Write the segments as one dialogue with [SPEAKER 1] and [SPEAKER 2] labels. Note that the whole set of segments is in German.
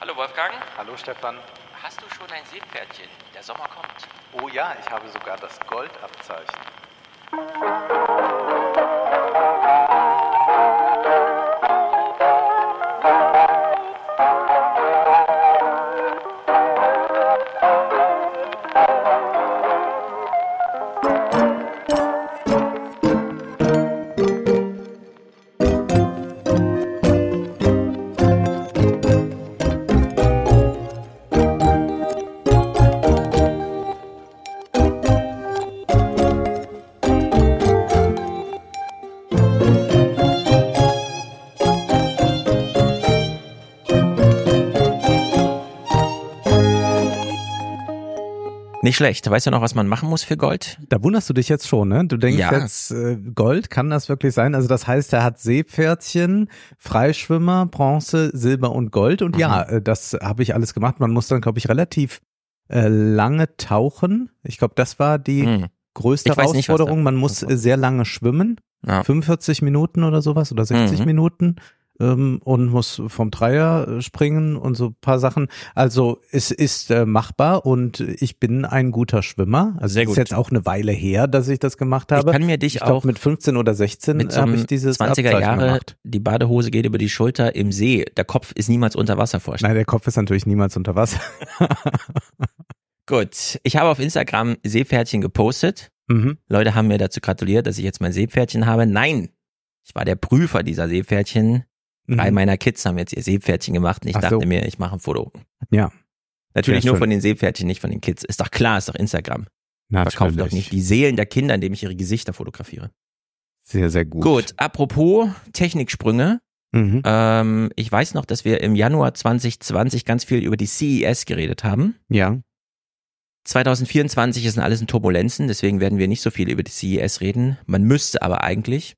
[SPEAKER 1] Hallo Wolfgang,
[SPEAKER 2] Hallo Stefan.
[SPEAKER 1] hast du schon ein Seepferdchen? Der Sommer kommt.
[SPEAKER 2] Oh ja, ich habe sogar das Goldabzeichen.
[SPEAKER 1] Schlecht. Weißt du noch, was man machen muss für Gold?
[SPEAKER 3] Da wunderst du dich jetzt schon, ne? Du denkst
[SPEAKER 1] Ja.
[SPEAKER 3] jetzt, äh, Gold, kann das wirklich sein? Also das heißt, er hat Seepferdchen, Freischwimmer, Bronze, Silber und Gold. Und ja,
[SPEAKER 1] Mhm.
[SPEAKER 3] äh, das habe ich alles gemacht. Man muss dann, glaube ich, relativ äh, lange tauchen. Ich glaube, das war die
[SPEAKER 1] Hm.
[SPEAKER 3] größte
[SPEAKER 1] weiß nicht,
[SPEAKER 3] Herausforderung. Man muss sehr lange schwimmen.
[SPEAKER 1] Ja.
[SPEAKER 3] 45 Minuten oder sowas oder 60
[SPEAKER 1] Mhm.
[SPEAKER 3] Minuten ähm, und muss vom Dreier äh, springen und so ein paar Sachen. Also es ist äh, machbar und ich bin ein guter Schwimmer. Also
[SPEAKER 1] Sehr
[SPEAKER 3] es
[SPEAKER 1] gut.
[SPEAKER 3] ist jetzt auch eine Weile her, dass ich das gemacht habe.
[SPEAKER 1] Ich kann mir dich
[SPEAKER 3] ich glaub,
[SPEAKER 1] auch
[SPEAKER 3] mit 15 oder 16
[SPEAKER 1] mit so
[SPEAKER 3] habe ich dieses
[SPEAKER 1] 20er
[SPEAKER 3] Abzeichen
[SPEAKER 1] Jahre,
[SPEAKER 3] gemacht.
[SPEAKER 1] die Badehose geht über die Schulter im See. Der Kopf ist niemals unter Wasser vorstellen.
[SPEAKER 3] Nein, der Kopf ist natürlich niemals unter Wasser.
[SPEAKER 1] Gut, ich habe auf Instagram Seepferdchen gepostet.
[SPEAKER 3] mhm.
[SPEAKER 1] Leute haben mir dazu gratuliert, dass ich jetzt mein Seepferdchen habe. Nein, ich war der Prüfer dieser Seepferdchen. Drei
[SPEAKER 3] Mhm.
[SPEAKER 1] meiner Kids haben jetzt ihr Seepferdchen gemacht und ich
[SPEAKER 3] Ach so.
[SPEAKER 1] dachte mir, ich mache ein Foto.
[SPEAKER 3] Ja.
[SPEAKER 1] Natürlich nur von den Seepferdchen, nicht von den Kids. Ist doch klar, ist doch Instagram.
[SPEAKER 3] Natürlich.
[SPEAKER 1] Verkauft doch nicht die Seelen der Kinder, indem ich ihre Gesichter fotografiere.
[SPEAKER 3] Sehr, sehr gut.
[SPEAKER 1] Gut, apropos Techniksprünge.
[SPEAKER 3] Mhm.
[SPEAKER 1] Ähm, ich weiß noch, dass wir im Januar 2020 ganz viel über die CES geredet haben.
[SPEAKER 3] Ja.
[SPEAKER 1] 2024 ist alles in Turbulenzen, deswegen werden wir nicht so viel über die CES reden. Man müsste aber eigentlich,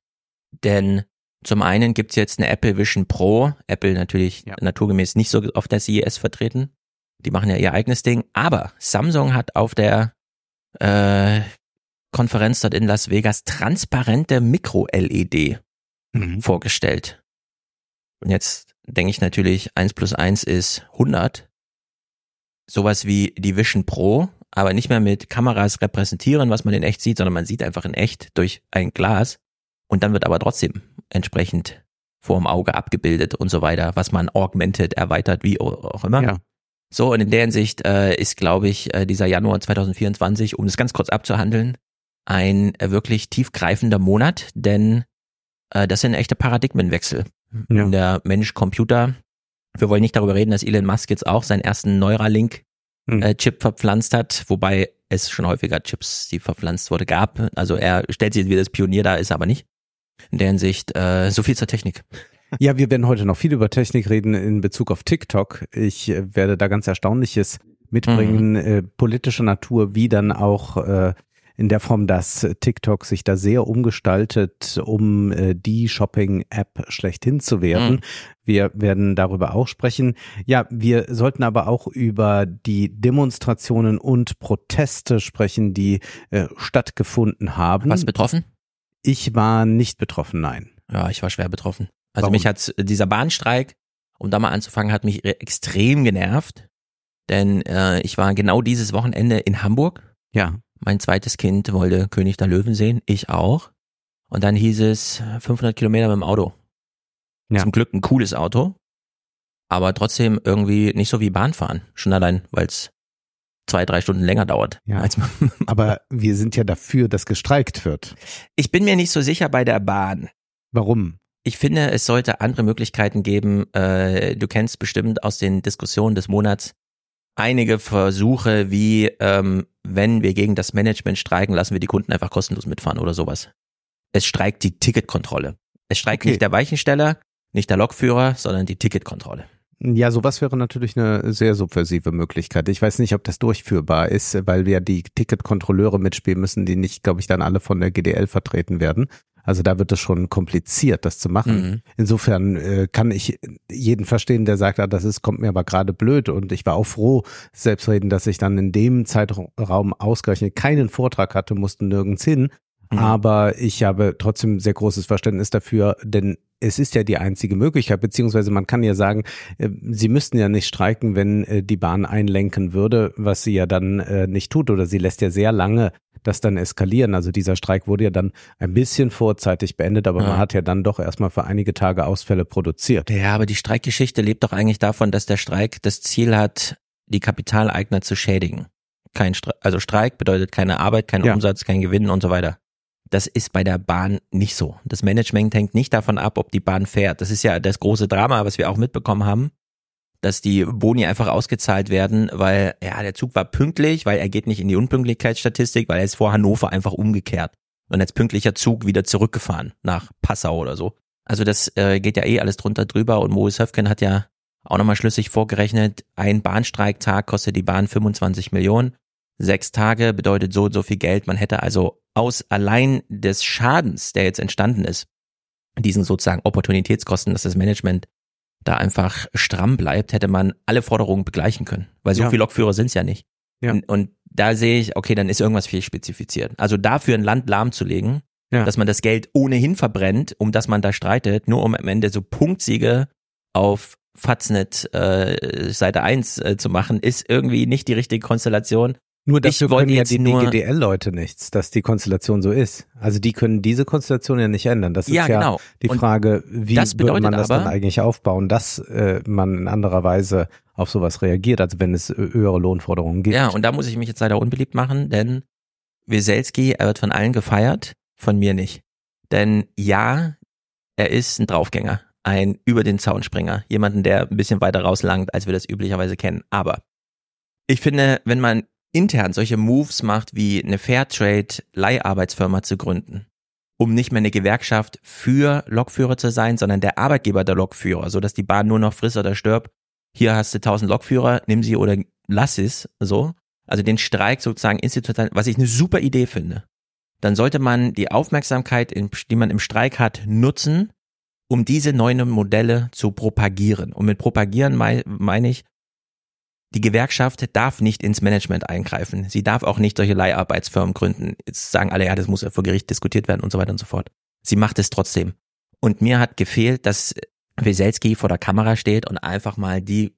[SPEAKER 1] denn zum einen gibt's jetzt eine Apple Vision Pro, Apple natürlich
[SPEAKER 3] Ja.
[SPEAKER 1] naturgemäß nicht so auf der CES vertreten. Die machen ja ihr eigenes Ding, aber Samsung hat auf der äh, Konferenz dort in Las Vegas transparente Micro-LED
[SPEAKER 3] Mhm.
[SPEAKER 1] vorgestellt. Und jetzt denke ich natürlich, eins plus eins ist 100. Sowas wie die Vision Pro, aber nicht mehr mit Kameras repräsentieren, was man in echt sieht, sondern man sieht einfach in echt durch ein Glas. Und dann wird aber trotzdem entsprechend vor dem Auge abgebildet und so weiter, was man augmented, erweitert, wie auch immer.
[SPEAKER 3] Ja.
[SPEAKER 1] So, und in der Hinsicht äh, ist, glaube ich, äh, dieser Januar 2024, um es ganz kurz abzuhandeln, ein äh, wirklich tiefgreifender Monat, denn äh, das sind echte Paradigmenwechsel
[SPEAKER 3] Ja.
[SPEAKER 1] in der Mensch-Computer. Wir wollen nicht darüber reden, dass Elon Musk jetzt auch seinen ersten Neuralink-Chip
[SPEAKER 3] Mhm.
[SPEAKER 1] verpflanzt hat, wobei es schon häufiger Chips, die verpflanzt wurde, gab. Also er stellt sich jetzt wieder als Pionier da, ist er aber nicht. In der Hinsicht, äh, so viel zur Technik.
[SPEAKER 3] Ja, wir werden heute noch viel über Technik reden in Bezug auf TikTok. Ich äh, werde da ganz Erstaunliches mitbringen,
[SPEAKER 1] Mhm.
[SPEAKER 3] äh, politischer Natur, wie dann auch äh, in der Form, dass TikTok sich da sehr umgestaltet, um äh, die Shopping-App schlechthin zu werden.
[SPEAKER 1] Mhm.
[SPEAKER 3] Wir werden darüber auch sprechen. Ja, wir sollten aber auch über die Demonstrationen und Proteste sprechen, die äh, stattgefunden haben.
[SPEAKER 1] Was betroffen?
[SPEAKER 3] Ich war nicht betroffen, nein.
[SPEAKER 1] Ja, ich war schwer betroffen. Also
[SPEAKER 3] Warum?
[SPEAKER 1] mich hat dieser Bahnstreik, um da mal anzufangen, hat mich extrem genervt. Denn äh, ich war genau dieses Wochenende in Hamburg.
[SPEAKER 3] Ja.
[SPEAKER 1] Mein zweites Kind wollte König der Löwen sehen, ich auch. Und dann hieß es 500 Kilometer mit dem Auto.
[SPEAKER 3] Ja.
[SPEAKER 1] Zum Glück ein cooles Auto, aber trotzdem irgendwie nicht so wie Bahnfahren. Schon allein, weil es zwei, drei Stunden länger dauert.
[SPEAKER 3] Ja.
[SPEAKER 1] Als man
[SPEAKER 3] Aber wir sind ja dafür, dass gestreikt wird.
[SPEAKER 1] ich bin mir nicht so sicher bei der Bahn.
[SPEAKER 3] Warum?
[SPEAKER 1] Ich finde, es sollte andere Möglichkeiten geben. Äh, du kennst bestimmt aus den Diskussionen des Monats einige Versuche, wie ähm, wenn wir gegen das Management streiken, lassen wir die Kunden einfach kostenlos mitfahren oder sowas. Es streikt die Ticketkontrolle. Es streikt
[SPEAKER 3] Okay.
[SPEAKER 1] nicht der Weichensteller, nicht der Lokführer, sondern die Ticketkontrolle.
[SPEAKER 3] Ja, sowas wäre natürlich eine sehr subversive Möglichkeit. Ich weiß nicht, ob das durchführbar ist, weil wir die Ticketkontrolleure mitspielen müssen, die nicht, glaube ich, dann alle von der GDL vertreten werden. Also da wird es schon kompliziert, das zu machen.
[SPEAKER 1] Mhm.
[SPEAKER 3] Insofern äh, kann ich jeden verstehen, der sagt, ah, das ist, kommt mir aber gerade blöd. Und ich war auch froh, selbstredend, dass ich dann in dem Zeitraum ausgerechnet keinen Vortrag hatte, musste nirgends hin.
[SPEAKER 1] Mhm.
[SPEAKER 3] Aber ich habe trotzdem sehr großes Verständnis dafür, denn es ist ja die einzige Möglichkeit, beziehungsweise man kann ja sagen, äh, sie müssten ja nicht streiken, wenn äh, die Bahn einlenken würde, was sie ja dann äh, nicht tut oder sie lässt ja sehr lange das dann eskalieren. Also dieser Streik wurde ja dann ein bisschen vorzeitig beendet, aber
[SPEAKER 1] Ja.
[SPEAKER 3] man hat ja dann doch erstmal für einige Tage Ausfälle produziert.
[SPEAKER 1] Ja, aber die Streikgeschichte lebt doch eigentlich davon, dass der Streik das Ziel hat, die Kapitaleigner zu schädigen. Kein Streik, also Streik bedeutet keine Arbeit, kein
[SPEAKER 3] Ja.
[SPEAKER 1] Umsatz, kein Gewinn und so weiter. Das ist bei der Bahn nicht so. Das Management hängt nicht davon ab, ob die Bahn fährt. Das ist ja das große Drama, was wir auch mitbekommen haben, dass die Boni einfach ausgezahlt werden, weil ja der Zug war pünktlich, weil er geht nicht in die Unpünktlichkeitsstatistik, weil er ist vor Hannover einfach umgekehrt und als pünktlicher Zug wieder zurückgefahren nach Passau oder so. Also das äh, geht ja eh alles drunter drüber und Moritz Höfgen hat ja auch nochmal schlüssig vorgerechnet, ein Bahnstreiktag kostet die Bahn 25 Millionen, sechs Tage bedeutet so und so viel Geld. Man hätte also aus allein des Schadens, der jetzt entstanden ist, diesen sozusagen Opportunitätskosten, dass das Management da einfach stramm bleibt, hätte man alle Forderungen begleichen können. Weil so
[SPEAKER 3] Ja.
[SPEAKER 1] viele Lokführer sind es ja nicht.
[SPEAKER 3] Ja.
[SPEAKER 1] Und, und da sehe ich, okay, dann ist irgendwas viel spezifiziert. Also dafür ein Land lahmzulegen,
[SPEAKER 3] Ja.
[SPEAKER 1] dass man das Geld ohnehin verbrennt, um das man da streitet, nur um am Ende so Punktsiege auf Faznet äh, Seite 1 äh, zu machen, ist irgendwie nicht die richtige Konstellation.
[SPEAKER 3] Nur dafür können ja die DGDL-Leute nichts, dass die Konstellation so ist. Also die können diese Konstellation ja nicht ändern. Das ist
[SPEAKER 1] Ja,
[SPEAKER 3] ja,
[SPEAKER 1] genau.
[SPEAKER 3] die
[SPEAKER 1] Und
[SPEAKER 3] Frage, wie würde man das dann
[SPEAKER 1] aber-
[SPEAKER 3] eigentlich aufbauen, dass äh, man in anderer Weise auf sowas reagiert, also wenn es äh, höhere Lohnforderungen gibt.
[SPEAKER 1] Ja, und da muss ich mich jetzt leider unbeliebt machen, denn Wieselski, er wird von allen gefeiert, von mir nicht. Denn ja, er ist ein Draufgänger, ein über den Zaunspringer, jemanden, der ein bisschen weiter rauslangt, als wir das üblicherweise kennen. Aber ich finde, wenn man intern solche Moves macht, wie eine Fairtrade-Leiharbeitsfirma zu gründen, um nicht mehr eine Gewerkschaft für Lokführer zu sein, sondern der Arbeitgeber der Lokführer, so dass die Bahn nur noch friss oder stirbt. Hier hast du 1000 Lokführer, nimm sie oder lass es, so. Also den Streik sozusagen institutionell, was ich eine super Idee finde. Dann sollte man die Aufmerksamkeit, die man im Streik hat, nutzen, um diese neuen Modelle zu propagieren. Und mit propagieren mei- meine ich, die Gewerkschaft darf nicht ins Management eingreifen. Sie darf auch nicht solche Leiharbeitsfirmen gründen. Jetzt sagen alle, ja, das muss ja vor Gericht diskutiert werden und so weiter und so fort. Sie macht es trotzdem. Und mir hat gefehlt, dass Weselski vor der Kamera steht und einfach mal die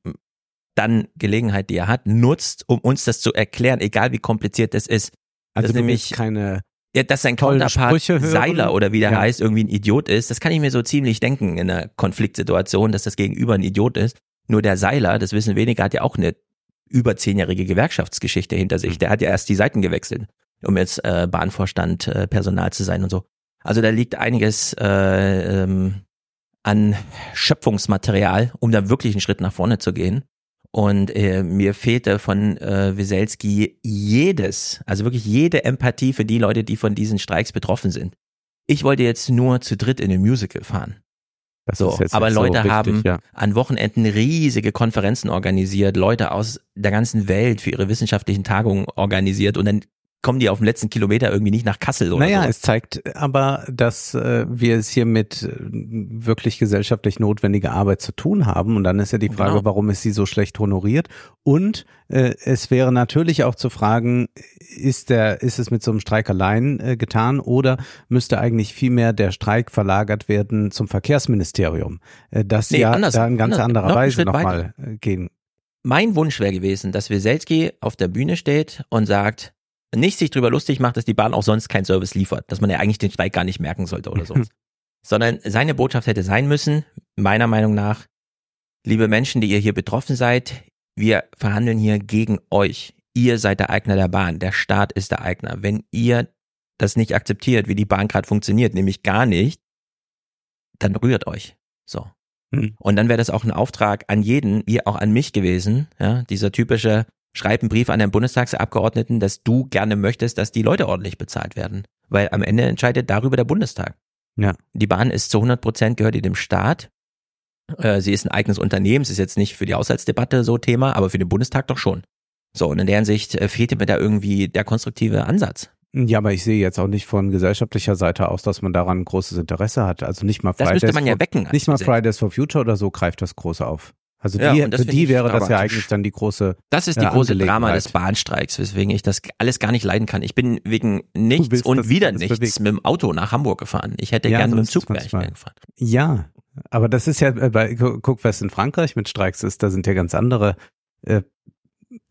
[SPEAKER 1] dann Gelegenheit, die er hat, nutzt, um uns das zu erklären, egal wie kompliziert es ist.
[SPEAKER 3] also
[SPEAKER 1] das
[SPEAKER 3] du
[SPEAKER 1] nämlich-
[SPEAKER 3] keine
[SPEAKER 1] Ja, dass sein Counterpart. Seiler oder wie der
[SPEAKER 3] Ja.
[SPEAKER 1] heißt, irgendwie ein Idiot ist, das kann ich mir so ziemlich denken in einer Konfliktsituation, dass das Gegenüber ein Idiot ist. Nur der Seiler, das wissen wenige, hat ja auch eine über zehnjährige Gewerkschaftsgeschichte hinter
[SPEAKER 3] Mhm.
[SPEAKER 1] sich. Der hat ja erst die Seiten gewechselt, um jetzt äh, Bahnvorstand, äh, Personal zu sein und so. Also da liegt einiges äh, ähm, an Schöpfungsmaterial, um da wirklich einen Schritt nach vorne zu gehen. Und äh, mir fehlte von äh, Wieselski jedes, also wirklich jede Empathie für die Leute, die von diesen Streiks betroffen sind. Ich wollte jetzt nur zu dritt in ein Musical fahren.
[SPEAKER 3] Das
[SPEAKER 1] So, aber Leute
[SPEAKER 3] so richtig,
[SPEAKER 1] haben
[SPEAKER 3] ja.
[SPEAKER 1] an Wochenenden riesige Konferenzen organisiert, Leute aus der ganzen Welt für ihre wissenschaftlichen Tagungen organisiert und dann kommen die auf dem letzten Kilometer irgendwie nicht nach Kassel oder
[SPEAKER 3] Naja,
[SPEAKER 1] so.
[SPEAKER 3] es zeigt aber, dass äh, wir es hier mit äh, wirklich gesellschaftlich notwendiger Arbeit zu tun haben. Und dann ist ja die Frage,
[SPEAKER 1] Genau.
[SPEAKER 3] warum ist sie so schlecht honoriert? Und äh, es wäre natürlich auch zu fragen, ist der, ist es mit so einem Streik allein äh, getan oder müsste eigentlich viel mehr der Streik verlagert werden zum Verkehrsministerium, äh, das
[SPEAKER 1] Nee,
[SPEAKER 3] ja
[SPEAKER 1] anders.
[SPEAKER 3] da in ganz
[SPEAKER 1] Anders.
[SPEAKER 3] anderer Weise nochmal äh, gehen.
[SPEAKER 1] Mein Wunsch wäre gewesen, dass Wieselski auf der Bühne steht und sagt, nicht sich drüber lustig macht, dass die Bahn auch sonst keinen Service liefert, dass man ja eigentlich den Streik gar nicht merken sollte oder so. Sondern seine Botschaft hätte sein müssen, meiner Meinung nach, liebe Menschen, die ihr hier betroffen seid, wir verhandeln hier gegen euch. Ihr seid der Eigner der Bahn, der Staat ist der Eigner. Wenn ihr das nicht akzeptiert, wie die Bahn gerade funktioniert, nämlich gar nicht, dann rührt euch. So.
[SPEAKER 3] Hm.
[SPEAKER 1] Und dann wäre das auch ein Auftrag an jeden, wie auch an mich gewesen, ja, dieser typische, schreib einen Brief an den Bundestagsabgeordneten, dass du gerne möchtest, dass die Leute ordentlich bezahlt werden. Weil am Ende entscheidet darüber der Bundestag.
[SPEAKER 3] Ja.
[SPEAKER 1] Die Bahn ist zu 100 Prozent gehört die dem Staat. Äh, Sie ist ein eigenes Unternehmen, es ist jetzt nicht für die Haushaltsdebatte so Thema, aber für den Bundestag doch schon. So, und in der Hinsicht äh, fehlte mir da irgendwie der konstruktive Ansatz.
[SPEAKER 3] Ja, aber ich sehe jetzt auch nicht von gesellschaftlicher Seite aus, dass man daran großes Interesse hat. Also nicht mal
[SPEAKER 1] Das
[SPEAKER 3] Fridays
[SPEAKER 1] müsste man ja
[SPEAKER 3] for,
[SPEAKER 1] wecken.
[SPEAKER 3] Nicht mal Fridays for Future oder so greift das groß auf. Also
[SPEAKER 1] Ja,
[SPEAKER 3] die,
[SPEAKER 1] und das
[SPEAKER 3] für die wäre das ja eigentlich dann die große.
[SPEAKER 1] Das ist die
[SPEAKER 3] Ja,
[SPEAKER 1] große Drama des Bahnstreiks, weswegen ich das alles gar nicht leiden kann. Ich bin wegen nichts und
[SPEAKER 3] dass
[SPEAKER 1] wieder
[SPEAKER 3] das
[SPEAKER 1] nichts
[SPEAKER 3] bewegt.
[SPEAKER 1] mit dem Auto nach Hamburg gefahren. Ich hätte
[SPEAKER 3] Ja,
[SPEAKER 1] gerne mit dem Zug wäre ich gefahren.
[SPEAKER 3] Ja, aber das ist ja äh, bei gu- guck, was in Frankreich mit Streiks ist, da sind ja ganz andere äh,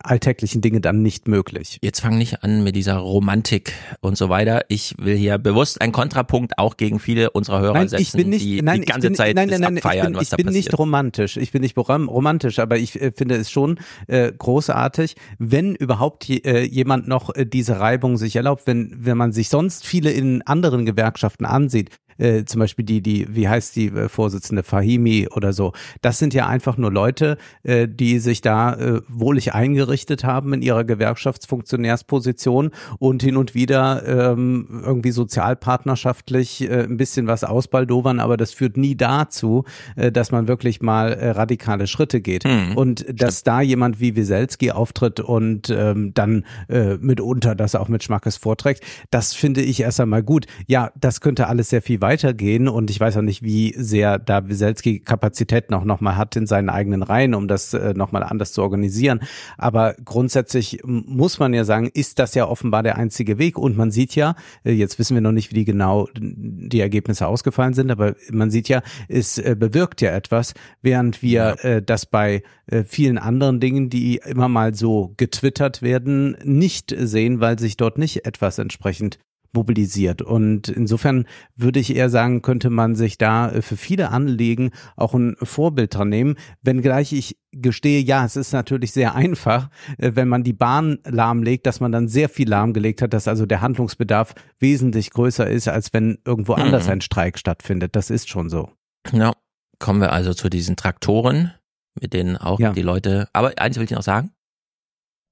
[SPEAKER 3] alltäglichen Dinge dann nicht möglich.
[SPEAKER 1] Jetzt fang nicht an mit dieser Romantik und so weiter. Ich will hier bewusst einen Kontrapunkt auch gegen viele unserer Hörer
[SPEAKER 3] Nein,
[SPEAKER 1] setzen,
[SPEAKER 3] ich bin nicht,
[SPEAKER 1] die
[SPEAKER 3] nein,
[SPEAKER 1] die ganze
[SPEAKER 3] ich bin,
[SPEAKER 1] Zeit
[SPEAKER 3] nein, nein, nein, ich
[SPEAKER 1] abfeiern,
[SPEAKER 3] bin,
[SPEAKER 1] was
[SPEAKER 3] ich
[SPEAKER 1] da
[SPEAKER 3] bin
[SPEAKER 1] passiert.
[SPEAKER 3] nicht romantisch. Ich bin nicht rom- romantisch, aber ich äh, finde es schon äh, großartig, wenn überhaupt je, äh, jemand noch äh, diese Reibung sich erlaubt, wenn wenn man sich sonst viele in anderen Gewerkschaften ansieht. Äh, zum Beispiel die, die, wie heißt die äh, Vorsitzende Fahimi oder so. Das sind ja einfach nur Leute, äh, die sich da äh, wohlig eingerichtet haben in ihrer Gewerkschaftsfunktionärsposition und hin und wieder ähm, irgendwie sozialpartnerschaftlich äh, ein bisschen was ausbaldowern, aber das führt nie dazu, äh, dass man wirklich mal äh, radikale Schritte geht.
[SPEAKER 1] Hm,
[SPEAKER 3] und dass da jemand wie Wieselski auftritt und ähm, dann äh, mitunter das auch mit Schmackes vorträgt, das finde ich erst einmal gut. Ja, das könnte alles sehr viel weitergehen und ich weiß auch nicht, wie sehr da Wieselski Kapazitäten auch nochmal hat in seinen eigenen Reihen, um das äh, nochmal anders zu organisieren. Aber grundsätzlich muss man ja sagen, ist das ja offenbar der einzige Weg. Und man sieht ja, äh, jetzt wissen wir noch nicht, wie die genau die Ergebnisse ausgefallen sind, aber man sieht ja, es äh, bewirkt ja etwas, während wir äh, das bei äh, vielen anderen Dingen, die immer mal so getwittert werden, nicht sehen, weil sich dort nicht etwas entsprechend mobilisiert. Und insofern würde ich eher sagen, könnte man sich da äh, für viele Anliegen auch ein Vorbild dran nehmen. Wenngleich ich gestehe, ja, es ist natürlich sehr einfach, äh, wenn man die Bahn lahmlegt, dass man dann sehr viel lahmgelegt hat, dass also der Handlungsbedarf wesentlich größer ist, als wenn irgendwo anders
[SPEAKER 1] Mhm.
[SPEAKER 3] ein Streik stattfindet. Das ist schon so.
[SPEAKER 1] Ja, kommen wir also zu diesen Traktoren, mit denen auch
[SPEAKER 3] Ja.
[SPEAKER 1] die Leute, aber eins will ich noch sagen,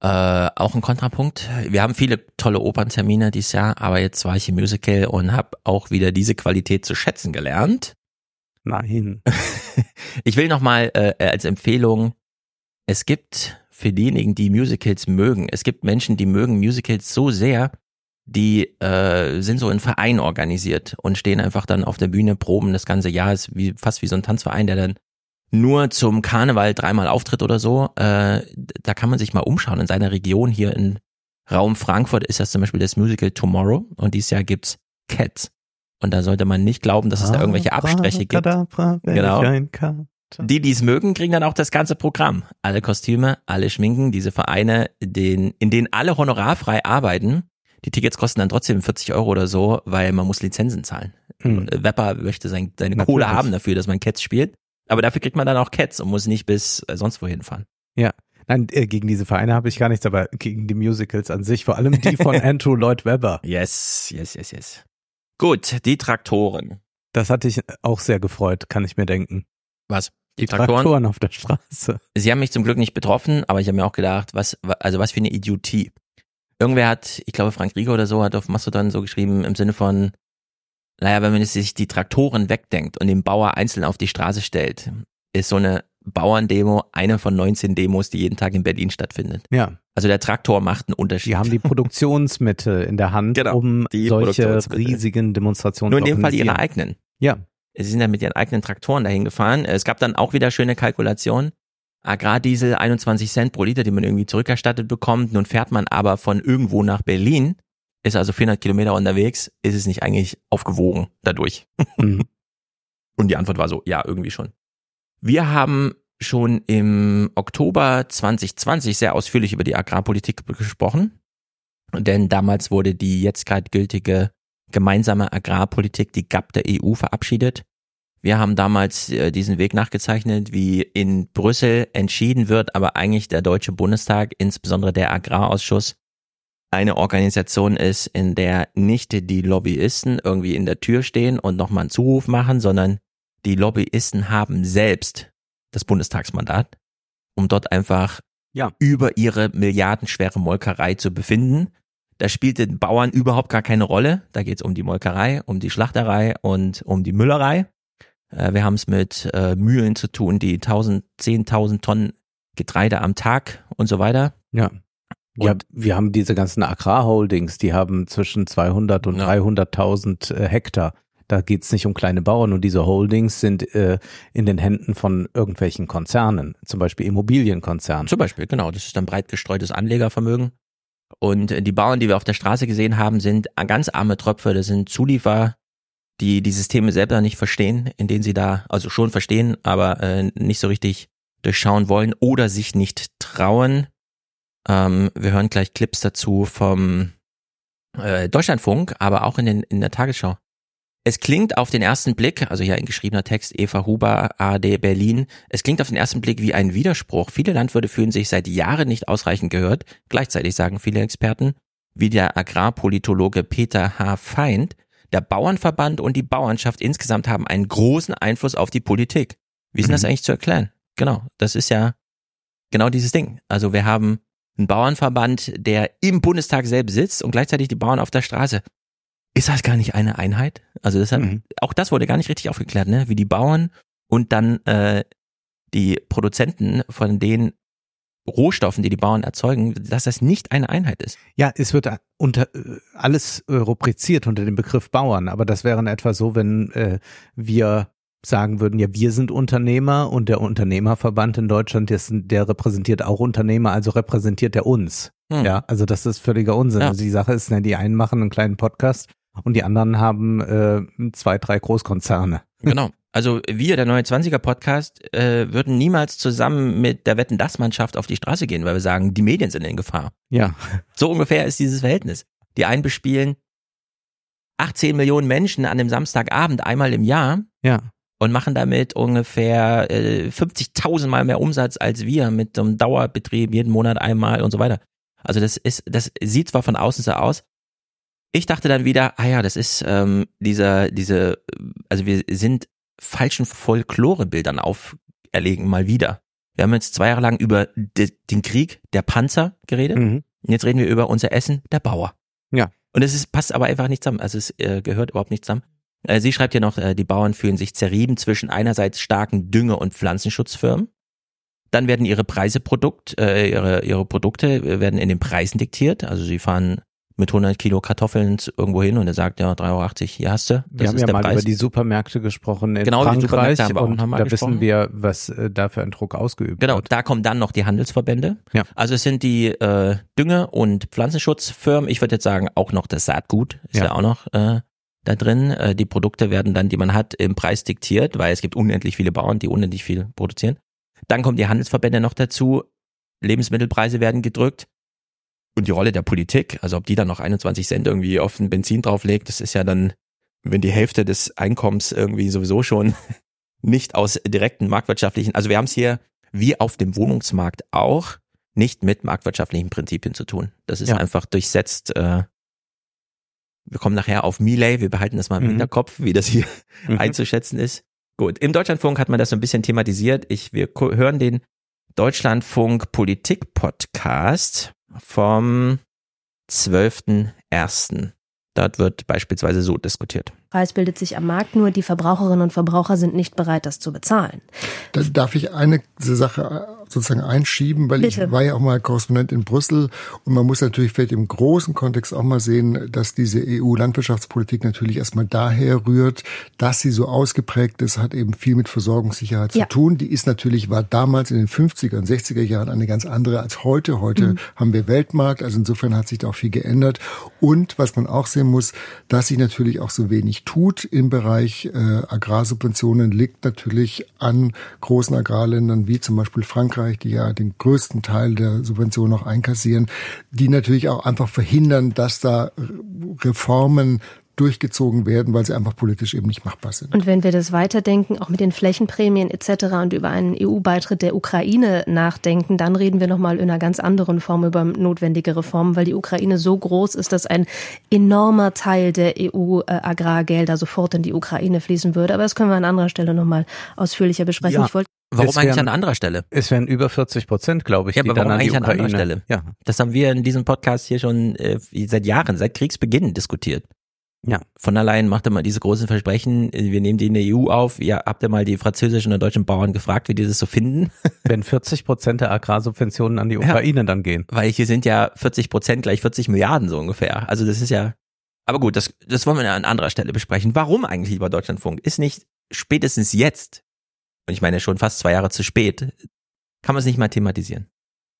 [SPEAKER 1] äh, auch ein Kontrapunkt. Wir haben viele tolle Operntermine dieses Jahr, aber jetzt war ich im Musical und habe auch wieder diese Qualität zu schätzen gelernt.
[SPEAKER 3] Nein.
[SPEAKER 1] Ich will nochmal äh, als Empfehlung, es gibt für diejenigen, die Musicals mögen, es gibt Menschen, die mögen Musicals so sehr, die äh, sind so in Verein organisiert und stehen einfach dann auf der Bühne, proben das ganze Jahr, ist wie, fast wie so ein Tanzverein, der dann nur zum Karneval dreimal auftritt oder so. Äh, da kann man sich mal umschauen. In seiner Region hier in Raum Frankfurt ist das zum Beispiel das Musical Tomorrow und dieses Jahr gibt's Cats. Und da sollte man nicht glauben, dass es da irgendwelche Abstriche gibt. Genau. Die, die es mögen, kriegen dann auch das ganze Programm. Alle Kostüme, alle Schminken, diese Vereine, den, in denen alle honorarfrei arbeiten. Die Tickets kosten dann trotzdem 40 Euro oder so, weil man muss Lizenzen zahlen.
[SPEAKER 3] Hm.
[SPEAKER 1] Wepper möchte sein, seine
[SPEAKER 3] Natürlich.
[SPEAKER 1] Kohle haben dafür, dass man Cats spielt. Aber dafür kriegt man dann auch Cats und muss nicht bis äh, sonst wohin fahren.
[SPEAKER 3] Nein, äh, gegen diese Vereine habe ich gar nichts, aber gegen die Musicals an sich, vor allem die von Andrew Lloyd Webber.
[SPEAKER 1] Yes, yes, yes, yes. Gut, die Traktoren.
[SPEAKER 3] Das hatte ich auch sehr gefreut, kann ich mir denken.
[SPEAKER 1] Was?
[SPEAKER 3] Die Traktoren, auf der Straße.
[SPEAKER 1] Sie haben mich zum Glück nicht betroffen, aber ich habe mir auch gedacht, was, also was für eine Idiotie. Irgendwer hat, ich glaube Frank Rieger oder so, hat auf Mastodon so geschrieben im Sinne von, naja, wenn man sich die Traktoren wegdenkt und den Bauer einzeln auf die Straße stellt, ist so eine Bauerndemo eine von 19 Demos, die jeden Tag in Berlin stattfindet.
[SPEAKER 3] Ja,
[SPEAKER 1] Also der Traktor macht einen Unterschied.
[SPEAKER 3] die haben die Produktionsmittel in der Hand,
[SPEAKER 1] Genau,
[SPEAKER 3] um
[SPEAKER 1] die
[SPEAKER 3] solche riesigen Demonstrationen
[SPEAKER 1] Nur in
[SPEAKER 3] zu
[SPEAKER 1] dem Fall ihre eigenen.
[SPEAKER 3] Ja,
[SPEAKER 1] Sie sind dann mit ihren eigenen Traktoren dahin gefahren. Es gab dann auch wieder schöne Kalkulationen. Agrardiesel 21 Cent pro Liter, die man irgendwie zurückerstattet bekommt. Nun fährt man aber von irgendwo nach Berlin, ist also 400 Kilometer unterwegs, ist es nicht eigentlich aufgewogen dadurch?
[SPEAKER 3] Mhm.
[SPEAKER 1] Und die Antwort war so, ja, irgendwie schon. Wir haben schon im Oktober 2020 sehr ausführlich über die Agrarpolitik gesprochen. Denn damals wurde die jetzt gerade gültige gemeinsame Agrarpolitik, die GAP der EU, verabschiedet. Wir haben damals äh, diesen Weg nachgezeichnet, wie in Brüssel entschieden wird, aber eigentlich der Deutsche Bundestag, insbesondere der Agrarausschuss, eine Organisation ist, in der nicht die Lobbyisten irgendwie in der Tür stehen und nochmal einen Zuruf machen, sondern die Lobbyisten haben selbst das Bundestagsmandat, um dort einfach
[SPEAKER 3] Ja.
[SPEAKER 1] über ihre milliardenschwere Molkerei zu befinden. Da spielt den Bauern überhaupt gar keine Rolle. Da geht es um die Molkerei, um die Schlachterei und um die Müllerei. Äh, wir haben es mit äh, Mühlen zu tun, die 1000, 10.000 Tonnen Getreide am Tag und so weiter.
[SPEAKER 3] ja. Ja,
[SPEAKER 1] Und-
[SPEAKER 3] wir haben diese ganzen Agrarholdings, die haben zwischen 200 und
[SPEAKER 1] Ja.
[SPEAKER 3] 300.000 äh, Hektar. Da geht's nicht um kleine Bauern und diese Holdings sind äh, in den Händen von irgendwelchen Konzernen, zum Beispiel Immobilienkonzernen.
[SPEAKER 1] Zum Beispiel, genau. Das ist dann breit gestreutes Anlegervermögen. Und äh, die Bauern, die wir auf der Straße gesehen haben, sind ganz arme Tröpfe. Das sind Zulieferer, die die Systeme selber nicht verstehen, in denen sie da, also schon verstehen, aber äh, nicht so richtig durchschauen wollen oder sich nicht trauen. Ähm, wir hören gleich Clips dazu vom äh, Deutschlandfunk, aber auch in, den, in der Tagesschau. Es klingt auf den ersten Blick, also hier ein geschriebener Text, Eva Huber, AD Berlin, es klingt auf den ersten Blick wie ein Widerspruch. Viele Landwirte fühlen sich seit Jahren nicht ausreichend gehört. Gleichzeitig sagen viele Experten, wie der Agrarpolitologe Peter H. Feind, der Bauernverband und die Bauernschaft insgesamt haben einen großen Einfluss auf die Politik. Wie ist denn das
[SPEAKER 3] Mhm.
[SPEAKER 1] eigentlich zu erklären? Genau, das ist ja genau dieses Ding. Also wir haben einen Bauernverband, der im Bundestag selbst sitzt und gleichzeitig die Bauern auf der Straße. Ist das gar nicht eine Einheit? Also das hat,
[SPEAKER 3] Mhm.
[SPEAKER 1] auch das wurde gar nicht richtig aufgeklärt, ne? Wie die Bauern und dann äh, die Produzenten von den Rohstoffen, die die Bauern erzeugen, dass das nicht eine Einheit ist.
[SPEAKER 3] Ja, es wird unter äh, alles rubriziert unter dem Begriff Bauern, aber das wäre in etwa so, wenn äh, wir sagen würden, ja, wir sind Unternehmer und der Unternehmerverband in Deutschland, der, der repräsentiert auch Unternehmer, also repräsentiert er uns.
[SPEAKER 1] Hm.
[SPEAKER 3] Ja, also das ist völliger Unsinn.
[SPEAKER 1] Ja.
[SPEAKER 3] Also die Sache ist, ne, die einen machen einen kleinen Podcast und die anderen haben äh, zwei, drei Großkonzerne.
[SPEAKER 1] Genau. Also wir, der neue 20er Podcast, äh, würden niemals zusammen mit der Wetten das Mannschaft auf die Straße gehen, weil wir sagen, die Medien sind in Gefahr.
[SPEAKER 3] Ja,
[SPEAKER 1] So ungefähr ist dieses Verhältnis. Die einen bespielen 18 Millionen Menschen an dem Samstagabend einmal im Jahr
[SPEAKER 3] ja.
[SPEAKER 1] Und machen damit ungefähr äh, 50.000 Mal mehr Umsatz als wir mit so einem Dauerbetrieb jeden Monat einmal und so weiter. Also das ist, das sieht zwar von außen so aus. Ich dachte dann wieder, ah ja, das ist ähm, dieser, diese, also wir sind falschen Folklorebildern auferlegen mal wieder. Wir haben jetzt zwei Jahre lang über de, den Krieg der Panzer geredet.
[SPEAKER 3] Mhm.
[SPEAKER 1] Und jetzt reden wir über unser Essen, der Bauer.
[SPEAKER 3] Ja.
[SPEAKER 1] Und es ist, passt aber einfach nicht zusammen. Also es äh, gehört überhaupt nicht zusammen. Äh, sie schreibt hier noch, äh, die Bauern fühlen sich zerrieben zwischen einerseits starken Dünge- und Pflanzenschutzfirmen. Dann werden ihre Preise Produkt, äh, ihre, ihre Produkte äh, werden in den Preisen diktiert. Also sie fahren mit 100 Kilo Kartoffeln irgendwo hin und er sagt, ja, 3,80 Euro, hier hast du. Das
[SPEAKER 3] Wir haben ja mal
[SPEAKER 1] Preis.
[SPEAKER 3] über die Supermärkte gesprochen in
[SPEAKER 1] Genau, die
[SPEAKER 3] Frankreich
[SPEAKER 1] haben wir auch
[SPEAKER 3] und
[SPEAKER 1] mal
[SPEAKER 3] da
[SPEAKER 1] gesprochen.
[SPEAKER 3] wissen wir, was äh, da für ein Druck ausgeübt
[SPEAKER 1] Genau,
[SPEAKER 3] wird.
[SPEAKER 1] da kommen dann noch die Handelsverbände.
[SPEAKER 3] Ja.
[SPEAKER 1] Also es sind die äh, Dünge- und Pflanzenschutzfirmen. Ich würde jetzt sagen, auch noch das Saatgut ist ja,
[SPEAKER 3] Ja.
[SPEAKER 1] auch noch äh, da drin. Äh, die Produkte werden dann, die man hat, im Preis diktiert, weil es gibt unendlich viele Bauern, die unendlich viel produzieren. Dann kommen die Handelsverbände noch dazu. Lebensmittelpreise werden gedrückt. Und die Rolle der Politik, also ob die dann noch 21 Cent irgendwie auf den Benzin drauflegt, das ist ja dann, wenn die Hälfte des Einkommens irgendwie sowieso schon nicht aus direkten marktwirtschaftlichen, also wir haben es hier wie auf dem Wohnungsmarkt auch nicht mit marktwirtschaftlichen Prinzipien zu tun. Das ist
[SPEAKER 3] Ja.
[SPEAKER 1] einfach durchsetzt. Äh, wir kommen nachher auf Miley, wir behalten das mal im
[SPEAKER 3] Mhm.
[SPEAKER 1] Hinterkopf, wie das hier
[SPEAKER 3] Mhm.
[SPEAKER 1] einzuschätzen ist. Gut, im Deutschlandfunk hat man das so ein bisschen thematisiert. Ich, wir hören den Deutschlandfunk Politik Podcast vom 12.01. Dort wird beispielsweise so diskutiert.
[SPEAKER 4] Preis bildet sich am Markt, nur die Verbraucherinnen und Verbraucher sind nicht bereit, das zu bezahlen.
[SPEAKER 5] Da darf ich eine Sache sozusagen einschieben, weil
[SPEAKER 4] Bitte.
[SPEAKER 5] ich war ja auch mal Korrespondent in Brüssel und man muss natürlich vielleicht im großen Kontext auch mal sehen, dass diese EU-Landwirtschaftspolitik natürlich erstmal daher rührt, dass sie so ausgeprägt ist, hat eben viel mit Versorgungssicherheit
[SPEAKER 4] Ja.
[SPEAKER 5] zu tun. Die ist natürlich, war damals in den 50er und 60er Jahren eine ganz andere als heute. Heute haben wir Weltmarkt, also insofern hat sich da auch viel geändert. Und was man auch sehen muss, dass sich natürlich auch so wenig tut im Bereich äh, Agrarsubventionen, liegt natürlich an großen Agrarländern wie zum Beispiel Frankreich, die ja den größten Teil der Subventionen auch einkassieren, die natürlich auch einfach verhindern, dass da Reformen durchgezogen werden, weil sie einfach politisch eben nicht machbar sind.
[SPEAKER 4] Und wenn wir das weiterdenken, auch mit den Flächenprämien etc. und über einen EU-Beitritt der Ukraine nachdenken, dann reden wir nochmal in einer ganz anderen Form über notwendige Reformen, weil die Ukraine so groß ist, dass ein enormer Teil der EU-Agrargelder sofort in die Ukraine fließen würde. Aber das können wir an anderer Stelle nochmal ausführlicher besprechen.
[SPEAKER 3] Ja.
[SPEAKER 4] Ich wollte
[SPEAKER 1] Warum
[SPEAKER 3] Es
[SPEAKER 1] eigentlich
[SPEAKER 3] wären-
[SPEAKER 1] an anderer Stelle?
[SPEAKER 3] Es wären über 40 Prozent, glaube ich,
[SPEAKER 1] Ja,
[SPEAKER 3] die
[SPEAKER 1] aber warum eigentlich an anderer. Stelle?
[SPEAKER 3] Ja,
[SPEAKER 1] Das haben wir in diesem Podcast hier schon äh, seit Jahren, seit Kriegsbeginn diskutiert.
[SPEAKER 3] Ja.
[SPEAKER 1] Von der Leyen machte mal diese großen Versprechen, äh, wir nehmen die in der EU auf. Ja, habt ihr mal die französischen und deutschen Bauern gefragt, wie die das so finden?
[SPEAKER 3] wenn 40 Prozent der Agrarsubventionen an die Ukraine dann gehen.
[SPEAKER 1] Weil hier sind ja 40 Prozent gleich 40 Milliarden so ungefähr. Also das ist ja Aber gut, das, das wollen wir an anderer Stelle besprechen. Warum eigentlich lieber Deutschlandfunk? Ist nicht spätestens jetzt, ich meine schon fast zwei Jahre zu spät, kann man es nicht mal thematisieren.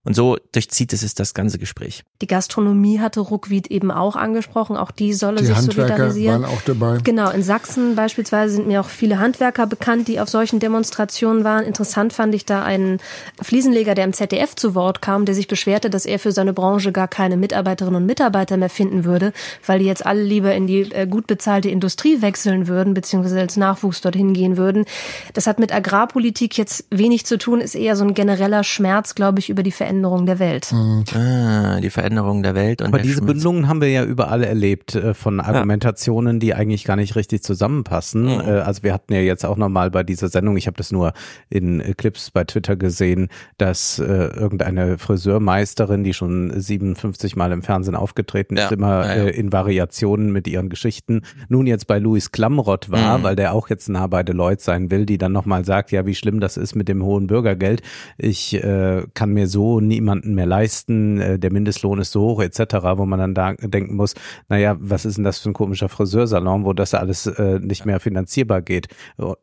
[SPEAKER 1] Und so durchzieht es das ganze Gespräch.
[SPEAKER 4] Die Gastronomie hatte Ruckwied eben auch angesprochen. Auch die solle
[SPEAKER 5] Die
[SPEAKER 4] sich
[SPEAKER 5] Handwerker
[SPEAKER 4] solidarisieren.
[SPEAKER 5] waren auch dabei.
[SPEAKER 4] Genau, in Sachsen beispielsweise sind mir auch viele Handwerker bekannt, die auf solchen Demonstrationen waren. Interessant fand ich da einen Fliesenleger, der im ZDF zu Wort kam, der sich beschwerte, dass er für seine Branche gar keine Mitarbeiterinnen und Mitarbeiter mehr finden würde, weil die jetzt alle lieber in die äh, gut bezahlte Industrie wechseln würden, beziehungsweise als Nachwuchs dorthin gehen würden. Das hat mit Agrarpolitik jetzt wenig zu tun, ist eher so ein genereller Schmerz, glaube ich, über die Veränderung der Welt.
[SPEAKER 1] Ah, die Veränderung der Welt und
[SPEAKER 3] Aber
[SPEAKER 1] der
[SPEAKER 3] diese
[SPEAKER 1] Schmutz.
[SPEAKER 3] Bündelungen haben wir ja überall erlebt äh, von Argumentationen, die eigentlich gar nicht richtig zusammenpassen.
[SPEAKER 1] Mhm.
[SPEAKER 3] Äh, Also wir hatten ja jetzt auch nochmal bei dieser Sendung, ich habe das nur in Clips bei Twitter gesehen, dass äh, irgendeine Friseurmeisterin, die schon 57 Mal im Fernsehen aufgetreten
[SPEAKER 1] Ja,
[SPEAKER 3] ist, immer
[SPEAKER 1] ja, ja.
[SPEAKER 3] In Variationen mit ihren Geschichten, nun jetzt bei Louis Klamrott war,
[SPEAKER 1] Mhm.
[SPEAKER 3] weil der auch jetzt nah bei Deloitte sein will, die dann nochmal sagt, ja, wie schlimm das ist mit dem hohen Bürgergeld. Ich äh, kann mir so niemanden mehr leisten, äh, der Mindestlohn ist so hoch etc., wo man dann da denken muss, naja, was ist denn das für ein komischer Friseursalon, wo das alles äh, nicht mehr finanzierbar geht.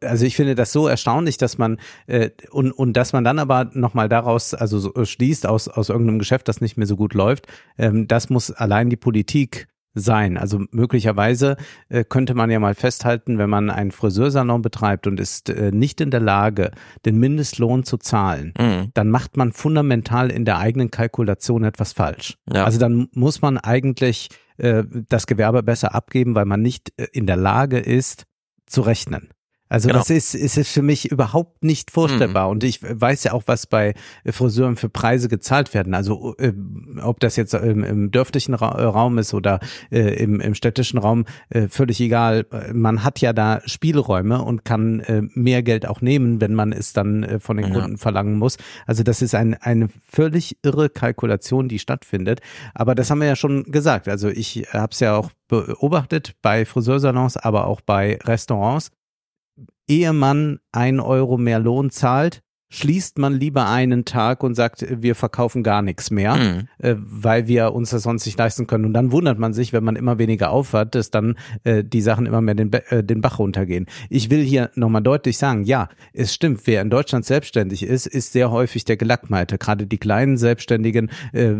[SPEAKER 3] Also ich finde das so erstaunlich, dass man äh, und, und dass man dann aber nochmal daraus, also so schließt aus, aus irgendeinem Geschäft, das nicht mehr so gut läuft, ähm, das muss allein die Politik sein. Also möglicherweise äh, könnte man ja mal festhalten, wenn man einen Friseursalon betreibt und ist äh, nicht in der Lage, den Mindestlohn zu zahlen,
[SPEAKER 1] Mhm.
[SPEAKER 3] dann macht man fundamental in der eigenen Kalkulation etwas falsch.
[SPEAKER 1] Ja.
[SPEAKER 3] Also dann muss man eigentlich äh, das Gewerbe besser abgeben, weil man nicht äh, in der Lage ist, zu rechnen. Also
[SPEAKER 1] Genau.
[SPEAKER 3] das ist, ist es für mich überhaupt nicht vorstellbar. Und ich weiß ja auch, was bei Friseuren für Preise gezahlt werden. Also äh, ob das jetzt im, im dörflichen Ra äh, Raum ist oder äh, im, im städtischen Raum, äh, völlig egal. Man hat ja da Spielräume und kann äh, mehr Geld auch nehmen, wenn man es dann äh, von den
[SPEAKER 1] Ja.
[SPEAKER 3] Kunden verlangen muss. Also das ist ein, eine völlig irre Kalkulation, die stattfindet. Aber das haben wir ja schon gesagt. Also ich habe es ja auch beobachtet bei Friseursalons, aber auch bei Restaurants. Ehe man ein Euro mehr Lohn zahlt, schließt man lieber einen Tag und sagt, wir verkaufen gar nichts mehr,
[SPEAKER 1] Mhm.
[SPEAKER 3] äh, weil wir uns das sonst nicht leisten können. Und dann wundert man sich, wenn man immer weniger aufhat, dass dann äh, die Sachen immer mehr den, äh, den Bach runtergehen. Ich will hier nochmal deutlich sagen, ja, es stimmt, wer in Deutschland selbstständig ist, ist sehr häufig der Gelackmeite. Gerade die kleinen Selbstständigen äh,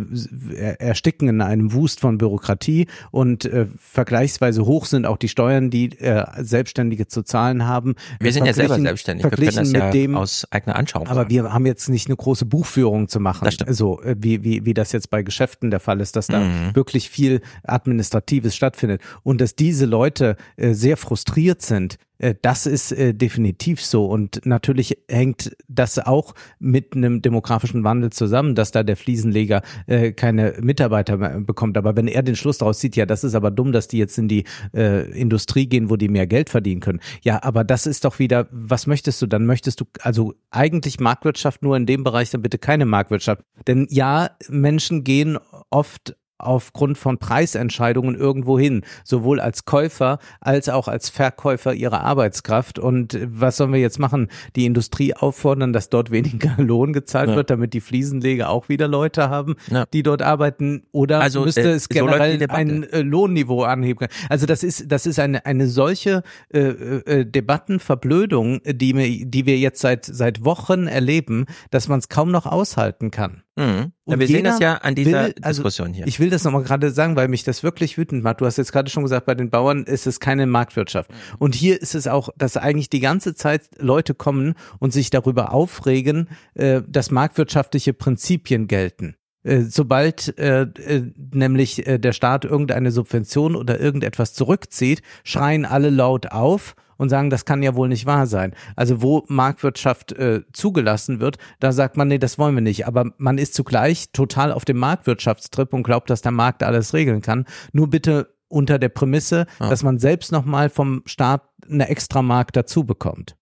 [SPEAKER 3] er- ersticken in einem Wust von Bürokratie und äh, vergleichsweise hoch sind auch die Steuern, die äh, Selbstständige zu zahlen haben.
[SPEAKER 1] Wir sind ja selber selbstständig. Wir können das ja
[SPEAKER 3] dem,
[SPEAKER 1] aus eigener Anschauung
[SPEAKER 3] aber
[SPEAKER 1] sagen.
[SPEAKER 3] wir haben jetzt nicht eine große Buchführung zu machen,
[SPEAKER 1] Das stimmt.
[SPEAKER 3] so äh, wie, wie, wie das jetzt bei Geschäften der Fall ist, dass da
[SPEAKER 1] Mhm.
[SPEAKER 3] wirklich viel Administratives stattfindet und dass diese Leute äh, sehr frustriert sind. Äh, Das ist äh, definitiv so und natürlich hängt das auch mit einem demografischen Wandel zusammen, dass da der Fliesenleger äh, keine Mitarbeiter bekommt. Aber wenn er den Schluss daraus zieht, ja, das ist aber dumm, dass die jetzt in die Industrie gehen, wo die mehr Geld verdienen können. Ja, aber das ist doch wieder, was möchtest du? Dann möchtest du also eigentlich Marktwirtschaft nur in dem Bereich, dann bitte keine Marktwirtschaft. Denn ja, Menschen gehen oft aufgrund von Preisentscheidungen irgendwo hin, sowohl als Käufer als auch als Verkäufer ihrer Arbeitskraft. Und was sollen wir jetzt machen? Die Industrie auffordern, dass dort weniger Lohn gezahlt
[SPEAKER 1] Ja.
[SPEAKER 3] wird, damit die Fliesenleger auch wieder Leute haben,
[SPEAKER 1] Ja.
[SPEAKER 3] die dort arbeiten? Oder
[SPEAKER 1] Also,
[SPEAKER 3] müsste
[SPEAKER 1] äh,
[SPEAKER 3] es
[SPEAKER 1] so
[SPEAKER 3] generell
[SPEAKER 1] Debatte.
[SPEAKER 3] ein äh, Lohnniveau anheben? Also das ist, das ist eine, eine solche äh, äh, Debattenverblödung, die, mir, die wir jetzt seit, seit Wochen erleben, dass man es kaum noch aushalten kann.
[SPEAKER 1] Mhm. Ja,
[SPEAKER 3] Und
[SPEAKER 1] wir sehen das ja an dieser
[SPEAKER 3] will- also
[SPEAKER 1] Diskussion hier.
[SPEAKER 3] Ich will das nochmal gerade sagen, weil mich das wirklich wütend macht. Du hast jetzt gerade schon gesagt, bei den Bauern ist es keine Marktwirtschaft. Und hier ist es auch, dass eigentlich die ganze Zeit Leute kommen und sich darüber aufregen, äh, dass marktwirtschaftliche Prinzipien gelten. Äh, Sobald äh, äh, nämlich äh, der Staat irgendeine Subvention oder irgendetwas zurückzieht, schreien alle laut auf und sagen, das kann ja wohl nicht wahr sein. Also wo Marktwirtschaft äh, zugelassen wird, da sagt man, nee, das wollen wir nicht. Aber man ist zugleich total auf dem Marktwirtschaftstrip und glaubt, dass der Markt alles regeln kann. Nur bitte unter der Prämisse,
[SPEAKER 1] Ja.
[SPEAKER 3] dass man selbst nochmal vom Staat eine extra Markt dazu bekommt.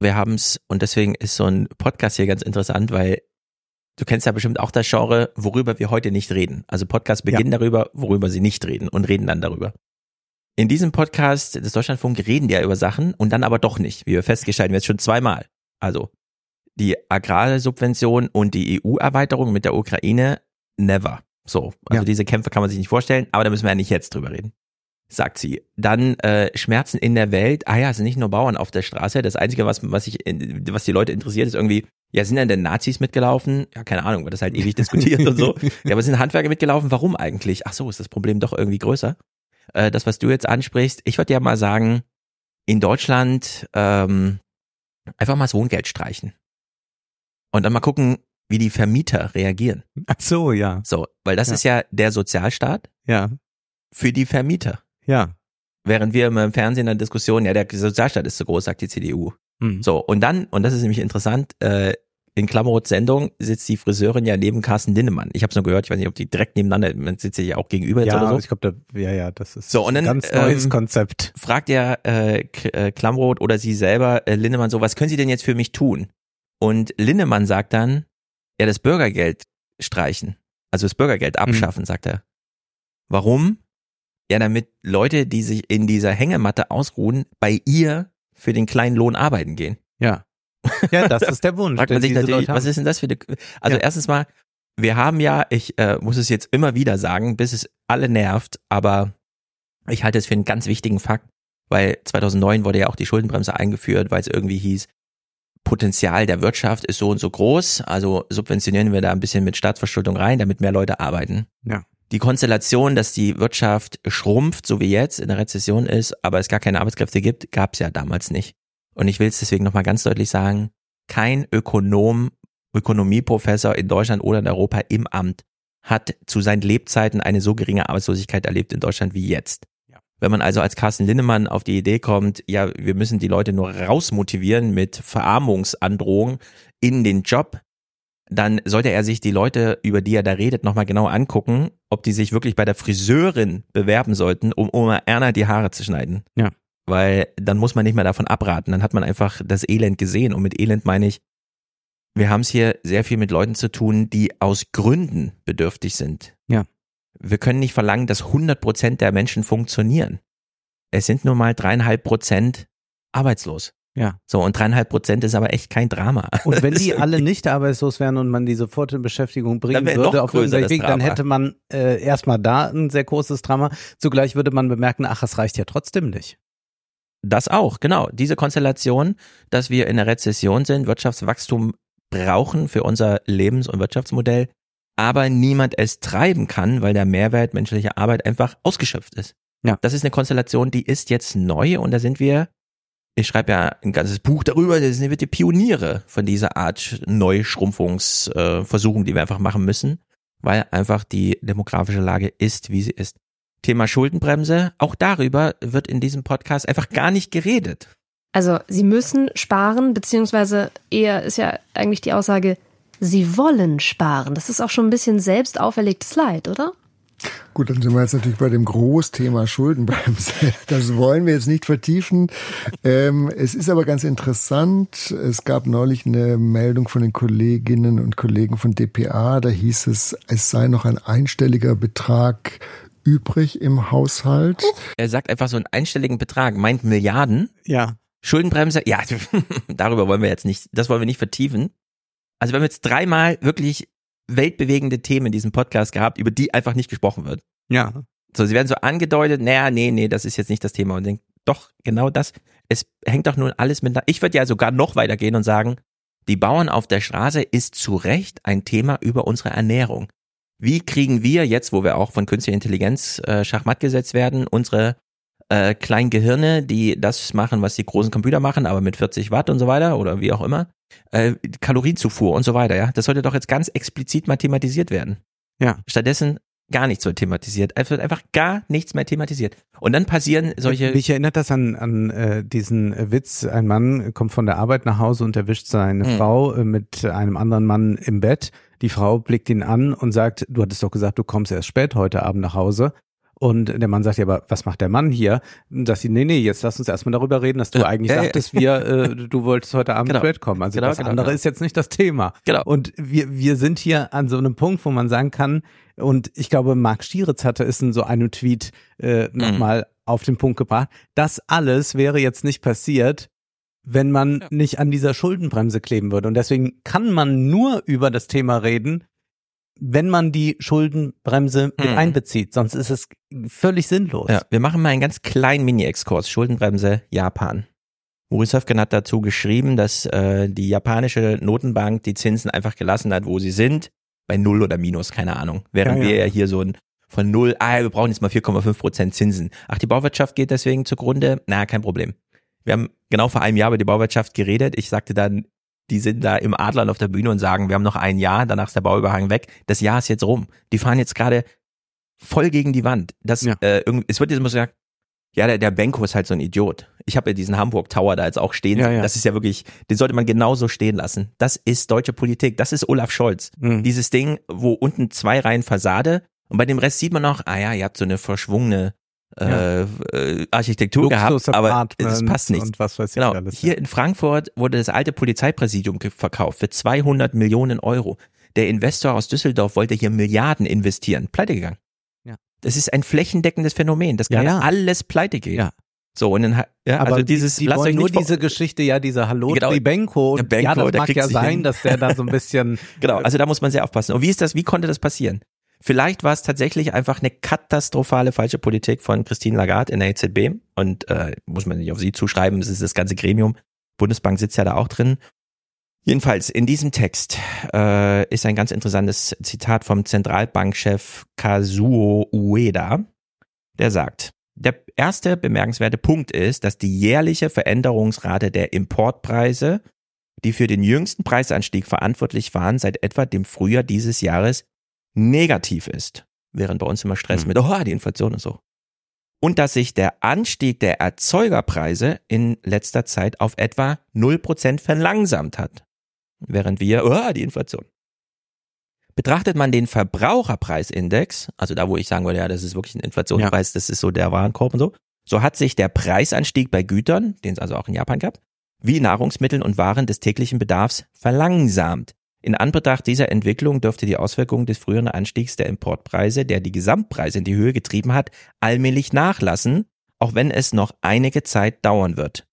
[SPEAKER 1] wir haben es und deswegen ist so ein Podcast hier ganz interessant, weil du kennst ja bestimmt auch das Genre, worüber wir heute nicht reden. Also Podcasts beginnen darüber, worüber sie nicht reden und reden dann darüber. In diesem Podcast des Deutschlandfunk reden die ja über Sachen und dann aber doch nicht, wie wir festgestellt haben, jetzt schon zweimal. Also die Agrarsubvention und die EU-Erweiterung mit der Ukraine, never. So, also
[SPEAKER 3] Ja.
[SPEAKER 1] diese Kämpfe kann man sich nicht vorstellen, aber da müssen wir ja nicht jetzt drüber reden. sagt sie. Dann äh, Schmerzen in der Welt. Ah ja, es sind nicht nur Bauern auf der Straße. Das Einzige, was, was, ich, was die Leute interessiert, ist irgendwie, ja, sind denn Nazis mitgelaufen? Ja, keine Ahnung, wird das halt ewig diskutiert und so. Ja, aber sind Handwerker mitgelaufen? Warum eigentlich? Ach so, ist das Problem doch irgendwie größer. Äh, das, was du jetzt ansprichst, ich würde ja mal sagen, in Deutschland ähm, einfach mal das Wohngeld streichen. Und dann mal gucken, wie die Vermieter reagieren.
[SPEAKER 3] Ach so, ja.
[SPEAKER 1] So, weil das
[SPEAKER 3] Ja.
[SPEAKER 1] ist ja der Sozialstaat
[SPEAKER 3] Ja.
[SPEAKER 1] für die Vermieter.
[SPEAKER 3] Ja.
[SPEAKER 1] Während wir immer im Fernsehen in der Diskussion, ja, der Sozialstaat ist zu groß, sagt die CDU.
[SPEAKER 3] Hm.
[SPEAKER 1] So, und dann, und das ist nämlich interessant, äh, in Klammerot Sendung sitzt die Friseurin ja neben Carsten Linnemann. Ich habe es nur gehört, ich weiß nicht, ob die direkt nebeneinander, man sitzt ja auch gegenüber
[SPEAKER 3] Ja,
[SPEAKER 1] oder so.
[SPEAKER 3] ich glaube, da, ja, ja, das ist
[SPEAKER 1] So, und dann,
[SPEAKER 3] ein ganz neues
[SPEAKER 1] ähm,
[SPEAKER 3] Konzept.
[SPEAKER 1] Fragt ja äh, äh, Klamroth oder sie selber äh, Linnemann so, was können Sie denn jetzt für mich tun? Und Linnemann sagt dann, ja, das Bürgergeld streichen. Also das Bürgergeld
[SPEAKER 3] Mhm.
[SPEAKER 1] abschaffen, sagt er. Warum? Ja, damit Leute, die sich in dieser Hängematte ausruhen, bei ihr für den kleinen Lohn arbeiten gehen.
[SPEAKER 3] Ja. Ja, das ist der Wunsch.
[SPEAKER 1] Fragt man sich natürlich, was ist denn das für eine, also
[SPEAKER 3] Ja.
[SPEAKER 1] erstens mal, wir haben ja, ich äh, muss es jetzt immer wieder sagen, bis es alle nervt, aber ich halte es für einen ganz wichtigen Fakt, weil 2009 wurde ja auch die Schuldenbremse eingeführt, weil es irgendwie hieß, Potenzial der Wirtschaft ist so und so groß, also subventionieren wir da ein bisschen mit Staatsverschuldung rein, damit mehr Leute arbeiten.
[SPEAKER 3] Ja.
[SPEAKER 1] Die Konstellation, dass die Wirtschaft schrumpft, so wie jetzt in der Rezession ist, aber es gar keine Arbeitskräfte gibt, gab es ja damals nicht. Und ich will es deswegen nochmal ganz deutlich sagen, kein Ökonom, Ökonomieprofessor in Deutschland oder in Europa im Amt hat zu seinen Lebzeiten eine so geringe Arbeitslosigkeit erlebt in Deutschland wie jetzt.
[SPEAKER 3] Ja.
[SPEAKER 1] Wenn man also als Carsten Linnemann auf die Idee kommt, ja, wir müssen die Leute nur rausmotivieren mit Verarmungsandrohung in den Job, dann sollte er sich die Leute, über die er da redet, nochmal genau angucken, ob die sich wirklich bei der Friseurin bewerben sollten, um Oma Erna die Haare zu schneiden.
[SPEAKER 3] Ja.
[SPEAKER 1] Weil dann muss man nicht mehr davon abraten, dann hat man einfach das Elend gesehen. Und mit Elend meine ich, wir haben es hier sehr viel mit Leuten zu tun, die aus Gründen bedürftig sind.
[SPEAKER 3] Ja.
[SPEAKER 1] Wir können nicht verlangen, dass 100 Prozent der Menschen funktionieren. Es sind nur mal dreieinhalb Prozent arbeitslos.
[SPEAKER 3] Ja.
[SPEAKER 1] So, und dreieinhalb Prozent ist aber echt kein Drama.
[SPEAKER 3] Und wenn die alle nicht arbeitslos wären und man die sofort in Beschäftigung bringen würde auf
[SPEAKER 1] das
[SPEAKER 3] Weg, dann hätte man äh, erstmal da ein sehr großes Drama. Zugleich würde man bemerken, ach, es reicht ja trotzdem nicht.
[SPEAKER 1] Das auch, genau. Diese Konstellation, dass wir in der Rezession sind, Wirtschaftswachstum brauchen für unser Lebens- und Wirtschaftsmodell, aber niemand es treiben kann, weil der Mehrwert menschlicher Arbeit einfach ausgeschöpft ist.
[SPEAKER 3] Ja.
[SPEAKER 1] Das ist eine Konstellation, die ist jetzt neu und da sind wir, ich schreibe ja ein ganzes Buch darüber, da sind wir die Pioniere von dieser Art Neuschrumpfungsversuchung, die wir einfach machen müssen, weil einfach die demografische Lage ist, wie sie ist. Thema Schuldenbremse, auch darüber wird in diesem Podcast einfach gar nicht geredet.
[SPEAKER 4] Also sie müssen sparen, beziehungsweise eher ist ja eigentlich die Aussage, sie wollen sparen. Das ist auch schon ein bisschen selbst auferlegtes Leid, oder?
[SPEAKER 5] Gut, dann sind wir jetzt natürlich bei dem Großthema Schuldenbremse. Das wollen wir jetzt nicht vertiefen. Ähm, es ist aber ganz interessant. Es gab neulich eine Meldung von den Kolleginnen und Kollegen von dpa. Da hieß es, es sei noch ein einstelliger Betrag übrig im Haushalt.
[SPEAKER 1] Er sagt einfach so einen einstelligen Betrag, meint Milliarden.
[SPEAKER 3] Ja.
[SPEAKER 1] Schuldenbremse, ja, darüber wollen wir jetzt nicht, das wollen wir nicht vertiefen. Also wir haben jetzt dreimal wirklich weltbewegende Themen in diesem Podcast gehabt, über die einfach nicht gesprochen wird.
[SPEAKER 3] Ja.
[SPEAKER 1] So, sie werden so angedeutet, naja, nee, nee, das ist jetzt nicht das Thema. Und denkt, doch, genau das. Es hängt doch nun alles miteinander. Ich würde ja sogar noch weitergehen und sagen, die Bauern auf der Straße ist zu Recht ein Thema über unsere Ernährung. Wie kriegen wir jetzt, wo wir auch von künstlicher Intelligenz äh, schachmatt gesetzt werden, unsere äh, kleinen Gehirne, die das machen, was die großen Computer machen, aber mit 40 Watt und so weiter oder wie auch immer, äh, Kalorienzufuhr und so weiter, ja, das sollte doch jetzt ganz explizit mal thematisiert werden.
[SPEAKER 3] Ja.
[SPEAKER 1] Stattdessen gar nichts wird thematisiert. Es wird einfach gar nichts mehr thematisiert. Und dann passieren solche.
[SPEAKER 3] Mich erinnert das an, an äh, diesen Witz, ein Mann kommt von der Arbeit nach Hause und erwischt seine
[SPEAKER 1] Hm.
[SPEAKER 3] Frau äh, mit einem anderen Mann im Bett. Die Frau blickt ihn an und sagt, du hattest doch gesagt, du kommst erst spät heute Abend nach Hause. Und der Mann sagt ja, aber was macht der Mann hier? Und sagt sie, nee, nee, jetzt lass uns erstmal darüber reden, dass du
[SPEAKER 1] Ja,
[SPEAKER 3] eigentlich
[SPEAKER 1] ja, ja.
[SPEAKER 3] sagtest, wir, äh, du wolltest heute Abend
[SPEAKER 1] Genau.
[SPEAKER 3] spät kommen. Also
[SPEAKER 1] Genau,
[SPEAKER 3] das
[SPEAKER 1] genau,
[SPEAKER 3] andere
[SPEAKER 1] genau.
[SPEAKER 3] ist jetzt nicht das Thema.
[SPEAKER 1] Genau.
[SPEAKER 3] Und wir, wir sind hier an so einem Punkt, wo man sagen kann, und ich glaube, Marc Stieritz hatte es in so einem Tweet äh,
[SPEAKER 1] Mhm.
[SPEAKER 3] nochmal auf den Punkt gebracht. Das alles wäre jetzt nicht passiert, wenn man
[SPEAKER 1] Ja.
[SPEAKER 3] nicht an dieser Schuldenbremse kleben würde. Und deswegen kann man nur über das Thema reden, wenn man die Schuldenbremse mit
[SPEAKER 1] Mhm.
[SPEAKER 3] einbezieht. Sonst ist es völlig sinnlos.
[SPEAKER 1] Ja, wir machen mal einen ganz kleinen Mini-Exkurs. Schuldenbremse Japan. Maurice Höfgen hat dazu geschrieben, dass äh, die japanische Notenbank die Zinsen einfach gelassen hat, wo sie sind, bei Null oder Minus, keine Ahnung. Während
[SPEAKER 3] Ja, ja.
[SPEAKER 1] wir ja hier so ein von Null, ah, wir brauchen jetzt mal 4,5 Prozent Zinsen. Ach, die Bauwirtschaft geht deswegen zugrunde? Na, kein Problem. Wir haben genau vor einem Jahr über die Bauwirtschaft geredet. Ich sagte dann, die sind da im Adlern auf der Bühne und sagen, wir haben noch ein Jahr, danach ist der Bauüberhang weg. Das Jahr ist jetzt rum. Die fahren jetzt gerade voll gegen die Wand. Das,
[SPEAKER 3] Ja.
[SPEAKER 1] äh, es wird jetzt immer so gesagt, ja, der, der Benko ist halt so ein Idiot. Ich habe ja diesen Hamburg Tower da jetzt auch stehen.
[SPEAKER 3] Ja, ja.
[SPEAKER 1] Das ist ja wirklich, den sollte man genauso stehen lassen. Das ist deutsche Politik. Das ist Olaf Scholz.
[SPEAKER 3] Mhm.
[SPEAKER 1] Dieses Ding, wo unten zwei Reihen Fassade und bei dem Rest sieht man noch, ah ja, ihr habt so eine verschwungene äh, äh, Architektur gehabt, aber es passt nicht. Genau.
[SPEAKER 3] alles.
[SPEAKER 1] Hier in Frankfurt wurde das alte Polizeipräsidium verkauft für 200 Millionen Euro. Der Investor aus Düsseldorf wollte hier Milliarden investieren. Pleite gegangen.
[SPEAKER 3] Ja.
[SPEAKER 1] Das ist ein flächendeckendes Phänomen, dass
[SPEAKER 3] Ja,
[SPEAKER 1] gerade
[SPEAKER 3] ja.
[SPEAKER 1] alles pleite geht.
[SPEAKER 3] Ja.
[SPEAKER 1] So, und dann, ja,
[SPEAKER 3] Aber
[SPEAKER 1] also dieses,
[SPEAKER 3] die, die wollen nur diese Geschichte, ja, dieser Hallo
[SPEAKER 1] Genau.
[SPEAKER 3] Benko.
[SPEAKER 1] Der Benko,
[SPEAKER 3] ja, das mag ja sein,
[SPEAKER 1] hin.
[SPEAKER 3] dass der da so ein bisschen
[SPEAKER 1] Genau, also da muss man sehr aufpassen. Und wie ist das, wie konnte das passieren? Vielleicht war es tatsächlich einfach eine katastrophale falsche Politik von Christine Lagarde in der EZB und äh, muss man nicht auf sie zuschreiben, es ist das ganze Gremium. Bundesbank sitzt ja da auch drin. Jedenfalls in diesem Text äh, ist ein ganz interessantes Zitat vom Zentralbankchef Kazuo Ueda, der sagt, der erste bemerkenswerte Punkt ist, dass die jährliche Veränderungsrate der Importpreise, die für den jüngsten Preisanstieg verantwortlich waren, seit etwa dem Frühjahr dieses Jahres negativ ist. Während bei uns immer Stress
[SPEAKER 3] Hm.
[SPEAKER 1] mit, oh, die Inflation und so. Und dass sich der Anstieg der Erzeugerpreise in letzter Zeit auf etwa 0% verlangsamt hat. Während wir, oh, die Inflation. Betrachtet man den Verbraucherpreisindex, also da, wo ich sagen würde, ja, das ist wirklich ein Inflationspreis, das ist so der Warenkorb und so, so hat sich der Preisanstieg bei Gütern, den es also auch in Japan gab, wie Nahrungsmitteln und Waren des täglichen Bedarfs verlangsamt. In Anbetracht dieser Entwicklung dürfte die Auswirkung des früheren Anstiegs der Importpreise, der die Gesamtpreise in die Höhe getrieben hat, allmählich nachlassen, auch wenn es noch einige Zeit dauern wird.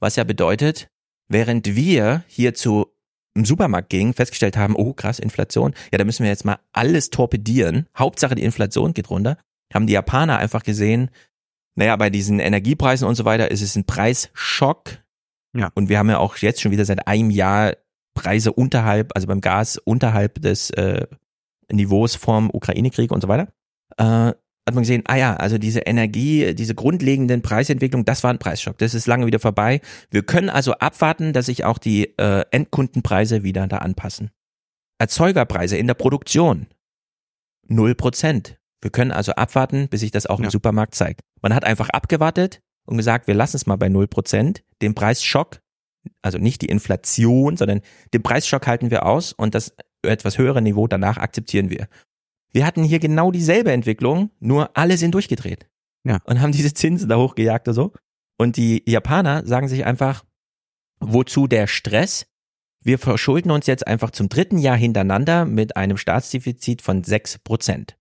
[SPEAKER 1] Was ja bedeutet, während wir hier zu im Supermarkt gingen, festgestellt haben, oh krass, Inflation, ja, da müssen wir jetzt mal alles torpedieren. Hauptsache die Inflation geht runter. Haben die Japaner einfach gesehen, naja, bei diesen Energiepreisen und so weiter ist es ein Preisschock.
[SPEAKER 3] Ja.
[SPEAKER 1] Und wir haben ja auch jetzt schon wieder seit einem Jahr Preise unterhalb, also beim Gas unterhalb des äh, Niveaus vom Ukraine-Krieg und so weiter. Äh, hat man gesehen, ah ja, also diese Energie, diese grundlegenden Preisentwicklung, das war ein Preisschock. Das ist lange wieder vorbei. Wir können also abwarten, dass sich auch die äh, Endkundenpreise wieder da anpassen. Erzeugerpreise in der Produktion. Null Prozent. Wir können also abwarten, bis sich das auch im
[SPEAKER 3] Ja.
[SPEAKER 1] Supermarkt zeigt. Man hat einfach abgewartet und gesagt, wir lassen es mal bei null Prozent. Den Preisschock, also nicht die Inflation, sondern den Preisschock halten wir aus und das etwas höhere Niveau danach akzeptieren wir. Wir hatten hier genau dieselbe Entwicklung, nur alle sind durchgedreht.
[SPEAKER 3] Ja.
[SPEAKER 1] Und haben diese Zinsen da hochgejagt oder so. Und die Japaner sagen sich einfach, wozu der Stress? Wir verschulden uns jetzt einfach zum dritten Jahr hintereinander mit einem Staatsdefizit von sechs Prozent.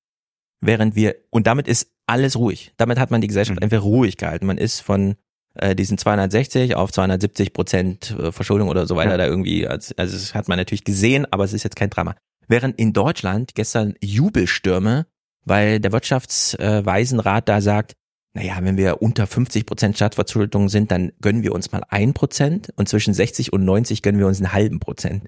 [SPEAKER 1] Während wir, und damit ist alles ruhig. Damit hat man die Gesellschaft
[SPEAKER 3] Mhm.
[SPEAKER 1] einfach ruhig gehalten. Man ist von äh, diesen 260 auf 270 Prozent äh, Verschuldung oder so weiter
[SPEAKER 3] Ja.
[SPEAKER 1] da irgendwie, als- also das hat man natürlich gesehen, aber es ist jetzt kein Drama. Während in Deutschland gestern Jubelstürme, weil der Wirtschaftsweisenrat da sagt, naja, wenn wir unter 50 Prozent Staatsverschuldung sind, dann gönnen wir uns mal ein Prozent und zwischen 60 und 90 gönnen wir uns einen halben Prozent.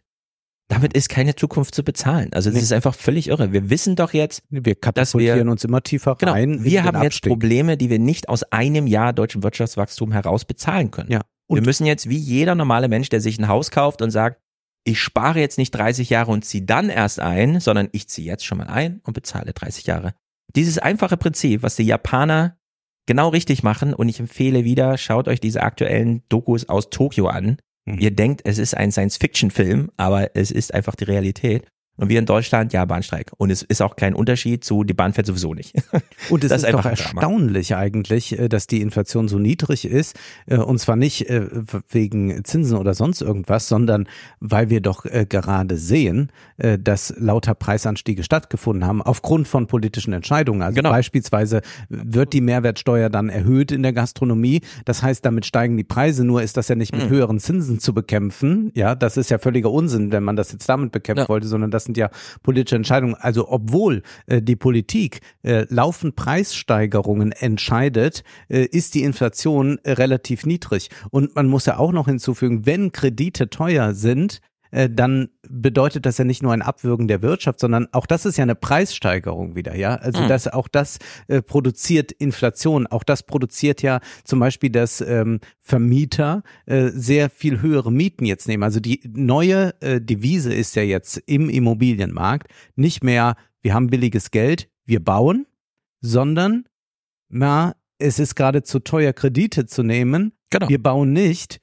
[SPEAKER 1] Damit ist keine Zukunft zu bezahlen. Also das
[SPEAKER 3] Nee.
[SPEAKER 1] ist einfach völlig irre. Wir wissen doch jetzt,
[SPEAKER 3] wir katapultieren uns immer tiefer
[SPEAKER 1] genau,
[SPEAKER 3] rein. in
[SPEAKER 1] wir haben jetzt. Probleme, die wir nicht aus einem Jahr deutschen Wirtschaftswachstum heraus bezahlen können.
[SPEAKER 3] Ja.
[SPEAKER 1] wir
[SPEAKER 3] Und-
[SPEAKER 1] müssen jetzt wie jeder normale Mensch, der sich ein Haus kauft und sagt, ich spare jetzt nicht 30 Jahre und ziehe dann erst ein, sondern ich ziehe jetzt schon mal ein und bezahle 30 Jahre. Dieses einfache Prinzip, was die Japaner genau richtig machen und ich empfehle wieder, schaut euch diese aktuellen Dokus aus Tokio an.
[SPEAKER 3] Mhm.
[SPEAKER 1] Ihr denkt, es ist ein Science-Fiction-Film, aber es ist einfach die Realität. Und wir in Deutschland, ja, Bahnstreik. Und es ist auch kein Unterschied zu, die Bahn fährt sowieso nicht.
[SPEAKER 3] Und es
[SPEAKER 1] Das
[SPEAKER 3] ist,
[SPEAKER 1] ist
[SPEAKER 3] doch
[SPEAKER 1] einfach ein Drama.
[SPEAKER 3] erstaunlich eigentlich, äh, dass die Inflation so niedrig ist. äh, Und zwar nicht äh, wegen Zinsen oder sonst irgendwas, sondern weil wir doch gerade sehen, dass lauter Preisanstiege stattgefunden haben aufgrund von politischen Entscheidungen. Also
[SPEAKER 1] Genau.
[SPEAKER 3] beispielsweise wird die Mehrwertsteuer dann erhöht in der Gastronomie. Das heißt, damit steigen die Preise. Nur ist das ja nicht mit
[SPEAKER 1] Mhm.
[SPEAKER 3] höheren Zinsen zu bekämpfen. Ja, das ist ja völliger Unsinn, wenn man das jetzt damit bekämpfen
[SPEAKER 1] Ja.
[SPEAKER 3] wollte, sondern das sind ja politische Entscheidungen. Also obwohl äh, die Politik äh, laufend Preissteigerungen entscheidet, äh, ist die Inflation äh, relativ niedrig. Und man muss ja auch noch hinzufügen, wenn Kredite teuer sind, äh, dann bedeutet das ja nicht nur ein Abwürgen der Wirtschaft, sondern auch das ist ja eine Preissteigerung wieder, ja. Also mhm. das auch das äh, produziert Inflation, auch das produziert ja zum Beispiel, dass ähm, Vermieter äh, sehr viel höhere Mieten jetzt nehmen. Also die neue äh, Devise ist ja jetzt im Immobilienmarkt nicht mehr, wir haben billiges Geld, wir bauen, sondern na, es ist gerade zu teuer, Kredite zu nehmen. Genau. Wir bauen nicht,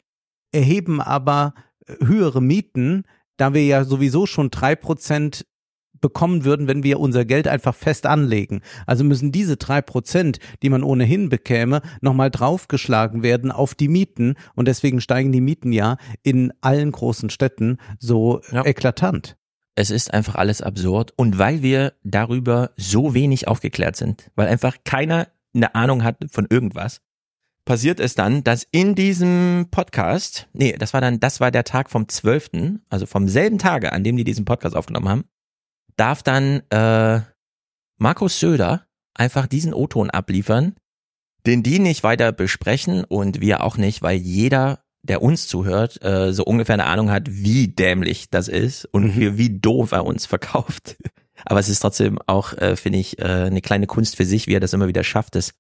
[SPEAKER 3] erheben aber höhere Mieten, da wir ja sowieso schon drei Prozent bekommen würden, wenn wir unser Geld einfach fest anlegen. Also müssen diese drei Prozent, die man ohnehin bekäme, nochmal draufgeschlagen werden auf die Mieten. Und deswegen steigen die Mieten ja in allen großen Städten so ja. eklatant.
[SPEAKER 1] Es ist einfach alles absurd. Und weil wir darüber so wenig aufgeklärt sind, weil einfach keiner eine Ahnung hat von irgendwas, passiert es dann, dass in diesem Podcast, nee, das war dann, das war der Tag vom 12., also vom selben Tage, an dem die diesen Podcast aufgenommen haben, darf dann äh, Markus Söder einfach diesen O-Ton abliefern, den die nicht weiter besprechen und wir auch nicht, weil jeder, der uns zuhört, äh, so ungefähr eine Ahnung hat, wie dämlich das ist und mhm. für wie doof er uns verkauft. Aber es ist trotzdem auch, äh, finde ich, äh, eine kleine Kunst für sich, wie er das immer wieder schafft, das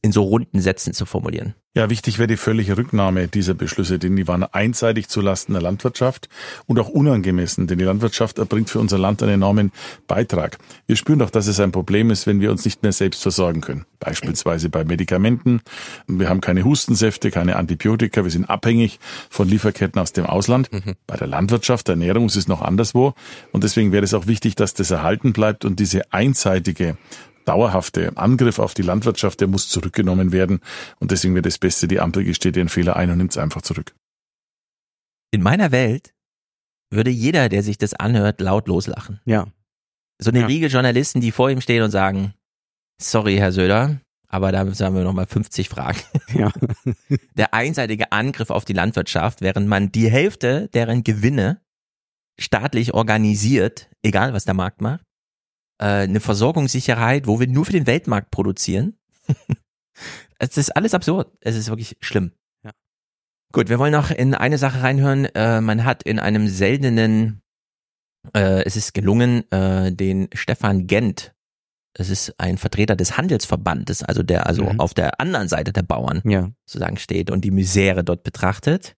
[SPEAKER 1] in so runden Sätzen zu formulieren.
[SPEAKER 6] Ja, wichtig wäre die völlige Rücknahme dieser Beschlüsse, denn die waren einseitig zulasten der Landwirtschaft und auch unangemessen, denn die Landwirtschaft erbringt für unser Land einen enormen Beitrag. Wir spüren doch, dass es ein Problem ist, wenn wir uns nicht mehr selbst versorgen können. Beispielsweise bei Medikamenten. Wir haben keine Hustensäfte, keine Antibiotika. Wir sind abhängig von Lieferketten aus dem Ausland. Mhm. Bei der Landwirtschaft, der Ernährung ist es noch anderswo. Und deswegen wäre es auch wichtig, dass das erhalten bleibt und diese einseitige dauerhafte Angriff auf die Landwirtschaft, der muss zurückgenommen werden. Und deswegen wäre das Beste, die Ampel gesteht ihren Fehler ein und nimmt es einfach zurück.
[SPEAKER 1] In meiner Welt würde jeder, der sich das anhört, laut loslachen.
[SPEAKER 3] Ja.
[SPEAKER 1] So eine
[SPEAKER 3] ja.
[SPEAKER 1] Riege Journalisten, die vor ihm stehen und sagen, sorry, Herr Söder, aber da haben wir nochmal 50 Fragen.
[SPEAKER 3] Ja.
[SPEAKER 1] Der einseitige Angriff auf die Landwirtschaft, während man die Hälfte deren Gewinne staatlich organisiert, egal was der Markt macht, äh, eine Versorgungssicherheit, wo wir nur für den Weltmarkt produzieren. es ist alles absurd. Es ist wirklich schlimm.
[SPEAKER 3] Ja.
[SPEAKER 1] Gut, wir wollen noch in eine Sache reinhören. Äh, man hat in einem seltenen, äh, es ist gelungen, äh, den Stefan Gent, es ist ein Vertreter des Handelsverbandes, also der also mhm. auf der anderen Seite der Bauern
[SPEAKER 3] ja.
[SPEAKER 1] sozusagen steht und die Misere dort betrachtet.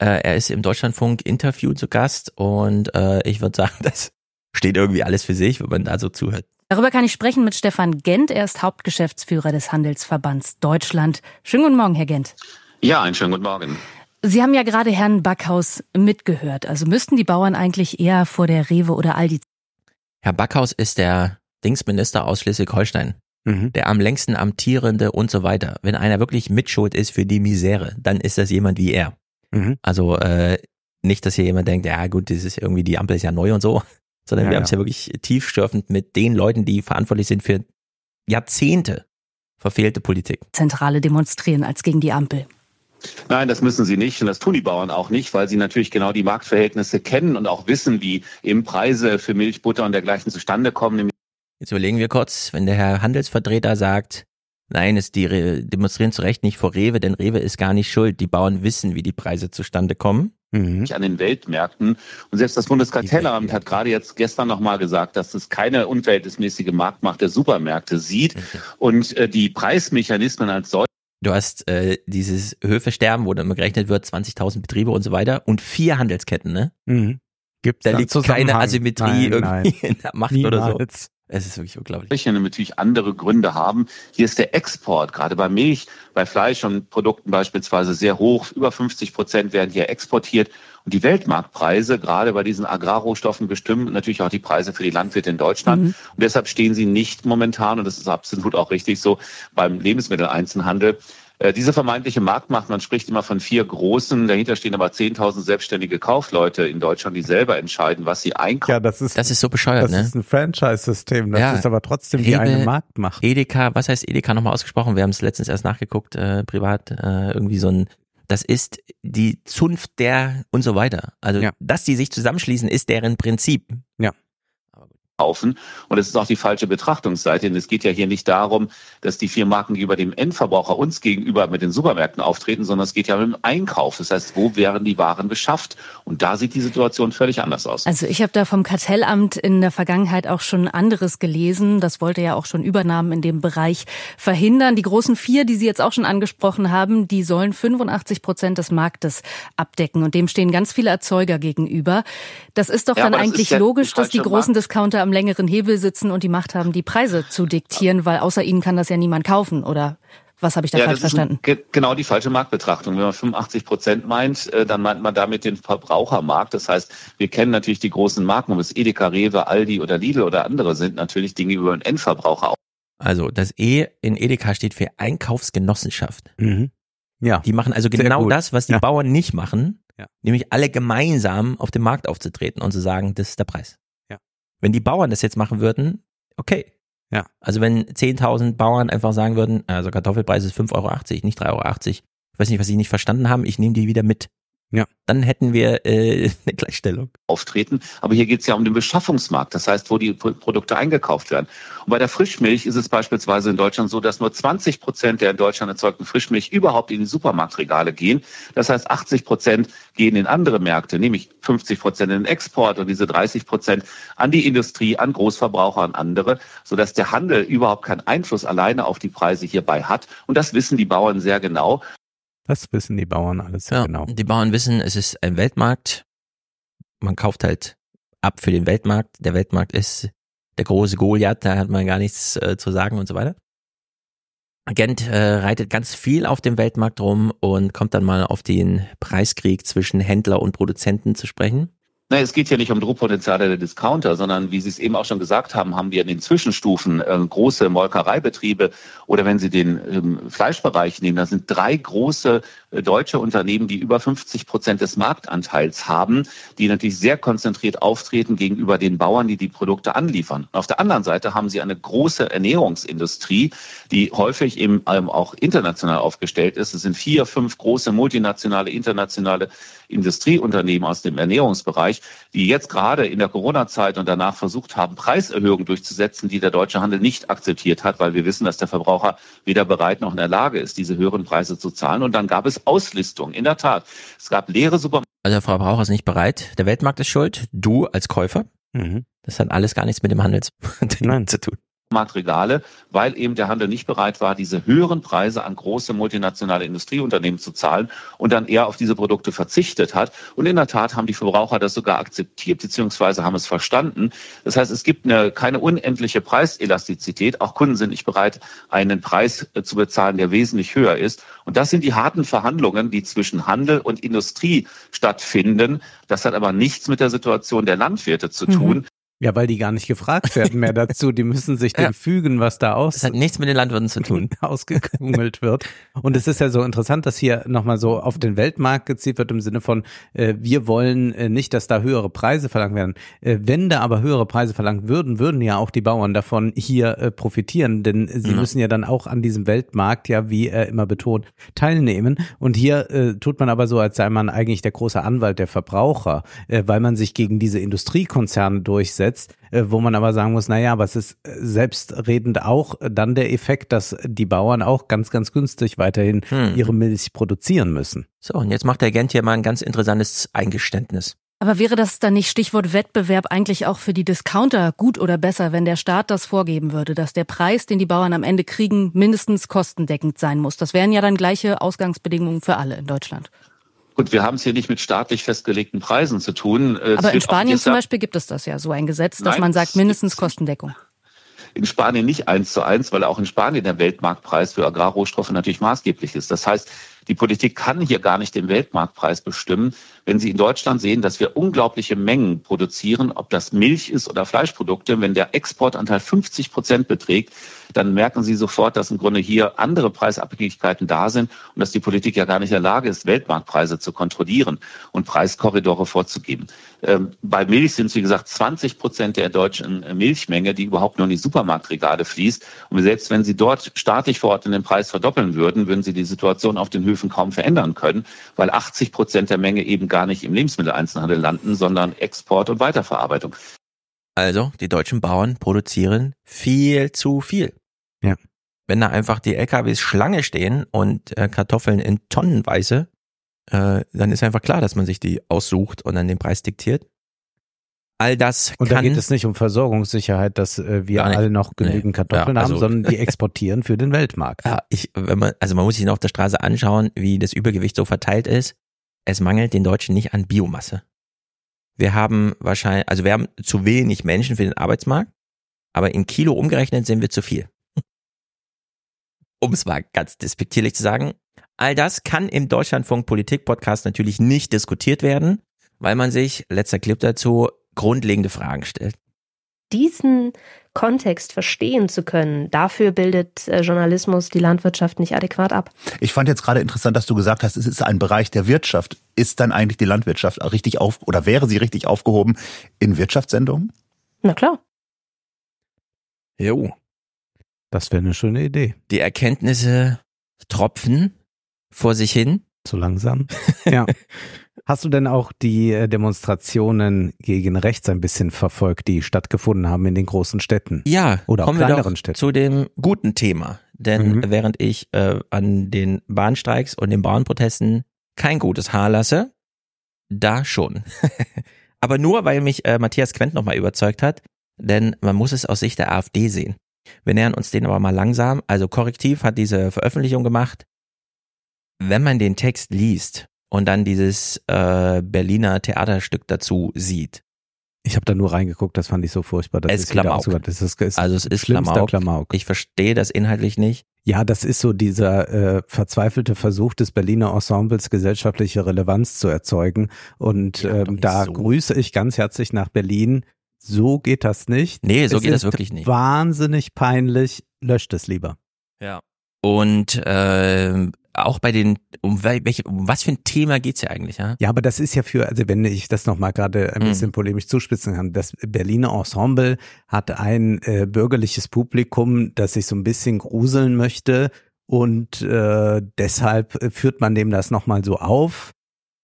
[SPEAKER 1] Äh, er ist im Deutschlandfunk Interview zu Gast und äh, ich würde sagen, das steht irgendwie alles für sich, wenn man da so zuhört.
[SPEAKER 7] Darüber kann ich sprechen mit Stefan Gent. Er ist Hauptgeschäftsführer des Handelsverbands Deutschland. Schönen guten Morgen, Herr Gent.
[SPEAKER 8] Ja, einen schönen guten Morgen.
[SPEAKER 7] Sie haben ja gerade Herrn Backhaus mitgehört. Also müssten die Bauern eigentlich eher vor der Rewe oder Aldi.
[SPEAKER 1] Herr Backhaus ist der Dingsminister aus Schleswig-Holstein. Mhm. Der am längsten amtierende und so weiter. Wenn einer wirklich mitschuld ist für die Misere, dann ist das jemand wie er. Mhm. Also äh, nicht, dass hier jemand denkt, ja gut, das ist irgendwie die Ampel ist ja neu und so, sondern ja, wir haben es ja wirklich tiefstürfend mit den Leuten, die verantwortlich sind für Jahrzehnte verfehlte Politik.
[SPEAKER 7] Zentrale demonstrieren als gegen die Ampel.
[SPEAKER 8] Nein, das müssen sie nicht und das tun die Bauern auch nicht, weil sie natürlich genau die Marktverhältnisse kennen und auch wissen, wie eben Preise für Milch, Butter und dergleichen zustande kommen.
[SPEAKER 1] Jetzt überlegen wir kurz, wenn der Herr Handelsvertreter sagt, nein, es die demonstrieren zu Recht nicht vor Rewe, denn Rewe ist gar nicht schuld. Die Bauern wissen, wie die Preise zustande kommen
[SPEAKER 8] mhm. an den Weltmärkten. Und selbst das Bundeskartellamt hat gerade jetzt gestern nochmal gesagt, dass es keine unverhältnismäßige Marktmacht der Supermärkte sieht mhm. und äh, die Preismechanismen als solche
[SPEAKER 1] Du hast äh, dieses Höfesterben, wo dann immer gerechnet wird, 20.000 Betriebe und so weiter und vier Handelsketten, ne?
[SPEAKER 3] Mhm.
[SPEAKER 1] Gibt's da liegt keine Asymmetrie
[SPEAKER 3] nein,
[SPEAKER 1] irgendwie
[SPEAKER 3] nein.
[SPEAKER 1] in der Macht Niemals. oder so. Es ist wirklich unglaublich.
[SPEAKER 8] Natürlich andere Gründe haben. Hier ist der Export, gerade bei Milch, bei Fleisch und Produkten beispielsweise sehr hoch. Über 50 Prozent werden hier exportiert. Und die Weltmarktpreise, gerade bei diesen Agrarrohstoffen, bestimmen natürlich auch die Preise für die Landwirte in Deutschland. Mhm. Und deshalb stehen sie nicht momentan, und das ist absolut auch richtig so, beim Lebensmitteleinzelhandel diese vermeintliche Marktmacht, man spricht immer von vier großen, dahinter stehen aber 10.000 selbstständige Kaufleute in Deutschland, die selber entscheiden, was sie einkaufen.
[SPEAKER 3] Ja, das ist,
[SPEAKER 1] das ist so bescheuert,
[SPEAKER 3] das
[SPEAKER 1] ne?
[SPEAKER 3] ist ein Franchise-System, das
[SPEAKER 1] Ja.
[SPEAKER 3] ist aber trotzdem
[SPEAKER 1] Rewe,
[SPEAKER 3] die eine Marktmacht.
[SPEAKER 1] Edeka, was heißt Edeka nochmal ausgesprochen? Wir haben es letztens erst nachgeguckt, äh, privat, äh, irgendwie so ein Das ist die Zunft der und so weiter. Also,
[SPEAKER 3] Ja.
[SPEAKER 1] dass die sich zusammenschließen, ist deren Prinzip.
[SPEAKER 8] Kaufen. Und es ist auch die falsche Betrachtungsseite. Denn es geht ja hier nicht darum, dass die vier Marken gegenüber dem Endverbraucher uns gegenüber mit den Supermärkten auftreten, sondern es geht ja um den Einkauf. Das heißt, wo werden die Waren beschafft? Und da sieht die Situation völlig anders aus.
[SPEAKER 7] Also ich habe da vom Kartellamt in der Vergangenheit auch schon anderes gelesen. Das wollte ja auch schon Übernahmen in dem Bereich verhindern. Die großen vier, die Sie jetzt auch schon angesprochen haben, die sollen 85 Prozent des Marktes abdecken. Und dem stehen ganz viele Erzeuger gegenüber. Das ist doch
[SPEAKER 8] Ja,
[SPEAKER 7] dann
[SPEAKER 8] das
[SPEAKER 7] eigentlich
[SPEAKER 8] ja
[SPEAKER 7] logisch, dass die großen
[SPEAKER 8] Markt.
[SPEAKER 7] Discounter am längeren Hebel sitzen und die Macht haben, die Preise zu diktieren, weil außer ihnen kann das ja niemand kaufen. Oder was habe ich da falsch
[SPEAKER 8] das ist
[SPEAKER 7] verstanden?
[SPEAKER 8] ein- ge- genau die falsche Marktbetrachtung. Wenn man 85 Prozent meint, äh, dann meint man damit den Verbrauchermarkt. Das heißt, wir kennen natürlich die großen Marken, ob es Edeka, Rewe, Aldi oder Lidl oder andere sind, natürlich Dinge über den Endverbraucher
[SPEAKER 1] Also, das E in Edeka steht für Einkaufsgenossenschaft.
[SPEAKER 3] Mhm. Ja.
[SPEAKER 1] Die machen also genau das, was die
[SPEAKER 3] Ja.
[SPEAKER 1] Bauern nicht machen,
[SPEAKER 3] Ja.
[SPEAKER 1] nämlich alle gemeinsam auf dem Markt aufzutreten und zu sagen, das ist der Preis. Wenn die Bauern das jetzt machen würden, okay.
[SPEAKER 3] Ja.
[SPEAKER 1] Also wenn 10.000 Bauern einfach sagen würden, also Kartoffelpreis ist 5,80 Euro, nicht 3,80 Euro. Ich weiß nicht, was sie nicht verstanden haben, ich nehme die wieder mit.
[SPEAKER 3] Ja.
[SPEAKER 1] Dann hätten wir äh, eine Gleichstellung.
[SPEAKER 8] auftreten. Aber hier geht es ja um den Beschaffungsmarkt, das heißt, wo die Pro- Produkte eingekauft werden. Und bei der Frischmilch ist es beispielsweise in Deutschland so, dass nur 20 Prozent der in Deutschland erzeugten Frischmilch überhaupt in die Supermarktregale gehen. Das heißt, 80 Prozent gehen in andere Märkte, nämlich 50 Prozent in den Export und diese 30 Prozent an die Industrie, an Großverbraucher, an andere, sodass der Handel überhaupt keinen Einfluss alleine auf die Preise hierbei hat. Und das wissen die Bauern sehr genau.
[SPEAKER 3] Das wissen die Bauern alles
[SPEAKER 1] Ja,
[SPEAKER 3] genau.
[SPEAKER 1] Die Bauern wissen, es ist ein Weltmarkt. Man kauft halt ab für den Weltmarkt. Der Weltmarkt ist der große Goliath, da hat man gar nichts äh, zu sagen und so weiter. Gent äh, reitet ganz viel auf dem Weltmarkt rum und kommt dann mal auf den Preiskrieg zwischen Händler und Produzenten zu sprechen.
[SPEAKER 8] Nein, es geht hier nicht um Druckpotenziale der Discounter, sondern wie Sie es eben auch schon gesagt haben, haben wir in den Zwischenstufen äh, große Molkereibetriebe oder wenn Sie den ähm, Fleischbereich nehmen, da sind drei große äh, deutsche Unternehmen, die über 50 Prozent des Marktanteils haben, die natürlich sehr konzentriert auftreten gegenüber den Bauern, die die Produkte anliefern. Und auf der anderen Seite haben Sie eine große Ernährungsindustrie, die häufig eben ähm, auch international aufgestellt ist. Es sind vier, fünf große multinationale, internationale Industrieunternehmen aus dem Ernährungsbereich, die jetzt gerade in der Corona-Zeit und danach versucht haben, Preiserhöhungen durchzusetzen, die der deutsche Handel nicht akzeptiert hat, weil wir wissen, dass der Verbraucher weder bereit noch in der Lage ist, diese höheren Preise zu zahlen. Und dann gab es Auslistungen. In der Tat, es gab leere Supermärkte.
[SPEAKER 1] Also der Verbraucher ist nicht bereit, der Weltmarkt ist schuld, du als Käufer.
[SPEAKER 3] Mhm.
[SPEAKER 1] Das hat alles gar nichts mit dem Handels
[SPEAKER 3] Nein.
[SPEAKER 1] zu tun.
[SPEAKER 8] Regale, weil eben der Handel nicht bereit war, diese höheren Preise an große multinationale Industrieunternehmen zu zahlen und dann eher auf diese Produkte verzichtet hat. Und in der Tat haben die Verbraucher das sogar akzeptiert beziehungsweise haben es verstanden. Das heißt, es gibt eine, keine unendliche Preiselastizität. Auch Kunden sind nicht bereit, einen Preis äh, zu bezahlen, der wesentlich höher ist. Und das sind die harten Verhandlungen, die zwischen Handel und Industrie stattfinden. Das hat aber nichts mit der Situation der Landwirte zu
[SPEAKER 7] Mhm.
[SPEAKER 3] Ja, weil die gar nicht gefragt werden mehr dazu. Die müssen sich dem
[SPEAKER 1] Ja.
[SPEAKER 3] fügen, was da aus
[SPEAKER 1] Das hat nichts mit den Landwirten zu tun.
[SPEAKER 3] ausgekungelt wird. Und es ist ja so interessant, dass hier nochmal so auf den Weltmarkt gezielt wird im Sinne von, äh, wir wollen äh, nicht, dass da höhere Preise verlangt werden. Äh, wenn da aber höhere Preise verlangt würden, würden ja auch die Bauern davon hier äh, profitieren, denn sie
[SPEAKER 1] Ja.
[SPEAKER 3] müssen ja dann auch an diesem Weltmarkt ja, wie er immer betont, teilnehmen. Und hier äh, tut man aber so, als sei man eigentlich der große Anwalt der Verbraucher, äh, weil man sich gegen diese Industriekonzerne durchsetzt, äh, wo man aber sagen muss, naja, aber es ist äh, selbstredend auch dann der Effekt, dass die Bauern auch ganz, ganz günstig weiterhin
[SPEAKER 1] Hm.
[SPEAKER 3] ihre Milch produzieren müssen.
[SPEAKER 1] So, und jetzt macht der Gent hier mal ein ganz interessantes Eingeständnis.
[SPEAKER 7] Aber wäre das dann nicht Stichwort Wettbewerb eigentlich auch für die Discounter gut oder besser, wenn der Staat das vorgeben würde, dass der Preis, den die Bauern am Ende kriegen, mindestens kostendeckend sein muss? Das wären ja dann gleiche Ausgangsbedingungen für alle in Deutschland.
[SPEAKER 8] Gut, wir haben es hier nicht mit staatlich festgelegten Preisen zu tun. Äh, Es
[SPEAKER 7] Aber in Spanien zum Beispiel gibt es das ja, so ein Gesetz, dass
[SPEAKER 8] Nein,
[SPEAKER 7] man sagt
[SPEAKER 8] es
[SPEAKER 7] mindestens Kostendeckung.
[SPEAKER 8] in Spanien nicht eins zu eins, weil auch in Spanien der Weltmarktpreis für Agrarrohstoffe natürlich maßgeblich ist. Das heißt, die Politik kann hier gar nicht den Weltmarktpreis bestimmen. Wenn Sie in Deutschland sehen, dass wir unglaubliche Mengen produzieren, ob das Milch ist oder Fleischprodukte, wenn der Exportanteil 50 Prozent beträgt, dann merken Sie sofort, dass im Grunde hier andere Preisabhängigkeiten da sind und dass die Politik ja gar nicht in der Lage ist, Weltmarktpreise zu kontrollieren und Preiskorridore vorzugeben. Ähm, bei Milch sind es, wie gesagt, 20 Prozent der deutschen Milchmenge, die überhaupt nur in die Supermarktregale fließt. Und selbst wenn Sie dort staatlich vor Ort den Preis verdoppeln würden, würden Sie die Situation auf den Höfen kaum verändern können, weil 80 Prozent der Menge eben gar nicht im Lebensmitteleinzelhandel landen, sondern Export und Weiterverarbeitung.
[SPEAKER 1] Also, die deutschen Bauern produzieren viel zu viel.
[SPEAKER 3] Ja.
[SPEAKER 1] Wenn da einfach die LKWs Schlange stehen und äh, Kartoffeln in Tonnenweise, äh, dann ist einfach klar, dass man sich die aussucht und dann den Preis diktiert. All das
[SPEAKER 3] Und da geht es nicht um Versorgungssicherheit, dass äh, wir alle noch genügend
[SPEAKER 1] Nee.
[SPEAKER 3] Kartoffeln
[SPEAKER 1] Ja,
[SPEAKER 3] haben,
[SPEAKER 1] also-
[SPEAKER 3] sondern die exportieren für den Weltmarkt.
[SPEAKER 1] Ja, ich, wenn man, also man muss sich noch auf der Straße anschauen, wie das Übergewicht so verteilt ist. Es mangelt den Deutschen nicht an Biomasse. Wir haben wahrscheinlich, also wir haben zu wenig Menschen für den Arbeitsmarkt, aber in Kilo umgerechnet sind wir zu viel. Um es mal ganz despektierlich zu sagen. All das kann im Deutschlandfunk Politik Podcast natürlich nicht diskutiert werden, weil man sich, letzter Clip dazu, grundlegende Fragen stellt.
[SPEAKER 4] Diesen Kontext verstehen zu können, dafür bildet äh, Journalismus die Landwirtschaft nicht adäquat ab.
[SPEAKER 9] Ich fand jetzt gerade interessant, dass du gesagt hast, es ist ein Bereich der Wirtschaft. Ist dann eigentlich die Landwirtschaft auch richtig auf oder wäre sie richtig aufgehoben in Wirtschaftssendungen?
[SPEAKER 4] Na klar.
[SPEAKER 1] Jo.
[SPEAKER 3] Das wäre eine schöne Idee.
[SPEAKER 1] Die Erkenntnisse tropfen vor sich hin.
[SPEAKER 3] Zu langsam. Ja. Hast du denn auch die äh, Demonstrationen gegen rechts ein bisschen verfolgt, die stattgefunden haben in den großen Städten?
[SPEAKER 1] Ja,
[SPEAKER 3] Oder auch
[SPEAKER 1] kommen wir
[SPEAKER 3] kleineren
[SPEAKER 1] doch
[SPEAKER 3] Städten.
[SPEAKER 1] zu dem guten Thema. Denn
[SPEAKER 3] Mhm.
[SPEAKER 1] während ich äh, an den Bahnstreiks und den Bauernprotesten kein gutes Haar lasse, da schon. Aber nur, weil mich äh, Matthias Quent nochmal überzeugt hat, denn man muss es aus Sicht der AfD sehen. Wir nähern uns denen aber mal langsam. Also Korrektiv hat diese Veröffentlichung gemacht. Wenn man den Text liest und dann dieses äh, Berliner Theaterstück dazu sieht,
[SPEAKER 3] Ich habe da nur reingeguckt, das fand ich so furchtbar. Das
[SPEAKER 1] Es
[SPEAKER 3] ist
[SPEAKER 1] Klamauk.
[SPEAKER 3] ausgegangen. Das ist, ist
[SPEAKER 1] also es ist Klamauk.
[SPEAKER 3] Klamauk.
[SPEAKER 1] Ich verstehe das inhaltlich nicht.
[SPEAKER 3] Ja, das ist so dieser äh, verzweifelte Versuch des Berliner Ensembles, gesellschaftliche Relevanz zu erzeugen. Und
[SPEAKER 1] Ja,
[SPEAKER 3] ähm, da
[SPEAKER 1] so.
[SPEAKER 3] grüße ich ganz herzlich nach Berlin. So geht das nicht.
[SPEAKER 1] Nee, so
[SPEAKER 3] Es
[SPEAKER 1] geht das wirklich nicht.
[SPEAKER 3] Wahnsinnig peinlich. Löscht es lieber.
[SPEAKER 1] Ja. Und ähm, auch bei den, um, wel- welche, um was für ein Thema geht's hier eigentlich, ja?
[SPEAKER 3] Ja, aber das ist ja für, also wenn ich das nochmal gerade ein
[SPEAKER 1] Mhm.
[SPEAKER 3] bisschen polemisch zuspitzen kann, das Berliner Ensemble hat ein äh, bürgerliches Publikum, das sich so ein bisschen gruseln möchte und äh, deshalb äh, führt man dem das nochmal so auf.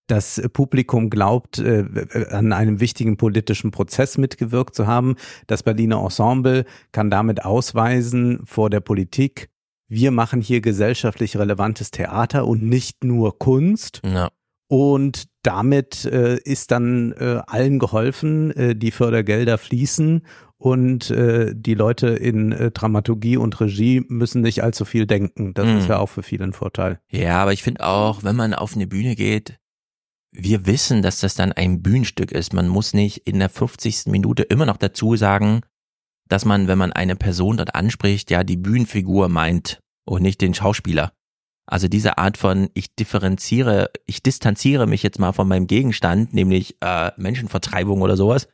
[SPEAKER 3] Das Publikum glaubt, äh, an einem wichtigen politischen Prozess mitgewirkt zu haben. Das Berliner Ensemble kann damit ausweisen vor der Politik, wir machen hier gesellschaftlich relevantes Theater und nicht nur Kunst.
[SPEAKER 1] Ja.
[SPEAKER 3] Und damit äh, ist dann äh, allen geholfen, äh, die Fördergelder fließen und äh, die Leute in äh, Dramaturgie und Regie müssen nicht allzu viel denken. Das
[SPEAKER 1] Mhm.
[SPEAKER 3] ist ja auch für viele ein Vorteil.
[SPEAKER 1] Ja, aber ich finde auch, wenn man auf eine Bühne geht, wir wissen, dass das dann ein Bühnenstück ist. Man muss nicht in der 50. Minute immer noch dazu sagen, dass man, wenn man eine Person dort anspricht, ja die Bühnenfigur meint und nicht den Schauspieler. Also diese Art von, ich differenziere, ich distanziere mich jetzt mal von meinem Gegenstand, nämlich äh, Menschenvertreibung oder sowas,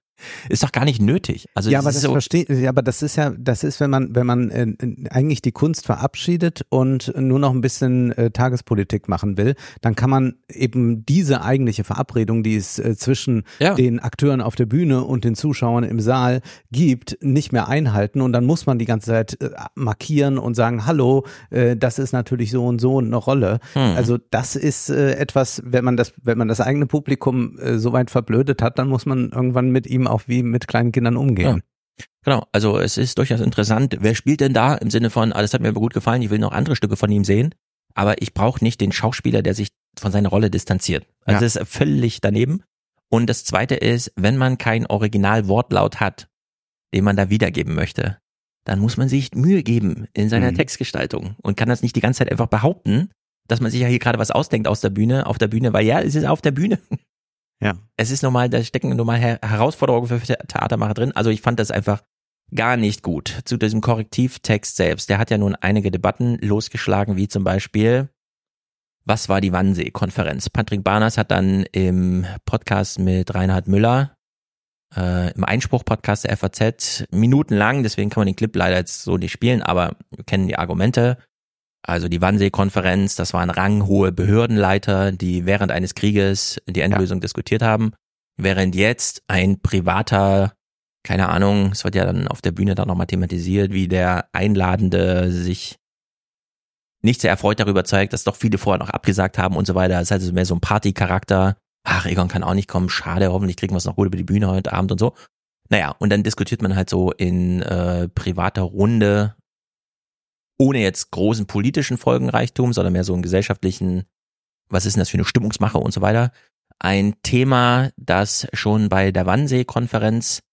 [SPEAKER 1] ist doch gar nicht nötig. Also
[SPEAKER 3] ja, aber das
[SPEAKER 1] so,
[SPEAKER 3] verstehe, ja, aber das ist ja, das ist, wenn man, wenn man äh, eigentlich die Kunst verabschiedet und nur noch ein bisschen äh, Tagespolitik machen will, dann kann man eben diese eigentliche Verabredung, die es äh, zwischen
[SPEAKER 1] Ja.
[SPEAKER 3] den Akteuren auf der Bühne und den Zuschauern im Saal gibt, nicht mehr einhalten und dann muss man die ganze Zeit äh, markieren und sagen, hallo, äh, das ist natürlich so und so eine Rolle.
[SPEAKER 1] Hm.
[SPEAKER 3] Also das ist äh, etwas, wenn man das, wenn man das eigene Publikum so weit verblödet hat, dann muss man irgendwann mit ihm auch wie mit kleinen Kindern umgehen.
[SPEAKER 1] Genau, also es ist durchaus interessant. Wer spielt denn da im Sinne von, ah, das hat mir aber gut gefallen, ich will noch andere Stücke von ihm sehen, aber ich brauche nicht den Schauspieler, der sich von seiner Rolle distanziert. Also
[SPEAKER 3] Ja.
[SPEAKER 1] das ist völlig daneben. Und das zweite ist, wenn man kein Originalwortlaut hat, den man da wiedergeben möchte, dann muss man sich Mühe geben in seiner
[SPEAKER 3] Mhm.
[SPEAKER 1] Textgestaltung und kann das nicht die ganze Zeit einfach behaupten, dass man sich ja hier gerade was ausdenkt aus der Bühne, auf der Bühne, weil ja, es ist auf der Bühne.
[SPEAKER 3] Ja.
[SPEAKER 1] Es ist normal, da stecken normal Her Herausforderungen für The- Theatermacher drin. Also ich fand das einfach gar nicht gut. Zu diesem Korrektivtext selbst. Der hat ja nun einige Debatten losgeschlagen, wie zum Beispiel, was war die Wannsee-Konferenz? Patrick Barners hat dann im Podcast mit Reinhard Müller äh, im Einspruch-Podcast der FAZ minutenlang, deswegen kann man den Clip leider jetzt so nicht spielen, aber wir kennen die Argumente. Also die Wannsee-Konferenz, das waren ranghohe Behördenleiter, die während eines Krieges die Endlösung ja. diskutiert haben, während jetzt ein privater, keine Ahnung, es wird ja dann auf der Bühne dann nochmal thematisiert, wie der Einladende sich nicht sehr erfreut darüber zeigt, dass doch viele vorher noch abgesagt haben und so weiter. Es ist also mehr so ein Partycharakter. Ach, Egon kann auch nicht kommen, schade, hoffentlich kriegen wir es noch gut über die Bühne heute Abend und so. Naja, und dann diskutiert man halt so in äh, privater Runde ohne jetzt großen politischen Folgenreichtum, sondern mehr so einen gesellschaftlichen, was ist denn das für eine Stimmungsmache und so weiter. Ein Thema, das schon bei der Wannsee-Konferenz,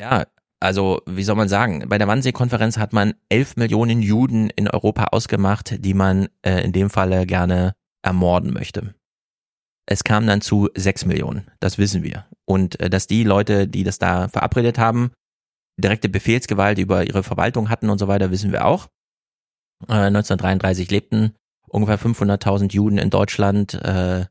[SPEAKER 1] ja, also wie soll man sagen, bei der Wannsee-Konferenz hat man elf Millionen Juden in Europa ausgemacht, die man äh, in dem Falle gerne ermorden möchte. Es kam dann zu sechs Millionen, das wissen wir. Und äh, dass die Leute, die das da verabredet haben, direkte Befehlsgewalt über ihre Verwaltung hatten und so weiter, wissen wir auch. Äh, 1933 lebten ungefähr 500.000 Juden in Deutschland. Äh,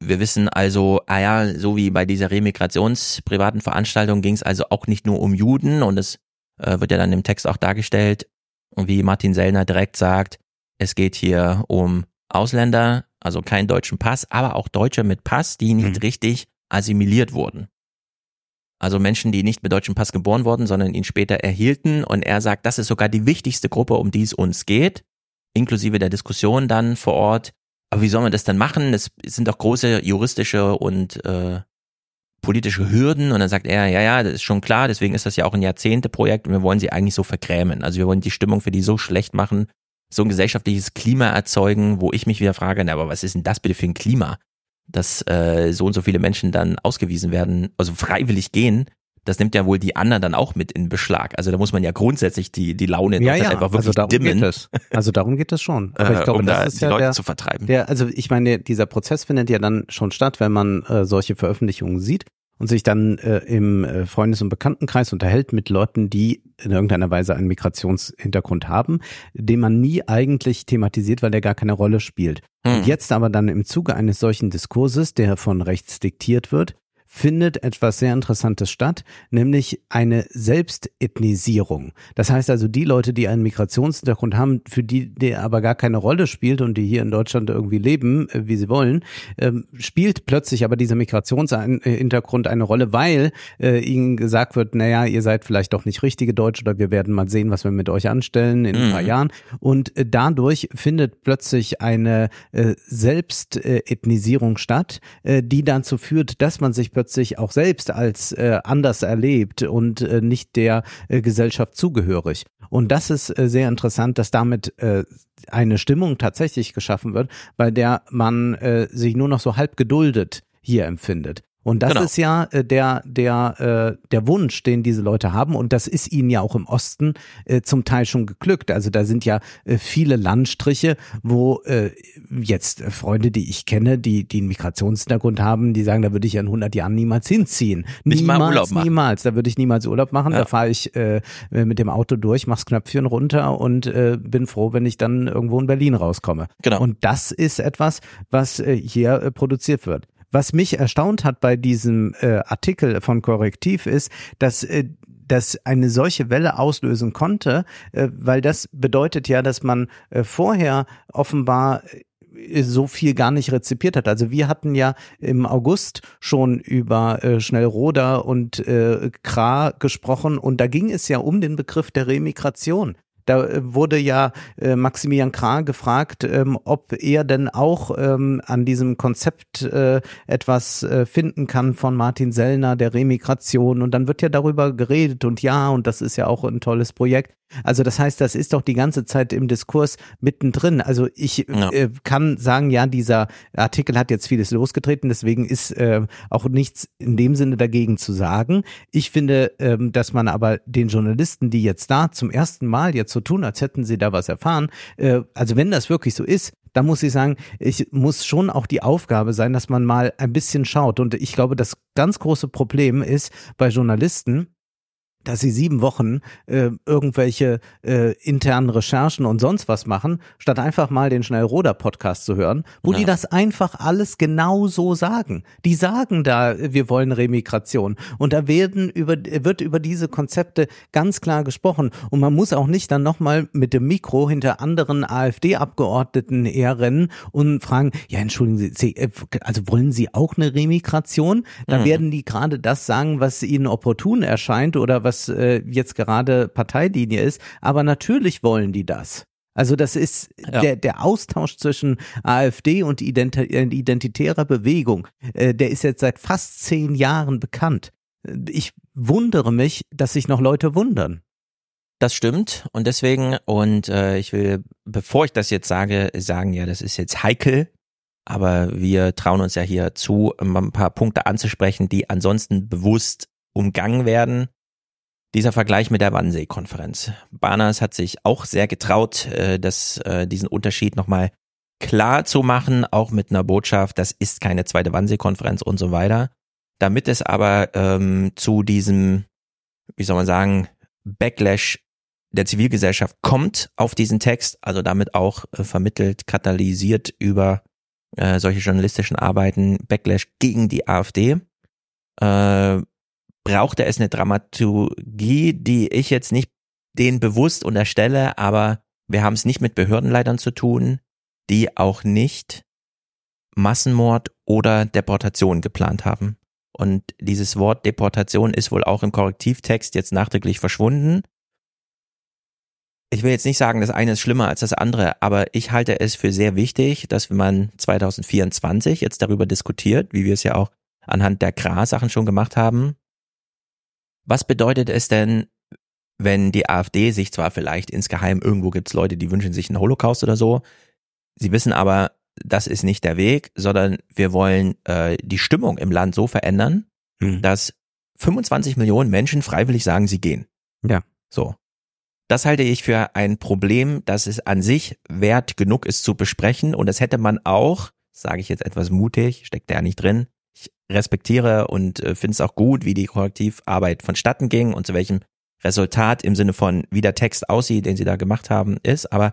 [SPEAKER 1] wir wissen also, ah ja, so wie bei dieser remigrationsprivaten Veranstaltung ging es also auch nicht nur um Juden und es äh, wird ja dann im Text auch dargestellt, wie Martin Sellner direkt sagt, es geht hier um Ausländer, also keinen deutschen Pass, aber auch Deutsche mit Pass, die nicht mhm. richtig assimiliert wurden. Also Menschen, die nicht mit deutschem Pass geboren wurden, sondern ihn später erhielten. Und er sagt, das ist sogar die wichtigste Gruppe, um die es uns geht, inklusive der Diskussion dann vor Ort. Aber wie soll man das dann machen? Es sind doch große juristische und äh, politische Hürden. Und dann sagt er, ja, ja, das ist schon klar, deswegen ist das ja auch ein Jahrzehnteprojekt und wir wollen sie eigentlich so vergrämen. Also wir wollen die Stimmung für die so schlecht machen, so ein gesellschaftliches Klima erzeugen, wo ich mich wieder frage, na, aber was ist denn das bitte für ein Klima? Dass äh, so und so viele Menschen dann ausgewiesen werden, also freiwillig gehen, das nimmt ja wohl die anderen dann auch mit in Beschlag. Also da muss man ja grundsätzlich die, die Laune
[SPEAKER 3] ja, ja. einfach
[SPEAKER 1] wirklich
[SPEAKER 3] also darum
[SPEAKER 1] dimmen.
[SPEAKER 3] Geht es. Also darum geht es schon. Aber ich glaube,
[SPEAKER 1] um
[SPEAKER 3] das
[SPEAKER 1] da
[SPEAKER 3] ist
[SPEAKER 1] die
[SPEAKER 3] ja
[SPEAKER 1] Leute
[SPEAKER 3] der,
[SPEAKER 1] zu vertreiben.
[SPEAKER 3] Der, also ich meine, dieser Prozess findet ja dann schon statt, wenn man äh, solche Veröffentlichungen sieht und sich dann äh, im äh, Freundes- und Bekanntenkreis unterhält mit Leuten, die in irgendeiner Weise einen Migrationshintergrund haben, den man nie eigentlich thematisiert, weil der gar keine Rolle spielt. Hm. Und jetzt aber dann im Zuge eines solchen Diskurses, der von rechts diktiert wird, findet etwas sehr Interessantes statt, nämlich eine Selbstethnisierung. Das heißt also, die Leute, die einen Migrationshintergrund haben, für die der aber gar keine Rolle spielt und die hier in Deutschland irgendwie leben, äh, wie sie wollen, ähm, spielt plötzlich aber dieser Migrationshintergrund eine Rolle, weil äh, ihnen gesagt wird, naja, ihr seid vielleicht doch nicht richtige Deutsche oder wir werden mal sehen, was wir mit euch anstellen in ein paar mhm. Jahren. Und äh, dadurch findet plötzlich eine Selbstethnisierung statt, die dazu führt, dass man sich plötzlich auch selbst als äh, anders erlebt und äh, nicht der äh, Gesellschaft zugehörig. Und das ist äh, sehr interessant, dass damit äh, eine Stimmung tatsächlich geschaffen wird, bei der man äh, sich nur noch so halb geduldet hier empfindet. Und das genau. ist ja äh, der, der, äh, der Wunsch, den diese Leute haben. Und das ist ihnen ja auch im Osten äh, zum Teil schon geglückt. Also da sind ja äh, viele Landstriche, wo äh, jetzt Freunde, die ich kenne, die, die einen Migrationshintergrund haben, die sagen, da würde ich ja in 100 Jahren niemals hinziehen.
[SPEAKER 1] Nicht
[SPEAKER 3] niemals,
[SPEAKER 1] mal Urlaub machen.
[SPEAKER 3] Niemals, da würde ich niemals Urlaub machen. Ja. Da fahre ich äh, mit dem Auto durch, mach's Knöpfchen runter und äh, bin froh, wenn ich dann irgendwo in Berlin rauskomme.
[SPEAKER 1] Genau.
[SPEAKER 3] Und das ist etwas, was äh, hier äh, produziert wird. Was mich erstaunt hat bei diesem äh, Artikel von Korrektiv ist, dass äh, dass eine solche Welle auslösen konnte, äh, weil das bedeutet ja, dass man äh, vorher offenbar äh, so viel gar nicht rezipiert hat. Also wir hatten ja im August schon über äh, Schnellroder und äh, Kra gesprochen und da ging es ja um den Begriff der Remigration. Da äh, wurde ja äh, Maximilian Krah gefragt, ähm, ob er denn auch ähm, an diesem Konzept äh, etwas äh, finden kann von Martin Sellner, der Remigration. Und dann wird ja darüber geredet und ja, und das ist ja auch ein tolles Projekt. Also das heißt, das ist doch die ganze Zeit im Diskurs mittendrin. Also ich ja. äh, kann sagen, ja, dieser Artikel hat jetzt vieles losgetreten, deswegen ist äh, auch nichts in dem Sinne dagegen zu sagen. Ich finde, ähm, dass man aber den Journalisten, die jetzt da zum ersten Mal jetzt so tun, als hätten sie da was erfahren, äh, also wenn das wirklich so ist, da muss ich sagen, ich muss schon auch die Aufgabe sein, dass man mal ein bisschen schaut. Und ich glaube, das ganz große Problem ist bei Journalisten, dass sie sieben Wochen äh, irgendwelche äh, internen Recherchen und sonst was machen, statt einfach mal den Schnellroder-Podcast zu hören, wo
[SPEAKER 1] Ja.
[SPEAKER 3] die das einfach alles genau so sagen. Die sagen da, wir wollen Remigration. Und da werden über, wird über diese Konzepte ganz klar gesprochen. Und man muss auch nicht dann nochmal mit dem Mikro hinter anderen AfD-Abgeordneten herrennen und fragen, ja, entschuldigen Sie, äh, also wollen Sie auch eine Remigration? Da
[SPEAKER 1] Mhm.
[SPEAKER 3] werden die gerade das sagen, was ihnen opportun erscheint oder was äh, jetzt gerade Parteilinie ist. Aber natürlich wollen die das. Also das ist
[SPEAKER 1] Ja.
[SPEAKER 3] der, der Austausch zwischen AfD und äh, identitärer Bewegung, äh, der ist jetzt seit fast zehn Jahren bekannt. Ich wundere mich, dass sich noch Leute wundern.
[SPEAKER 1] Das stimmt und deswegen und äh, ich will, bevor ich das jetzt sage, sagen ja, das ist jetzt heikel, aber wir trauen uns ja hier zu, ein paar Punkte anzusprechen, die ansonsten bewusst umgangen werden. Dieser Vergleich mit der Wannsee-Konferenz. Barnas hat sich auch sehr getraut, äh, das, äh, diesen Unterschied nochmal klar zu machen, auch mit einer Botschaft, das ist keine zweite Wannsee-Konferenz und so weiter. Damit es aber ähm, zu diesem, wie soll man sagen, Backlash der Zivilgesellschaft kommt auf diesen Text, also damit auch äh, vermittelt, katalysiert über äh, solche journalistischen Arbeiten, Backlash gegen die AfD, äh, brauchte es eine Dramaturgie, die ich jetzt nicht denen bewusst unterstelle, aber wir haben es nicht mit Behördenleitern zu tun, die auch nicht Massenmord oder Deportation geplant haben. Und dieses Wort Deportation ist wohl auch im Korrektivtext jetzt nachträglich verschwunden. Ich will jetzt nicht sagen, das eine ist schlimmer als das andere, aber ich halte es für sehr wichtig, dass man 2024 jetzt darüber diskutiert, wie wir es ja auch anhand der Kra-Sachen schon gemacht haben. Was bedeutet es denn, wenn die AfD sich zwar vielleicht insgeheim irgendwo gibt's Leute, die wünschen sich einen Holocaust oder so, sie wissen aber, das ist nicht der Weg, sondern wir wollen äh, die Stimmung im Land so verändern,
[SPEAKER 3] Hm.
[SPEAKER 1] dass 25 Millionen Menschen freiwillig sagen, sie gehen.
[SPEAKER 3] Ja.
[SPEAKER 1] So. Das halte ich für ein Problem, das es an sich wert genug ist zu besprechen und das hätte man auch, sage ich jetzt etwas mutig, steckt ja nicht drin. Respektiere und äh, finde es auch gut, wie die Korrektivarbeit vonstatten ging und zu welchem Resultat im Sinne von, wie der Text aussieht, den sie da gemacht haben, ist. Aber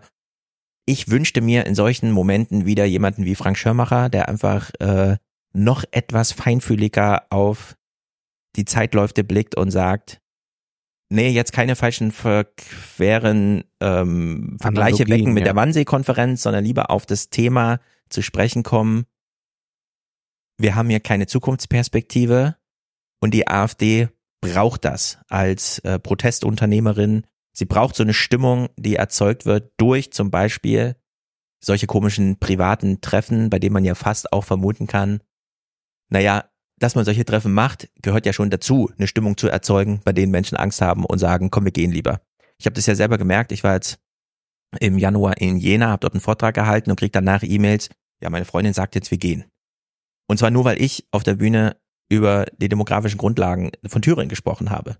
[SPEAKER 1] ich wünschte mir in solchen Momenten wieder jemanden wie Frank Schirmacher, der einfach äh, noch etwas feinfühliger auf die Zeitläufe blickt und sagt, nee, jetzt keine falschen verqueren ähm, Vergleiche wecken mit
[SPEAKER 3] ja.
[SPEAKER 1] der Wannsee-Konferenz, sondern lieber auf das Thema zu sprechen kommen. Wir haben hier keine Zukunftsperspektive und die AfD braucht das als äh, Protestesunternehmerin. Sie braucht so eine Stimmung, die erzeugt wird durch zum Beispiel solche komischen privaten Treffen, bei denen man ja fast auch vermuten kann, naja, dass man solche Treffen macht, gehört ja schon dazu, eine Stimmung zu erzeugen, bei denen Menschen Angst haben und sagen, komm, wir gehen lieber. Ich habe das ja selber gemerkt, ich war jetzt im Januar in Jena, habe dort einen Vortrag gehalten und krieg danach E-Mails, ja, meine Freundin sagt jetzt, wir gehen. Und zwar nur, weil ich auf der Bühne über die demografischen Grundlagen von Thüringen gesprochen habe.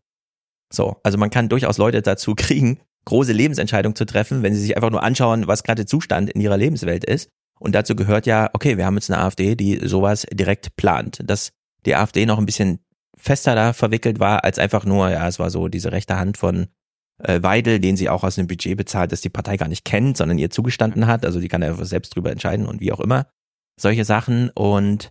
[SPEAKER 1] So, also man kann durchaus Leute dazu kriegen, große Lebensentscheidungen zu treffen, wenn sie sich einfach nur anschauen, was gerade Zustand in ihrer Lebenswelt ist. Und dazu gehört ja, okay, wir haben jetzt eine AfD, die sowas direkt plant. Dass die AfD noch ein bisschen fester da verwickelt war, als einfach nur, ja, es war so diese rechte Hand von äh, Weidel, den sie auch aus einem Budget bezahlt, das die Partei gar nicht kennt, sondern ihr zugestanden hat. Also die kann ja selbst drüber entscheiden und wie auch immer. Solche Sachen. Und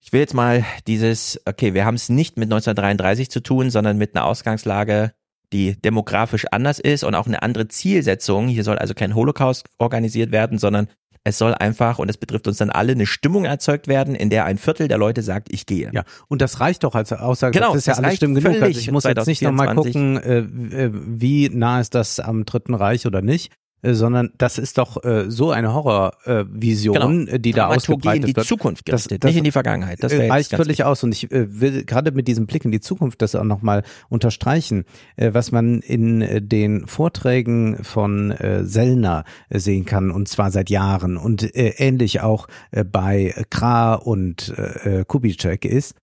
[SPEAKER 1] ich will jetzt mal dieses, okay, wir haben es nicht mit 1933 zu tun, sondern mit einer Ausgangslage, die demografisch anders ist und auch eine andere Zielsetzung. Hier soll also kein Holocaust organisiert werden, sondern es soll einfach, und es betrifft uns dann alle, eine Stimmung erzeugt werden, in der ein Viertel der Leute sagt, ich gehe.
[SPEAKER 3] Ja, und das reicht doch als Aussage.
[SPEAKER 1] Genau,
[SPEAKER 3] das ist ja alles Stimmen genug. Also ich muss jetzt nicht nochmal
[SPEAKER 1] 2024.
[SPEAKER 3] gucken, äh, äh, wie nah ist das am Dritten Reich oder nicht, sondern das ist doch äh, so eine Horrorvision, äh, Vision, äh, die da ausgebreitet
[SPEAKER 1] in die
[SPEAKER 3] wird.
[SPEAKER 1] Zukunft
[SPEAKER 3] Das-
[SPEAKER 1] gerichtet,
[SPEAKER 3] das-
[SPEAKER 1] nicht in die Vergangenheit. Das
[SPEAKER 3] äh, reicht völlig aus und ich äh, will gerade mit diesem Blick in die Zukunft das auch nochmal unterstreichen, äh, was man in äh, den Vorträgen von äh, Sellner äh, sehen kann und zwar seit Jahren und äh, ähnlich auch äh, bei Kra und äh, äh, Kubitschek ist,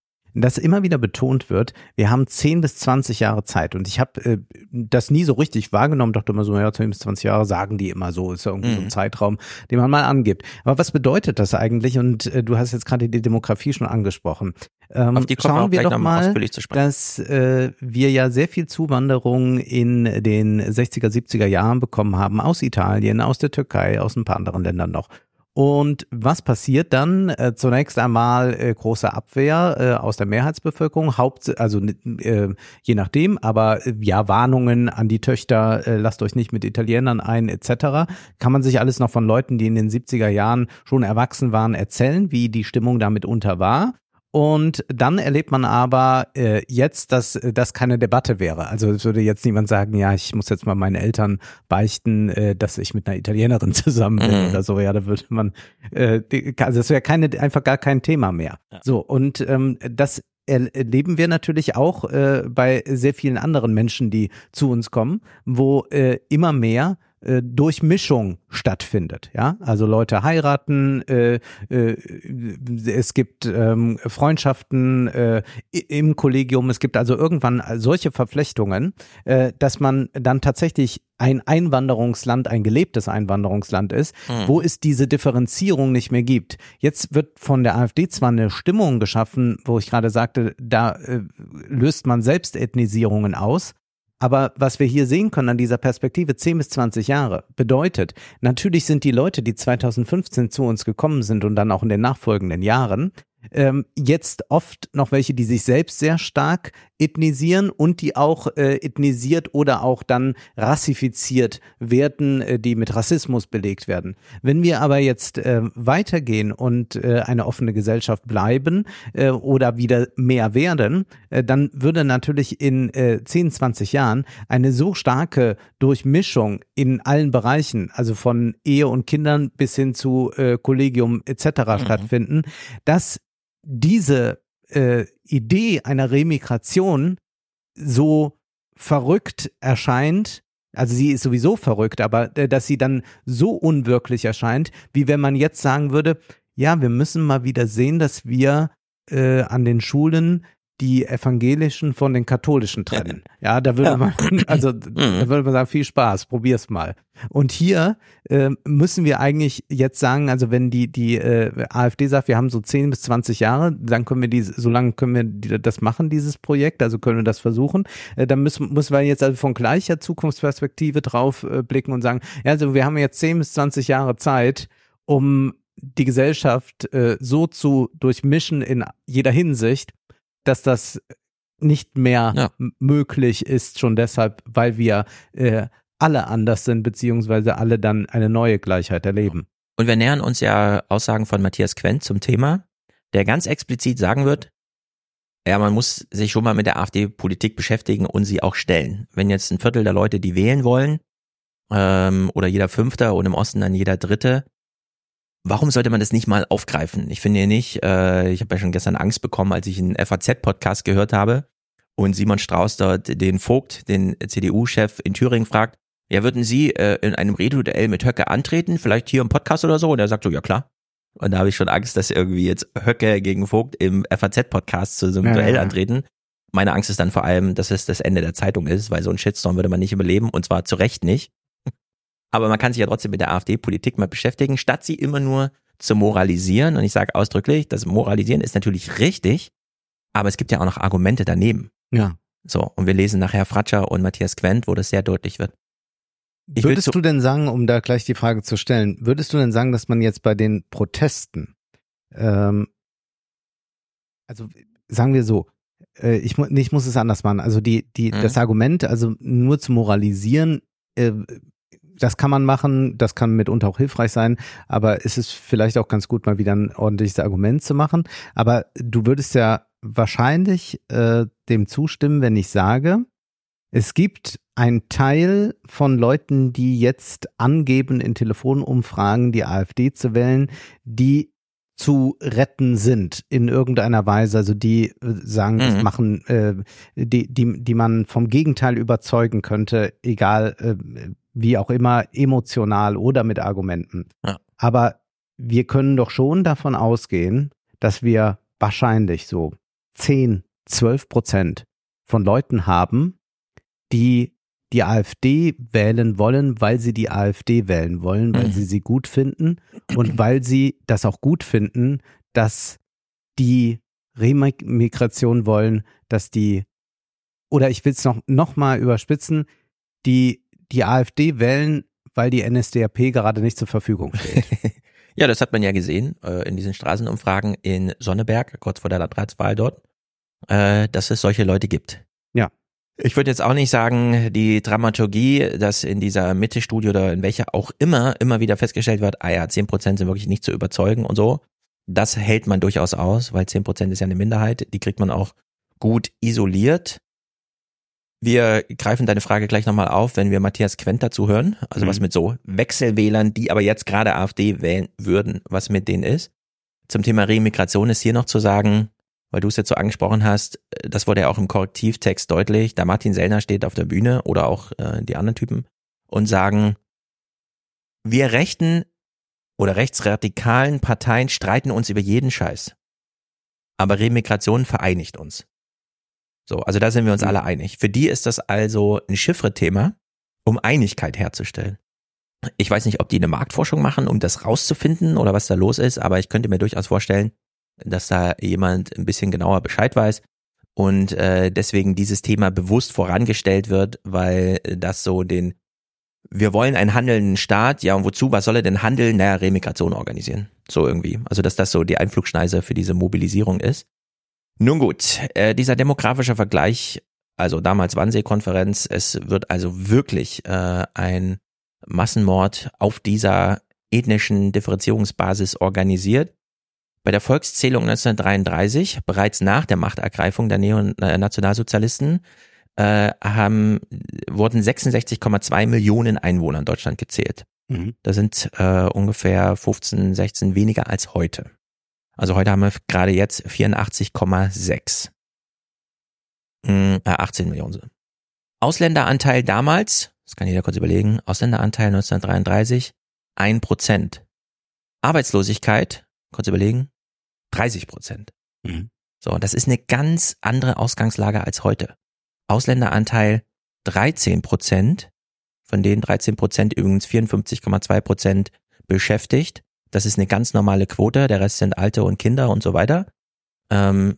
[SPEAKER 3] dass immer wieder betont wird, wir haben 10 bis 20 Jahre Zeit. Und ich habe äh, das nie so richtig wahrgenommen, dachte immer so, ja, 10 bis 20 Jahre sagen die immer so, ist ja irgendwie mhm. so ein mhm. Zeitraum, den man mal angibt. Aber was bedeutet das eigentlich? Und äh, du hast jetzt gerade die Demografie schon angesprochen. Ähm, Auf die schauen wir doch mal, dass äh, wir ja sehr viel Zuwanderung in den 60er, 70er Jahren bekommen haben aus Italien, aus der Türkei, aus ein paar anderen Ländern noch. Und was passiert dann? Äh, zunächst einmal äh, große Abwehr äh, aus der Mehrheitsbevölkerung, Haupt, also äh, je nachdem, aber äh, ja, Warnungen an die Töchter, äh, lasst euch nicht mit Italienern ein, etc. Kann man sich alles noch von Leuten, die in den 70er Jahren schon erwachsen waren, erzählen, wie die Stimmung damit unter war. Und dann erlebt man aber äh, jetzt, dass äh, das keine Debatte wäre. Also es würde jetzt niemand sagen, ja, ich muss jetzt mal meinen Eltern beichten, äh, dass ich mit einer Italienerin zusammen bin mhm. oder so. Ja, da würde man, äh, also es wäre keine einfach gar kein Thema mehr. Ja. So und ähm, das erleben wir natürlich auch äh, bei sehr vielen anderen Menschen, die zu uns kommen, wo äh, immer mehr äh, Durchmischung stattfindet. Ja, also Leute heiraten, äh, äh, es gibt ähm, Freundschaften äh, im Kollegium, es gibt also irgendwann solche Verflechtungen, äh, dass man dann tatsächlich ein Einwanderungsland, ein gelebtes Einwanderungsland ist, mhm. wo es diese Differenzierung nicht mehr gibt. Jetzt wird von der AfD zwar eine Stimmung geschaffen, wo ich gerade sagte, da äh, löst man Selbstethnisierungen aus, aber was wir hier sehen können an dieser Perspektive 10 bis 20 Jahre bedeutet, natürlich sind die Leute, die 2015 zu uns gekommen sind und dann auch in den nachfolgenden Jahren, ähm, jetzt oft noch welche, die sich selbst sehr stark ethnisieren und die auch äh, ethnisiert oder auch dann rassifiziert werden, äh, die mit Rassismus belegt werden. Wenn wir aber jetzt äh, weitergehen und äh, eine offene Gesellschaft bleiben äh, oder wieder mehr werden, äh, dann würde natürlich in äh, 10, 20 Jahren eine so starke Durchmischung in allen Bereichen, also von Ehe und Kindern bis hin zu äh, Kollegium etc. Mhm. stattfinden, dass diese äh, Idee einer Remigration so verrückt erscheint, also sie ist sowieso verrückt, aber äh, dass sie dann so unwirklich erscheint, wie wenn man jetzt sagen würde, ja, wir müssen mal wieder sehen, dass wir äh, an den Schulen die evangelischen von den katholischen trennen. Ja, da würde man, also da mhm. würde man sagen, viel Spaß, probier's mal. Und hier äh, müssen wir eigentlich jetzt sagen, also wenn die die äh, AfD sagt, wir haben so 10 bis 20 Jahre, dann können wir diese, so lange können wir die, das machen, dieses Projekt, also können wir das versuchen. Äh, dann müssen, müssen wir jetzt also von gleicher Zukunftsperspektive drauf äh, blicken und sagen, ja, also wir haben jetzt 10 bis 20 Jahre Zeit, um die Gesellschaft äh, so zu durchmischen in jeder Hinsicht, dass das nicht mehr ja. möglich ist, schon deshalb, weil wir äh, alle anders sind, beziehungsweise alle dann eine neue Gleichheit erleben.
[SPEAKER 1] Und wir nähern uns ja Aussagen von Matthias Quent zum Thema, der ganz explizit sagen wird, ja, man muss sich schon mal mit der AfD-Politik beschäftigen und sie auch stellen. Wenn jetzt ein Viertel der Leute, die wählen wollen, ähm, oder jeder Fünfte und im Osten dann jeder Dritte, Warum sollte man das nicht mal aufgreifen? Ich finde ja nicht, äh, ich habe ja schon gestern Angst bekommen, als ich einen FAZ-Podcast gehört habe und Simon Strauß dort den Vogt, den CDU-Chef in Thüringen fragt, ja, würden Sie äh, in einem Rededuell mit Höcke antreten, vielleicht hier im Podcast oder so? Und er sagt so, ja klar. Und da habe ich schon Angst, dass irgendwie jetzt Höcke gegen Vogt im FAZ-Podcast zu so einem ja, Duell ja. antreten. Meine Angst ist dann vor allem, dass es das Ende der Zeitung ist, weil so ein Shitstorm würde man nicht überleben und zwar zu Recht nicht. Aber man kann sich ja trotzdem mit der AfD-Politik mal beschäftigen, statt sie immer nur zu moralisieren. Und ich sage ausdrücklich, das Moralisieren ist natürlich richtig, aber es gibt ja auch noch Argumente daneben.
[SPEAKER 3] Ja.
[SPEAKER 1] So, und wir lesen nachher Fratscher und Matthias Quent, wo das sehr deutlich wird.
[SPEAKER 3] Ich würdest du denn sagen, um da gleich die Frage zu stellen, würdest du denn sagen, dass man jetzt bei den Protesten, ähm, also sagen wir so, äh, ich, ich muss es anders machen, also die, die, mhm. das Argument, also nur zu moralisieren, äh, das kann man machen, das kann mitunter auch hilfreich sein, aber es ist vielleicht auch ganz gut, mal wieder ein ordentliches Argument zu machen. Aber du würdest ja wahrscheinlich äh, dem zustimmen, wenn ich sage, es gibt einen Teil von Leuten, die jetzt angeben, in Telefonumfragen die AfD zu wählen, die zu retten sind in irgendeiner Weise, also die äh, sagen, mhm. das machen, äh, die, die, die man vom Gegenteil überzeugen könnte, egal äh, wie auch immer, emotional oder mit Argumenten. Ja. Aber wir können doch schon davon ausgehen, dass wir wahrscheinlich so 10, 12 Prozent von Leuten haben, die die AfD wählen wollen, weil sie die AfD wählen wollen, weil
[SPEAKER 1] Mhm.
[SPEAKER 3] sie sie gut finden und weil sie das auch gut finden, dass die Remigration wollen, dass die oder ich will es noch noch mal überspitzen, die die AfD wählen, weil die NSDAP gerade nicht zur Verfügung steht.
[SPEAKER 1] Ja, das hat man ja gesehen äh, in diesen Straßenumfragen in Sonneberg, kurz vor der Landratswahl dort, äh, dass es solche Leute gibt.
[SPEAKER 3] Ja.
[SPEAKER 1] Ich würde jetzt auch nicht sagen, die Dramaturgie, dass in dieser Mitte-Studie oder in welcher auch immer immer wieder festgestellt wird, ah ja, 10% sind wirklich nicht zu überzeugen und so. Das hält man durchaus aus, weil 10% ist ja eine Minderheit, die kriegt man auch gut isoliert. Wir greifen deine Frage gleich nochmal auf, wenn wir Matthias Quent dazu hören. Also
[SPEAKER 3] Mhm.
[SPEAKER 1] was mit so Wechselwählern, die aber jetzt gerade AfD wählen würden, was mit denen ist. Zum Thema Remigration ist hier noch zu sagen, weil du es jetzt so angesprochen hast, äh, das wurde ja auch im Korrektivtext deutlich, da Martin Sellner steht auf der Bühne oder auch äh, die anderen Typen und sagen, wir rechten oder rechtsradikalen Parteien streiten uns über jeden Scheiß. Aber Remigration vereinigt uns. So, also da sind wir uns
[SPEAKER 3] Mhm.
[SPEAKER 1] alle einig. Für die ist das also ein Chiffre-Thema, um Einigkeit herzustellen. Ich weiß nicht, ob die eine Marktforschung machen, um das rauszufinden oder was da los ist, aber ich könnte mir durchaus vorstellen, dass da jemand ein bisschen genauer Bescheid weiß und äh, deswegen dieses Thema bewusst vorangestellt wird, weil das so den wir wollen einen handelnden Staat, ja und wozu, was soll er denn handeln? Naja, Remigration organisieren. So irgendwie. Also dass das so die Einflugschneise für diese Mobilisierung ist. Nun gut, äh, dieser demografische Vergleich, also damals Wannsee-Konferenz, es wird also wirklich äh, ein Massenmord auf dieser ethnischen Differenzierungsbasis organisiert. Bei der Volkszählung 1933, bereits nach der Machtergreifung der Neonationalsozialisten, äh, haben, wurden 66,2 Millionen Einwohner in Deutschland gezählt.
[SPEAKER 3] Mhm.
[SPEAKER 1] Das sind äh, ungefähr 15, 16 weniger als heute. Also heute haben wir gerade jetzt 84,6. Hm, äh, 18 Millionen. Ausländeranteil damals, das kann jeder kurz überlegen, Ausländeranteil 1933, 1 Prozent. Arbeitslosigkeit, kurz überlegen, 30 Prozent.
[SPEAKER 3] Mhm.
[SPEAKER 1] So, das ist eine ganz andere Ausgangslage als heute. Ausländeranteil 13 Prozent, von denen 13 Prozent übrigens 54,2 Prozent beschäftigt. Das ist eine ganz normale Quote, der Rest sind Alte und Kinder und so weiter. Ähm,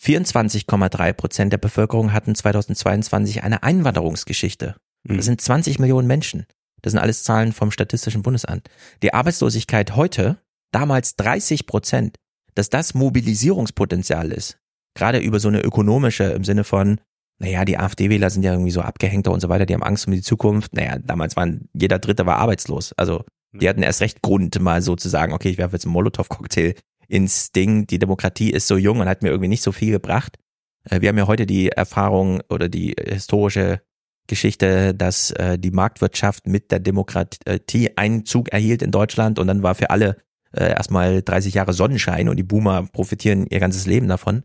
[SPEAKER 1] 24,3 Prozent der Bevölkerung hatten 2022 eine Einwanderungsgeschichte.
[SPEAKER 3] Mhm.
[SPEAKER 1] Das sind 20 Millionen Menschen. Das sind alles Zahlen vom Statistischen Bundesamt. Die Arbeitslosigkeit heute, damals 30 Prozent, dass das Mobilisierungspotenzial ist. Gerade über so eine ökonomische im Sinne von, naja, die AfD-Wähler sind ja irgendwie so abgehängter und so weiter, die haben Angst um die Zukunft. Naja, damals waren, jeder Dritte war arbeitslos. Also die hatten erst recht Grund, mal so zu sagen, okay, ich werfe jetzt einen Molotow-Cocktail ins Ding. Die Demokratie ist so jung und hat mir irgendwie nicht so viel gebracht. Äh, Wir haben ja heute die Erfahrung oder die historische Geschichte, dass äh, die Marktwirtschaft mit der Demokratie Einzug erhielt in Deutschland und dann war für alle äh, erstmal 30 Jahre Sonnenschein und die Boomer profitieren ihr ganzes Leben davon.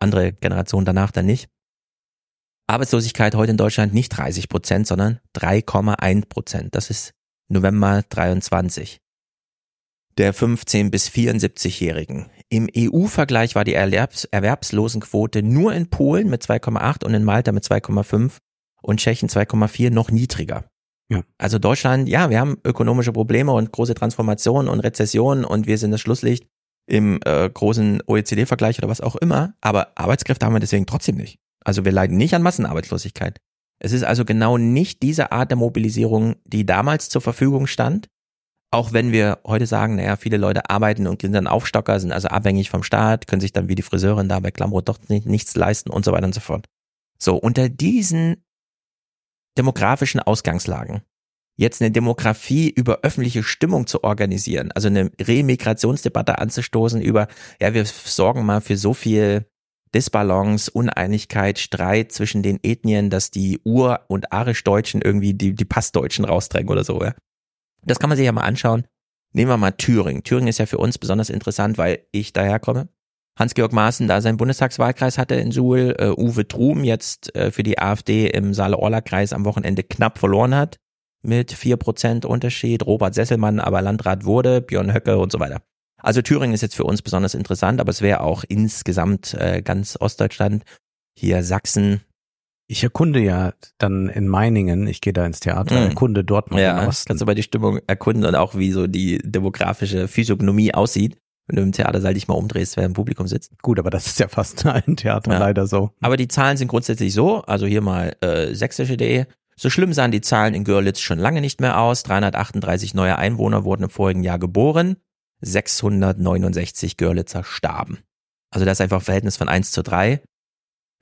[SPEAKER 1] Andere Generationen danach dann nicht. Arbeitslosigkeit heute in Deutschland nicht 30 Prozent, sondern 3,1 Prozent. Das ist November 23. Der 15 bis 74-Jährigen. Im EU-Vergleich war die Erwerbs Erwerbslosenquote nur in Polen mit 2,8 und in Malta mit 2,5 und Tschechien 2,4 noch niedriger.
[SPEAKER 3] Ja.
[SPEAKER 1] Also Deutschland, ja, wir haben ökonomische Probleme und große Transformationen und Rezessionen und wir sind das Schlusslicht im äh, großen OECD-Vergleich oder was auch immer, aber Arbeitskräfte haben wir deswegen trotzdem nicht. Also wir leiden nicht an Massenarbeitslosigkeit. Es ist also genau nicht diese Art der Mobilisierung, die damals zur Verfügung stand. Auch wenn wir heute sagen, naja, viele Leute arbeiten und sind dann Aufstocker, sind also abhängig vom Staat, können sich dann wie die Friseurin da bei Klamroth doch nicht, nichts leisten und so weiter und so fort. So, unter diesen demografischen Ausgangslagen jetzt eine Demografie über öffentliche Stimmung zu organisieren, also eine Remigrationsdebatte anzustoßen über, ja, wir sorgen mal für so viel Disbalance, Uneinigkeit, Streit zwischen den Ethnien, dass die Ur- und Arisch-Deutschen irgendwie die, die Passdeutschen rausdrängen oder so. Ja. Das kann man sich ja mal anschauen. Nehmen wir mal Thüringen. Thüringen ist ja für uns besonders interessant, weil ich daherkomme. Hans-Georg Maaßen da seinen Bundestagswahlkreis hatte in Suhl, äh, Uwe Trum jetzt äh, für die AfD im Saale-Orla-Kreis am Wochenende knapp verloren hat mit vier Prozent Unterschied, Robert Sesselmann aber Landrat wurde, Björn Höcke und so weiter. Also Thüringen ist jetzt für uns besonders interessant, aber es wäre auch insgesamt äh, ganz Ostdeutschland, hier Sachsen.
[SPEAKER 3] Ich erkunde ja dann in Meiningen, ich gehe da ins Theater,
[SPEAKER 1] Mhm.
[SPEAKER 3] erkunde dort mal
[SPEAKER 1] Ja,
[SPEAKER 3] den Osten.
[SPEAKER 1] kannst du bei die Stimmung erkunden und auch wie so die demografische Physiognomie aussieht. Wenn du im Theatersaal dich mal umdrehst, wer im Publikum sitzt.
[SPEAKER 3] Gut, aber das ist ja fast ein Theater
[SPEAKER 1] Ja.
[SPEAKER 3] leider so.
[SPEAKER 1] Aber die Zahlen sind grundsätzlich so, also hier mal äh, sächsische.de. So schlimm sahen die Zahlen in Görlitz schon lange nicht mehr aus. 338 neue Einwohner wurden im vorigen Jahr geboren. 669 Görlitzer starben. Also das ist einfach ein Verhältnis von 1 zu 3.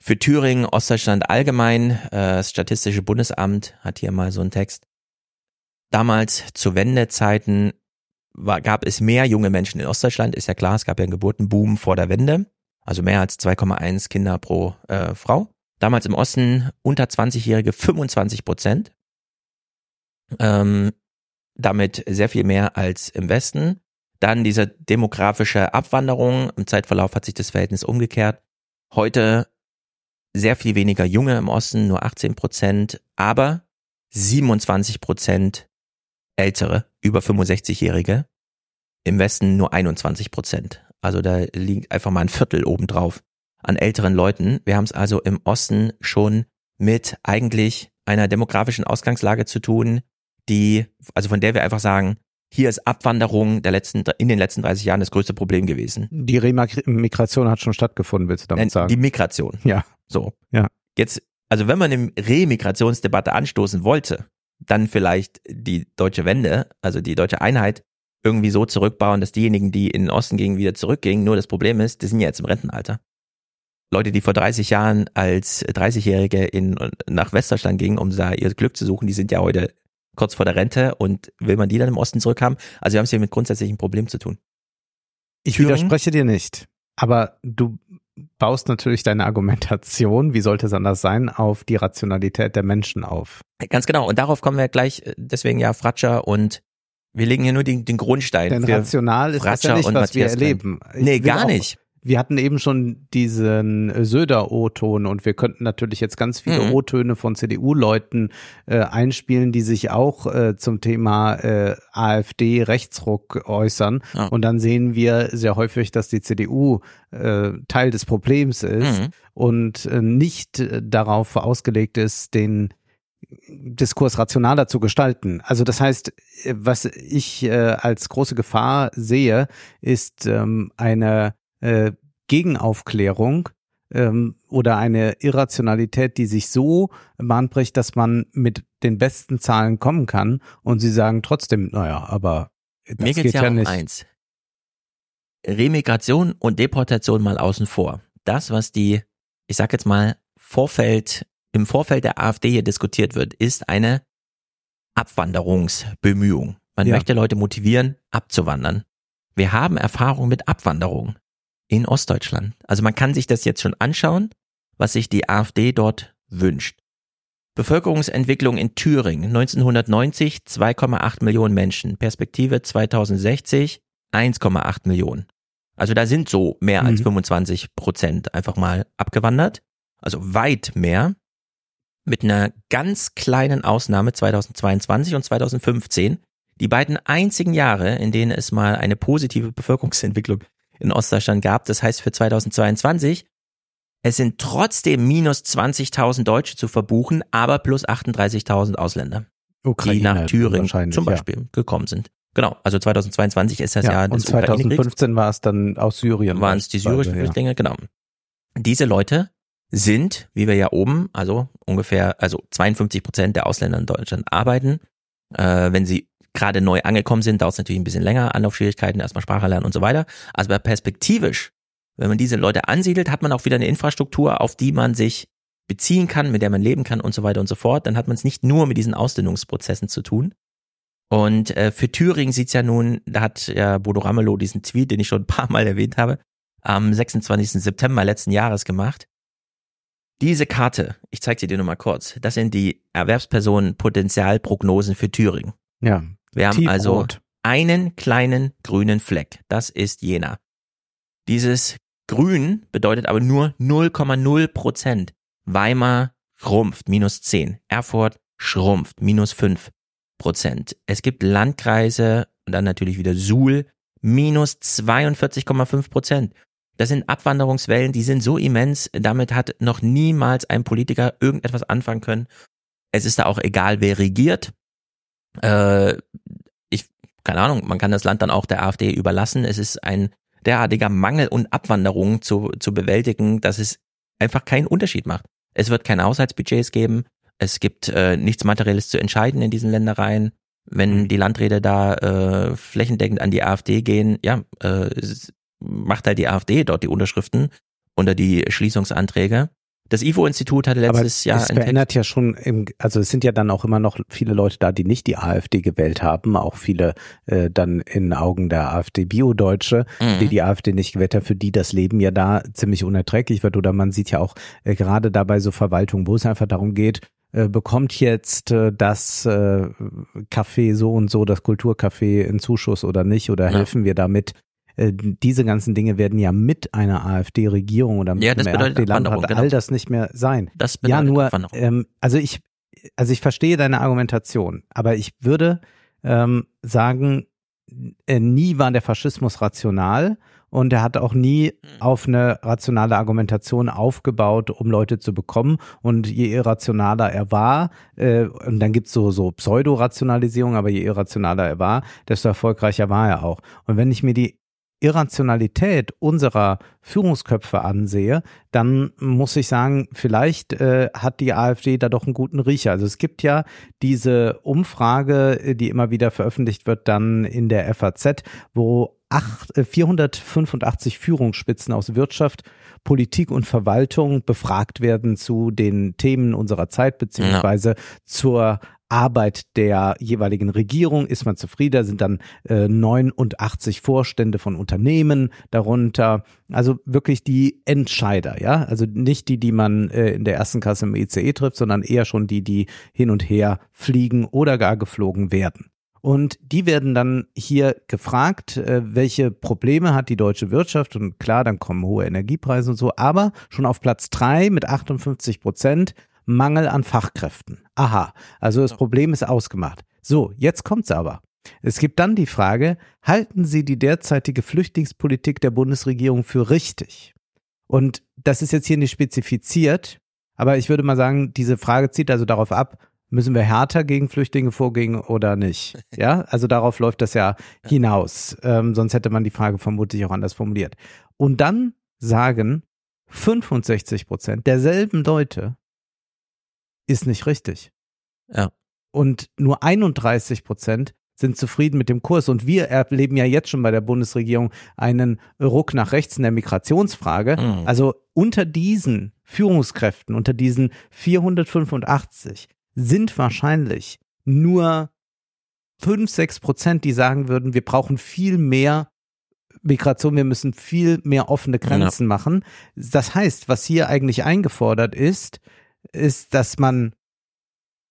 [SPEAKER 1] Für Thüringen, Ostdeutschland allgemein, äh, das Statistische Bundesamt hat hier mal so einen Text. Damals zu Wendezeiten war, gab es mehr junge Menschen in Ostdeutschland, ist ja klar, es gab ja einen Geburtenboom vor der Wende, also mehr als 2,1 Kinder pro äh, Frau. Damals im Osten unter 20-Jährige 25 Prozent. Ähm, damit sehr viel mehr als im Westen. Dann diese demografische Abwanderung. Im Zeitverlauf hat sich das Verhältnis umgekehrt. Heute sehr viel weniger Junge im Osten, nur 18 Prozent, aber 27 Prozent Ältere, über 65-Jährige. Im Westen nur 21 Prozent. Also da liegt einfach mal ein Viertel obendrauf an älteren Leuten. Wir haben es also im Osten schon mit eigentlich einer demografischen Ausgangslage zu tun, die, also von der wir einfach sagen, hier ist Abwanderung der letzten, in den letzten 30 Jahren das größte Problem gewesen.
[SPEAKER 3] Die Remigration hat schon stattgefunden, willst du damit
[SPEAKER 1] Nein,
[SPEAKER 3] sagen?
[SPEAKER 1] Die Migration.
[SPEAKER 3] ja.
[SPEAKER 1] So.
[SPEAKER 3] Ja.
[SPEAKER 1] Jetzt, also wenn man eine Remigrationsdebatte anstoßen wollte, dann vielleicht die deutsche Wende, also die deutsche Einheit, irgendwie so zurückbauen, dass diejenigen, die in den Osten gingen, wieder zurückgingen. Nur das Problem ist, die sind ja jetzt im Rentenalter. Leute, die vor 30 Jahren als 30-Jährige in, nach Westdeutschland gingen, um da ihr Glück zu suchen, die sind ja heute kurz vor der Rente und will man die dann im Osten zurückhaben? Also wir haben es hier mit grundsätzlichen Problemen zu tun.
[SPEAKER 3] Ich widerspreche dir nicht. Aber du baust natürlich deine Argumentation, wie sollte es anders sein, auf die Rationalität der Menschen auf.
[SPEAKER 1] Ganz genau. Und darauf kommen wir gleich, äh, deswegen ja Fratscher und wir legen hier nur den, den Grundstein.
[SPEAKER 3] Denn rational ist das ja
[SPEAKER 1] Fratscher
[SPEAKER 3] nicht,
[SPEAKER 1] und
[SPEAKER 3] was wir erleben. Ich
[SPEAKER 1] Nee, gar
[SPEAKER 3] auch-
[SPEAKER 1] nicht.
[SPEAKER 3] Wir hatten eben schon diesen Söder-O-Ton und wir könnten natürlich jetzt ganz viele
[SPEAKER 1] Mhm.
[SPEAKER 3] O-Töne von CDU-Leuten äh, einspielen, die sich auch äh, zum Thema äh, AfD-Rechtsruck äußern.
[SPEAKER 1] Ja.
[SPEAKER 3] Und dann sehen wir sehr häufig, dass die CDU äh, Teil des Problems ist
[SPEAKER 1] Mhm.
[SPEAKER 3] und äh, nicht darauf ausgelegt ist, den Diskurs rationaler zu gestalten. Also das heißt, was ich äh, als große Gefahr sehe, ist ähm, eine äh, Gegenaufklärung ähm, oder eine Irrationalität, die sich so bahnbricht, dass man mit den besten Zahlen kommen kann und sie sagen trotzdem, naja, aber das
[SPEAKER 1] Mir geht's
[SPEAKER 3] geht
[SPEAKER 1] ja,
[SPEAKER 3] ja
[SPEAKER 1] um
[SPEAKER 3] nicht.
[SPEAKER 1] eins. Remigration und Deportation mal außen vor. Das, was die, ich sag jetzt mal, Vorfeld, im Vorfeld der AfD hier diskutiert wird, ist eine Abwanderungsbemühung. Man
[SPEAKER 3] Ja.
[SPEAKER 1] möchte Leute motivieren, abzuwandern. Wir haben Erfahrung mit Abwanderung in Ostdeutschland. Also man kann sich das jetzt schon anschauen, was sich die AfD dort wünscht. Bevölkerungsentwicklung in Thüringen 1990 2,8 Millionen Menschen, Perspektive 2060 1,8 Millionen. Also da sind so mehr als
[SPEAKER 3] Mhm.
[SPEAKER 1] 25 Prozent einfach mal abgewandert, also weit mehr. Mit einer ganz kleinen Ausnahme 2022 und 2015, die beiden einzigen Jahre, in denen es mal eine positive Bevölkerungsentwicklung in Ostdeutschland gab. Das heißt für 2022 es sind trotzdem minus 20.000 Deutsche zu verbuchen, aber plus 38.000 Ausländer, die
[SPEAKER 3] Ukraine
[SPEAKER 1] nach Thüringen
[SPEAKER 3] wahrscheinlich,
[SPEAKER 1] zum
[SPEAKER 3] ja.
[SPEAKER 1] Beispiel gekommen sind. Genau, also 2022 ist das
[SPEAKER 3] Ja,
[SPEAKER 1] Jahr
[SPEAKER 3] und
[SPEAKER 1] des Ukraine-Kriegs.
[SPEAKER 3] 2015 war es dann aus Syrien.
[SPEAKER 1] Waren es die syrischen
[SPEAKER 3] ja.
[SPEAKER 1] Flüchtlinge, genau. Diese Leute sind, wie wir ja oben, also ungefähr, also 52 Prozent der Ausländer in Deutschland arbeiten. Äh, wenn sie gerade neu angekommen sind, dauert es natürlich ein bisschen länger, Anlaufschwierigkeiten, erstmal Sprache lernen und so weiter. Also aber perspektivisch, wenn man diese Leute ansiedelt, hat man auch wieder eine Infrastruktur, auf die man sich beziehen kann, mit der man leben kann und so weiter und so fort. Dann hat man es nicht nur mit diesen Ausdünnungsprozessen zu tun. Und äh, für Thüringen sieht's ja nun, da hat ja Bodo Ramelow diesen Tweet, den ich schon ein paar Mal erwähnt habe, am 26. September letzten Jahres gemacht. Diese Karte, ich zeige sie dir nur mal kurz, das sind die Erwerbspersonen-Potenzialprognosen für Thüringen.
[SPEAKER 3] Ja,
[SPEAKER 1] Wir haben also
[SPEAKER 3] tiefrot.
[SPEAKER 1] einen kleinen grünen Fleck. Das ist Jena. Dieses Grün bedeutet aber nur 0,0 Prozent. Weimar schrumpft, minus 10. Erfurt schrumpft, minus 5 Prozent. Es gibt Landkreise und dann natürlich wieder Suhl minus 42,5 Prozent. Das sind Abwanderungswellen, die sind so immens, damit hat noch niemals ein Politiker irgendetwas anfangen können. Es ist da auch egal, wer regiert. Äh, ich, keine Ahnung, man kann das Land dann auch der AfD überlassen. Es ist ein derartiger Mangel und Abwanderung zu, zu bewältigen, dass es einfach keinen Unterschied macht. Es wird keine Haushaltsbudgets geben. Es gibt äh, nichts Materielles zu entscheiden in diesen Ländereien. Wenn mhm. die Landräte da äh, flächendeckend an die AfD gehen, ja, äh, macht halt die AfD dort die Unterschriften unter die Schließungsanträge. Das IFO-Institut hatte letztes
[SPEAKER 3] Aber
[SPEAKER 1] Jahr.
[SPEAKER 3] Es verändert ja schon, im, also es sind ja dann auch immer noch viele Leute da, die nicht die AfD gewählt haben, auch viele äh, dann in Augen der AfD-Bio-Deutsche, mhm. die die AfD nicht gewählt haben, für die das Leben ja da ziemlich unerträglich wird. Oder man sieht ja auch äh, gerade dabei so Verwaltung, wo es einfach darum geht, äh, bekommt jetzt äh, das äh, Café so und so, das Kulturcafé in Zuschuss oder nicht oder ja. helfen wir damit? Äh, diese ganzen Dinge werden ja mit einer AfD-Regierung oder mit
[SPEAKER 1] ja, einem
[SPEAKER 3] AfD-Landrat
[SPEAKER 1] genau.
[SPEAKER 3] all das nicht mehr sein.
[SPEAKER 1] Das
[SPEAKER 3] ja, nur, ähm, also ich, also ich verstehe deine Argumentation, aber ich würde ähm, sagen, äh, nie war der Faschismus rational und er hat auch nie hm. auf eine rationale Argumentation aufgebaut, um Leute zu bekommen. Und je irrationaler er war, äh, und dann gibt's so, so Pseudo-Rationalisierung, aber je irrationaler er war, desto erfolgreicher war er auch. Und wenn ich mir die Irrationalität unserer Führungsköpfe ansehe, dann muss ich sagen, vielleicht äh, hat die AfD da doch einen guten Riecher. Also es gibt ja diese Umfrage, äh, die immer wieder veröffentlicht wird, dann in der FAZ, wo acht, äh, 485 Führungsspitzen aus Wirtschaft, Politik und Verwaltung befragt werden zu den Themen unserer Zeit beziehungsweise ja. zur Arbeit der jeweiligen Regierung ist man zufrieden, sind dann äh, 89 Vorstände von Unternehmen darunter, also wirklich die Entscheider, ja, also nicht die, die man äh, in der ersten Klasse im ICE trifft, sondern eher schon die, die hin und her fliegen oder gar geflogen werden. Und die werden dann hier gefragt, äh, welche Probleme hat die deutsche Wirtschaft? Und klar, dann kommen hohe Energiepreise und so. Aber schon auf Platz drei mit 58 Prozent Mangel an Fachkräften. Aha, also das Problem ist ausgemacht. So, jetzt kommt's aber. Es gibt dann die Frage, halten Sie die derzeitige Flüchtlingspolitik der Bundesregierung für richtig? Und das ist jetzt hier nicht spezifiziert, aber ich würde mal sagen, diese Frage zieht also darauf ab, müssen wir härter gegen Flüchtlinge vorgehen oder nicht? Ja, also darauf läuft das ja hinaus. Ähm, sonst hätte man die Frage vermutlich auch anders formuliert. Und dann sagen 65 Prozent derselben Leute, ist nicht richtig.
[SPEAKER 1] Ja.
[SPEAKER 3] Und nur 31 Prozent sind zufrieden mit dem Kurs. Und wir erleben ja jetzt schon bei der Bundesregierung einen Ruck nach rechts in der Migrationsfrage. Mhm. Also unter diesen Führungskräften, unter diesen 485 sind wahrscheinlich nur 5, 6 Prozent, die sagen würden, wir brauchen viel mehr Migration, wir müssen viel mehr offene Grenzen ja. machen. Das heißt, was hier eigentlich eingefordert ist, ist, dass man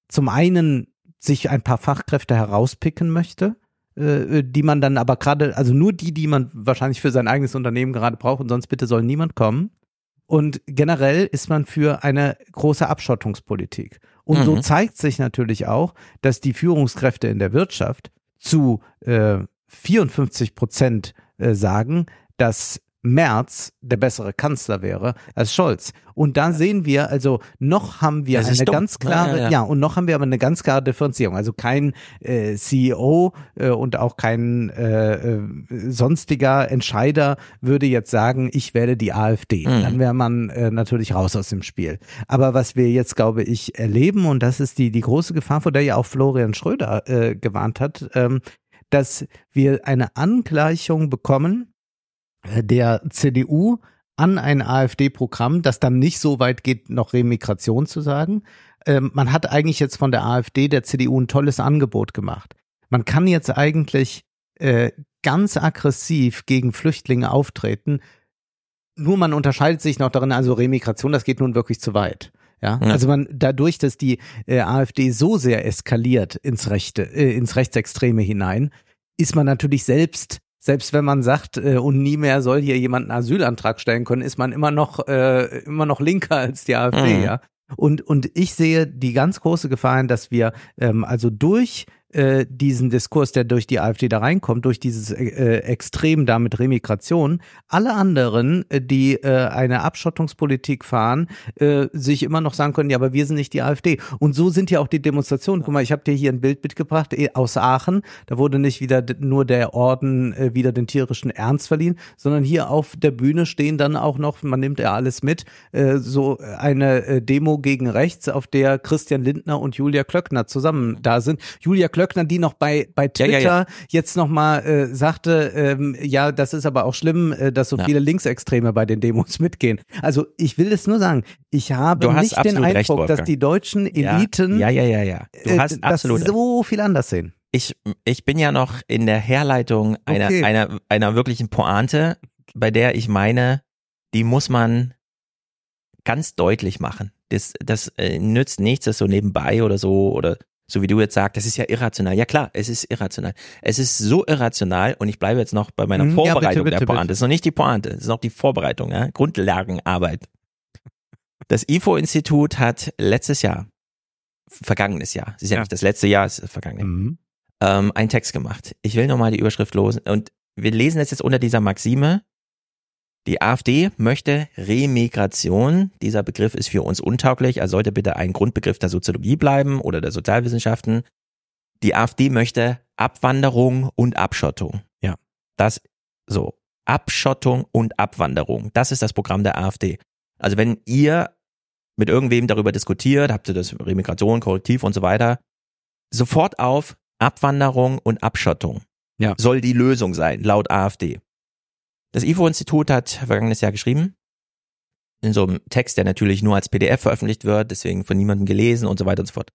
[SPEAKER 3] zum einen sich ein paar Fachkräfte herauspicken möchte, äh, die man dann aber gerade, also nur die, die man wahrscheinlich für sein eigenes Unternehmen gerade braucht und sonst bitte soll niemand kommen. Und generell ist man für eine große Abschottungspolitik. Und mhm. so zeigt sich natürlich auch, dass die Führungskräfte in der Wirtschaft zu äh, 54 Prozent äh, sagen, dass Merz der bessere Kanzler wäre als Scholz. Und da sehen wir, also noch haben wir eine ganz klare, ja, ja, ja. und noch haben wir aber eine ganz klare Differenzierung. Also kein äh, CEO äh, und auch kein äh, äh, sonstiger Entscheider würde jetzt sagen, ich wähle die AfD. Mhm. Dann wäre man äh, natürlich raus aus dem Spiel. Aber was wir jetzt, glaube ich, erleben, und das ist die, die große Gefahr, vor der ja auch Florian Schröder äh, gewarnt hat, ähm, dass wir eine Angleichung bekommen der CDU an ein AfD-Programm, das dann nicht so weit geht, noch Remigration zu sagen. Ähm, man hat eigentlich jetzt von der AfD der CDU ein tolles Angebot gemacht. Man kann jetzt eigentlich äh, ganz aggressiv gegen Flüchtlinge auftreten. Nur man unterscheidet sich noch darin, also Remigration, das geht nun wirklich zu weit. Ja, also man dadurch, dass die äh, AfD so sehr eskaliert ins Rechte, äh, ins Rechtsextreme hinein, ist man natürlich selbst selbst wenn man sagt, äh, und nie mehr soll hier jemand einen Asylantrag stellen können, ist man immer noch, äh, immer noch linker als die AfD, mhm. ja. Und, und ich sehe die ganz große Gefahr, dass wir ähm, also durch äh, diesen Diskurs, der durch die AfD da reinkommt, durch dieses äh, Extrem da mit Remigration, alle anderen, äh, die äh, eine Abschottungspolitik fahren, äh, sich immer noch sagen können, ja, aber wir sind nicht die AfD. Und so sind ja auch die Demonstrationen. Guck mal, ich habe dir hier ein Bild mitgebracht äh, aus Aachen. Da wurde nicht wieder nur der Orden äh, wieder den tierischen Ernst verliehen, sondern hier auf der Bühne stehen dann auch noch, man nimmt ja alles mit, äh, so eine äh, Demo gegen rechts, auf der Christian Lindner und Julia Klöckner zusammen da sind. Julia Klöckner, die noch bei, bei
[SPEAKER 1] Ja,
[SPEAKER 3] Twitter
[SPEAKER 1] ja, ja.
[SPEAKER 3] jetzt nochmal äh, sagte, ähm, ja, das ist aber auch schlimm, äh, dass so
[SPEAKER 1] Ja.
[SPEAKER 3] viele Linksextreme bei den Demos mitgehen. Also ich will es nur sagen, ich habe nicht den
[SPEAKER 1] absolut recht,
[SPEAKER 3] Eindruck, dass die deutschen Eliten
[SPEAKER 1] Ja, ja, ja, ja. Du
[SPEAKER 3] äh,
[SPEAKER 1] hast
[SPEAKER 3] das
[SPEAKER 1] absolut.
[SPEAKER 3] so viel anders sehen.
[SPEAKER 1] ich, ich bin ja noch in der Herleitung einer,
[SPEAKER 3] Okay.
[SPEAKER 1] einer, einer wirklichen Pointe, bei der ich meine, die muss man ganz deutlich machen. Das, das äh, nützt nichts, das so nebenbei oder so oder so wie du jetzt sagst, das ist ja irrational. Ja klar, es ist irrational. Es ist so irrational und ich bleibe jetzt noch bei meiner
[SPEAKER 3] ja,
[SPEAKER 1] Vorbereitung
[SPEAKER 3] bitte, bitte,
[SPEAKER 1] der Pointe.
[SPEAKER 3] bitte.
[SPEAKER 1] Das ist noch nicht die Pointe, das ist noch die Vorbereitung, ja? Grundlagenarbeit. Das IFO-Institut hat letztes Jahr, vergangenes Jahr, es ist ja,
[SPEAKER 3] Ja.
[SPEAKER 1] nicht das letzte Jahr, es ist das vergangene
[SPEAKER 3] Mhm.
[SPEAKER 1] ähm, einen Text gemacht. Ich will nochmal die Überschrift losen und wir lesen es jetzt unter dieser Maxime. Die AfD möchte Remigration. Dieser Begriff ist für uns untauglich. Er sollte bitte ein Grundbegriff der Soziologie bleiben oder der Sozialwissenschaften. Die AfD möchte Abwanderung und Abschottung.
[SPEAKER 3] Ja.
[SPEAKER 1] Das, so. Abschottung und Abwanderung. Das ist das Programm der AfD. Also wenn ihr mit irgendwem darüber diskutiert, habt ihr das Remigration, Korrektiv und so weiter, sofort auf Abwanderung und Abschottung
[SPEAKER 3] Ja.
[SPEAKER 1] soll die Lösung sein, laut AfD. Das IFO-Institut hat vergangenes Jahr geschrieben, in so einem Text, der natürlich nur als PDF veröffentlicht wird, deswegen von niemandem gelesen und so weiter und so fort.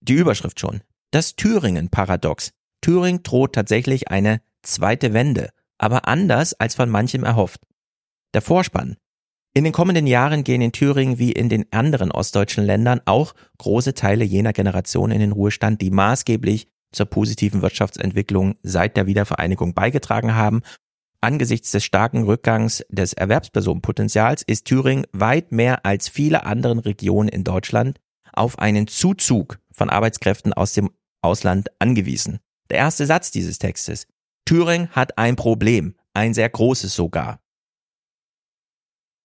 [SPEAKER 1] Die Überschrift schon. Das Thüringen-Paradox. Thüringen droht tatsächlich eine zweite Wende, aber anders als von manchem erhofft. Der Vorspann. In den kommenden Jahren gehen in Thüringen wie in den anderen ostdeutschen Ländern auch große Teile jener Generation in den Ruhestand, die maßgeblich zur positiven Wirtschaftsentwicklung seit der Wiedervereinigung beigetragen haben. Angesichts des starken Rückgangs des Erwerbspersonenpotenzials ist Thüringen weit mehr als viele anderen Regionen in Deutschland auf einen Zuzug von Arbeitskräften aus dem Ausland angewiesen. Der erste Satz dieses Textes. Thüringen hat ein Problem, ein sehr großes sogar.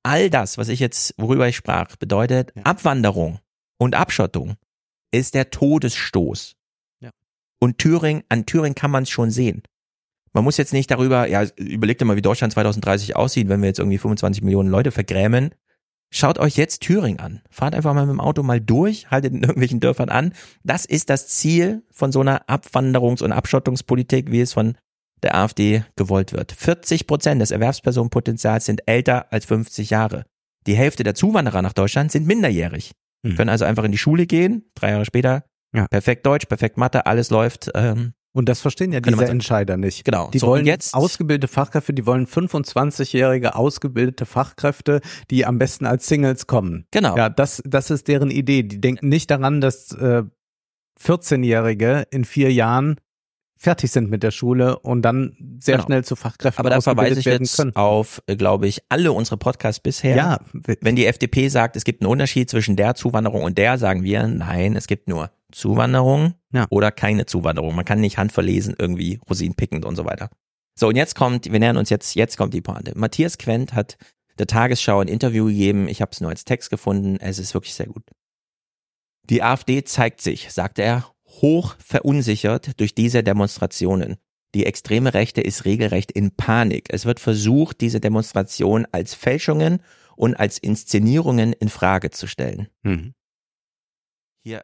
[SPEAKER 1] All das, was ich jetzt, worüber ich sprach, bedeutet Abwanderung und Abschottung ist der Todesstoß.
[SPEAKER 3] Ja.
[SPEAKER 1] Und Thüringen, an Thüringen kann man es schon sehen. Man muss jetzt nicht darüber, ja, überlegt mal, wie Deutschland 2030 aussieht, wenn wir jetzt irgendwie 25 Millionen Leute vergrämen. Schaut euch jetzt Thüringen an. Fahrt einfach mal mit dem Auto mal durch, haltet in irgendwelchen Dörfern an. Das ist das Ziel von so einer Abwanderungs- und Abschottungspolitik, wie es von der AfD gewollt wird. 40 Prozent des Erwerbspersonenpotenzials sind älter als 50 Jahre. Die Hälfte der Zuwanderer nach Deutschland sind minderjährig.
[SPEAKER 3] Hm.
[SPEAKER 1] Können also einfach in die Schule gehen, drei Jahre später,
[SPEAKER 3] Ja.
[SPEAKER 1] perfekt Deutsch, perfekt Mathe, alles läuft. Ähm,
[SPEAKER 3] Und das verstehen ja diese. Entscheider nicht.
[SPEAKER 1] genau.
[SPEAKER 3] Die
[SPEAKER 1] So,
[SPEAKER 3] wollen
[SPEAKER 1] jetzt
[SPEAKER 3] ausgebildete Fachkräfte, die wollen 25-jährige ausgebildete Fachkräfte, die am besten als Singles kommen.
[SPEAKER 1] Genau.
[SPEAKER 3] Ja, das, das ist deren Idee. Die denken nicht daran, dass äh, 14-Jährige in vier Jahren fertig sind mit der Schule und dann sehr
[SPEAKER 1] Genau.
[SPEAKER 3] schnell zu Fachkräften
[SPEAKER 1] Aber da verweise ich
[SPEAKER 3] werden
[SPEAKER 1] jetzt
[SPEAKER 3] können.
[SPEAKER 1] auf, äh, glaube ich, alle unsere Podcasts bisher.
[SPEAKER 3] Ja,
[SPEAKER 1] Wenn die FDP sagt, es gibt einen Unterschied zwischen der Zuwanderung und der, sagen wir, nein, es gibt nur Zuwanderung
[SPEAKER 3] Ja.
[SPEAKER 1] oder keine Zuwanderung. Man kann nicht handverlesen irgendwie Rosinen pickend und so weiter. So, und jetzt kommt, wir nähern uns jetzt, jetzt kommt die Pointe. Matthias Quent hat der Tagesschau ein Interview gegeben. Ich habe es nur als Text gefunden. Es ist wirklich sehr gut. Die AfD zeigt sich, sagte er, hoch verunsichert durch diese Demonstrationen. Die extreme Rechte ist regelrecht in Panik. Es wird versucht, diese Demonstration als Fälschungen und als Inszenierungen in Frage zu stellen.
[SPEAKER 3] Mhm.
[SPEAKER 1] Hier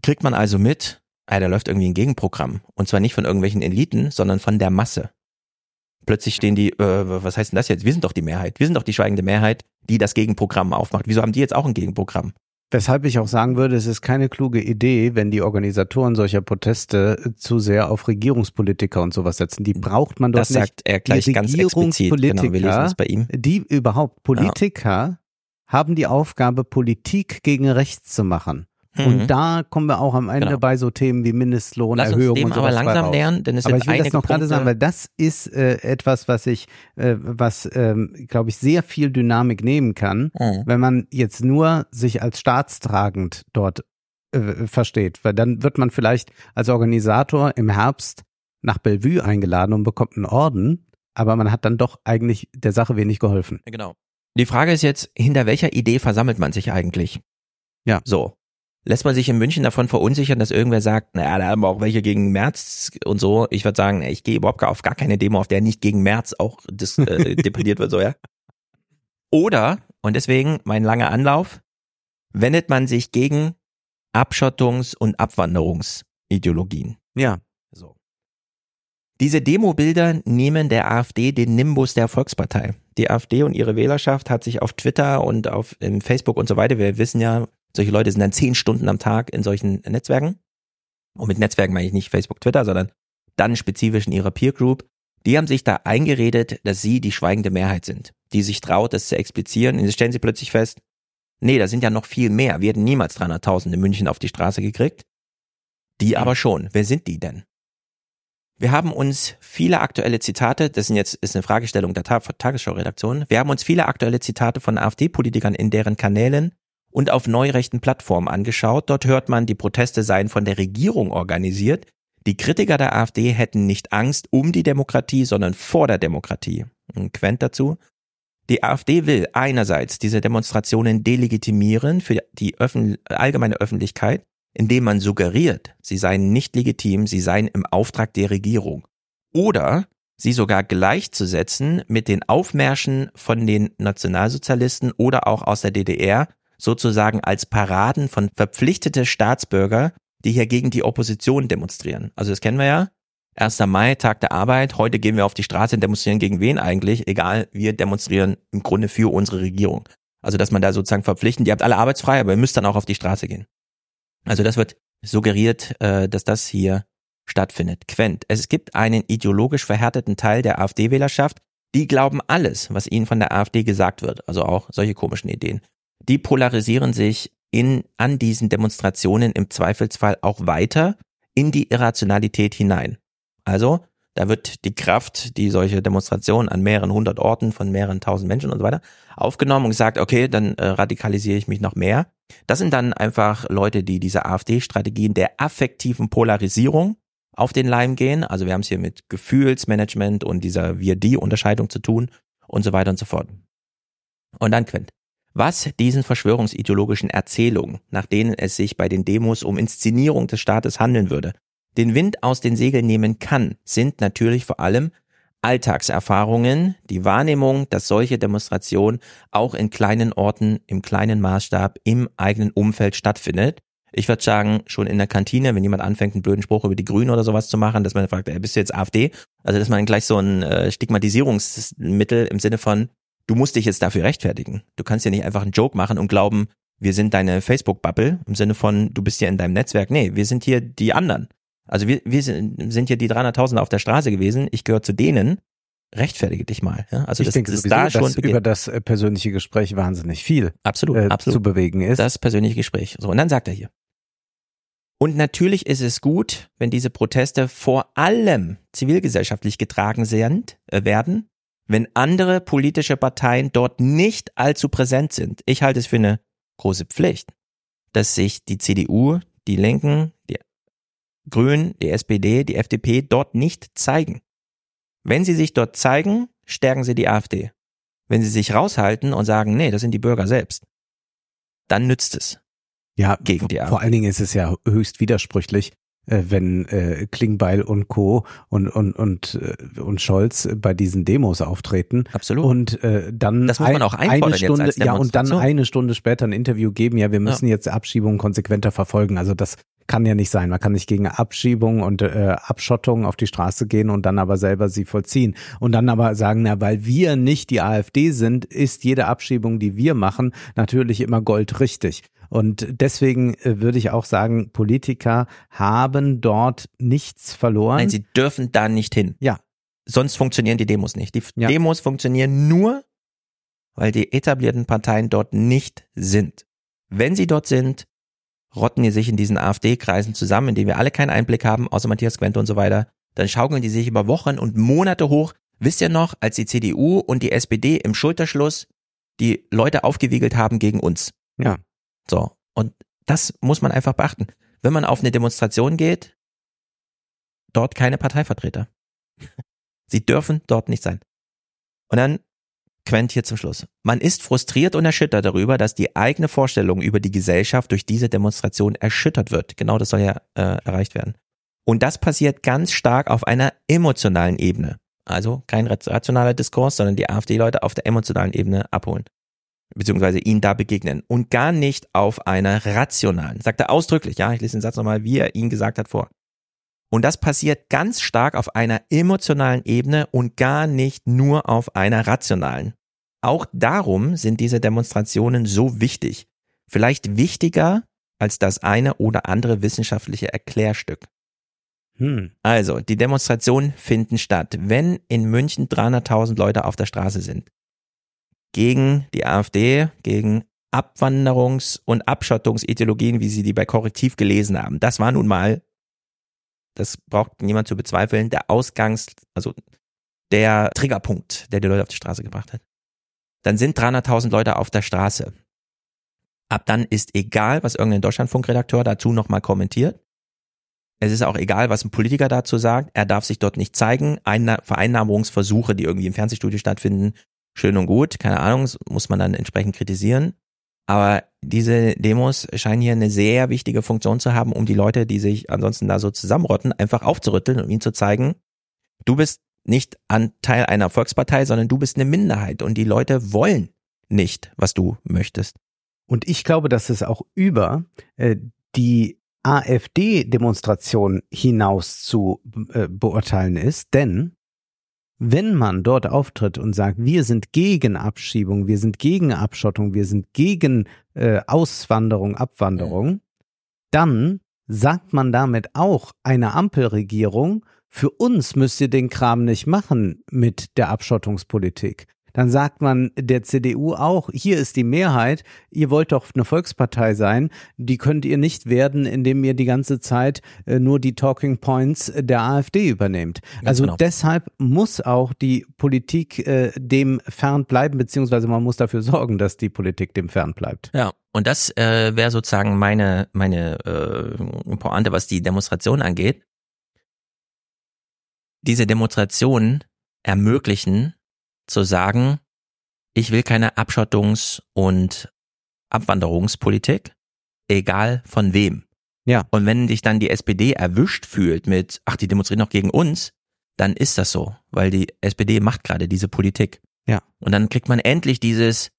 [SPEAKER 1] kriegt man also mit, ah, da läuft irgendwie ein Gegenprogramm. Und zwar nicht von irgendwelchen Eliten, sondern von der Masse. Plötzlich stehen die, äh, was heißt denn das jetzt? Wir sind doch die Mehrheit. Wir sind doch die schweigende Mehrheit, die das Gegenprogramm aufmacht. Wieso haben die jetzt auch ein Gegenprogramm?
[SPEAKER 3] Weshalb ich auch sagen würde, es ist keine kluge Idee, wenn die Organisatoren solcher Proteste äh, zu sehr auf Regierungspolitiker und sowas setzen. Die braucht man dort
[SPEAKER 1] Das
[SPEAKER 3] nicht.
[SPEAKER 1] sagt er gleich
[SPEAKER 3] Die
[SPEAKER 1] ganz explizit. Genau, wir lesen es bei ihm.
[SPEAKER 3] Die überhaupt, Politiker haben die Aufgabe, Politik gegen rechts zu machen.
[SPEAKER 1] Mhm.
[SPEAKER 3] Und da kommen wir auch am Ende
[SPEAKER 1] Genau.
[SPEAKER 3] bei so Themen wie
[SPEAKER 1] Lass uns
[SPEAKER 3] Mindestlohnerhöhung
[SPEAKER 1] dem
[SPEAKER 3] und sowas
[SPEAKER 1] aber langsam
[SPEAKER 3] raus.
[SPEAKER 1] lernen, denn es
[SPEAKER 3] Aber
[SPEAKER 1] sind
[SPEAKER 3] ich will das noch gerade
[SPEAKER 1] Punkte.
[SPEAKER 3] sagen, weil das ist äh, etwas, was ich, äh, was, ähm, glaube ich, sehr viel Dynamik nehmen kann,
[SPEAKER 1] Mhm.
[SPEAKER 3] wenn man jetzt nur sich als staatstragend dort äh, versteht. Weil dann wird man vielleicht als Organisator im Herbst nach Bellevue eingeladen und bekommt einen Orden, aber man hat dann doch eigentlich der Sache wenig geholfen.
[SPEAKER 1] Genau. Die Frage ist jetzt, hinter welcher Idee versammelt man sich eigentlich?
[SPEAKER 3] Ja.
[SPEAKER 1] So. Lässt man sich in München davon verunsichern, dass irgendwer sagt, naja, da haben wir auch welche gegen März und so. Ich würde sagen, ich gehe überhaupt gar auf gar keine Demo, auf der nicht gegen März auch das, äh, dependiert wird, so, ja. Oder, und deswegen mein langer Anlauf, wendet man sich gegen Abschottungs- und Abwanderungsideologien.
[SPEAKER 3] Ja.
[SPEAKER 1] So. Diese Demobilder nehmen der AfD den Nimbus der Volkspartei. Die AfD und ihre Wählerschaft hat sich auf Twitter und auf im Facebook und so weiter, wir wissen ja, solche Leute sind dann zehn Stunden am Tag in solchen Netzwerken. Und mit Netzwerken meine ich nicht Facebook, Twitter, sondern dann spezifisch in ihrer Peer Group. Die haben sich da eingeredet, dass sie die schweigende Mehrheit sind, die sich traut, das zu explizieren. Und jetzt stellen sie plötzlich fest, nee, da sind ja noch viel mehr. Wir hätten niemals 300.000 in München auf die Straße gekriegt. Die aber schon. Wer sind die denn? Wir haben uns viele aktuelle Zitate, das sind jetzt ist eine Fragestellung der Tagesschau-Redaktion. Wir haben uns viele aktuelle Zitate von AfD-Politikern in deren Kanälen und auf neurechten Plattformen angeschaut. Dort hört man, die Proteste seien von der Regierung organisiert. Die Kritiker der AfD hätten nicht Angst um die Demokratie, sondern vor der Demokratie. Ein Quent dazu. Die AfD will einerseits diese Demonstrationen delegitimieren für die Öffn allgemeine Öffentlichkeit, indem man suggeriert, sie seien nicht legitim, sie seien im Auftrag der Regierung. Oder sie sogar gleichzusetzen mit den Aufmärschen von den Nationalsozialisten oder auch aus der DDR, sozusagen als Paraden von verpflichtete Staatsbürger, die hier gegen die Opposition demonstrieren. Also das kennen wir ja. 1. Mai, Tag der Arbeit, heute gehen wir auf die Straße und demonstrieren gegen wen eigentlich? Egal, wir demonstrieren im Grunde für unsere Regierung. Also dass man da sozusagen verpflichtend, ihr habt alle arbeitsfrei, aber ihr müsst dann auch auf die Straße gehen. Also das wird suggeriert, äh, dass das hier stattfindet. Quent. Es gibt einen ideologisch verhärteten Teil der AfD-Wählerschaft, die glauben alles, was ihnen von der AfD gesagt wird. Also auch solche komischen Ideen. Die polarisieren sich in, an diesen Demonstrationen im Zweifelsfall auch weiter in die Irrationalität hinein. Also, da wird die Kraft, die solche Demonstrationen an mehreren hundert Orten von mehreren tausend Menschen und so weiter aufgenommen und gesagt, okay, dann äh, radikalisiere ich mich noch mehr. Das sind dann einfach Leute, die diese AfD-Strategien der affektiven Polarisierung auf den Leim gehen. Also wir haben es hier mit Gefühlsmanagement und dieser Wir-Die-Unterscheidung zu tun und so weiter und so fort. Und dann Quint. Was diesen verschwörungsideologischen Erzählungen, nach denen es sich bei den Demos um Inszenierung des Staates handeln würde, den Wind aus den Segeln nehmen kann, sind natürlich vor allem Alltagserfahrungen, die Wahrnehmung, dass solche Demonstrationen auch in kleinen Orten, im kleinen Maßstab, im eigenen Umfeld stattfindet. Ich würde sagen, schon in der Kantine, wenn jemand anfängt, einen blöden Spruch über die Grünen oder sowas zu machen, dass man fragt, ey, bist du jetzt AfD? Also, dass man gleich so ein äh, Stigmatisierungsmittel im Sinne von, du musst dich jetzt dafür rechtfertigen. Du kannst ja nicht einfach einen Joke machen und glauben, wir sind deine Facebook-Bubble im Sinne von, du bist ja in deinem Netzwerk. Nee, wir sind hier die anderen. Also wir, wir sind, sind hier die 300.000 auf der Straße gewesen. Ich gehöre zu denen. Rechtfertige dich mal. Ja? Also
[SPEAKER 3] ich
[SPEAKER 1] das,
[SPEAKER 3] denke
[SPEAKER 1] das
[SPEAKER 3] sowieso,
[SPEAKER 1] da
[SPEAKER 3] dass
[SPEAKER 1] schon beginnt.
[SPEAKER 3] über das äh, persönliche Gespräch wahnsinnig viel
[SPEAKER 1] absolut,
[SPEAKER 3] äh,
[SPEAKER 1] absolut.
[SPEAKER 3] zu bewegen ist.
[SPEAKER 1] Das persönliche Gespräch. So, und dann sagt er hier. Und natürlich ist es gut, wenn diese Proteste vor allem zivilgesellschaftlich getragen sind, äh, werden, wenn andere politische Parteien dort nicht allzu präsent sind. Ich halte es für eine große Pflicht, dass sich die CDU, die Linken, die Grünen, die SPD, die FDP dort nicht zeigen. Wenn sie sich dort zeigen, stärken sie die AfD. Wenn sie sich raushalten und sagen, nee, das sind die Bürger selbst, dann nützt es.
[SPEAKER 3] ja,
[SPEAKER 1] gegen die
[SPEAKER 3] vor
[SPEAKER 1] AfD.
[SPEAKER 3] allen Dingen ist es ja höchst widersprüchlich, wenn äh, Klingbeil und Co. und und und äh, und Scholz bei diesen Demos auftreten
[SPEAKER 1] Absolut.
[SPEAKER 3] und äh, dann
[SPEAKER 1] Das muss man auch
[SPEAKER 3] eine
[SPEAKER 1] jetzt
[SPEAKER 3] Stunde ja und dann eine Stunde später ein Interview geben. Ja, wir müssen jetzt Abschiebungen konsequenter verfolgen. Also das kann ja nicht sein. Man kann nicht gegen Abschiebung und äh, Abschottung auf die Straße gehen und dann aber selber sie vollziehen und dann aber sagen, na, weil wir nicht die AfD sind, ist jede Abschiebung, die wir machen, natürlich immer goldrichtig. Und deswegen äh, würde ich auch sagen, Politiker haben dort nichts verloren.
[SPEAKER 1] Nein, sie dürfen da nicht hin.
[SPEAKER 3] Ja.
[SPEAKER 1] Sonst funktionieren die Demos nicht. Die
[SPEAKER 3] Ja.
[SPEAKER 1] Demos funktionieren nur, weil die etablierten Parteien dort nicht sind. Wenn sie dort sind, rotten die sich in diesen AfD-Kreisen zusammen, in denen wir alle keinen Einblick haben, außer Matthias Quente und so weiter. Dann schaukeln die sich über Wochen und Monate hoch. Wisst ihr noch, als die CDU und die SPD im Schulterschluss die Leute aufgewiegelt haben gegen uns?
[SPEAKER 3] Ja.
[SPEAKER 1] So. Und Das muss man einfach beachten. Wenn man auf eine Demonstration geht, dort keine Parteivertreter. Sie dürfen dort nicht sein. Und dann Quent hier zum Schluss. Man ist frustriert und erschüttert darüber, dass die eigene Vorstellung über die Gesellschaft durch diese Demonstration erschüttert wird. Genau das soll ja äh, erreicht werden. Und das passiert ganz stark auf einer emotionalen Ebene. Also kein rationaler Diskurs, sondern die AfD-Leute auf der emotionalen Ebene abholen. Beziehungsweise ihnen da begegnen. Und gar nicht auf einer rationalen. Sagt er ausdrücklich, ja, ich lese den Satz nochmal, wie er ihn gesagt hat vor. Und das passiert ganz stark auf einer emotionalen Ebene und gar nicht nur auf einer rationalen. Auch darum sind diese Demonstrationen so wichtig. Vielleicht wichtiger als das eine oder andere wissenschaftliche Erklärstück. Hm. Also, die Demonstrationen finden statt. Wenn in München 300.000 Leute auf der Straße sind, gegen die AfD, gegen Abwanderungs- und Abschottungsideologien, wie sie die bei Korrektiv gelesen haben. Das war nun mal das braucht niemand zu bezweifeln, der Ausgangs, also der Triggerpunkt, der die Leute auf die Straße gebracht hat. Dann sind 300.000 Leute auf der Straße. Ab dann ist egal, was irgendein Deutschlandfunkredakteur dazu nochmal kommentiert. Es ist auch egal, was ein Politiker dazu sagt. Er darf sich dort nicht zeigen. Vereinnahmungsversuche, die irgendwie im Fernsehstudio stattfinden, schön und gut. Keine Ahnung, muss man dann entsprechend kritisieren. Aber diese Demos scheinen hier eine sehr wichtige Funktion zu haben, um die Leute, die sich ansonsten da so zusammenrotten, einfach aufzurütteln und ihnen zu zeigen, du bist nicht an Teil einer Volkspartei, sondern du bist eine Minderheit und die Leute wollen nicht, was du möchtest.
[SPEAKER 3] Und ich glaube, dass es auch über äh, die AfD-Demonstration hinaus zu äh, beurteilen ist, denn wenn man dort auftritt und sagt, wir sind gegen Abschiebung, wir sind gegen Abschottung, wir sind gegen äh, Auswanderung, Abwanderung, dann sagt man damit auch einer Ampelregierung, für uns müsst ihr den Kram nicht machen mit der Abschottungspolitik dann sagt man der CDU auch, hier ist die Mehrheit, ihr wollt doch eine Volkspartei sein, die könnt ihr nicht werden, indem ihr die ganze Zeit äh, nur die Talking Points der AfD übernehmt. Ganz also genau. deshalb muss auch die Politik äh, dem fern bleiben, beziehungsweise man muss dafür sorgen, dass die Politik dem fern bleibt.
[SPEAKER 1] Ja, und das äh, wäre sozusagen meine, meine äh, Pointe, was die Demonstration angeht. Diese Demonstrationen ermöglichen zu sagen, ich will keine Abschottungs- und Abwanderungspolitik, egal von wem. Ja. Und wenn dich dann die SPD erwischt fühlt mit, ach, die demonstrieren noch gegen uns, dann ist das so, weil die SPD macht gerade diese Politik. Ja. Und dann kriegt man endlich dieses,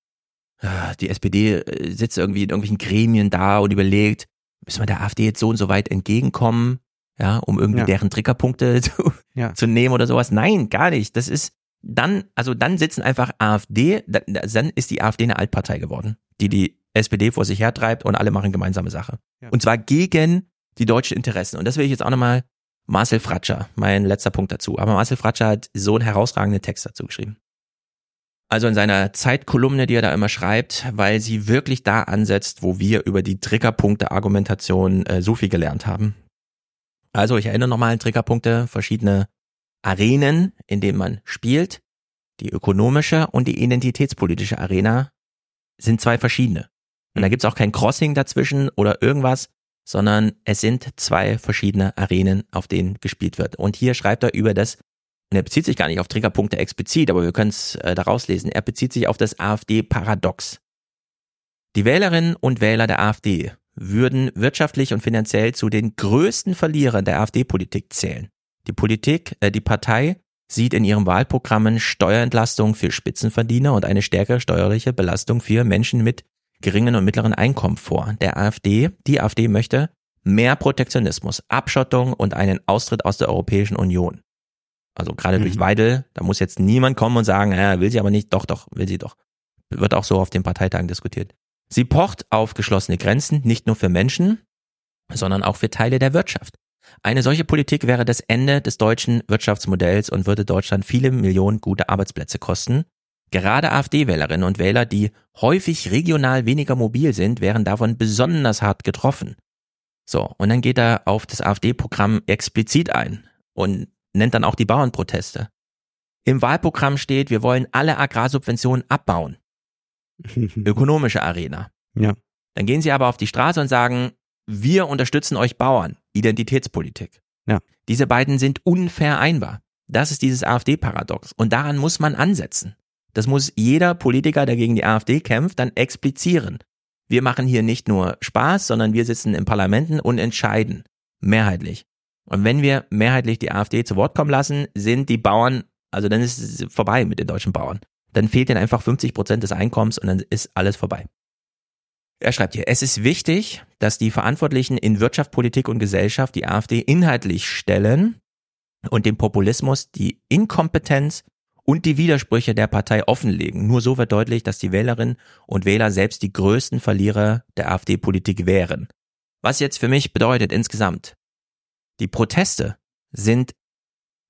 [SPEAKER 1] ah, die SPD äh, sitzt irgendwie in irgendwelchen Gremien da und überlegt, müssen wir der AfD jetzt so und so weit entgegenkommen, ja, um irgendwie ja. deren Triggerpunkte zu, ja. zu nehmen oder sowas. Nein, gar nicht. Das ist, dann, also dann sitzen einfach AfD, dann ist die AfD eine Altpartei geworden, die die SPD vor sich hertreibt und alle machen gemeinsame Sache. Ja. Und zwar gegen die deutschen Interessen. Und das will ich jetzt auch nochmal Marcel Fratscher, mein letzter Punkt dazu. Aber Marcel Fratscher hat so einen herausragenden Text dazu geschrieben. Also in seiner Zeitkolumne, die er da immer schreibt, weil sie wirklich da ansetzt, wo wir über die Triggerpunkte Argumentation äh, so viel gelernt haben. Also ich erinnere nochmal an Triggerpunkte, verschiedene Arenen, in denen man spielt, die ökonomische und die identitätspolitische Arena, sind zwei verschiedene. Und da mhm. gibt's auch kein Crossing dazwischen oder irgendwas, sondern es sind zwei verschiedene Arenen, auf denen gespielt wird. Und hier schreibt er über das, und er bezieht sich gar nicht auf Triggerpunkte explizit, aber wir können es äh, daraus lesen, er bezieht sich auf das AfD-Paradox. Die Wählerinnen und Wähler der AfD würden wirtschaftlich und finanziell zu den größten Verlierern der AfD-Politik zählen. Die Politik, äh, die Partei sieht in ihren Wahlprogrammen Steuerentlastung für Spitzenverdiener und eine stärkere steuerliche Belastung für Menschen mit geringen und mittleren Einkommen vor. Der AfD, die AfD möchte mehr Protektionismus, Abschottung und einen Austritt aus der Europäischen Union. Also gerade mhm. durch Weidel, da muss jetzt niemand kommen und sagen, ja, will sie aber nicht, doch, doch, will sie doch. Wird auch so auf den Parteitagen diskutiert. Sie pocht auf geschlossene Grenzen, nicht nur für Menschen, sondern auch für Teile der Wirtschaft. Eine solche Politik wäre das Ende des deutschen Wirtschaftsmodells und würde Deutschland viele Millionen gute Arbeitsplätze kosten. Gerade AfD-Wählerinnen und Wähler, die häufig regional weniger mobil sind, wären davon besonders hart getroffen. So, und dann geht er auf das AfD-Programm explizit ein und nennt dann auch die Bauernproteste. Im Wahlprogramm steht, wir wollen alle Agrarsubventionen abbauen. Ökonomische Arena. Ja. Dann gehen sie aber auf die Straße und sagen, wir unterstützen euch Bauern. Identitätspolitik.
[SPEAKER 3] Ja.
[SPEAKER 1] Diese beiden sind unvereinbar. Das ist dieses AfD-Paradox. Und daran muss man ansetzen. Das muss jeder Politiker, der gegen die AfD kämpft, dann explizieren. Wir machen hier nicht nur Spaß, sondern wir sitzen in Parlamenten und entscheiden. Mehrheitlich. Und wenn wir mehrheitlich die AfD zu Wort kommen lassen, sind die Bauern, also dann ist es vorbei mit den deutschen Bauern. Dann fehlt ihnen einfach 50 Prozent des Einkommens und dann ist alles vorbei. Er schreibt hier, es ist wichtig, dass die Verantwortlichen in Wirtschaft, Politik und Gesellschaft die AfD inhaltlich stellen und dem Populismus die Inkompetenz und die Widersprüche der Partei offenlegen. Nur so wird deutlich, dass die Wählerinnen und Wähler selbst die größten Verlierer der AfD-Politik wären. Was jetzt für mich bedeutet insgesamt, die Proteste sind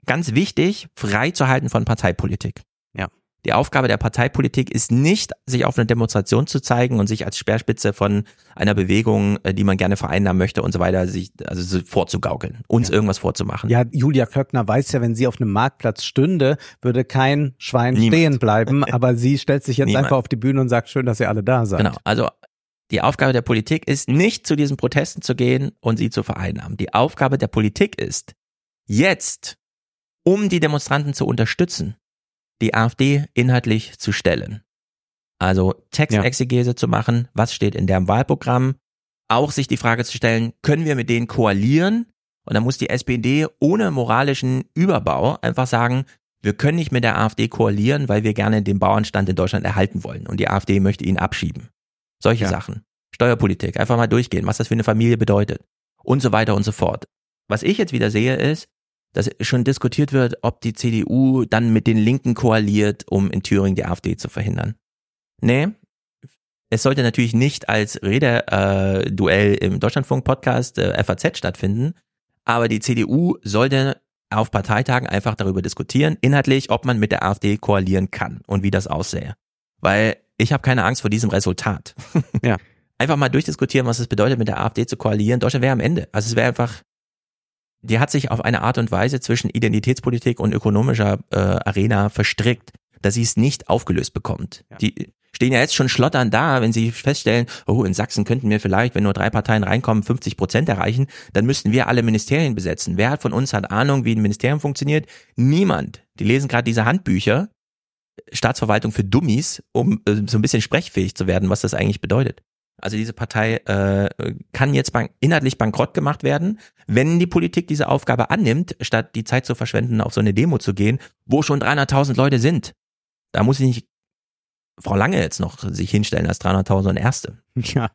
[SPEAKER 1] ganz wichtig, frei zu halten von Parteipolitik.
[SPEAKER 3] Ja.
[SPEAKER 1] Die Aufgabe der Parteipolitik ist nicht, sich auf eine Demonstration zu zeigen und sich als Speerspitze von einer Bewegung, äh, die man gerne vereinnahmen möchte und so weiter, sich also so vorzugaukeln, uns
[SPEAKER 3] Ja.
[SPEAKER 1] irgendwas vorzumachen.
[SPEAKER 3] Ja, Julia Klöckner weiß ja, wenn sie auf einem Marktplatz stünde, würde kein Schwein
[SPEAKER 1] Niemand.
[SPEAKER 3] stehen bleiben, aber sie stellt sich jetzt
[SPEAKER 1] Niemand.
[SPEAKER 3] einfach auf die Bühne und sagt, schön, dass ihr alle da seid.
[SPEAKER 1] Genau. Also die Aufgabe der Politik ist nicht zu diesen Protesten zu gehen und sie zu vereinnahmen. Die Aufgabe der Politik ist jetzt, um die Demonstranten zu unterstützen, die AfD inhaltlich zu stellen. Also Textexegese zu machen, was steht in deren Wahlprogramm, auch sich die Frage zu stellen, können wir mit denen koalieren? Und dann muss die SPD ohne moralischen Überbau einfach sagen, wir können nicht mit der AfD koalieren, weil wir gerne den Bauernstand in Deutschland erhalten wollen und die AfD möchte ihn abschieben. Solche
[SPEAKER 3] Ja.
[SPEAKER 1] Sachen. Steuerpolitik, einfach mal durchgehen, was das für eine Familie bedeutet und so weiter und so fort. Was ich jetzt wieder sehe, ist, dass schon diskutiert wird, ob die CDU dann mit den Linken koaliert, um in Thüringen die AfD zu verhindern. Nee, es sollte natürlich nicht als Rede-Duell äh, im Deutschlandfunk-Podcast äh, FAZ stattfinden, aber die CDU sollte auf Parteitagen einfach darüber diskutieren, inhaltlich, ob man mit der AfD koalieren kann und wie das aussähe. Weil ich habe keine Angst vor diesem Resultat.
[SPEAKER 3] Ja.
[SPEAKER 1] Einfach mal durchdiskutieren, was es bedeutet, mit der AfD zu koalieren. Deutschland wäre am Ende. Also es wäre einfach, die hat sich auf eine Art und Weise zwischen Identitätspolitik und ökonomischer äh, Arena verstrickt, dass sie es nicht aufgelöst bekommt.
[SPEAKER 3] Ja.
[SPEAKER 1] Die stehen ja jetzt schon schlottern da, wenn sie feststellen, oh, in Sachsen könnten wir vielleicht, wenn nur drei Parteien reinkommen, 50 Prozent erreichen, dann müssten wir alle Ministerien besetzen. Wer hat von uns hat Ahnung, wie ein Ministerium funktioniert? Niemand. Die lesen gerade diese Handbücher, Staatsverwaltung für Dummies, um äh, so ein bisschen sprechfähig zu werden, was das eigentlich bedeutet. Also diese Partei äh, kann jetzt bank inhaltlich bankrott gemacht werden, wenn die Politik diese Aufgabe annimmt, statt die Zeit zu verschwenden, auf so eine Demo zu gehen, wo schon 300.000 Leute sind. Da muss ich nicht Frau Lange jetzt noch sich hinstellen als 300.000 und Erste.
[SPEAKER 3] Ja.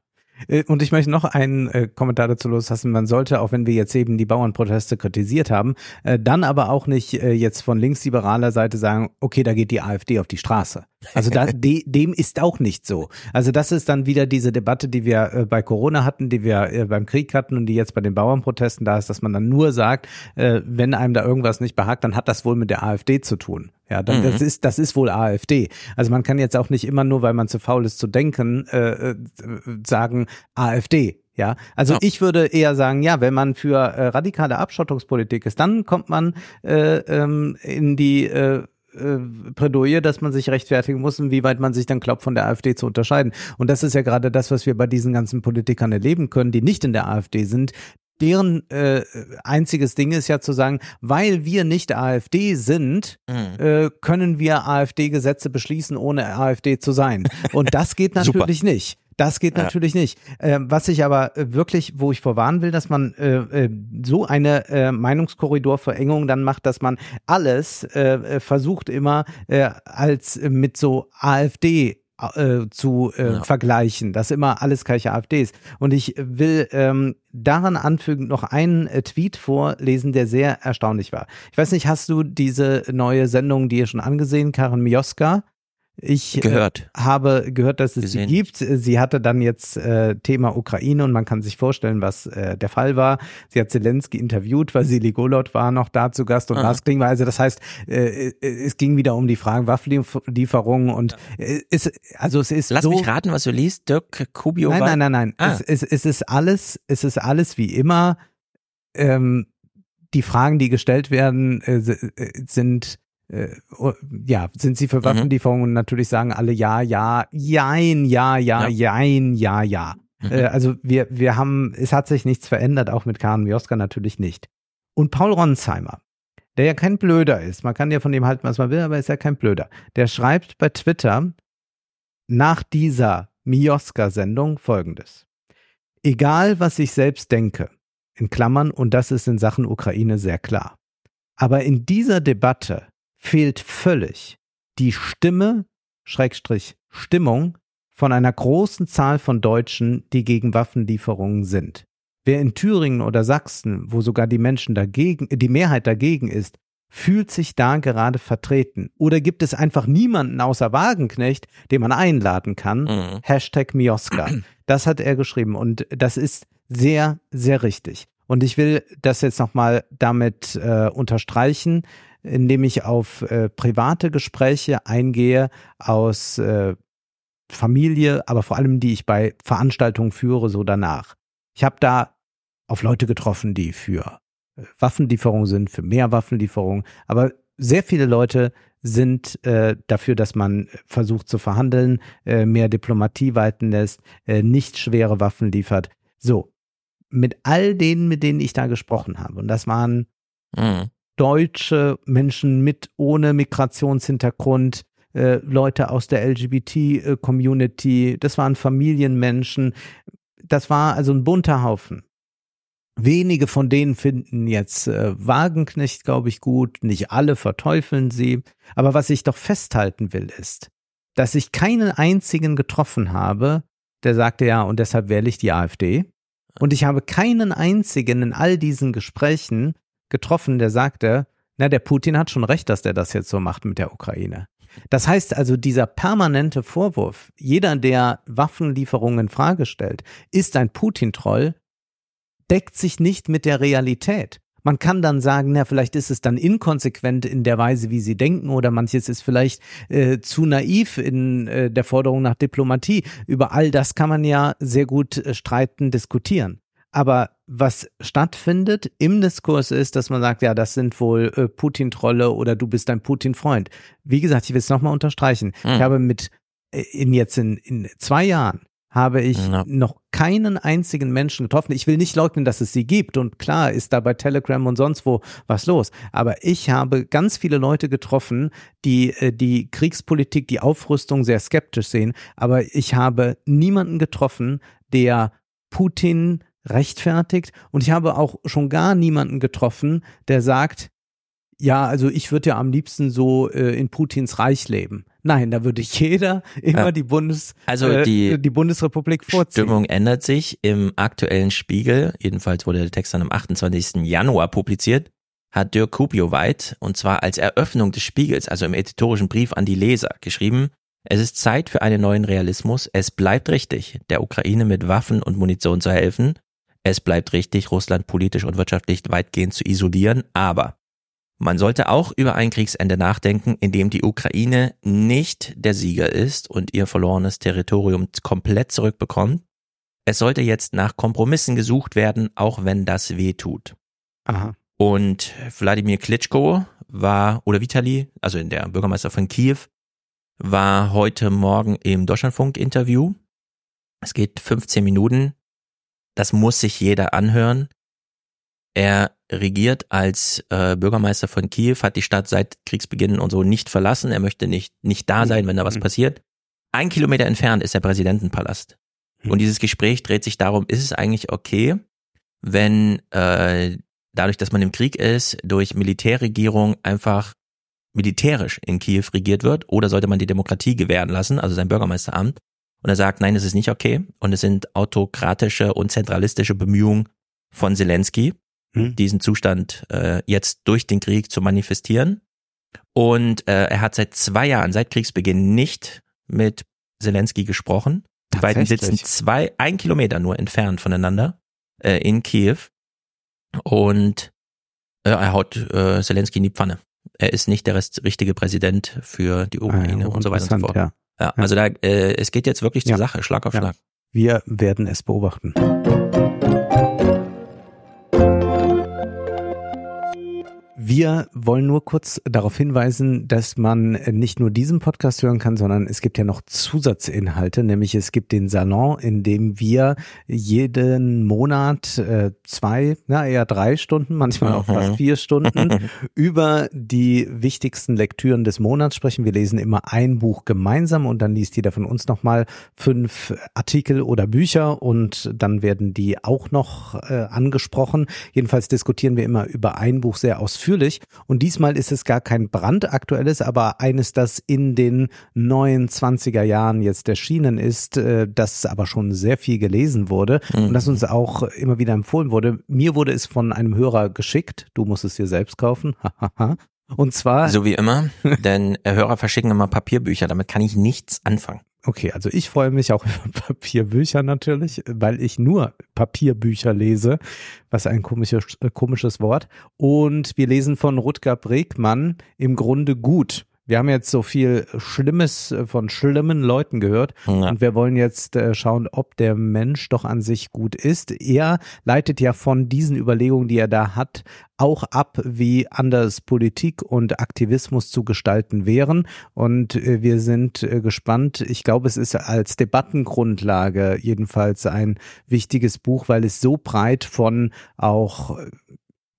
[SPEAKER 3] Äh, Und ich möchte noch einen äh, Kommentar dazu loslassen. Man sollte, auch wenn wir jetzt eben die Bauernproteste kritisiert haben, äh, dann aber auch nicht äh, jetzt von linksliberaler Seite sagen, okay, da geht die AfD auf die Straße. Also da, de, dem ist auch nicht so. Also das ist dann wieder diese Debatte, die wir äh, bei Corona hatten, die wir äh, beim Krieg hatten und die jetzt bei den Bauernprotesten da ist, dass man dann nur sagt, äh, wenn einem da irgendwas nicht behagt, dann hat das wohl mit der AfD zu tun. Ja, dann,
[SPEAKER 1] Mhm.
[SPEAKER 3] das ist das ist wohl AfD. Also man kann jetzt auch nicht immer nur, weil man zu faul ist zu denken, äh, äh, sagen AfD. Ja, also
[SPEAKER 1] Ja.
[SPEAKER 3] ich würde eher sagen, ja, wenn man für äh, radikale Abschottungspolitik ist, dann kommt man äh, ähm, in die äh, äh, Plädoyer, dass man sich rechtfertigen muss, inwieweit man sich dann glaubt, von der AfD zu unterscheiden. Und das ist ja gerade das, was wir bei diesen ganzen Politikern erleben können, die nicht in der AfD sind. Deren äh, einziges Ding ist ja zu sagen, weil wir nicht AfD sind,
[SPEAKER 1] Mhm.
[SPEAKER 3] äh, können wir AfD-Gesetze beschließen, ohne AfD zu sein. Und das geht natürlich nicht. Das geht
[SPEAKER 1] Ja.
[SPEAKER 3] natürlich nicht. Ähm, was ich aber äh, wirklich, wo ich vorwarnen will, dass man äh, äh, so eine äh, Meinungskorridorverengung dann macht, dass man alles äh, äh, versucht immer äh, als äh, mit so AfD äh, zu äh,
[SPEAKER 1] Ja.
[SPEAKER 3] vergleichen, dass immer alles gleiche AfD ist. Und ich will ähm, daran anfügend noch einen äh, Tweet vorlesen, der sehr erstaunlich war. Ich weiß nicht, hast du diese neue Sendung dir schon angesehen, Karen Mioska? Ich
[SPEAKER 1] Gehört.
[SPEAKER 3] Äh, habe gehört, dass es
[SPEAKER 1] Gesehen.
[SPEAKER 3] sie gibt. Sie hatte dann jetzt äh, Thema Ukraine und man kann sich vorstellen, was äh, der Fall war. Sie hat Zelensky interviewt, Vasili Golot war noch da zu Gast und
[SPEAKER 1] Ah.
[SPEAKER 3] Lars Klingbeil. Also das heißt, äh, es ging wieder um die Fragen Waffenlieferungen und äh, es, also es ist
[SPEAKER 1] Lass
[SPEAKER 3] so,
[SPEAKER 1] mich raten, was du liest. Dirk Kubio
[SPEAKER 3] Nein,
[SPEAKER 1] war.
[SPEAKER 3] nein, nein, nein.
[SPEAKER 1] Ah.
[SPEAKER 3] Es, es, es ist alles, es ist alles wie immer. Ähm, die Fragen, die gestellt werden, äh, äh, sind äh, ja, sind sie für
[SPEAKER 1] Mhm.
[SPEAKER 3] Waffenlieferungen? Und natürlich sagen alle ja, ja, jein, ja, ja,
[SPEAKER 1] Ja.
[SPEAKER 3] jein, ja, ja.
[SPEAKER 1] Mhm.
[SPEAKER 3] Äh, also wir, wir haben, es hat sich nichts verändert, auch mit Karen Mioska natürlich nicht. Und Paul Ronsheimer, der ja kein Blöder ist, man kann ja von dem halten, was man will, aber er ist ja kein Blöder, der schreibt bei Twitter nach dieser Mioska-Sendung folgendes. Egal, was ich selbst denke, in Klammern, und das ist in Sachen Ukraine sehr klar. Aber in dieser Debatte fehlt völlig die Stimme, Schrägstrich Stimmung von einer großen Zahl von Deutschen, die gegen Waffenlieferungen sind. Wer in Thüringen oder Sachsen, wo sogar die Menschen dagegen, die Mehrheit dagegen ist, fühlt sich da gerade vertreten? Oder gibt es einfach niemanden außer Wagenknecht, den man einladen kann?
[SPEAKER 1] Mhm.
[SPEAKER 3] Hashtag Mioska. Das hat er geschrieben und das ist sehr, sehr richtig. Und ich will das jetzt nochmal damit äh, unterstreichen, indem ich auf äh, private Gespräche eingehe aus äh, Familie, aber vor allem die ich bei Veranstaltungen führe, so danach. Ich habe da auf Leute getroffen, die für äh, Waffenlieferungen sind, für mehr Waffenlieferungen, aber sehr viele Leute sind äh, dafür, dass man versucht zu verhandeln, äh, mehr Diplomatie walten lässt, äh, nicht schwere Waffen liefert. So, mit all denen, mit denen ich da gesprochen habe, und das waren
[SPEAKER 1] Mhm.
[SPEAKER 3] Deutsche Menschen mit ohne Migrationshintergrund, äh, Leute aus der LGBT-Community, das waren Familienmenschen, das war also ein bunter Haufen. Wenige von denen finden jetzt äh, Wagenknecht, glaube ich, gut, nicht alle verteufeln sie, aber was ich doch festhalten will, ist, dass ich keinen einzigen getroffen habe, der sagte ja, und deshalb wähle ich die AfD. Und ich habe keinen einzigen in all diesen Gesprächen getroffen, der sagte, na, der Putin hat schon recht, dass der das jetzt so macht mit der Ukraine. Das heißt also, dieser permanente Vorwurf, jeder, der Waffenlieferungen in Frage stellt, ist ein Putin-Troll, deckt sich nicht mit der Realität. Man kann dann sagen, na, vielleicht ist es dann inkonsequent in der Weise, wie sie denken, oder manches ist vielleicht äh, zu naiv in äh, der Forderung nach Diplomatie. Über all das kann man ja sehr gut äh, streiten, diskutieren. Aber was stattfindet im Diskurs ist, dass man sagt, ja, das sind wohl äh, Putin-Trolle oder du bist ein Putin-Freund. Wie gesagt, ich will es nochmal unterstreichen.
[SPEAKER 1] Hm.
[SPEAKER 3] Ich habe mit äh, in jetzt in, in zwei Jahren habe ich
[SPEAKER 1] Ja.
[SPEAKER 3] noch keinen einzigen Menschen getroffen. Ich will nicht leugnen, dass es sie gibt und klar ist da bei Telegram und sonst wo was los. Aber ich habe ganz viele Leute getroffen, die äh, die Kriegspolitik, die Aufrüstung sehr skeptisch sehen. Aber ich habe niemanden getroffen, der Putin rechtfertigt und ich habe auch schon gar niemanden getroffen, der sagt, ja, also ich würde ja am liebsten so äh, in Putins Reich leben. Nein, da würde jeder immer
[SPEAKER 1] Ja.
[SPEAKER 3] die Bundes
[SPEAKER 1] Also
[SPEAKER 3] äh,
[SPEAKER 1] die
[SPEAKER 3] die Bundesrepublik vorziehen.
[SPEAKER 1] Stimmung ändert sich. Im aktuellen Spiegel, jedenfalls wurde der Text dann am 28. Januar publiziert, hat Dirk Kupioweit, und zwar als Eröffnung des Spiegels, also im editorischen Brief an die Leser, geschrieben, es ist Zeit für einen neuen Realismus. Es bleibt richtig, der Ukraine mit Waffen und Munition zu helfen. Es bleibt richtig, Russland politisch und wirtschaftlich weitgehend zu isolieren. Aber man sollte auch über ein Kriegsende nachdenken, in dem die Ukraine nicht der Sieger ist und ihr verlorenes Territorium komplett zurückbekommt. Es sollte jetzt nach Kompromissen gesucht werden, auch wenn das weh tut.
[SPEAKER 3] Aha.
[SPEAKER 1] Und Wladimir Klitschko war, oder Vitali, also der Bürgermeister von Kiew, war heute Morgen im Deutschlandfunk-Interview. Es geht 15 Minuten. Das muss sich jeder anhören. Er regiert als äh, Bürgermeister von Kiew, hat die Stadt seit Kriegsbeginn und so nicht verlassen. Er möchte nicht, nicht da sein, wenn da was
[SPEAKER 3] Mhm.
[SPEAKER 1] passiert. Ein Kilometer entfernt ist der Präsidentenpalast.
[SPEAKER 3] Mhm.
[SPEAKER 1] Und dieses Gespräch dreht sich darum, ist es eigentlich okay, wenn äh, dadurch, dass man im Krieg ist, durch Militärregierung einfach militärisch in Kiew regiert wird oder sollte man die Demokratie gewähren lassen, also sein Bürgermeisteramt? Und er sagt, nein, es ist nicht okay und es sind autokratische und zentralistische Bemühungen von Zelensky,
[SPEAKER 3] Hm.
[SPEAKER 1] diesen Zustand äh, jetzt durch den Krieg zu manifestieren. Und äh, er hat seit zwei Jahren, seit Kriegsbeginn, nicht mit Zelensky gesprochen. Die beiden sitzen zwei, ein Kilometer nur entfernt voneinander äh, in Kiew. Und äh, er haut äh, Zelensky in die Pfanne. Er ist nicht der richtige Präsident für die
[SPEAKER 3] Ah,
[SPEAKER 1] Ukraine
[SPEAKER 3] ja,
[SPEAKER 1] und so weiter und so fort.
[SPEAKER 3] ja.
[SPEAKER 1] Ja, also da, äh, es geht jetzt wirklich zur
[SPEAKER 3] Ja.
[SPEAKER 1] Sache, Schlag auf. Schlag.
[SPEAKER 3] Wir werden es beobachten. Wir wollen nur kurz darauf hinweisen, dass man nicht nur diesen Podcast hören kann, sondern es gibt ja noch Zusatzinhalte, nämlich es gibt den Salon, in dem wir jeden Monat äh, zwei, na eher drei Stunden, manchmal auch fast vier Stunden über die wichtigsten Lektüren des Monats sprechen. Wir lesen immer ein Buch gemeinsam und dann liest jeder von uns nochmal fünf Artikel oder Bücher und dann werden die auch noch äh, angesprochen. Jedenfalls diskutieren wir immer über ein Buch sehr ausführlich ausführlich. Und diesmal ist es gar kein brandaktuelles, aber eines, das in den neuen 20er Jahren jetzt erschienen ist, äh, das aber schon sehr viel gelesen wurde mhm. und das uns auch immer wieder empfohlen wurde. Mir wurde es von einem Hörer geschickt. Du musst es dir selbst kaufen. Und zwar.
[SPEAKER 1] So wie immer, denn Hörer verschicken immer Papierbücher, damit kann ich nichts anfangen.
[SPEAKER 3] Okay, also ich freue mich auch über Papierbücher natürlich, weil ich nur Papierbücher lese, was ein komisches, äh, komisches Wort. Und wir lesen von Rutger Bregmann im Grunde gut. Wir haben jetzt so viel Schlimmes äh, von schlimmen Leuten gehört ja. und wir wollen jetzt äh, schauen, ob der Mensch doch an sich gut ist. Er leitet ja von diesen Überlegungen, die er da hat, auch ab, wie anders Politik und Aktivismus zu gestalten wären. Und äh, wir sind gespannt. Ich glaube, es ist als Debattengrundlage jedenfalls ein wichtiges Buch, weil es so breit von auch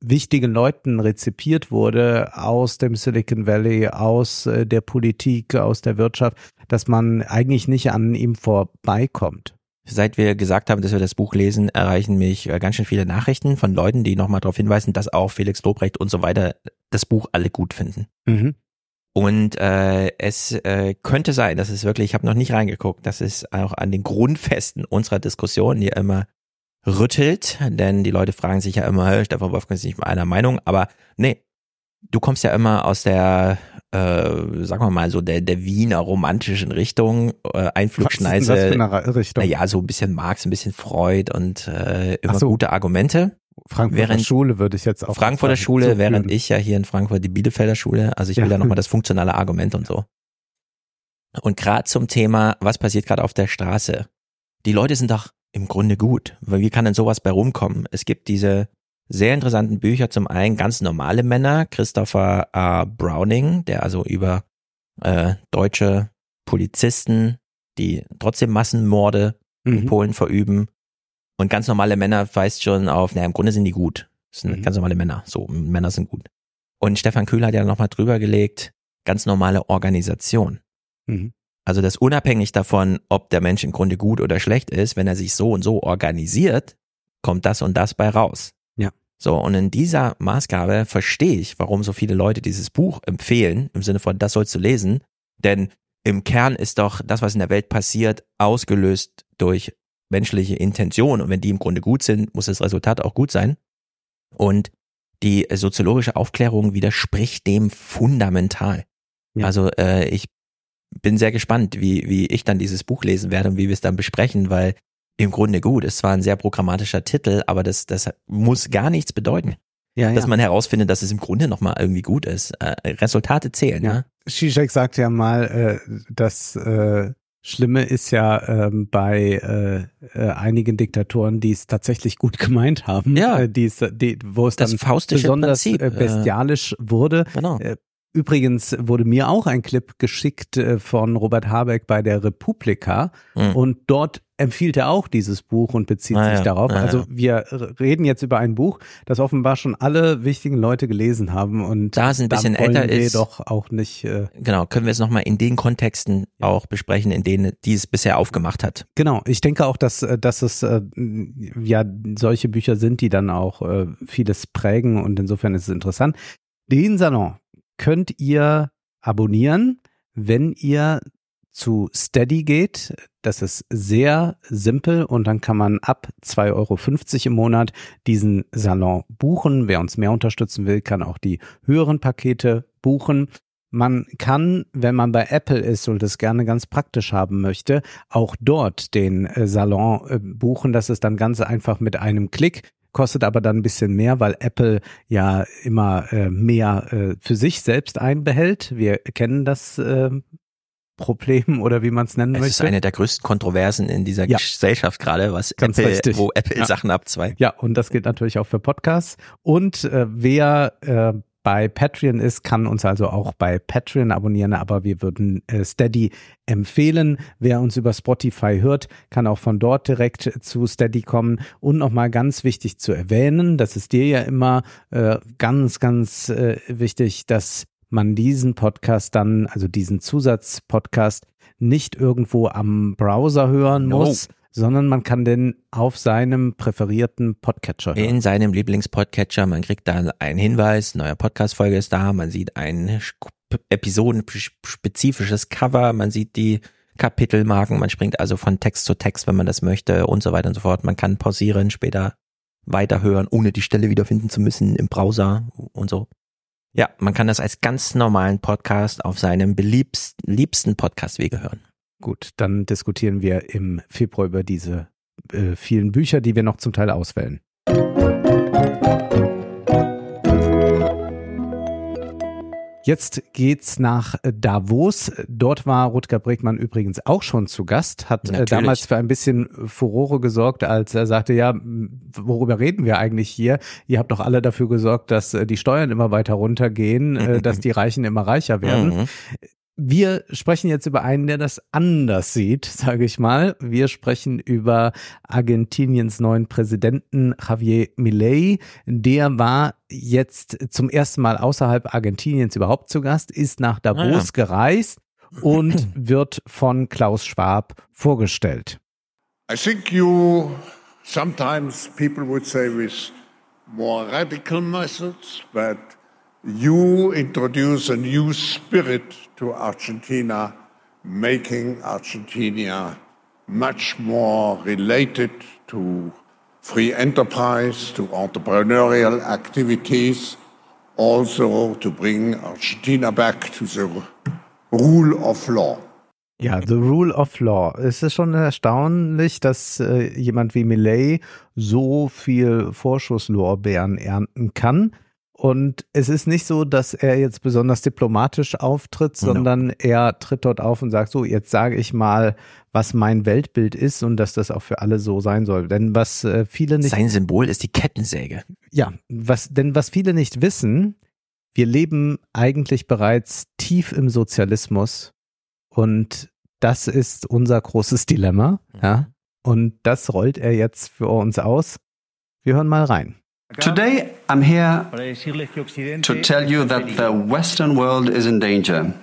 [SPEAKER 3] wichtigen Leuten rezipiert wurde aus dem Silicon Valley, aus äh, der Politik, aus der Wirtschaft, dass man eigentlich nicht an ihm vorbeikommt.
[SPEAKER 1] Seit wir gesagt haben, dass wir das Buch lesen, erreichen mich äh, ganz schön viele Nachrichten von Leuten, die nochmal darauf hinweisen, dass auch Felix Lobrecht und so weiter das Buch alle gut finden. Mhm. Und äh, es äh, könnte sein, dass es wirklich, ich habe noch nicht reingeguckt, dass es auch an den Grundfesten unserer Diskussion, die immer rüttelt, denn die Leute fragen sich ja immer, Stefan Wolfgang ist nicht einer Meinung, aber nee, du kommst ja immer aus der, äh, sagen wir mal so, der, der Wiener romantischen Richtung, äh, Einflugschneise. Was ist
[SPEAKER 3] denn das für eine Richtung?
[SPEAKER 1] Naja, so ein bisschen Marx, ein bisschen Freud und äh, immer so. gute Argumente.
[SPEAKER 3] Frankfurter während, Schule würde ich jetzt auch.
[SPEAKER 1] Frankfurter Schule, während ich ja hier in Frankfurt die Bielefelder Schule, also ich will ja, ja nochmal das funktionale Argument und so. Und gerade zum Thema, was passiert gerade auf der Straße? Die Leute sind doch im Grunde gut. Weil wie kann denn sowas bei rumkommen? Es gibt diese sehr interessanten Bücher, zum einen ganz normale Männer, Christopher R. Browning, der also über äh, deutsche Polizisten, die trotzdem Massenmorde mhm. in Polen verüben. Und ganz normale Männer weist schon auf, naja, im Grunde sind die gut. Das sind mhm. ganz normale Männer. So, Männer sind gut. Und Stefan Kühl hat ja nochmal drüber gelegt, ganz normale Organisation. Mhm. Also das unabhängig davon, ob der Mensch im Grunde gut oder schlecht ist, wenn er sich so und so organisiert, kommt das und das bei raus.
[SPEAKER 3] Ja.
[SPEAKER 1] So, und in dieser Maßgabe verstehe ich, warum so viele Leute dieses Buch empfehlen, im Sinne von, das sollst du lesen, denn im Kern ist doch das, was in der Welt passiert, ausgelöst durch menschliche Intention. Und wenn die im Grunde gut sind, muss das Resultat auch gut sein. Und die soziologische Aufklärung widerspricht dem fundamental. Ja. Also äh, ich bin sehr gespannt, wie, wie ich dann dieses Buch lesen werde und wie wir es dann besprechen, weil im Grunde gut, es war ein sehr programmatischer Titel, aber das, das muss gar nichts bedeuten. Ja, dass ja. man herausfindet, dass es im Grunde nochmal irgendwie gut ist. Äh, Resultate zählen, ja. Ne?
[SPEAKER 3] Zizek sagt ja mal, äh, das äh, Schlimme ist ja ähm, bei äh, äh, einigen Diktatoren, die es tatsächlich gut gemeint haben,
[SPEAKER 1] ja.
[SPEAKER 3] äh, die, die, wo es dann besonders Prinzip, äh, bestialisch wurde. Genau. Übrigens wurde mir auch ein Clip geschickt äh, von Robert Habeck bei der Republika mhm. und dort empfiehlt er auch dieses Buch und bezieht ah, sich ja. darauf. Ah, also wir reden jetzt über ein Buch, das offenbar schon alle wichtigen Leute gelesen haben und
[SPEAKER 1] da es ein bisschen älter ist,
[SPEAKER 3] doch auch nicht. Äh,
[SPEAKER 1] genau, können wir es nochmal in den Kontexten ja. auch besprechen, in denen die es bisher aufgemacht hat.
[SPEAKER 3] Genau, ich denke auch, dass äh, dass es äh, ja solche Bücher sind, die dann auch äh, vieles prägen und insofern ist es interessant. Den Salon könnt ihr abonnieren, wenn ihr zu Steady geht. Das ist sehr simpel und dann kann man ab 2,50 Euro im Monat diesen Salon buchen. Wer uns mehr unterstützen will, kann auch die höheren Pakete buchen. Man kann, wenn man bei Apple ist und es gerne ganz praktisch haben möchte, auch dort den äh, Salon äh, buchen. Das ist dann ganz einfach mit einem Klick kostet aber dann ein bisschen mehr, weil Apple ja immer äh, mehr äh, für sich selbst einbehält. Wir kennen das äh, Problem oder wie man es nennen
[SPEAKER 1] es
[SPEAKER 3] möchte.
[SPEAKER 1] Das ist eine der größten Kontroversen in dieser ja. Gesellschaft gerade, was Ganz Apple, richtig. wo Apple ja. Sachen abzweigt.
[SPEAKER 3] Ja, und das gilt natürlich auch für Podcasts. Und äh, wer äh, bei Patreon ist, kann uns also auch bei Patreon abonnieren, aber wir würden äh, Steady empfehlen. Wer uns über Spotify hört, kann auch von dort direkt zu Steady kommen. Und nochmal ganz wichtig zu erwähnen, das ist dir ja immer äh, ganz, ganz äh, wichtig, dass man diesen Podcast dann, also diesen Zusatzpodcast, nicht irgendwo am Browser hören
[SPEAKER 1] No.
[SPEAKER 3] muss, sondern man kann den auf seinem präferierten Podcatcher hören.
[SPEAKER 1] In seinem Lieblingspodcatcher, man kriegt dann einen Hinweis, neue Podcast-Folge ist da, man sieht ein episodenspezifisches Cover, man sieht die Kapitelmarken, man springt also von Text zu Text, wenn man das möchte und so weiter und so fort. Man kann pausieren, später weiterhören, ohne die Stelle wiederfinden zu müssen im Browser und so. Ja, man kann das als ganz normalen Podcast auf seinem beliebsten, liebsten Podcastwege hören.
[SPEAKER 3] Gut, dann diskutieren wir im Februar über diese äh, vielen Bücher, die wir noch zum Teil auswählen. Jetzt geht's nach Davos. Dort war Rutger Bregmann übrigens auch schon zu Gast, hat äh,
[SPEAKER 1] Natürlich.
[SPEAKER 3] damals für ein bisschen Furore gesorgt, als er sagte, ja, m, worüber reden wir eigentlich hier? Ihr habt doch alle dafür gesorgt, dass äh, die Steuern immer weiter runtergehen, äh, dass die Reichen immer reicher werden. Wir sprechen jetzt über einen, der das anders sieht, sage ich mal. Wir sprechen über Argentiniens neuen Präsidenten Javier Milei. Der war jetzt zum ersten Mal außerhalb Argentiniens überhaupt zu Gast, ist nach Davos gereist und wird von Klaus Schwab vorgestellt.
[SPEAKER 10] I think you sometimes people would say with more radical methods, but you introduce a new spirit to Argentina, making Argentina much more related to free enterprise, to entrepreneurial activities, also to bring Argentina back to the rule of law.
[SPEAKER 3] Ja, The Rule of Law. Es ist schon erstaunlich, dass äh, jemand wie Millet so viel Vorschusslorbeeren ernten kann. Und es ist nicht so, dass er jetzt besonders diplomatisch auftritt,
[SPEAKER 1] No.
[SPEAKER 3] sondern er tritt dort auf und sagt so, jetzt sage ich mal, was mein Weltbild ist und dass das auch für alle so sein soll. Denn was äh, viele nicht
[SPEAKER 1] Sein Symbol ist die Kettensäge.
[SPEAKER 3] ja, was, denn was viele nicht wissen, wir leben eigentlich bereits tief im Sozialismus und das ist unser großes Dilemma, ja. Und das rollt er jetzt für uns aus. Wir hören mal rein.
[SPEAKER 11] Today, I'm here to tell you that the Western world is in danger.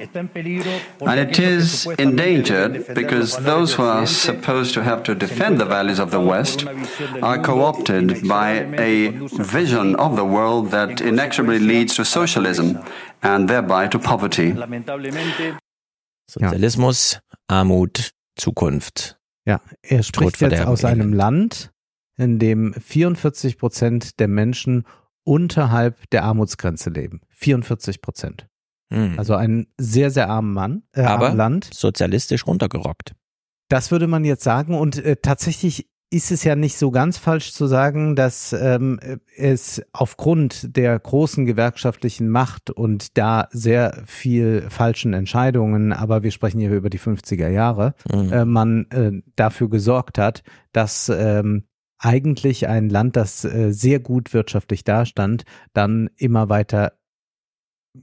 [SPEAKER 11] And it is endangered because those who are supposed to have to defend the values of the West are co opted by a vision of the world that inexorably leads to socialism and thereby to poverty.
[SPEAKER 1] Sozialismus, Armut, Zukunft.
[SPEAKER 3] Ja, er spricht jetzt
[SPEAKER 1] Verderben,
[SPEAKER 3] aus einem Land, in dem 44 Prozent der Menschen unterhalb der Armutsgrenze leben. 44 Prozent.
[SPEAKER 1] Hm.
[SPEAKER 3] Also ein sehr, sehr armen Mann, äh,
[SPEAKER 1] Aber
[SPEAKER 3] armen Land.
[SPEAKER 1] sozialistisch runtergerockt.
[SPEAKER 3] Das würde man jetzt sagen. Und äh, tatsächlich ist es ja nicht so ganz falsch zu sagen, dass ähm, es aufgrund der großen gewerkschaftlichen Macht und da sehr viel falschen Entscheidungen, aber wir sprechen hier über die 50er Jahre,
[SPEAKER 1] Mhm.
[SPEAKER 3] äh, man äh, dafür gesorgt hat, dass ähm, eigentlich ein Land, das äh, sehr gut wirtschaftlich dastand, dann immer weiter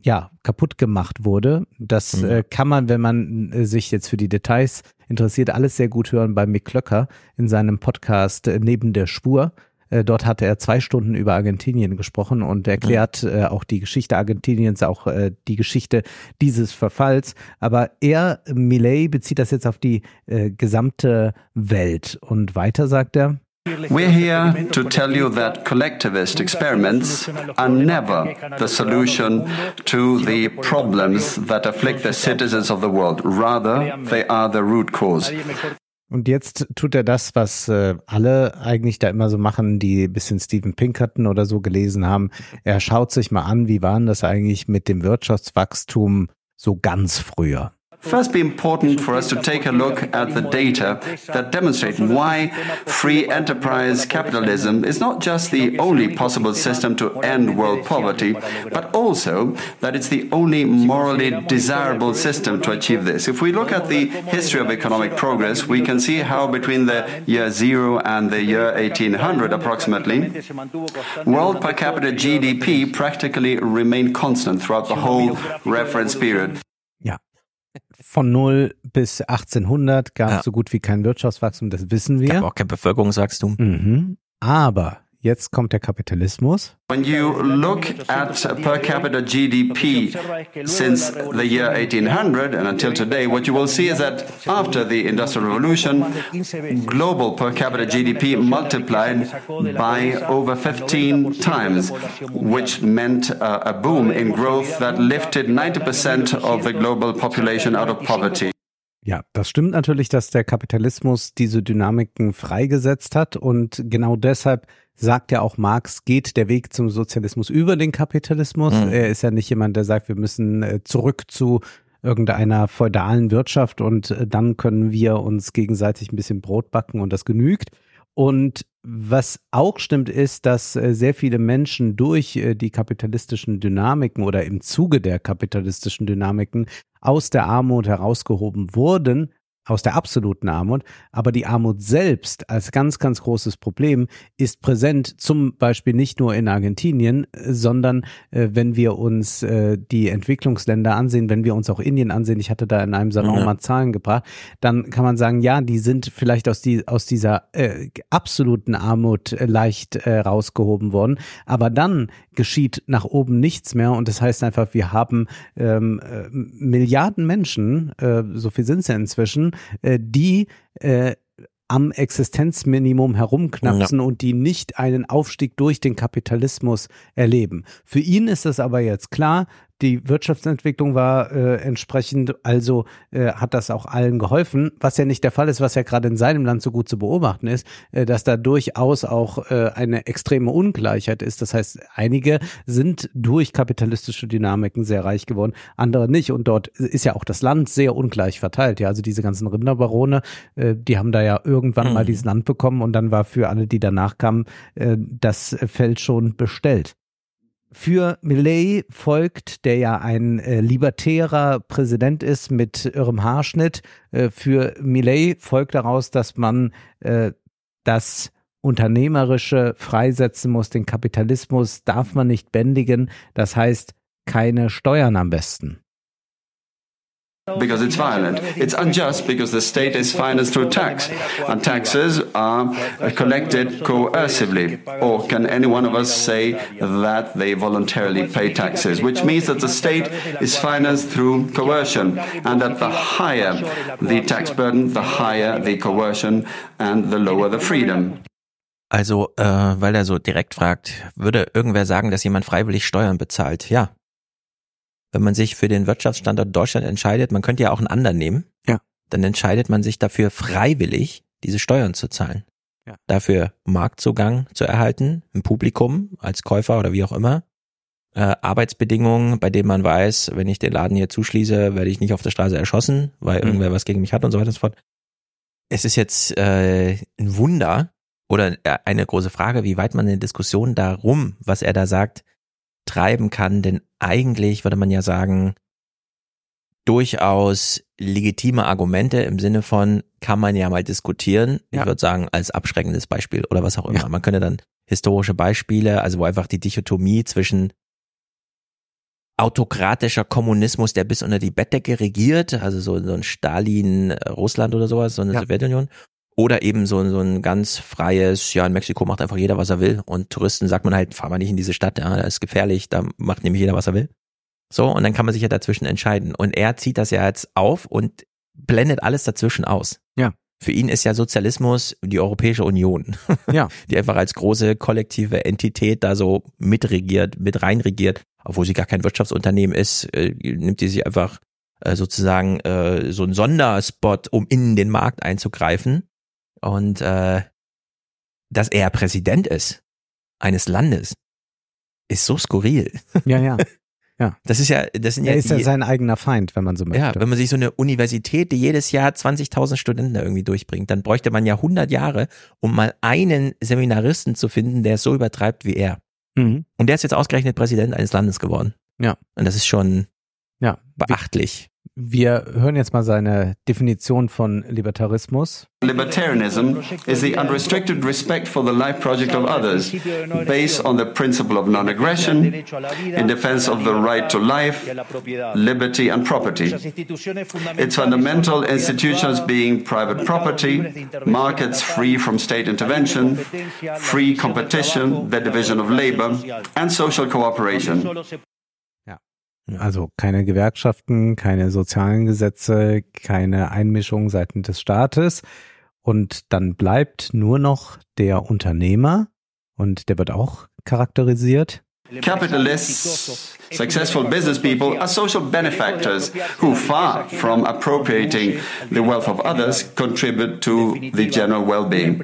[SPEAKER 3] ja, kaputt gemacht wurde. Das
[SPEAKER 1] Mhm.
[SPEAKER 3] äh, kann man, wenn man äh, sich jetzt für die Details interessiert, alles sehr gut hören bei Mick Klöcker in seinem Podcast äh, Neben der Spur. Äh, dort hatte er zwei Stunden über Argentinien gesprochen und erklärt äh, auch die Geschichte Argentiniens, auch die Geschichte dieses Verfalls. Aber er, Millet, bezieht das jetzt auf die gesamte Welt. Und weiter sagt er,
[SPEAKER 11] We're here to tell you that collectivist experiments are never the solution to the problems that afflict the citizens of the world. Rather, they are the root cause.
[SPEAKER 3] Und jetzt tut er das, was äh, alle eigentlich da immer so machen, die ein bisschen Steven Pinkerton oder so gelesen haben. Er schaut sich mal an, wie waren das eigentlich mit dem Wirtschaftswachstum so ganz früher.
[SPEAKER 11] First be important for us to take a look at the data that demonstrate why free enterprise capitalism is not just the only possible system to end world poverty, but also that it's the only morally desirable system to achieve this. If we look at the history of economic progress, we can see how between the year zero and the year 1800 approximately, world per capita GDP practically remained constant throughout the whole reference period.
[SPEAKER 3] Ja. Von 0 bis 1800 gab es ja. so gut wie kein Wirtschaftswachstum, das wissen wir.
[SPEAKER 1] Gab auch kein Bevölkerungswachstum.
[SPEAKER 3] Mhm. Aber Jetzt kommt der Kapitalismus.
[SPEAKER 11] When you look at per capita GDP since the year 1800 and until today, what you will see is that after the Industrial Revolution, global per capita GDP multiplied by over 15 times, which meant a boom in growth that lifted 90% of the global population out of poverty.
[SPEAKER 3] Ja, das stimmt natürlich, dass der Kapitalismus diese Dynamiken freigesetzt hat und genau deshalb sagt ja auch Marx, geht der Weg zum Sozialismus über den Kapitalismus. Mhm. Er ist ja nicht jemand, der sagt, wir müssen äh, zurück zu irgendeiner feudalen Wirtschaft und äh, dann können wir uns gegenseitig ein bisschen Brot backen und das genügt. Und was auch stimmt, ist, dass äh, sehr viele Menschen durch die kapitalistischen Dynamiken oder im Zuge der kapitalistischen Dynamiken aus der Armut herausgehoben wurden, aus der absoluten Armut, aber die Armut selbst als ganz, ganz großes Problem ist präsent, zum Beispiel nicht nur in Argentinien, sondern äh, wenn wir uns äh, die Entwicklungsländer ansehen, wenn wir uns auch Indien ansehen, ich hatte da in einem Salon ja. mal Zahlen gebracht, dann kann man sagen, ja, die sind vielleicht aus, die, aus dieser äh, absoluten Armut äh, leicht äh, rausgehoben worden, aber dann geschieht nach oben nichts mehr und das heißt einfach, wir haben ähm, äh, Milliarden Menschen, äh, so viel sind es ja inzwischen, äh, die äh, am Existenzminimum herumknapsen ja. und die nicht einen Aufstieg durch den Kapitalismus erleben. Für ihn ist es aber jetzt klar, die Wirtschaftsentwicklung war äh, entsprechend, also äh, hat das auch allen geholfen, was ja nicht der Fall ist, was ja gerade in seinem Land so gut zu beobachten ist, äh, dass da durchaus auch äh, eine extreme Ungleichheit ist. Das heißt, einige sind durch kapitalistische Dynamiken sehr reich geworden, andere nicht. Und dort ist ja auch das Land sehr ungleich verteilt. Ja, also diese ganzen Rinderbarone, äh, die haben da ja irgendwann mhm. mal dieses Land bekommen und dann war für alle, die danach kamen, äh, das Feld schon bestellt. Für Millet folgt, der ja ein äh, libertärer Präsident ist mit irrem Haarschnitt, äh, für Millet folgt daraus, dass man äh, das Unternehmerische freisetzen muss, den Kapitalismus darf man nicht bändigen, das heißt keine Steuern am besten.
[SPEAKER 11] Because it's violent. It's unjust because the state is financed through tax, and taxes are collected coercively. Or can any one of us say that they voluntarily pay taxes? Which means that the state is financed through coercion, and that the higher the tax burden, the higher the coercion, and the lower the freedom.
[SPEAKER 1] Also, äh, weil er so direkt fragt, würde irgendwer sagen, dass jemand freiwillig Steuern bezahlt? Ja, wenn man sich für den Wirtschaftsstandort Deutschland entscheidet, man könnte ja auch einen anderen nehmen,
[SPEAKER 3] ja.
[SPEAKER 1] dann entscheidet man sich dafür freiwillig, diese Steuern zu zahlen. Ja. Dafür Marktzugang zu erhalten, ein Publikum als Käufer oder wie auch immer, äh, Arbeitsbedingungen, bei denen man weiß, wenn ich den Laden hier zuschließe, werde ich nicht auf der Straße erschossen, weil mhm. irgendwer was gegen mich hat und so weiter und so fort. Es ist jetzt äh, ein Wunder oder äh, eine große Frage, wie weit man in der Diskussion darum, was er da sagt, treiben kann, denn eigentlich würde man ja sagen, durchaus legitime Argumente im Sinne von, kann man ja mal diskutieren. Ja. Ich würde sagen, als abschreckendes Beispiel oder was auch immer. Ja. Man könnte dann historische Beispiele, also wo einfach die Dichotomie zwischen autokratischer Kommunismus, der bis unter die Bettdecke regiert, also so, so ein Stalin, äh, Russland oder sowas, so eine ja. Sowjetunion, oder eben so, so ein ganz freies, ja, in Mexiko macht einfach jeder, was er will. Und Touristen sagt man halt, fahr mal nicht in diese Stadt, ja, da ist gefährlich, da macht nämlich jeder, was er will. So, und dann kann man sich ja dazwischen entscheiden. Und er zieht das ja jetzt auf und blendet alles dazwischen aus.
[SPEAKER 3] Ja.
[SPEAKER 1] Für ihn ist ja Sozialismus die Europäische Union.
[SPEAKER 3] Ja.
[SPEAKER 1] Die einfach als große kollektive Entität da so mitregiert, mit reinregiert, obwohl sie gar kein Wirtschaftsunternehmen ist, äh, nimmt die sich einfach äh, sozusagen äh, so ein Sonderspot, um in den Markt einzugreifen und äh, dass er Präsident ist eines Landes, ist so skurril.
[SPEAKER 3] Ja, ja. Ja.
[SPEAKER 1] Das ist ja, das sind
[SPEAKER 3] Er
[SPEAKER 1] ja,
[SPEAKER 3] ist ja sein eigener Feind, wenn man so möchte.
[SPEAKER 1] ja, wenn man sich so eine Universität, die jedes Jahr 20.000 Studenten irgendwie durchbringt, dann bräuchte man ja 100 Jahre, um mal einen Seminaristen zu finden, der es so übertreibt wie er.
[SPEAKER 3] Mhm.
[SPEAKER 1] Und der ist jetzt ausgerechnet Präsident eines Landes geworden.
[SPEAKER 3] Ja.
[SPEAKER 1] Und das ist schon
[SPEAKER 3] Ja.
[SPEAKER 1] beachtlich.
[SPEAKER 3] Wir hören jetzt mal seine Definition von Libertarismus.
[SPEAKER 11] Libertarianism is the unrestricted respect for the life project of others, based on the principle of non aggression, in defense of the right to life, liberty, and property. Its fundamental institutions being private property, markets free from state intervention, free competition, the division of labor, and social cooperation.
[SPEAKER 3] Also keine Gewerkschaften, keine sozialen Gesetze, keine Einmischung seitens des Staates. Und dann bleibt nur noch der Unternehmer und der wird auch charakterisiert.
[SPEAKER 11] Capitalists, successful business people are social benefactors who, far from appropriating the wealth of others, contribute to the general well being.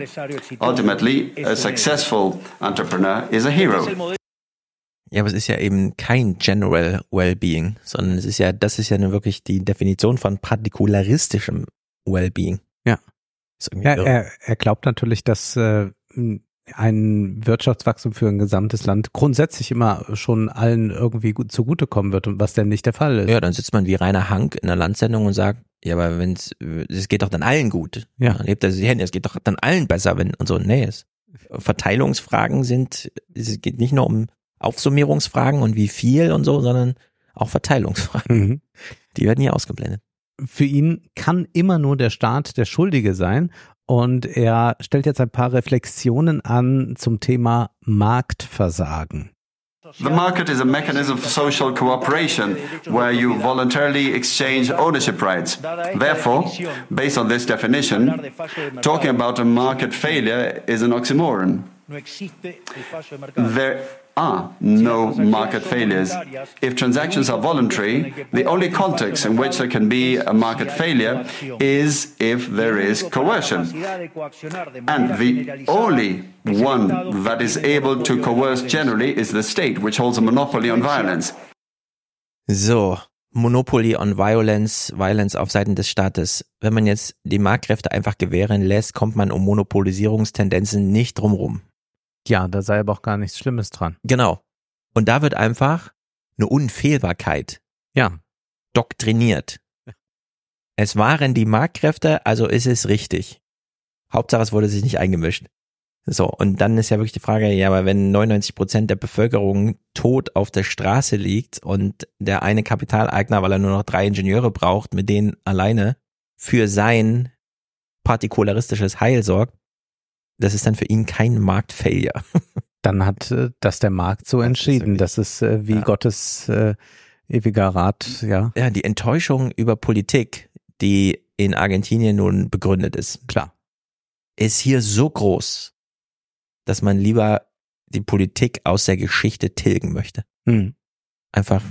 [SPEAKER 11] Ultimately, a successful entrepreneur is a hero.
[SPEAKER 1] Ja, aber es ist ja eben kein General Wellbeing, sondern es ist ja, das ist ja nur wirklich die Definition von partikularistischem Wellbeing.
[SPEAKER 3] Ja. Ja, er, er glaubt natürlich, dass äh, ein Wirtschaftswachstum für ein gesamtes Land grundsätzlich immer schon allen irgendwie gut zugutekommen wird und was denn nicht der Fall ist.
[SPEAKER 1] Ja, dann sitzt man wie Rainer Hank in einer Landsendung und sagt, ja, aber wenn's, es geht doch dann allen gut.
[SPEAKER 3] Ja.
[SPEAKER 1] Dann hebt er sich die Hände, es geht doch dann allen besser, wenn, und so, nee, es, Verteilungsfragen sind, es geht nicht nur um Aufsummierungsfragen und wie viel und so, sondern auch Verteilungsfragen.
[SPEAKER 3] Mhm.
[SPEAKER 1] Die werden hier ausgeblendet.
[SPEAKER 3] Für ihn kann immer nur der Staat der Schuldige sein und er stellt jetzt ein paar Reflexionen an zum Thema Marktversagen.
[SPEAKER 11] The market is a mechanism for social cooperation where you voluntarily exchange ownership rights. Therefore, based on this definition, talking about a market failure is an oxymoron. There are no market failures. If transactions are voluntary, the only context in which there can be a market failure is if there is coercion. And the only one that is able to coerce generally is the state, which holds a monopoly on violence.
[SPEAKER 1] So, Monopoly on Violence, Violence auf Seiten des Staates. Wenn man jetzt die Marktkräfte einfach gewähren lässt, kommt man um Monopolisierungstendenzen nicht drumrum.
[SPEAKER 3] Ja, da sei aber auch gar nichts Schlimmes dran.
[SPEAKER 1] Genau. Und da wird einfach eine Unfehlbarkeit
[SPEAKER 3] Ja,
[SPEAKER 1] doktriniert. Es waren die Marktkräfte, also ist es richtig. Hauptsache, es wurde sich nicht eingemischt. So, und dann ist ja wirklich die Frage, ja, aber wenn 99 Prozent der Bevölkerung tot auf der Straße liegt und der eine Kapitaleigner, weil er nur noch drei Ingenieure braucht, mit denen alleine für sein partikularistisches Heil sorgt, das ist dann für ihn kein Marktfailure.
[SPEAKER 3] dann hat äh, das der Markt so entschieden. Das ist äh, wie
[SPEAKER 1] Ja.
[SPEAKER 3] Gottes äh, ewiger Rat, ja.
[SPEAKER 1] Ja, die Enttäuschung über Politik, die in Argentinien nun begründet ist,
[SPEAKER 3] Klar.
[SPEAKER 1] ist hier so groß, dass man lieber die Politik aus der Geschichte tilgen möchte.
[SPEAKER 3] Hm.
[SPEAKER 1] Einfach,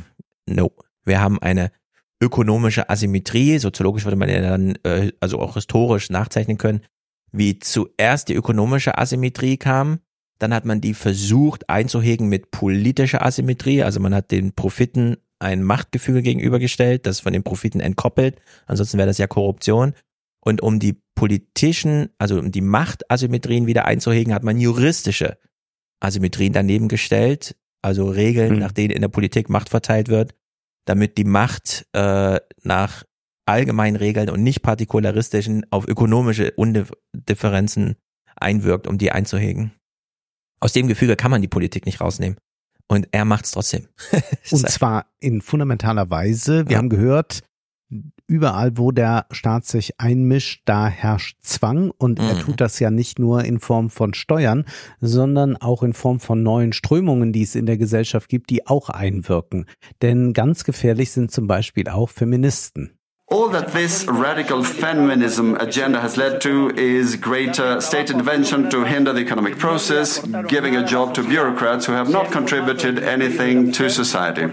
[SPEAKER 1] no. Wir haben eine ökonomische Asymmetrie, soziologisch würde man ja dann, äh, also auch historisch nachzeichnen können, wie zuerst die ökonomische Asymmetrie kam, dann hat man die versucht einzuhegen mit politischer Asymmetrie, also man hat den Profiten ein Machtgefüge gegenübergestellt, das von den Profiten entkoppelt, ansonsten wäre das ja Korruption. Und um die politischen, also um die Machtasymmetrien wieder einzuhegen, hat man juristische Asymmetrien daneben gestellt, also Regeln,
[SPEAKER 3] Hm.
[SPEAKER 1] nach denen in der Politik Macht verteilt wird, damit die Macht äh, nach allgemeinen Regeln und nicht partikularistischen auf ökonomische Undifferenzen einwirkt, um die einzuhegen. Aus dem Gefüge kann man die Politik nicht rausnehmen. Und er macht es trotzdem.
[SPEAKER 3] Und zwar in fundamentaler Weise. Wir
[SPEAKER 1] Ja.
[SPEAKER 3] haben gehört, überall, wo der Staat sich einmischt, da herrscht Zwang und er
[SPEAKER 1] Mhm.
[SPEAKER 3] tut das ja nicht nur in Form von Steuern, sondern auch in Form von neuen Strömungen, die es in der Gesellschaft gibt, die auch einwirken. Denn ganz gefährlich sind zum Beispiel auch Feministen.
[SPEAKER 11] All that this radical feminism agenda has led to is greater state intervention to hinder the economic process, giving a job to bureaucrats who have not contributed anything to society.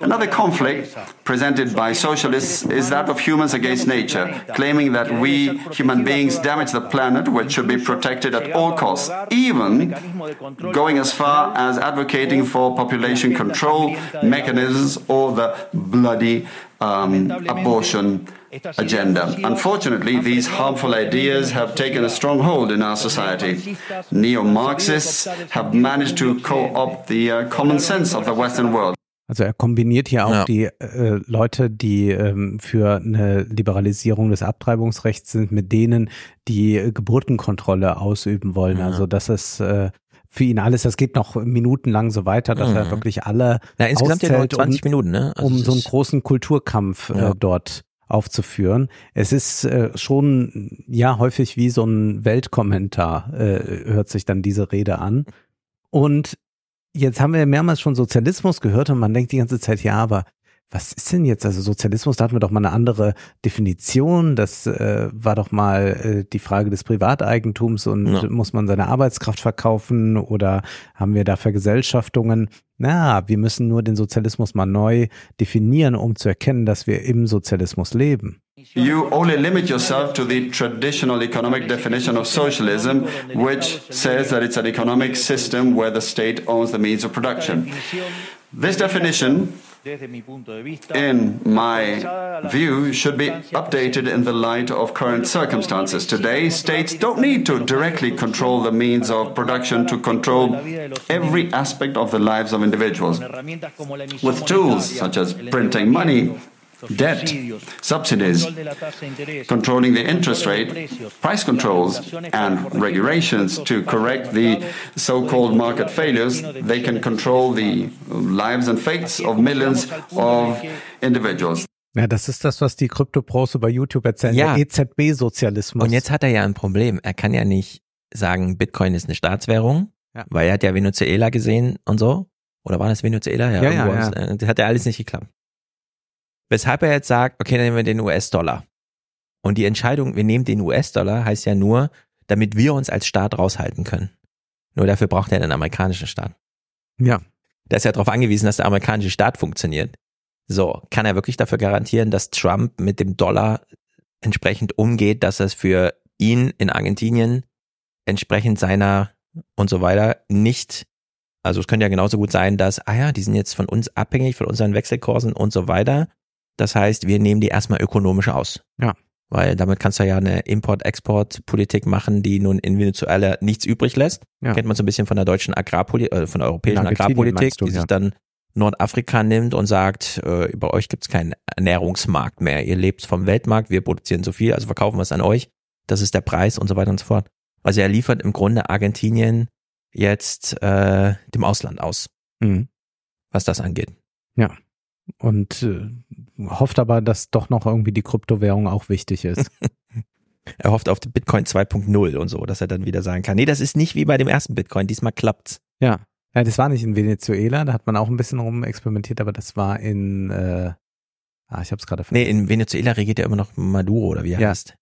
[SPEAKER 11] Another conflict presented by socialists is that of humans against nature, claiming that we human beings damage the planet, which should be protected at all costs, even going as far as advocating for population control mechanisms or the bloody um, abortion agenda. Unfortunately, these harmful ideas have taken a strong hold in our society. Neo Marxists have managed to co opt the uh, common sense of the Western world.
[SPEAKER 3] Also er kombiniert hier auch
[SPEAKER 1] Ja.
[SPEAKER 3] die äh, Leute, die ähm, für eine Liberalisierung des Abtreibungsrechts sind, mit denen, die Geburtenkontrolle ausüben wollen.
[SPEAKER 1] Ja.
[SPEAKER 3] Also das ist äh, für ihn alles, das geht noch minutenlang so weiter, dass er
[SPEAKER 1] Mhm.
[SPEAKER 3] wirklich alle
[SPEAKER 1] Na, insgesamt ja nur
[SPEAKER 3] auszählt
[SPEAKER 1] 20
[SPEAKER 3] um,
[SPEAKER 1] Minuten, ne? Also
[SPEAKER 3] um so einen großen Kulturkampf
[SPEAKER 1] Ja.
[SPEAKER 3] äh, dort aufzuführen. Es ist äh, schon ja häufig wie so ein Weltkommentar, äh, hört sich dann diese Rede an. Und jetzt haben wir mehrmals schon Sozialismus gehört und man denkt die ganze Zeit, ja, aber was ist denn jetzt? Also Sozialismus, da hatten wir doch mal eine andere Definition. Das äh, war doch mal äh, die Frage des Privateigentums und
[SPEAKER 1] Ja.
[SPEAKER 3] muss man seine Arbeitskraft verkaufen oder haben wir da Vergesellschaftungen? Na, wir müssen nur den Sozialismus mal neu definieren, um zu erkennen, dass wir im Sozialismus leben.
[SPEAKER 11] You only limit yourself to the traditional economic definition of socialism, which says that it's an economic system where the state owns the means of production. This definition, in my view, should be updated in the light of current circumstances. Today, states don't need to directly control the means of production to control every aspect of the lives of individuals. With tools such as printing money, debt, subsidies, controlling the interest rate, price controls, and regulations to correct the so called market failures, they can control the lives and fates of millions of individuals.
[SPEAKER 3] Ja, das ist das, was die Krypto-Pros über YouTube erzählen.
[SPEAKER 1] Ja.
[SPEAKER 3] Der EZB-Sozialismus.
[SPEAKER 1] Und jetzt hat er ja ein Problem. Er kann ja nicht sagen, Bitcoin ist eine Staatswährung,
[SPEAKER 3] Ja.
[SPEAKER 1] weil er hat ja Venezuela gesehen und so. Oder war das Venezuela?
[SPEAKER 3] Ja, ja,
[SPEAKER 1] irgendwo
[SPEAKER 3] ja.
[SPEAKER 1] ist- äh, Das hat ja alles nicht geklappt. Weshalb er jetzt sagt, okay, dann nehmen wir den US-Dollar. Und die Entscheidung, wir nehmen den US-Dollar, heißt ja nur, damit wir uns als Staat raushalten können. Nur dafür braucht er den amerikanischen Staat.
[SPEAKER 3] Ja.
[SPEAKER 1] Der ist ja darauf angewiesen, dass der amerikanische Staat funktioniert. So, kann er wirklich dafür garantieren, dass Trump mit dem Dollar entsprechend umgeht, dass es für ihn in Argentinien entsprechend seiner und so weiter nicht, also es könnte ja genauso gut sein, dass, ah ja, die sind jetzt von uns abhängig, von unseren Wechselkursen und so weiter. Das heißt, wir nehmen die erstmal ökonomisch aus.
[SPEAKER 3] Ja.
[SPEAKER 1] Weil damit kannst du ja eine Import-Export-Politik machen, die nun in Venezuela nichts übrig lässt.
[SPEAKER 3] Ja.
[SPEAKER 1] Kennt man so ein bisschen von der deutschen Agrarpolitik, äh, von der europäischen Agrarpolitik,
[SPEAKER 3] du,
[SPEAKER 1] die sich
[SPEAKER 3] ja.
[SPEAKER 1] dann Nordafrika nimmt und sagt, äh, bei euch gibt's keinen Ernährungsmarkt mehr. Ihr lebt vom Weltmarkt, wir produzieren so viel, also verkaufen wir es an euch. Das ist der Preis und so weiter und so fort. Also er liefert im Grunde Argentinien jetzt äh, dem Ausland aus,
[SPEAKER 3] Mhm.
[SPEAKER 1] was das angeht.
[SPEAKER 3] Und äh, hofft aber, dass doch noch irgendwie die Kryptowährung auch wichtig ist.
[SPEAKER 1] Er hofft auf Bitcoin 2.0 und so, dass er dann wieder sagen kann, nee, das ist nicht wie bei dem ersten Bitcoin, diesmal klappt's.
[SPEAKER 3] ja. ja. Das war nicht in Venezuela, da hat man auch ein bisschen rum experimentiert, aber das war in, äh, ah, ich habe es gerade
[SPEAKER 1] Nee, in Venezuela regiert ja immer noch Maduro oder wie er
[SPEAKER 3] Ja.
[SPEAKER 1] heißt.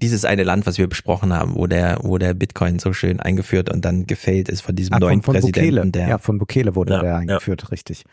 [SPEAKER 1] Dieses eine Land, was wir besprochen haben, wo der, wo der Bitcoin so schön eingeführt und dann gefällt ist von diesem
[SPEAKER 3] Ah,
[SPEAKER 1] neuen
[SPEAKER 3] von, von
[SPEAKER 1] Präsidenten,
[SPEAKER 3] Bukele.
[SPEAKER 1] der
[SPEAKER 3] Ja, von Bukele wurde
[SPEAKER 1] Ja,
[SPEAKER 3] der
[SPEAKER 1] ja.
[SPEAKER 3] eingeführt, richtig.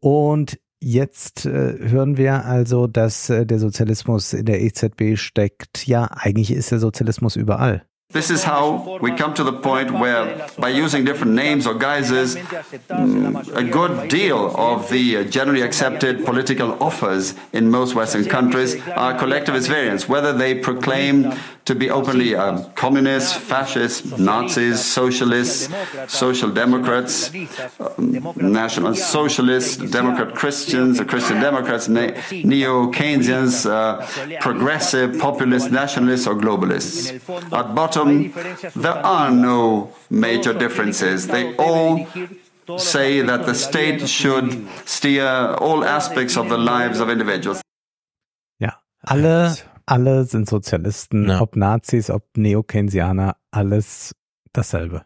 [SPEAKER 3] Und jetzt äh, hören wir also, dass äh, der Sozialismus in der EZB steckt. Ja, eigentlich ist der Sozialismus überall.
[SPEAKER 11] This is how we come to the point where, by using different names or guises, mm, a good deal of the uh, generally accepted political offers in most Western countries are collectivist variants, whether they proclaim to be openly uh, communists, fascists, Nazis, socialists, social democrats, um, national socialists, Democrat Christians, Christian Democrats, ne- neo Keynesians, uh, progressive, populist, nationalists, or globalists. At bottom, there are no major differences. They all say that the state should steer all aspects of the lives of individuals.
[SPEAKER 3] Ja, alle, alle sind Sozialisten,
[SPEAKER 1] Ja.
[SPEAKER 3] ob Nazis, ob Neo-Keynesianer, alles dasselbe.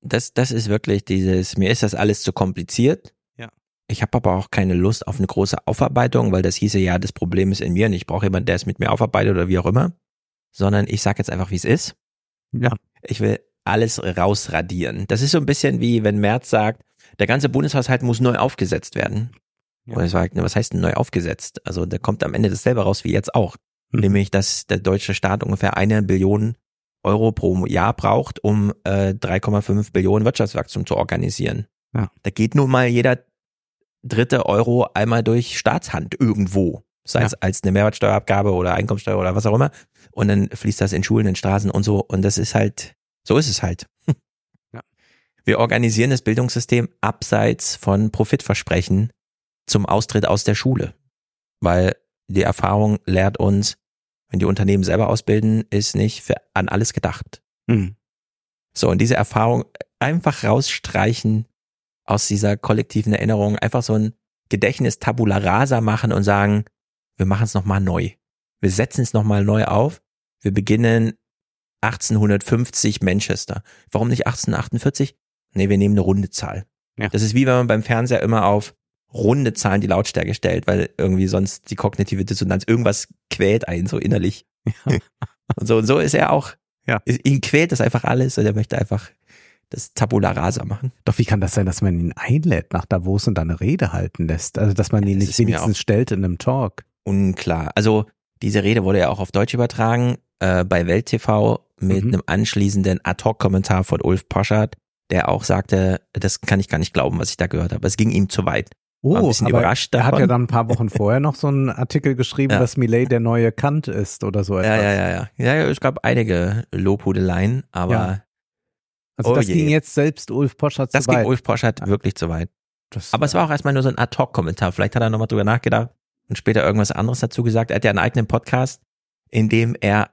[SPEAKER 1] das, das ist wirklich dieses, mir ist das alles zu kompliziert.
[SPEAKER 3] Ja.
[SPEAKER 1] Ich habe aber auch keine Lust auf eine große Aufarbeitung, weil das hieße ja, das Problem ist in mir und ich brauche jemanden, der es mit mir aufarbeitet oder wie auch immer. Sondern ich sage jetzt einfach, wie es ist.
[SPEAKER 3] Ja.
[SPEAKER 1] Ich will alles rausradieren. Das ist so ein bisschen wie, wenn Merz sagt, der ganze Bundeshaushalt muss neu aufgesetzt werden.
[SPEAKER 3] Ja.
[SPEAKER 1] Und ich sage, was heißt denn neu aufgesetzt? Also da kommt am Ende dasselbe raus wie jetzt auch.
[SPEAKER 3] Mhm.
[SPEAKER 1] Nämlich, dass der deutsche Staat ungefähr eine Billion Euro pro Jahr braucht, um äh, 3,5 Billionen Wirtschaftswachstum zu organisieren.
[SPEAKER 3] Ja.
[SPEAKER 1] Da geht nun mal jeder dritte Euro einmal durch Staatshand irgendwo. Sei
[SPEAKER 3] Ja.
[SPEAKER 1] es als eine Mehrwertsteuerabgabe oder Einkommensteuer oder was auch immer. Und dann fließt das in Schulen, in Straßen und so. Und das ist halt, so ist es halt.
[SPEAKER 3] Ja.
[SPEAKER 1] Wir organisieren das Bildungssystem abseits von Profitversprechen zum Austritt aus der Schule. Weil die Erfahrung lehrt uns, wenn die Unternehmen selber ausbilden, ist nicht für, an alles gedacht.
[SPEAKER 3] Mhm.
[SPEAKER 1] So, und diese Erfahrung einfach rausstreichen aus dieser kollektiven Erinnerung, einfach so ein Gedächtnis tabula rasa machen und sagen, wir machen es nochmal neu. Wir setzen es nochmal neu auf. Wir beginnen 1850 Manchester. Warum nicht 1848? Nee, wir nehmen eine runde Zahl.
[SPEAKER 3] Ja.
[SPEAKER 1] Das ist wie wenn man beim Fernseher immer auf runde Zahlen die Lautstärke stellt, weil irgendwie sonst die kognitive Dissonanz irgendwas quält einen so innerlich. Und so, und so ist er auch.
[SPEAKER 3] Ja.
[SPEAKER 1] Ihn quält das einfach alles und er möchte einfach das Tabula rasa machen.
[SPEAKER 3] Doch wie kann das sein, dass man ihn einlädt nach Davos und da eine Rede halten lässt? Also dass man ihn
[SPEAKER 1] Das
[SPEAKER 3] nicht wenigstens stellt in einem Talk.
[SPEAKER 1] Unklar. Also diese Rede wurde ja auch auf Deutsch übertragen äh, bei Welt TV mit
[SPEAKER 3] Mhm.
[SPEAKER 1] einem anschließenden Ad-Hoc-Kommentar von Ulf Poschardt, der auch sagte, das kann ich gar nicht glauben, was ich da gehört habe. Es ging ihm zu weit. War ein bisschen
[SPEAKER 3] Oh, aber
[SPEAKER 1] überrascht
[SPEAKER 3] er hat
[SPEAKER 1] davon.
[SPEAKER 3] ja dann ein paar Wochen vorher noch so einen Artikel geschrieben,
[SPEAKER 1] Ja.
[SPEAKER 3] dass Millet der neue Kant ist oder so etwas.
[SPEAKER 1] Ja, ja, ja, ja. Ja, es gab einige Lobhudeleien, aber
[SPEAKER 3] Ja. Also
[SPEAKER 1] Oh
[SPEAKER 3] das
[SPEAKER 1] je.
[SPEAKER 3] ging jetzt selbst Ulf Poschardt
[SPEAKER 1] das
[SPEAKER 3] zu weit.
[SPEAKER 1] ging Ulf Poschardt
[SPEAKER 3] Ja.
[SPEAKER 1] wirklich zu weit.
[SPEAKER 3] Das,
[SPEAKER 1] Aber es war auch erstmal nur so ein Ad-Hoc-Kommentar. Vielleicht hat er nochmal drüber nachgedacht und später irgendwas anderes dazu gesagt. Er hat ja einen eigenen Podcast, in dem er,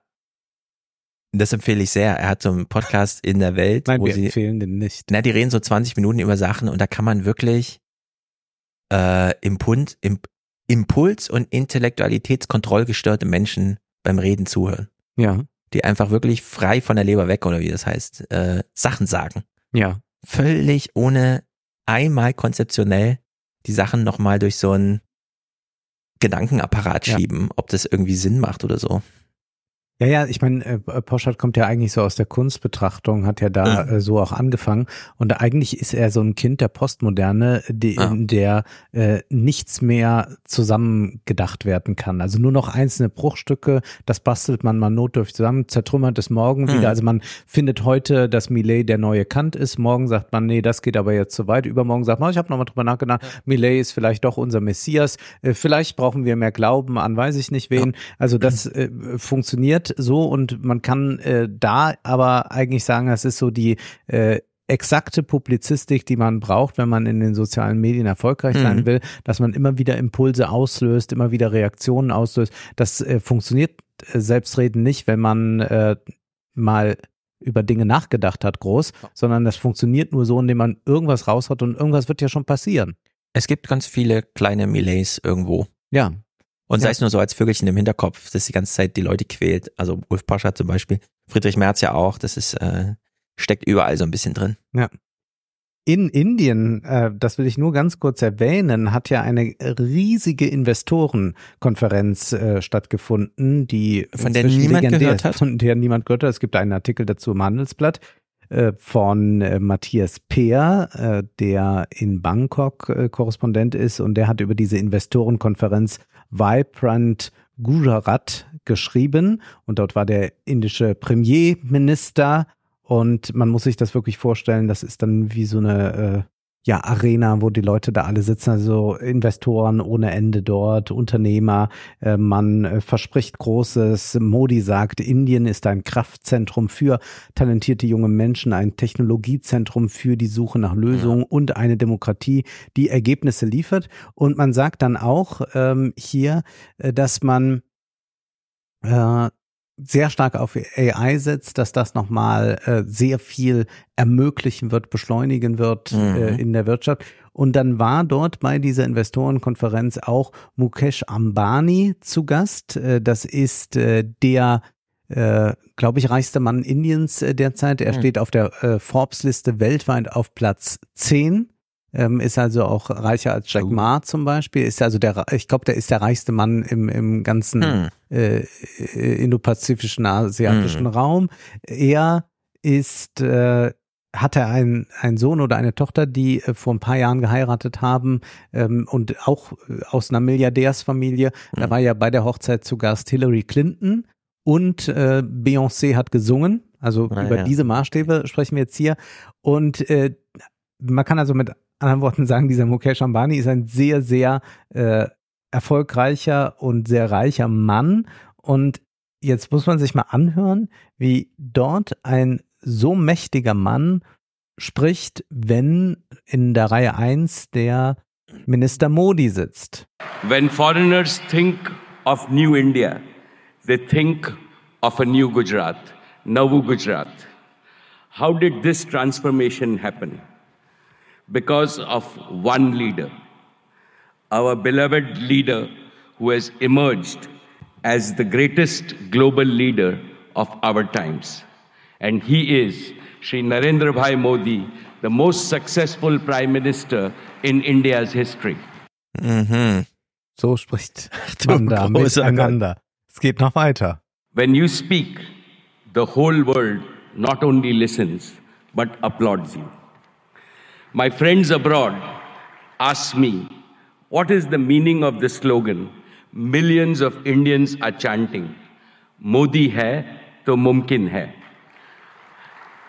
[SPEAKER 1] das empfehle ich sehr, er hat so einen Podcast in der Welt,
[SPEAKER 3] Nein,
[SPEAKER 1] wo
[SPEAKER 3] wir
[SPEAKER 1] sie,
[SPEAKER 3] empfehlen den nicht.
[SPEAKER 1] na, die reden so 20 Minuten über Sachen und da kann man wirklich äh, Impuls, Imp, Impuls und intellektualitätskontrollgestörte Menschen beim Reden zuhören.
[SPEAKER 3] Ja,
[SPEAKER 1] Die einfach wirklich frei von der Leber weg, oder wie das heißt, äh, Sachen sagen.
[SPEAKER 3] ja.
[SPEAKER 1] Völlig ohne einmal konzeptionell die Sachen nochmal durch so einen Gedankenapparat
[SPEAKER 3] Ja.
[SPEAKER 1] schieben, ob das irgendwie Sinn macht oder so.
[SPEAKER 3] Ja, ja, ich meine, äh, Poschardt kommt ja eigentlich so aus der Kunstbetrachtung, hat ja da
[SPEAKER 1] Mhm.
[SPEAKER 3] äh, so auch angefangen. Und eigentlich ist er so ein Kind der Postmoderne, die,
[SPEAKER 1] Ja.
[SPEAKER 3] in der äh, nichts mehr zusammengedacht werden kann. Also nur noch einzelne Bruchstücke, das bastelt man mal notdürftig zusammen, zertrümmert es morgen
[SPEAKER 1] Mhm.
[SPEAKER 3] wieder. Also man findet heute, dass Millet der neue Kant ist. Morgen sagt man, nee, das geht aber jetzt zu weit. Übermorgen sagt man, ich habe nochmal drüber nachgedacht, Millet ist vielleicht doch unser Messias. Äh, vielleicht brauchen wir mehr Glauben an, weiß ich nicht wen. Also das äh, so und man kann äh, da aber eigentlich sagen, das ist so die äh, exakte Publizistik, die man braucht, wenn man in den sozialen Medien erfolgreich
[SPEAKER 1] Mhm.
[SPEAKER 3] sein will, dass man immer wieder Impulse auslöst, immer wieder Reaktionen auslöst. Das äh, funktioniert äh, Selbstreden nicht, wenn man äh, mal über Dinge nachgedacht hat, groß, sondern das funktioniert nur so, indem man irgendwas raushaut und irgendwas wird ja schon passieren.
[SPEAKER 1] Es gibt ganz viele kleine Millets irgendwo.
[SPEAKER 3] Ja,
[SPEAKER 1] Und sei
[SPEAKER 3] Ja.
[SPEAKER 1] es nur so als Vögelchen im Hinterkopf, das die ganze Zeit die Leute quält. Also Ulf Poschardt zum Beispiel, Friedrich Merz ja auch, das ist, äh, steckt überall so ein bisschen drin.
[SPEAKER 3] In Indien, äh, das will ich nur ganz kurz erwähnen, hat ja eine riesige Investorenkonferenz äh, stattgefunden, die
[SPEAKER 1] Von der niemand gehört hat?
[SPEAKER 3] Von der niemand gehört hat. Es gibt einen Artikel dazu im Handelsblatt von äh, Matthias Peer, äh, der in Bangkok äh, Korrespondent ist. Und der hat über diese Investorenkonferenz Vibrant Gujarat geschrieben. Und dort war der indische Premierminister. Und man muss sich das wirklich vorstellen, das ist dann wie so eine äh, ja, Arena, wo die Leute da alle sitzen, also Investoren ohne Ende dort, Unternehmer, äh, man äh, verspricht Großes. Modi sagt, Indien ist ein Kraftzentrum für talentierte junge Menschen, ein Technologiezentrum für die Suche nach Lösungen und eine Demokratie, die Ergebnisse liefert. Und man sagt dann auch ähm, hier, äh, dass man äh, sehr stark auf AI setzt, dass das nochmal äh, sehr viel ermöglichen wird, beschleunigen wird
[SPEAKER 1] Mhm.
[SPEAKER 3] äh, in der Wirtschaft. Und dann war dort bei dieser Investorenkonferenz auch Mukesh Ambani zu Gast. Äh, das ist äh, der äh, glaube ich, reichste Mann Indiens äh, derzeit. Er
[SPEAKER 1] Mhm.
[SPEAKER 3] steht auf der äh, Forbes-Liste weltweit auf Platz 10. ähm, ist also auch reicher als Jack Ma zum Beispiel, ist also der, ich glaube, der ist der reichste Mann im, im ganzen hm. äh, indopazifischen, asiatischen hm. Raum. Er ist, äh, hatte ein, einen Sohn oder eine Tochter, die äh, vor ein paar Jahren geheiratet haben ähm, und auch äh, aus einer Milliardärsfamilie. Da hm. war ja bei der Hochzeit zu Gast Hillary Clinton und äh, Beyoncé hat gesungen. Also ah, über ja. diese Maßstäbe sprechen wir jetzt hier. Und äh, man kann also mit anderen Worten sagen, dieser Mukesh Ambani ist ein sehr, sehr äh, erfolgreicher und sehr reicher Mann. Und jetzt muss man sich mal anhören, wie dort ein so mächtiger Mann spricht, wenn in der Reihe 1 der Minister Modi sitzt.
[SPEAKER 12] When foreigners think of New India, they think of a new Gujarat, Navu Gujarat. How did this transformation happen? Because of one leader, our beloved leader who has emerged as the greatest global leader of our times. And he is Sri Narendra Bhai Modi, the most successful prime minister in India's history.
[SPEAKER 3] Mhm. So spricht man da miteinander. Es geht noch weiter.
[SPEAKER 12] When you speak, the whole world not only listens, but applauds you. My friends abroad ask me, what is the meaning of the slogan? Millions of Indians are chanting, Modi hai to mumkin hai.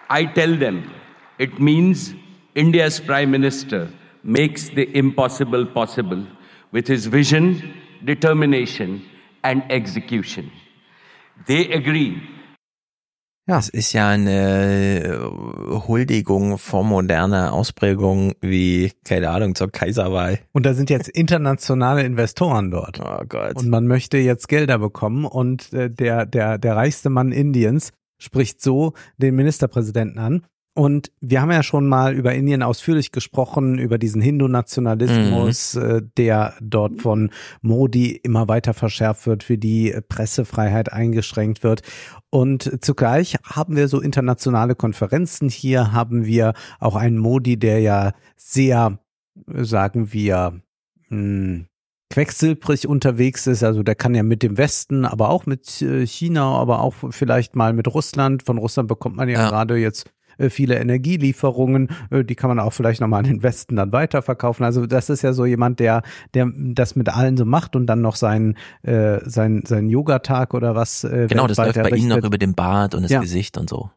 [SPEAKER 12] I tell them, it means India's Prime Minister makes the impossible possible with his vision, determination, and execution. They agree
[SPEAKER 1] Ja, es ist ja eine äh, Huldigung vor moderner Ausprägung wie, keine Ahnung, zur Kaiserwahl.
[SPEAKER 3] Und da sind jetzt internationale Investoren dort.
[SPEAKER 1] Oh Gott.
[SPEAKER 3] Und man möchte jetzt Gelder bekommen und äh, der, der, der reichste Mann Indiens spricht so den Ministerpräsidenten an. Und wir haben ja schon mal über Indien ausführlich gesprochen, über diesen Hindu-Nationalismus, mhm. äh, der dort von Modi immer weiter verschärft wird, wie die Pressefreiheit eingeschränkt wird. Und zugleich haben wir so internationale Konferenzen. Hier haben wir auch einen Modi, der ja sehr, sagen wir, mh, hm, quecksilbrig unterwegs ist. Also der kann ja mit dem Westen, aber auch mit äh, China, aber auch vielleicht mal mit Russland. Von Russland bekommt man ja, ja. gerade jetzt viele Energielieferungen, äh, die kann man auch vielleicht nochmal in den Westen dann weiterverkaufen. Also das ist ja so jemand, der, der das mit allen so macht und dann noch seinen, äh, sein, sein Yogatag oder was.
[SPEAKER 1] Äh, genau, das läuft bei Ihnen noch über den Bart und das ja. Gesicht und so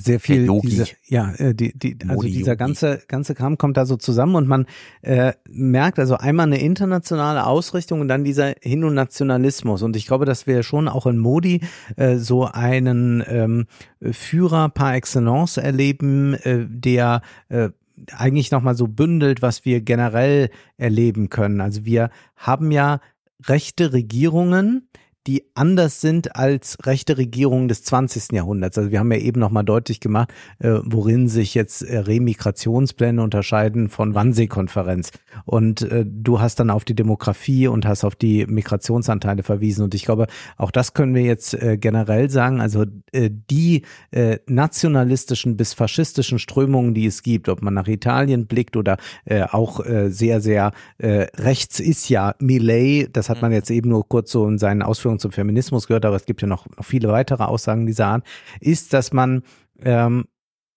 [SPEAKER 3] sehr viel diese, ja äh, die die also Modi dieser ganze ganze Kram kommt da so zusammen und man äh, merkt also einmal eine internationale Ausrichtung und dann dieser Hindu-Nationalismus und ich glaube, dass wir schon auch in Modi äh, so einen ähm, Führer par excellence erleben, äh, der äh, eigentlich nochmal so bündelt, was wir generell erleben können. Also wir haben ja rechte Regierungen, die anders sind als rechte Regierungen des 20. Jahrhunderts. Also wir haben ja eben nochmal deutlich gemacht, äh, worin sich jetzt äh, Remigrationspläne unterscheiden von Wannsee-Konferenz. Und äh, du hast dann auf die Demografie und hast auf die Migrationsanteile verwiesen. Und ich glaube, auch das können wir jetzt äh, generell sagen. Also äh, die äh, nationalistischen bis faschistischen Strömungen, die es gibt, ob man nach Italien blickt oder äh, auch äh, sehr, sehr äh, rechts ist ja Millet, das hat man mhm. jetzt eben nur kurz so in seinen Ausführungen Aussagen zum Feminismus gehört, aber es gibt ja noch, noch viele weitere Aussagen dieser Art, ist, dass man ähm,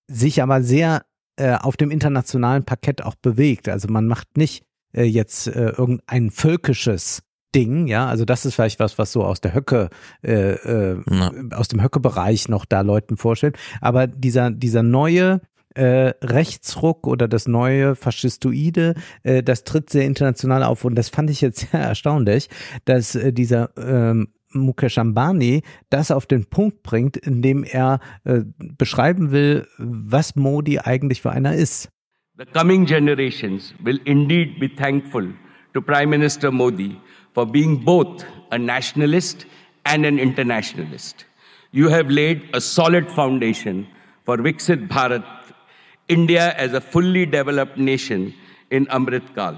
[SPEAKER 3] sich aber sehr äh, auf dem internationalen Parkett auch bewegt. Also man macht nicht äh, jetzt äh, irgendein völkisches Ding, ja, also das ist vielleicht was, was so aus der Höcke, äh, äh, ja. aus dem Höcke-Bereich noch da Leuten vorstellt. Aber dieser, dieser neue äh, Rechtsruck oder das neue Faschistoide, äh, das tritt sehr international auf und das fand ich jetzt sehr erstaunlich, dass äh, dieser ähm, Mukesh Ambani das auf den Punkt bringt, indem er äh, beschreiben will, was Modi eigentlich für einer ist.
[SPEAKER 12] The coming generations will indeed be thankful to Prime Minister Modi for being both a nationalist and an internationalist. You have laid a solid foundation for Viksit Bharat India as a fully developed nation in Amrit Kal.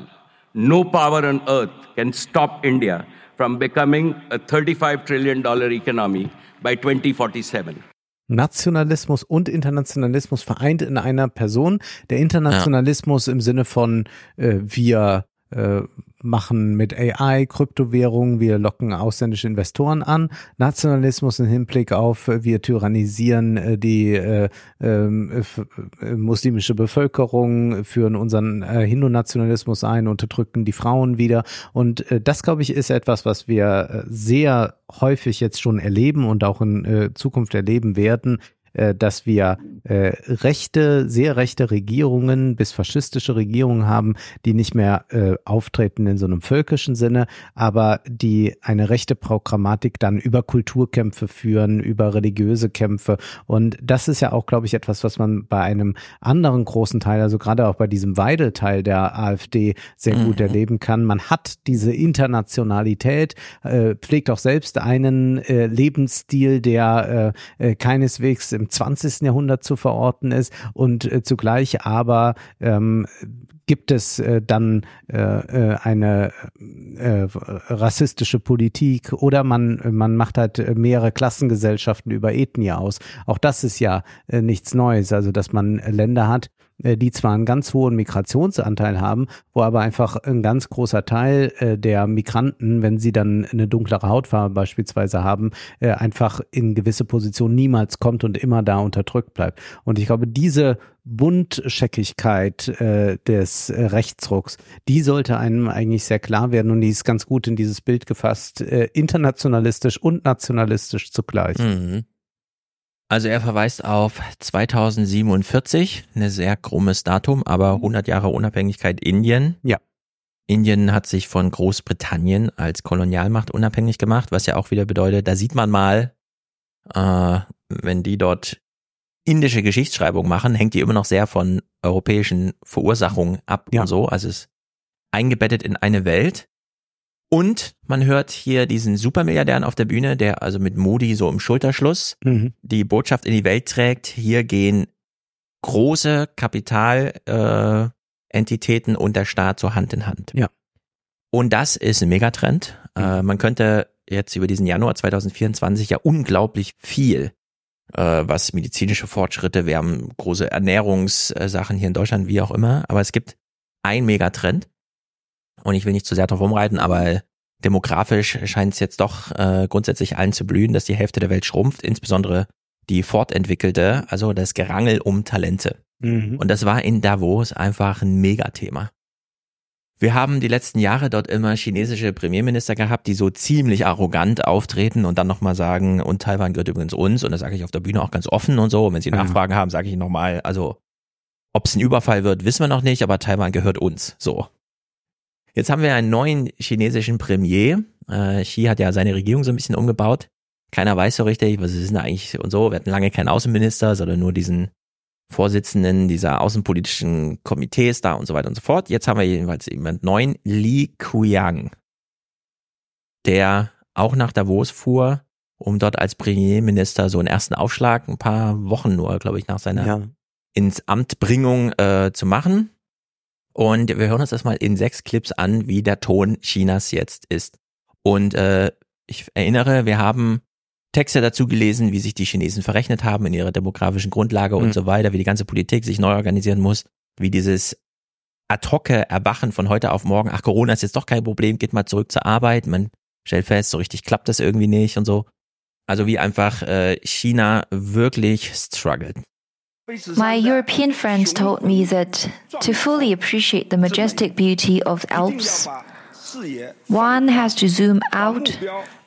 [SPEAKER 12] No power on earth can stop India from becoming a $35 trillion economy by 2047.
[SPEAKER 3] Nationalismus und Internationalismus vereint in einer Person. Der Internationalismus ja. im Sinne von äh, wir äh, machen mit AI Kryptowährungen, wir locken ausländische Investoren an. Nationalismus im Hinblick auf, äh, wir tyrannisieren äh, die äh, ähm, äh, muslimische Bevölkerung, führen unseren äh, Hindu-Nationalismus ein, unterdrücken die Frauen wieder. Und äh, das, glaube ich, ist etwas, was wir sehr häufig jetzt schon erleben und auch in äh, Zukunft erleben werden, äh, dass wir äh, rechte, sehr rechte Regierungen bis faschistische Regierungen haben, die nicht mehr äh, auftreten in so einem völkischen Sinne, aber die eine rechte Programmatik dann über Kulturkämpfe führen, über religiöse Kämpfe. Und das ist ja auch, glaube ich, etwas, was man bei einem anderen großen Teil, also gerade auch bei diesem Weidel-Teil der AfD sehr gut mhm. erleben kann. Man hat diese Internationalität, äh, pflegt auch selbst einen äh, Lebensstil, der äh, äh keineswegs im 20. Jahrhundert zu verorten ist und äh, zugleich aber ähm, gibt es äh, dann äh, äh, eine äh, rassistische Politik oder man, man macht halt mehrere Klassengesellschaften über Ethnie aus. Auch das ist ja äh, nichts Neues, also dass man Länder hat, die zwar einen ganz hohen Migrationsanteil haben, wo aber einfach ein ganz großer Teil äh, der Migranten, wenn sie dann eine dunklere Hautfarbe beispielsweise haben, äh, einfach in gewisse Positionen niemals kommt und immer da unterdrückt bleibt. Und ich glaube, diese Buntscheckigkeit äh, des äh, Rechtsrucks, die sollte einem eigentlich sehr klar werden und die ist ganz gut in dieses Bild gefasst, äh, internationalistisch und nationalistisch zugleich.
[SPEAKER 1] Mhm. Also er verweist auf 2047, eine sehr krummes Datum, aber 100 Jahre Unabhängigkeit Indien.
[SPEAKER 3] Ja.
[SPEAKER 1] Indien hat sich von Großbritannien als Kolonialmacht unabhängig gemacht, was ja auch wieder bedeutet, da sieht man mal, äh, wenn die dort indische Geschichtsschreibung machen, hängt die immer noch sehr von europäischen Verursachungen ab ja. und so. Also es ist eingebettet in eine Welt, und man hört hier diesen Supermilliardären auf der Bühne, der also mit Modi so im Schulterschluss mhm. die Botschaft in die Welt trägt. Hier gehen große Kapitalentitäten äh, und der Staat so Hand in Hand.
[SPEAKER 3] Ja.
[SPEAKER 1] Und das ist ein Megatrend. Mhm. Äh, man könnte jetzt über diesen Januar 2024 ja unglaublich viel, äh, was medizinische Fortschritte, wir haben große Ernährungssachen hier in Deutschland, wie auch immer, aber es gibt ein Megatrend und ich will nicht zu sehr drauf rumreiten, aber demografisch scheint es jetzt doch äh, grundsätzlich allen zu blühen, dass die Hälfte der Welt schrumpft, insbesondere die fortentwickelte, also das Gerangel um Talente. Mhm. Und das war in Davos einfach ein Megathema. Wir haben die letzten Jahre dort immer chinesische Premierminister gehabt, die so ziemlich arrogant auftreten und dann nochmal sagen, und Taiwan gehört übrigens uns. Und das sage ich auf der Bühne auch ganz offen und so. Und wenn Sie Nachfragen haben, sage ich nochmal, also ob es ein Überfall wird, wissen wir noch nicht, aber Taiwan gehört uns. So. Jetzt haben wir einen neuen chinesischen Premier. Äh, Xi hat ja seine Regierung so ein bisschen umgebaut. Keiner weiß so richtig, was ist denn eigentlich und so. Wir hatten lange keinen Außenminister, sondern nur diesen Vorsitzenden dieser außenpolitischen Komitees da und so weiter und so fort. Jetzt haben wir jedenfalls jemand neuen, Li Kuyang, der auch nach Davos fuhr, um dort als Premierminister so einen ersten Aufschlag, ein paar Wochen nur, glaube ich, nach seiner ja. ins Amtbringung äh, zu machen. Und wir hören uns das mal in sechs Clips an, wie der Ton Chinas jetzt ist. Und äh, ich erinnere, wir haben Texte dazu gelesen, wie sich die Chinesen verrechnet haben in ihrer demografischen Grundlage mhm. und so weiter, wie die ganze Politik sich neu organisieren muss, wie dieses ad hoc Erwachen von heute auf morgen, ach, Corona ist jetzt doch kein Problem, geht mal zurück zur Arbeit, man stellt fest, so richtig klappt das irgendwie nicht und so. Also wie einfach äh, China wirklich struggelt.
[SPEAKER 13] My European friends told me that to fully appreciate the majestic beauty of the Alps, one has to zoom out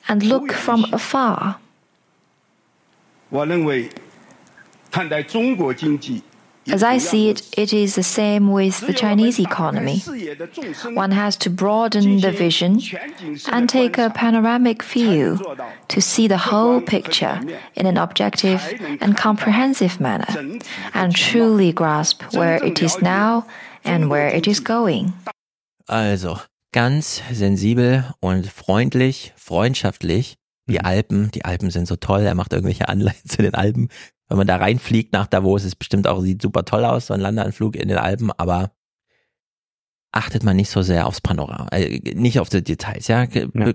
[SPEAKER 13] and look from afar. As I see it, it is the same with the Chinese economy. One has to broaden the vision and take a panoramic view to see the whole picture in an objective and comprehensive manner and truly grasp where it is now and where it is going.
[SPEAKER 1] Also, ganz sensibel und freundlich, freundschaftlich. Die Alpen, die Alpen sind so toll, er macht irgendwelche Anleihen zu den Alpen. Wenn man da reinfliegt nach Davos, ist bestimmt auch, sieht super toll aus, so ein Landeanflug in den Alpen, aber achtet man nicht so sehr aufs Panorama, äh, nicht auf die Details, ja? ja.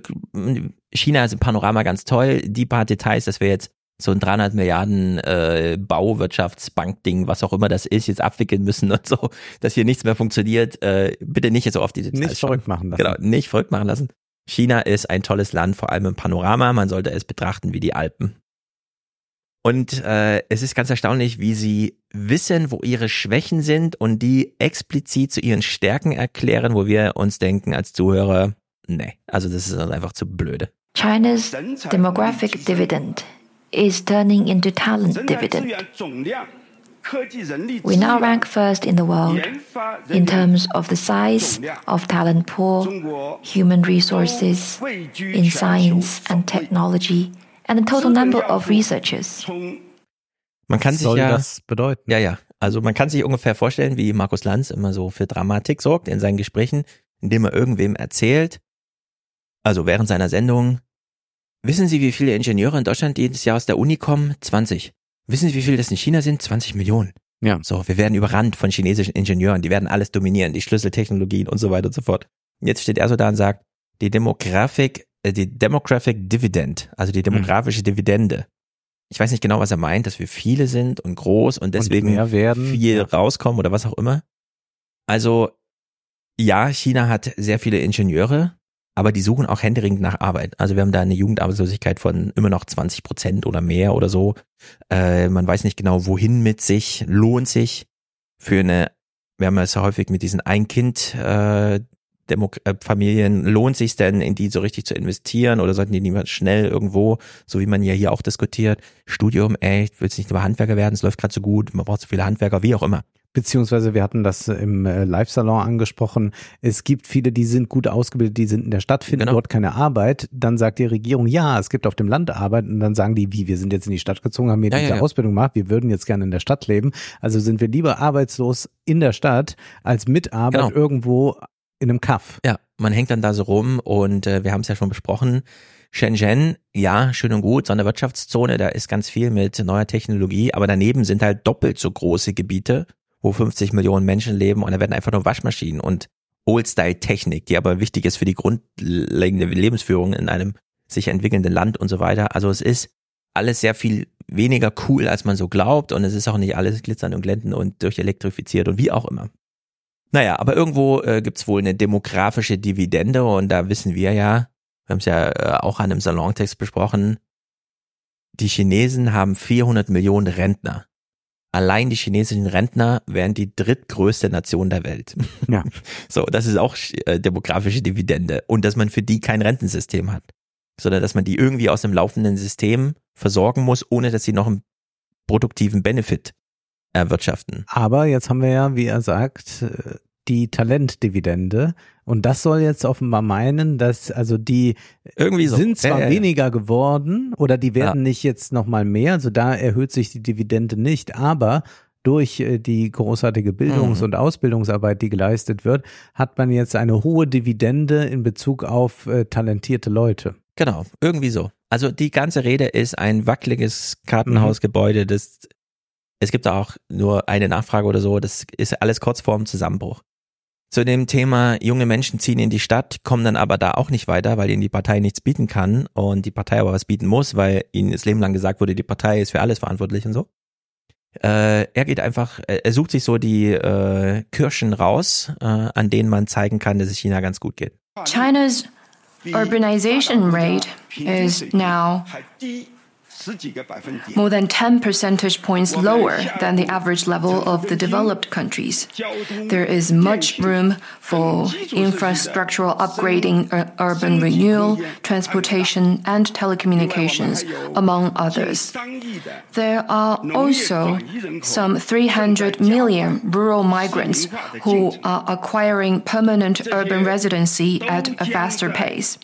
[SPEAKER 1] China ist im Panorama ganz toll, die paar Details, dass wir jetzt so ein 300 Milliarden äh, Bauwirtschaftsbankding, was auch immer das ist, jetzt abwickeln müssen und so, dass hier nichts mehr funktioniert. Äh, bitte nicht so auf die Details
[SPEAKER 3] Nicht verrückt machen lassen.
[SPEAKER 1] Genau, nicht verrückt machen lassen. China ist ein tolles Land, vor allem im Panorama. Man sollte es betrachten wie die Alpen. Und äh, es ist ganz erstaunlich, wie sie wissen, wo ihre Schwächen sind und die explizit zu ihren Stärken erklären, wo wir uns denken als Zuhörer, nee, also das ist einfach zu blöde.
[SPEAKER 13] China's demographic dividend is turning into talent dividend. We now rank first in the world in terms of the size of talent pool, human resources in science and technology, and the total number of researchers.
[SPEAKER 1] Man kann sich
[SPEAKER 3] Soll
[SPEAKER 1] ja,
[SPEAKER 3] das bedeuten?
[SPEAKER 1] ja, ja, also man kann sich ungefähr vorstellen, wie Markus Lanz immer so für Dramatik sorgt in seinen Gesprächen, indem er irgendwem erzählt, also während seiner Sendung, wissen Sie, wie viele Ingenieure in Deutschland jedes Jahr aus der Uni kommen? 20. Wissen Sie, wie viele das in China sind? 20 Millionen.
[SPEAKER 3] Ja.
[SPEAKER 1] So, wir werden überrannt von chinesischen Ingenieuren, die werden alles dominieren, die Schlüsseltechnologien und so weiter und so fort. Und jetzt steht er so da und sagt, die Demographic, äh, die Demographic Dividend, also die demografische Dividende. Ich weiß nicht genau, was er meint, dass wir viele sind und groß und deswegen
[SPEAKER 3] mehr werden.
[SPEAKER 1] viel rauskommen oder was auch immer. Also, ja, China hat sehr viele Ingenieure, aber die suchen auch händeringend nach Arbeit. Also wir haben da eine Jugendarbeitslosigkeit von immer noch 20 Prozent oder mehr oder so. Äh, man weiß nicht genau, wohin mit sich, lohnt sich für eine, wir haben es ja häufig mit diesen Ein-Kind- äh, äh, lohnt sich denn, in die so richtig zu investieren oder sollten die niemand schnell irgendwo, so wie man ja hier auch diskutiert, Studium, ey, willst nicht nur Handwerker werden, es läuft gerade so gut, man braucht so viele Handwerker, wie auch immer.
[SPEAKER 3] Beziehungsweise wir hatten das im äh, Live-Salon angesprochen. Es gibt viele, die sind gut ausgebildet, die sind in der Stadt, finden
[SPEAKER 1] Genau.
[SPEAKER 3] dort keine Arbeit. Dann sagt die Regierung, ja, es gibt auf dem Land Arbeit. Und dann sagen die, wie, wir sind jetzt in die Stadt gezogen, haben hier
[SPEAKER 1] Ja,
[SPEAKER 3] diese
[SPEAKER 1] ja, ja.
[SPEAKER 3] Ausbildung gemacht, wir würden jetzt gerne in der Stadt leben. Also sind wir lieber arbeitslos in der Stadt als mit Arbeit
[SPEAKER 1] Genau.
[SPEAKER 3] irgendwo in einem Kaff.
[SPEAKER 1] Ja, man hängt dann da so rum und äh, wir haben es ja schon besprochen. Shenzhen, ja, schön und gut, Sonderwirtschaftszone, da ist ganz viel mit neuer Technologie, aber daneben sind halt doppelt so große Gebiete, wo 50 Millionen Menschen leben und da werden einfach nur Waschmaschinen und Old-Style-Technik, die aber wichtig ist für die grundlegende Lebensführung in einem sich entwickelnden Land und so weiter. Also es ist alles sehr viel weniger cool, als man so glaubt und es ist auch nicht alles glitzern und glänzen und durchelektrifiziert und wie auch immer. Naja, aber irgendwo äh, gibt's wohl eine demografische Dividende und da wissen wir ja, wir haben es ja äh, auch an einem Salontext besprochen, die Chinesen haben 400 Millionen Rentner. Allein die chinesischen Rentner wären die drittgrößte Nation der Welt.
[SPEAKER 3] Ja.
[SPEAKER 1] So, das ist auch äh, demografische Dividende und dass man für die kein Rentensystem hat, sondern dass man die irgendwie aus dem laufenden System versorgen muss, ohne dass sie noch einen produktiven Benefit erwirtschaften.
[SPEAKER 3] Aber jetzt haben wir ja, wie er sagt, äh, die Talentdividende. Und das soll jetzt offenbar meinen, dass also die
[SPEAKER 1] Irgendwie so.
[SPEAKER 3] sind zwar
[SPEAKER 1] Ja, ja, ja.
[SPEAKER 3] weniger geworden oder die werden nicht jetzt nochmal mehr, also da erhöht sich die Dividende nicht, aber durch äh, die großartige Bildungs-
[SPEAKER 1] Mhm.
[SPEAKER 3] und Ausbildungsarbeit, die geleistet wird, hat man jetzt eine hohe Dividende in Bezug auf äh, talentierte Leute.
[SPEAKER 1] Genau, irgendwie so. Also die ganze Rede ist ein wackeliges Kartenhausgebäude, das es gibt da auch nur eine Nachfrage oder so, das ist alles kurz vorm Zusammenbruch. Zu dem Thema, junge Menschen ziehen in die Stadt, kommen dann aber da auch nicht weiter, weil ihnen die Partei nichts bieten kann und die Partei aber was bieten muss, weil ihnen das Leben lang gesagt wurde, die Partei ist für alles verantwortlich und so. Äh, er geht einfach, er er sucht sich so die äh, Kirschen raus, äh, an denen man zeigen kann, dass es China ganz gut geht.
[SPEAKER 14] China's urbanization rate is now more than 10 percentage points lower than the average level of the developed countries. There is much room for infrastructural upgrading, ur- uh, urban renewal, transportation, and telecommunications, among others. There are also some 300 million rural migrants who are acquiring permanent urban residency at a faster pace.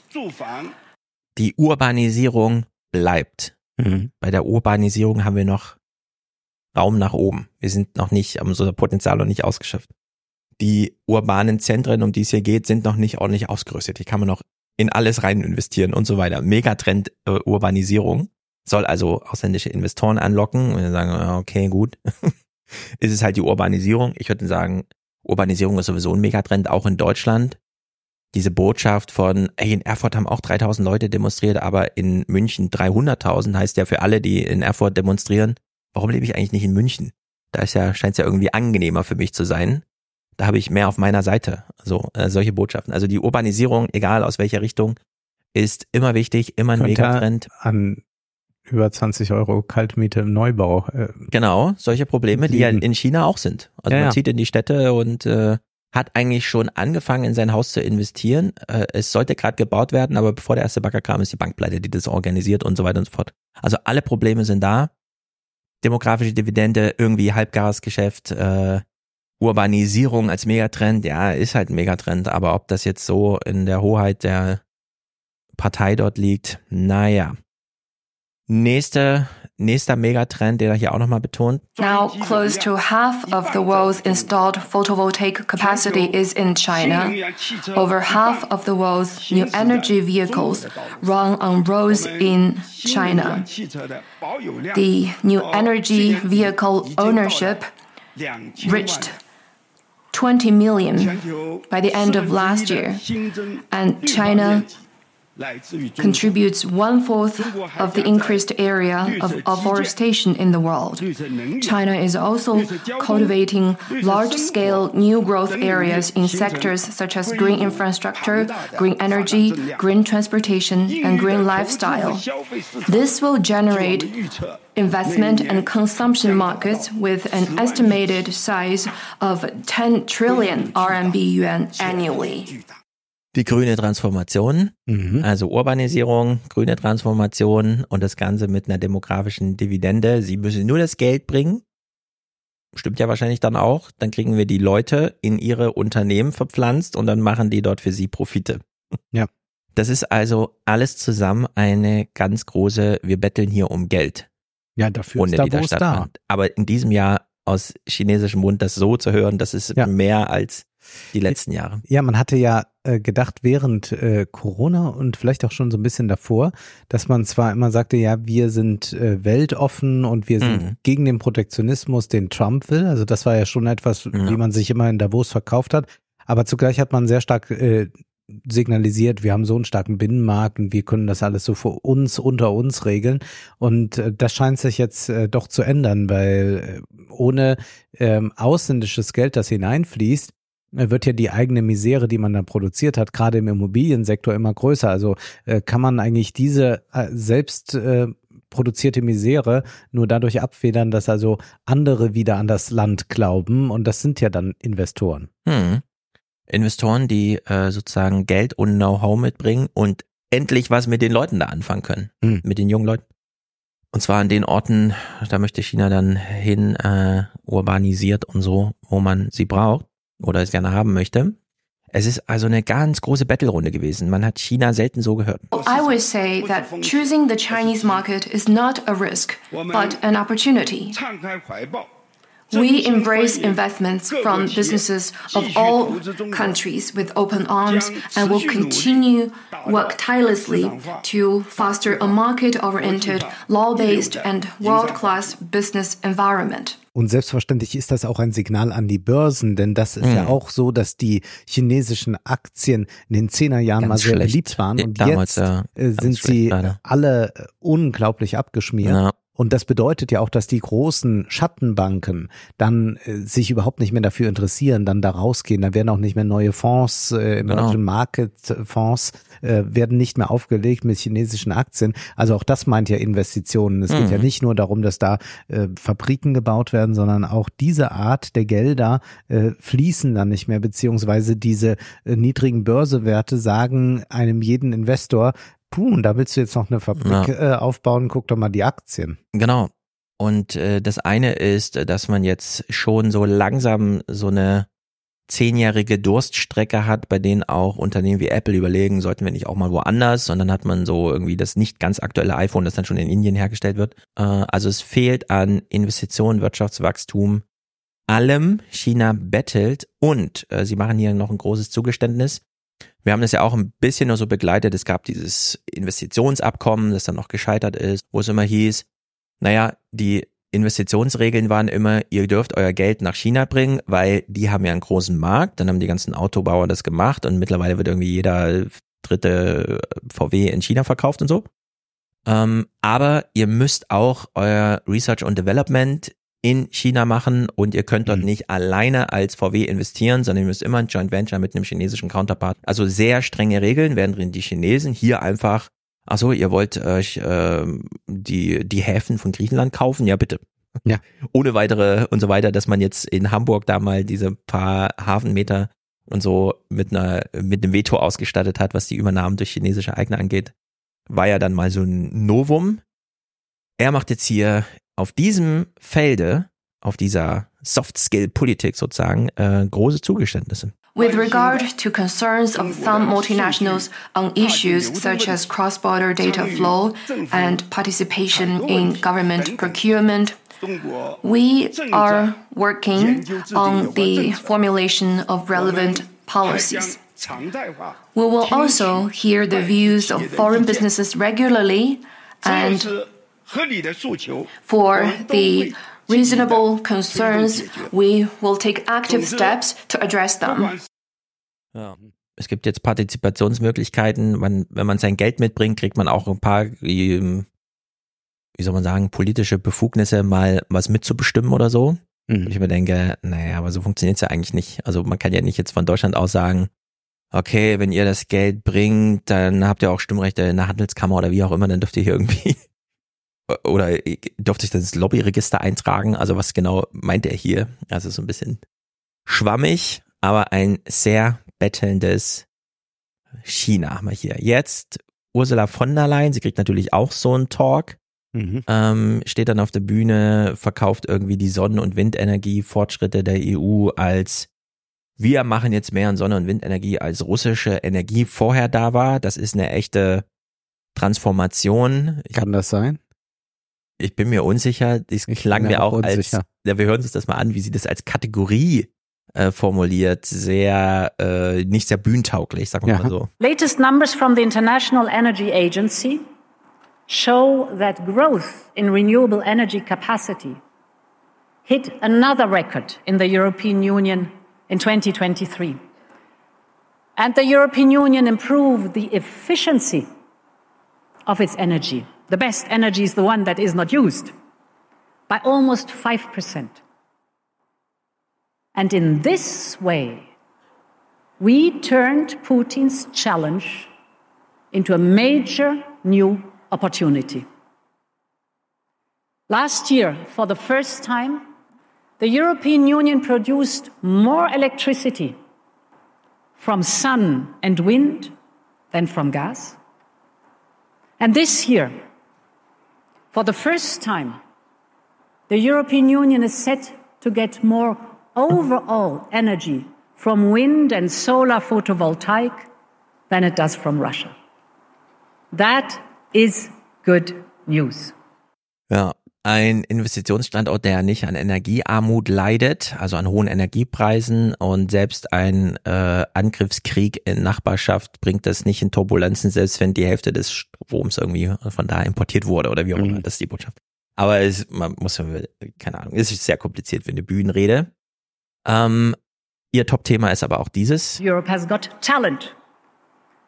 [SPEAKER 1] Die Urbanisierung bleibt. Bei der Urbanisierung haben wir noch Raum nach oben. Wir sind noch nicht, haben unser Potenzial noch nicht ausgeschöpft. Die urbanen Zentren, um die es hier geht, sind noch nicht ordentlich ausgerüstet. Die kann man noch in alles rein investieren und so weiter. Megatrend äh, Urbanisierung soll also ausländische Investoren anlocken und sagen, ah, okay, gut. ist es halt die Urbanisierung. Ich würde sagen, Urbanisierung ist sowieso ein Megatrend, auch in Deutschland. Diese Botschaft von, ey, in Erfurt haben auch 3000 Leute demonstriert, aber in München 300.000 heißt ja für alle, die in Erfurt demonstrieren, warum lebe ich eigentlich nicht in München? Da ist ja, scheint es ja irgendwie angenehmer für mich zu sein. Da habe ich mehr auf meiner Seite. So, äh, solche Botschaften. Also die Urbanisierung, egal aus welcher Richtung, ist immer wichtig, immer ein Megatrend.
[SPEAKER 3] An über 20 Euro Kaltmiete im Neubau. Äh,
[SPEAKER 1] Genau, solche Probleme, die ja in China auch sind. Also
[SPEAKER 3] Ja,
[SPEAKER 1] man
[SPEAKER 3] ja.
[SPEAKER 1] zieht in die Städte und äh, hat eigentlich schon angefangen, in sein Haus zu investieren. Äh, es sollte gerade gebaut werden, aber bevor der erste Bagger kam, ist die Bank pleite, die das organisiert und so weiter und so fort. Also alle Probleme sind da. Demografische Dividende, irgendwie Halbgasgeschäft, äh, Urbanisierung als Megatrend, ja, ist halt ein Megatrend, aber ob das jetzt so in der Hoheit der Partei dort liegt, naja. Nächste, nächster Megatrend, der er hier auch nochmal betont,
[SPEAKER 14] Now, close to half of the world's installed photovoltaic capacity is in China. Over half of the world's new energy vehicles run on roads in China. The new energy vehicle ownership reached 20 million by the end of last year, and China contributes one fourth of the increased area of afforestation in the world. China is also cultivating large scale new growth areas in sectors such as green infrastructure, green energy, green transportation, and green lifestyle. This will generate investment and consumption markets with an estimated size of 10 trillion RMB yuan annually.
[SPEAKER 1] Die grüne Transformation, also Urbanisierung, grüne Transformation und das Ganze mit einer demografischen Dividende. Sie müssen nur das Geld bringen. Stimmt ja wahrscheinlich dann auch. Dann kriegen wir die Leute in ihre Unternehmen verpflanzt und dann machen die dort für sie Profite.
[SPEAKER 3] Ja.
[SPEAKER 1] Das ist also alles zusammen eine ganz große, wir betteln hier um Geld.
[SPEAKER 3] Ja, dafür
[SPEAKER 1] Runde,
[SPEAKER 3] ist da, wo es da.
[SPEAKER 1] Aber in diesem Jahr aus chinesischem Mund das so zu hören, das ist mehr als die letzten Jahre.
[SPEAKER 3] Ja, man hatte ja äh, gedacht während äh, Corona und vielleicht auch schon so ein bisschen davor, dass man zwar immer sagte, ja, wir sind äh, weltoffen und wir sind
[SPEAKER 1] Mhm.
[SPEAKER 3] gegen den Protektionismus, den Trump will. Also das war ja schon etwas, wie man sich immer in Davos verkauft hat. Aber zugleich hat man sehr stark äh, signalisiert, wir haben so einen starken Binnenmarkt und wir können das alles so für uns unter uns regeln. Und äh, das scheint sich jetzt äh, doch zu ändern, weil äh, ohne ähm, ausländisches Geld, das hineinfließt, wird ja die eigene Misere, die man da produziert hat, gerade im Immobiliensektor immer größer. Also äh, kann man eigentlich diese äh, selbst äh, produzierte Misere nur dadurch abfedern, dass also andere wieder an das Land glauben und das sind ja dann Investoren.
[SPEAKER 1] Hm. Investoren, die äh, sozusagen Geld und Know-how mitbringen und endlich was mit den Leuten da anfangen können,
[SPEAKER 3] Hm.
[SPEAKER 1] mit den jungen Leuten. Und zwar an den Orten, da möchte China dann hin äh, urbanisiert und so, wo man sie braucht oder es gerne haben möchte. Es ist also eine ganz große Battle-Runde gewesen. Man hat China selten so gehört.
[SPEAKER 14] I would say that choosing the Chinese market is not a risk, but an opportunity. We embrace investments from businesses of all countries with open arms and will continue work tirelessly to foster a market-oriented, law-based and world-class business environment.
[SPEAKER 3] Und selbstverständlich ist das auch ein Signal an die Börsen, denn das ist ja
[SPEAKER 1] Mhm.
[SPEAKER 3] auch so, dass die chinesischen Aktien in den Zehnerjahren
[SPEAKER 1] Ganz
[SPEAKER 3] mal sehr
[SPEAKER 1] schlecht.
[SPEAKER 3] beliebt waren
[SPEAKER 1] Ja,
[SPEAKER 3] und
[SPEAKER 1] damals,
[SPEAKER 3] jetzt
[SPEAKER 1] ja,
[SPEAKER 3] äh, sind
[SPEAKER 1] schlecht
[SPEAKER 3] sie
[SPEAKER 1] leider.
[SPEAKER 3] alle äh, unglaublich abgeschmiert.
[SPEAKER 1] Ja.
[SPEAKER 3] Und das bedeutet ja auch, dass die großen Schattenbanken dann äh, sich überhaupt nicht mehr dafür interessieren, dann da rausgehen. Da werden auch nicht mehr neue Fonds, äh,
[SPEAKER 1] Genau.
[SPEAKER 3] Emerging Market Fonds äh, werden nicht mehr aufgelegt mit chinesischen Aktien. Also auch das meint ja Investitionen. Es geht
[SPEAKER 1] Mhm.
[SPEAKER 3] ja nicht nur darum, dass da äh, Fabriken gebaut werden, sondern auch diese Art der Gelder äh, fließen dann nicht mehr, beziehungsweise diese äh, niedrigen Börsewerte sagen einem jeden Investor, puh, da willst du jetzt noch eine Fabrik äh, aufbauen, guck doch mal die Aktien.
[SPEAKER 1] Genau. Und äh, das eine ist, äh, dass man jetzt schon so langsam so eine zehnjährige Durststrecke hat, bei denen auch Unternehmen wie Apple überlegen, sollten wir nicht auch mal woanders? Und dann hat man so irgendwie das nicht ganz aktuelle iPhone, das dann schon in Indien hergestellt wird. Äh, also es fehlt an Investitionen, Wirtschaftswachstum, allem. China bettelt und äh, sie machen hier noch ein großes Zugeständnis. Wir haben das ja auch ein bisschen nur so begleitet. Es gab dieses Investitionsabkommen, das dann noch gescheitert ist, wo es immer hieß, naja, die Investitionsregeln waren immer, ihr dürft euer Geld nach China bringen, weil die haben ja einen großen Markt. Dann haben die ganzen Autobauer das gemacht und mittlerweile wird irgendwie jeder dritte VW in China verkauft und so. Ähm, aber ihr müsst auch euer Research und Development in China machen und ihr könnt dort mhm. nicht alleine als VW investieren, sondern ihr müsst immer ein Joint Venture mit einem chinesischen Counterpart. Also sehr strenge Regeln, während die Chinesen hier einfach, ach so, ihr wollt euch äh, die, die Häfen von Griechenland kaufen? Ja, bitte.
[SPEAKER 3] Ja.
[SPEAKER 1] Ohne weitere und so weiter, dass man jetzt in Hamburg da mal diese paar Hafenmeter und so mit einer, mit einem Veto ausgestattet hat, was die Übernahmen durch chinesische Eigner angeht. War ja dann mal so ein Novum. Er macht jetzt hier auf diesem Felde, auf dieser Soft-Skill-Politik sozusagen, äh, große Zugeständnisse.
[SPEAKER 14] With regard to concerns of some multinationals on issues such as cross-border data flow and participation in government procurement, we are working on the formulation of relevant policies. We will also hear the views of foreign businesses regularly and for the reasonable concerns, we will take active steps to address them.
[SPEAKER 1] Ja. Es gibt jetzt Partizipationsmöglichkeiten. Man, wenn man sein Geld mitbringt, kriegt man auch ein paar, wie, wie soll man sagen, politische Befugnisse, mal was mitzubestimmen oder so. Mhm. Ich mir denke, naja, aber so funktioniert es ja eigentlich nicht. Also man kann ja nicht jetzt von Deutschland aus sagen, okay, wenn ihr das Geld bringt, dann habt ihr auch Stimmrechte in der Handelskammer oder wie auch immer, dann dürft ihr hier irgendwie oder durfte ich das Lobbyregister eintragen? Also was genau meint er hier? Also so ein bisschen schwammig, aber ein sehr bettelndes China haben wir hier. Jetzt Ursula von der Leyen, sie kriegt natürlich auch so einen Talk, mhm. ähm, steht dann auf der Bühne, verkauft irgendwie die Sonnen- und Windenergie-Fortschritte der EU als wir machen jetzt mehr an Sonne- und Windenergie als russische Energie vorher da war. Das ist eine echte Transformation.
[SPEAKER 3] Kann das sein?
[SPEAKER 1] Ich bin mir unsicher. Das klang mir auch, auch als, ja, wir hören uns das mal an, wie sie das als Kategorie äh, formuliert, sehr äh, nicht sehr bühnentauglich, sagen wir ja. mal so.
[SPEAKER 15] Latest numbers from the International Energy Agency show that growth in renewable energy capacity hit another record in the European Union in 2023. And the European Union improved the efficiency of its energy the best energy is the one that is not used, by almost 5%. And in this way, we turned Putin's challenge into a major new opportunity. Last year, for the first time, the European Union produced more electricity from sun and wind than from gas. And this year, For the first time, the European Union is set to get more overall energy from wind and solar photovoltaic than it does from Russia. That is good news.
[SPEAKER 1] Ja, ein Investitionsstandort, der nicht an Energiearmut leidet, also an hohen Energiepreisen und selbst ein äh, Angriffskrieg in Nachbarschaft bringt das nicht in Turbulenzen, selbst wenn die Hälfte des Stroms irgendwie von da importiert wurde oder wie auch immer, mhm. das ist die Botschaft. Aber es, man muss, keine Ahnung, es ist sehr kompliziert für eine Bühnenrede. Ähm, ihr Top-Thema ist aber auch dieses.
[SPEAKER 15] Europe has got talent.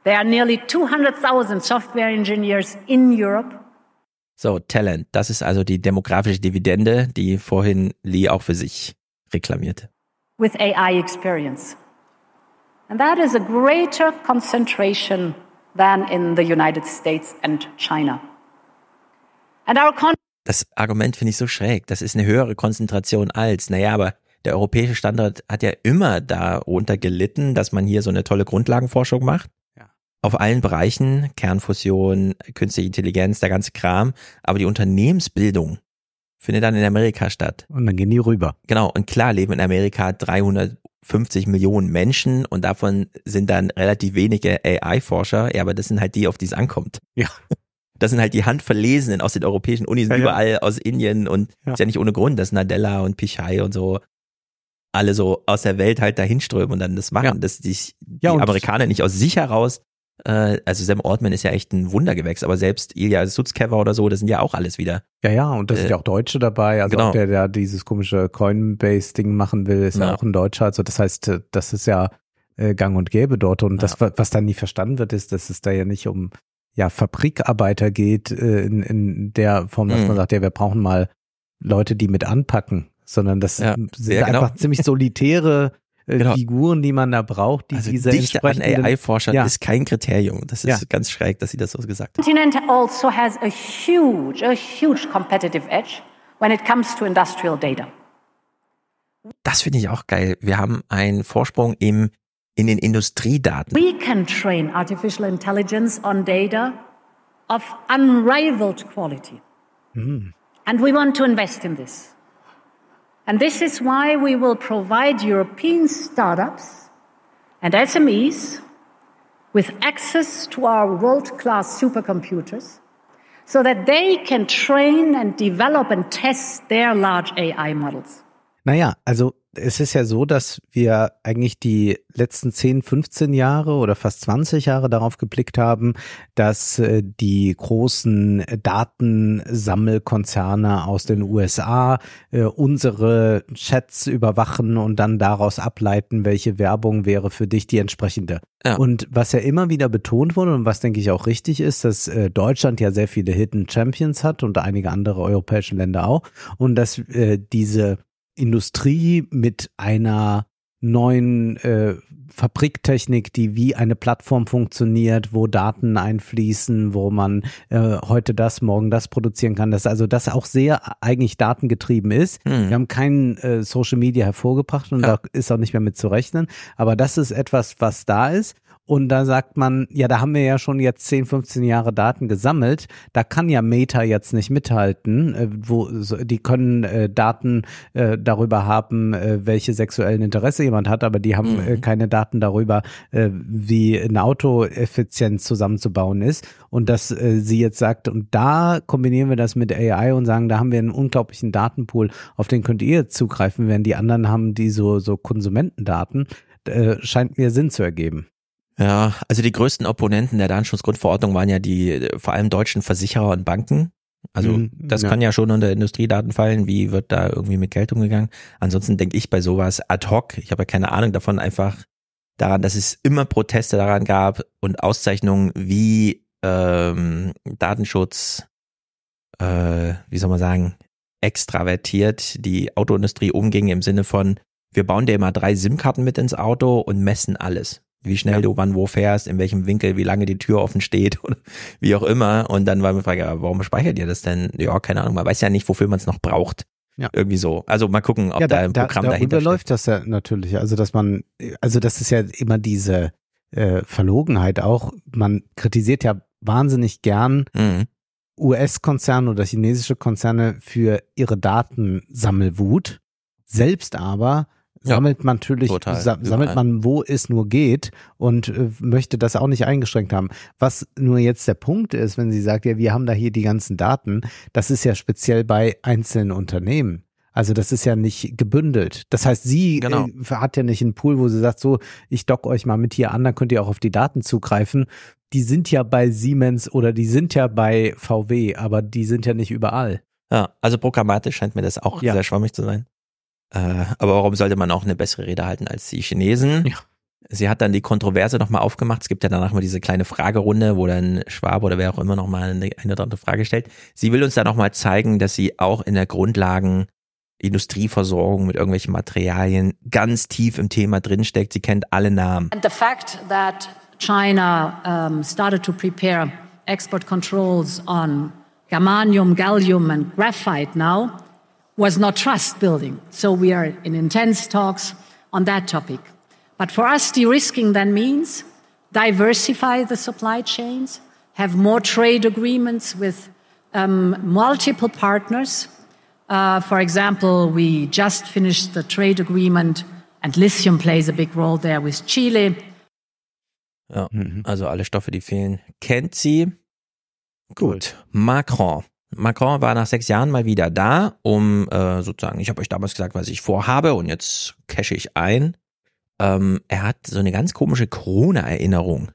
[SPEAKER 15] There are nearly 200,000 software engineers in Europe.
[SPEAKER 1] So, Talent, das ist also die demografische Dividende, die vorhin Lee auch für sich reklamierte.
[SPEAKER 15] With AI experience. And that is a greater concentration than in the United States and China.
[SPEAKER 1] And our das Argument finde ich so schräg. Das ist eine höhere Konzentration als, naja, aber der europäische Standard hat ja immer darunter gelitten, dass man hier so eine tolle Grundlagenforschung macht auf allen Bereichen, Kernfusion, künstliche Intelligenz, der ganze Kram, aber die Unternehmensbildung findet dann in Amerika statt.
[SPEAKER 3] Und dann gehen die rüber.
[SPEAKER 1] Genau, und klar leben in Amerika 350 Millionen Menschen und davon sind dann relativ wenige AI-Forscher, ja, aber das sind halt die, auf die es ankommt.
[SPEAKER 3] Ja.
[SPEAKER 1] Das sind halt die Handverlesenen aus den europäischen Unis, ja, überall ja. aus Indien und ja. ist ja nicht ohne Grund, dass Nadella und Pichai und so alle so aus der Welt halt dahin strömen und dann das machen, ja. dass die, die Amerikaner nicht aus sich heraus Äh, also Sam Ortman ist ja echt ein Wundergewächs, aber selbst Ilya Sutzkever oder so, das sind ja auch alles wieder.
[SPEAKER 3] Ja, ja, und da sind
[SPEAKER 1] Äh,
[SPEAKER 3] ja auch Deutsche dabei. Also
[SPEAKER 1] genau.
[SPEAKER 3] auch der, der dieses komische Coinbase-Ding machen will, ist ja.
[SPEAKER 1] Ja.
[SPEAKER 3] auch ein Deutscher. Also das heißt, äh, das ist ja äh, gang und gäbe dort. Und das, wa- was da nie verstanden wird, ist, dass es da ja nicht um ja, Fabrikarbeiter geht, äh, in, in der Form, dass
[SPEAKER 1] Mhm.
[SPEAKER 3] man sagt, ja, wir brauchen mal Leute, die mit anpacken, sondern das
[SPEAKER 1] Ja.
[SPEAKER 3] sind
[SPEAKER 1] Ja, genau.
[SPEAKER 3] einfach ziemlich solitäre äh,
[SPEAKER 1] Genau.
[SPEAKER 3] Figuren, die man da braucht, die
[SPEAKER 1] Also
[SPEAKER 3] diese
[SPEAKER 1] Dichte an AI-Forschern
[SPEAKER 3] ja.
[SPEAKER 1] ist kein Kriterium. Das ist
[SPEAKER 3] Ja.
[SPEAKER 1] ganz schräg, dass sie das so gesagt hat.
[SPEAKER 15] continent also has a huge, a huge competitive edge when it comes to industrial data.
[SPEAKER 1] Das finde ich auch geil. Wir haben einen Vorsprung im, in den Industriedaten.
[SPEAKER 15] We can train artificial intelligence on data of unrivaled quality. And we want to invest in this. And this is why we will provide European startups and SMEs with access to our world class supercomputers so that they can train and develop and test their large AI models.
[SPEAKER 3] Naja, also es ist ja so, dass wir eigentlich die letzten 10, 15 Jahre oder fast 20 Jahre darauf geblickt haben, dass äh, die großen Datensammelkonzerne aus den USA äh, unsere Chats überwachen und dann daraus ableiten, welche Werbung wäre für dich die entsprechende.
[SPEAKER 1] Ja.
[SPEAKER 3] Und was ja immer wieder betont wurde und was denke ich auch richtig ist, dass äh, Deutschland ja sehr viele Hidden Champions hat und einige andere europäische Länder auch und dass diese Industrie mit einer neuen äh, Fabriktechnik, die wie eine Plattform funktioniert, wo Daten einfließen, wo man äh, heute das, morgen das produzieren kann, dass also das auch sehr eigentlich datengetrieben ist.
[SPEAKER 1] Mhm.
[SPEAKER 3] Wir haben kein äh, Social Media hervorgebracht und
[SPEAKER 1] Ja.
[SPEAKER 3] da ist auch nicht mehr mit zu rechnen, aber das ist etwas, was da ist. Und da sagt man, ja, da haben wir ja schon jetzt 10, 15 Jahre Daten gesammelt. Da kann ja Meta jetzt nicht mithalten. Äh, wo, die können äh, Daten äh, darüber haben, äh, welche sexuellen Interesse jemand hat, aber die haben
[SPEAKER 1] Mhm.
[SPEAKER 3] äh, keine Daten darüber, wie ein Auto effizient zusammenzubauen ist. Und dass sie jetzt sagt, und da kombinieren wir das mit AI und sagen, da haben wir einen unglaublichen Datenpool, auf den könnt ihr zugreifen, während die anderen haben die so, so Konsumentendaten, scheint mir Sinn zu ergeben.
[SPEAKER 1] Ja, also die größten Opponenten der Datenschutzgrundverordnung waren ja die vor allem deutschen Versicherer und Banken. Also
[SPEAKER 3] Mhm,
[SPEAKER 1] das
[SPEAKER 3] ja.
[SPEAKER 1] kann ja schon unter Industriedaten fallen. Wie wird da irgendwie mit Geld umgegangen? Ansonsten denke ich bei sowas ad hoc, ich habe ja keine Ahnung davon, einfach daran, dass es immer Proteste daran gab und Auszeichnungen wie ähm, Datenschutz, äh, wie soll man sagen, extravertiert die Autoindustrie umging im Sinne von, wir bauen dir mal drei SIM-Karten mit ins Auto und messen alles. Wie schnell du wann wo fährst, in welchem Winkel, wie lange die Tür offen steht oder wie auch immer. Und dann war mir die Frage, ja, warum speichert ihr das denn? Ja, keine Ahnung, man weiß ja nicht, wofür man es noch braucht.
[SPEAKER 3] Ja.
[SPEAKER 1] Irgendwie so. Also mal gucken, ob da ein Programm
[SPEAKER 3] darüber
[SPEAKER 1] dahinter steht.
[SPEAKER 3] läuft das ja natürlich. Also dass man, also das ist ja immer diese äh, Verlogenheit auch. Man kritisiert ja wahnsinnig gern
[SPEAKER 1] Mhm.
[SPEAKER 3] US-Konzerne oder chinesische Konzerne für ihre Datensammelwut. Selbst aber
[SPEAKER 1] Ja,
[SPEAKER 3] sammelt man natürlich,
[SPEAKER 1] total,
[SPEAKER 3] sa sammelt
[SPEAKER 1] überall.
[SPEAKER 3] man, wo es nur geht und äh, möchte das auch nicht eingeschränkt haben. Was nur jetzt der Punkt ist, wenn sie sagt, ja, wir haben da hier die ganzen Daten, das ist ja speziell bei einzelnen Unternehmen. Also das ist ja nicht gebündelt. Das heißt, sie
[SPEAKER 1] Genau.
[SPEAKER 3] äh, hat ja nicht einen Pool, wo sie sagt, so, ich dock euch mal mit hier an, dann könnt ihr auch auf die Daten zugreifen. Die sind ja bei Siemens oder die sind ja bei VW, aber die sind ja nicht überall.
[SPEAKER 1] Ja, also programmatisch scheint mir das auch
[SPEAKER 3] Ja.
[SPEAKER 1] sehr schwammig zu sein. Äh, aber warum sollte man auch eine bessere Rede halten als die Chinesen?
[SPEAKER 3] Ja.
[SPEAKER 1] Sie hat dann die Kontroverse nochmal aufgemacht. Es gibt ja danach mal diese kleine Fragerunde, wo dann Schwab oder wer auch immer nochmal eine, eine oder andere Frage stellt. Sie will uns da nochmal zeigen, dass sie auch in der Grundlagen Industrieversorgung mit irgendwelchen Materialien ganz tief im Thema drinsteckt. Sie kennt alle Namen.
[SPEAKER 15] And the fact that China um, started to prepare export controls on germanium, gallium, and graphite now was not trust building. So we are in intense talks on that topic. But for us, de risking then means diversify the supply chains, have more trade agreements with um, multiple partners. Uh, for example, we just finished the trade agreement, and lithium plays a big role there with Chile.
[SPEAKER 1] Ja, also alle Stoffe, die fehlen, kennt sie. Gut, Macron. Macron war nach sechs Jahren mal wieder da, um äh, sozusagen, ich habe euch damals gesagt, was ich vorhabe und jetzt cache ich ein. Ähm, er hat so eine ganz komische Corona-Erinnerung.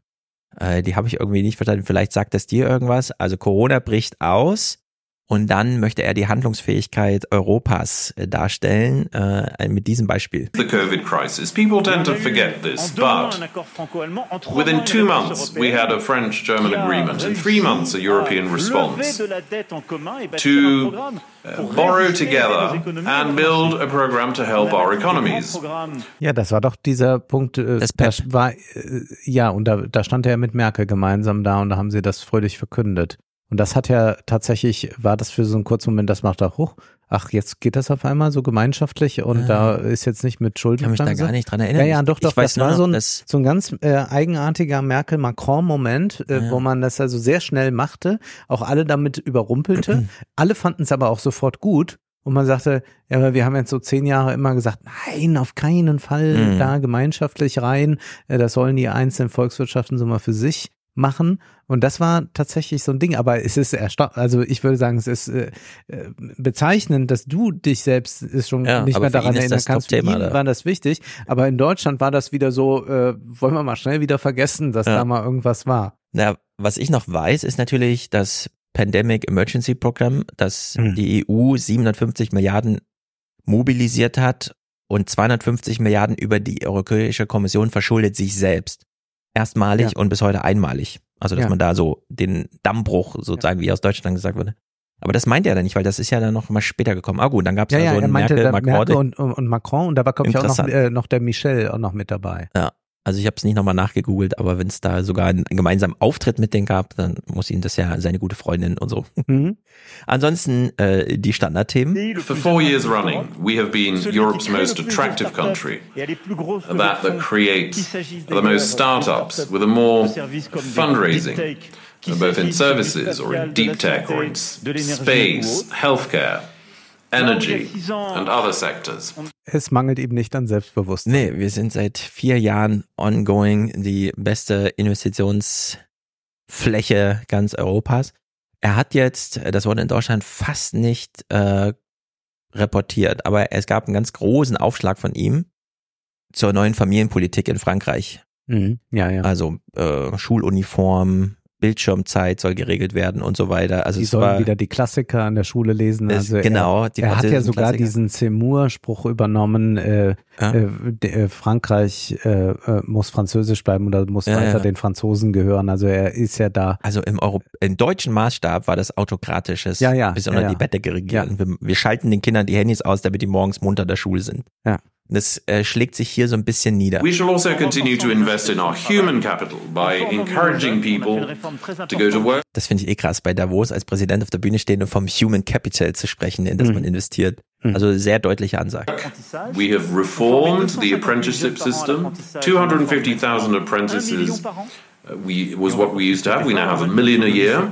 [SPEAKER 1] Äh, die habe ich irgendwie nicht verstanden. Vielleicht sagt das dir irgendwas. Also Corona bricht aus. Und dann möchte er die Handlungsfähigkeit Europas äh, darstellen äh, mit diesem Beispiel.
[SPEAKER 16] The COVID crisis. People tend to forget this, but within two months we had a French-German agreement. In three months, a European response to uh, borrow together and build a program to help our economies.
[SPEAKER 3] Ja, das war doch dieser Punkt. Äh,
[SPEAKER 1] Das
[SPEAKER 3] das war äh, ja und da, da stand er ja mit Merkel gemeinsam da und da haben sie das fröhlich verkündet. Und das hat ja tatsächlich, war das für so einen kurzen Moment, das macht er hoch. Ach, jetzt geht das auf einmal so gemeinschaftlich und
[SPEAKER 1] Ah.
[SPEAKER 3] da ist jetzt nicht mit Schulden.
[SPEAKER 1] Kann mich da gar nicht dran erinnern.
[SPEAKER 3] Ja, ja, doch,
[SPEAKER 1] Ich-
[SPEAKER 3] doch.
[SPEAKER 1] ich
[SPEAKER 3] das war
[SPEAKER 1] nur
[SPEAKER 3] so
[SPEAKER 1] noch,
[SPEAKER 3] ein, so ein ganz äh, eigenartiger Merkel-Macron-Moment, äh,
[SPEAKER 1] Ja.
[SPEAKER 3] wo man das also sehr schnell machte, auch alle damit überrumpelte. alle fanden es aber auch sofort gut. Und man sagte, ja, aber wir haben jetzt so zehn Jahre immer gesagt, nein, auf keinen Fall
[SPEAKER 1] Mhm.
[SPEAKER 3] da gemeinschaftlich rein. Äh, Das sollen die einzelnen Volkswirtschaften so mal für sich machen. Und das war tatsächlich so ein Ding. Aber es ist erstaunlich, also ich würde sagen, es ist äh, äh, bezeichnend, dass du dich selbst ist schon
[SPEAKER 1] Ja,
[SPEAKER 3] nicht mehr daran
[SPEAKER 1] ist
[SPEAKER 3] erinnern kannst. Für ihn
[SPEAKER 1] da.
[SPEAKER 3] war das wichtig. Aber in Deutschland war das wieder so, äh, wollen wir mal schnell wieder vergessen, dass
[SPEAKER 1] Ja.
[SPEAKER 3] da mal irgendwas war.
[SPEAKER 1] Na, was ich noch weiß, ist natürlich das Pandemic Emergency Program, das
[SPEAKER 3] Mhm.
[SPEAKER 1] die EU 750 Milliarden mobilisiert hat und 250 Milliarden über die Europäische Kommission verschuldet sich selbst. Erstmalig
[SPEAKER 3] Ja.
[SPEAKER 1] und bis heute einmalig. Also, dass
[SPEAKER 3] Ja.
[SPEAKER 1] man da so den Dammbruch sozusagen, wie aus Deutschland gesagt wurde. Aber das meint er dann nicht, weil das ist ja dann noch mal später gekommen. Ah gut, dann gab es
[SPEAKER 3] Ja,
[SPEAKER 1] ja,
[SPEAKER 3] ja,
[SPEAKER 1] so einen Merkel.
[SPEAKER 3] Merkel und, und, Macron und da war, glaube ich, auch noch, äh, noch der Michel auch noch mit dabei.
[SPEAKER 1] Ja, also ich habe es nicht nochmal nachgegoogelt, aber wenn es da sogar einen gemeinsamen Auftritt mit denen gab, dann muss ihn das ja seine gute Freundin und so.
[SPEAKER 3] Mhm.
[SPEAKER 1] Ansonsten äh, die Standardthemen.
[SPEAKER 16] For four years running, we have been Europe's most attractive country. That that creates the most startups with a more fundraising, both in services or in deep tech or in space, healthcare, energy, and other sectors.
[SPEAKER 3] Es mangelt ihm nicht an Selbstbewusstsein.
[SPEAKER 1] Nee, wir sind seit vier Jahren ongoing die beste Investitionsfläche ganz Europas. Er hat jetzt, das wurde in Deutschland fast nicht äh, reportiert, aber es gab einen ganz großen Aufschlag von ihm zur neuen Familienpolitik in Frankreich.
[SPEAKER 3] Mhm. Ja, ja.
[SPEAKER 1] Also äh, Schuluniform, Bildschirmzeit soll geregelt werden und so weiter. Also
[SPEAKER 3] die
[SPEAKER 1] es
[SPEAKER 3] sollen
[SPEAKER 1] war,
[SPEAKER 3] wieder die Klassiker an der Schule lesen.
[SPEAKER 1] Es-
[SPEAKER 3] Also
[SPEAKER 1] genau,
[SPEAKER 3] er, er hat ja sogar
[SPEAKER 1] Klassiker.
[SPEAKER 3] diesen Zemmour-Spruch übernommen, äh,
[SPEAKER 1] Ja.
[SPEAKER 3] äh, äh, Frankreich äh, äh, muss französisch bleiben oder muss
[SPEAKER 1] Ja,
[SPEAKER 3] weiter
[SPEAKER 1] ja.
[SPEAKER 3] den Franzosen gehören. Also er ist ja da.
[SPEAKER 1] also im, Euro im deutschen Maßstab war das autokratisches
[SPEAKER 3] Ja, ja,
[SPEAKER 1] bis unter die Bettdecke regieren. Wir, wir schalten den Kindern die Handys aus, damit die morgens munter der Schule sind.
[SPEAKER 3] Ja.
[SPEAKER 1] Das äh, schlägt sich hier so ein bisschen nieder.
[SPEAKER 16] We shall also continue to invest in our human capital by encouraging people to go to work.
[SPEAKER 1] Das finde ich eh krass, bei Davos als Präsident auf der Bühne stehen und vom Human Capital zu sprechen, in das
[SPEAKER 3] Mhm.
[SPEAKER 1] man investiert. Also sehr deutliche Ansage.
[SPEAKER 16] We have reformed the apprenticeship system. 250,000 apprentices we, was what we used to have. We now have a million a year.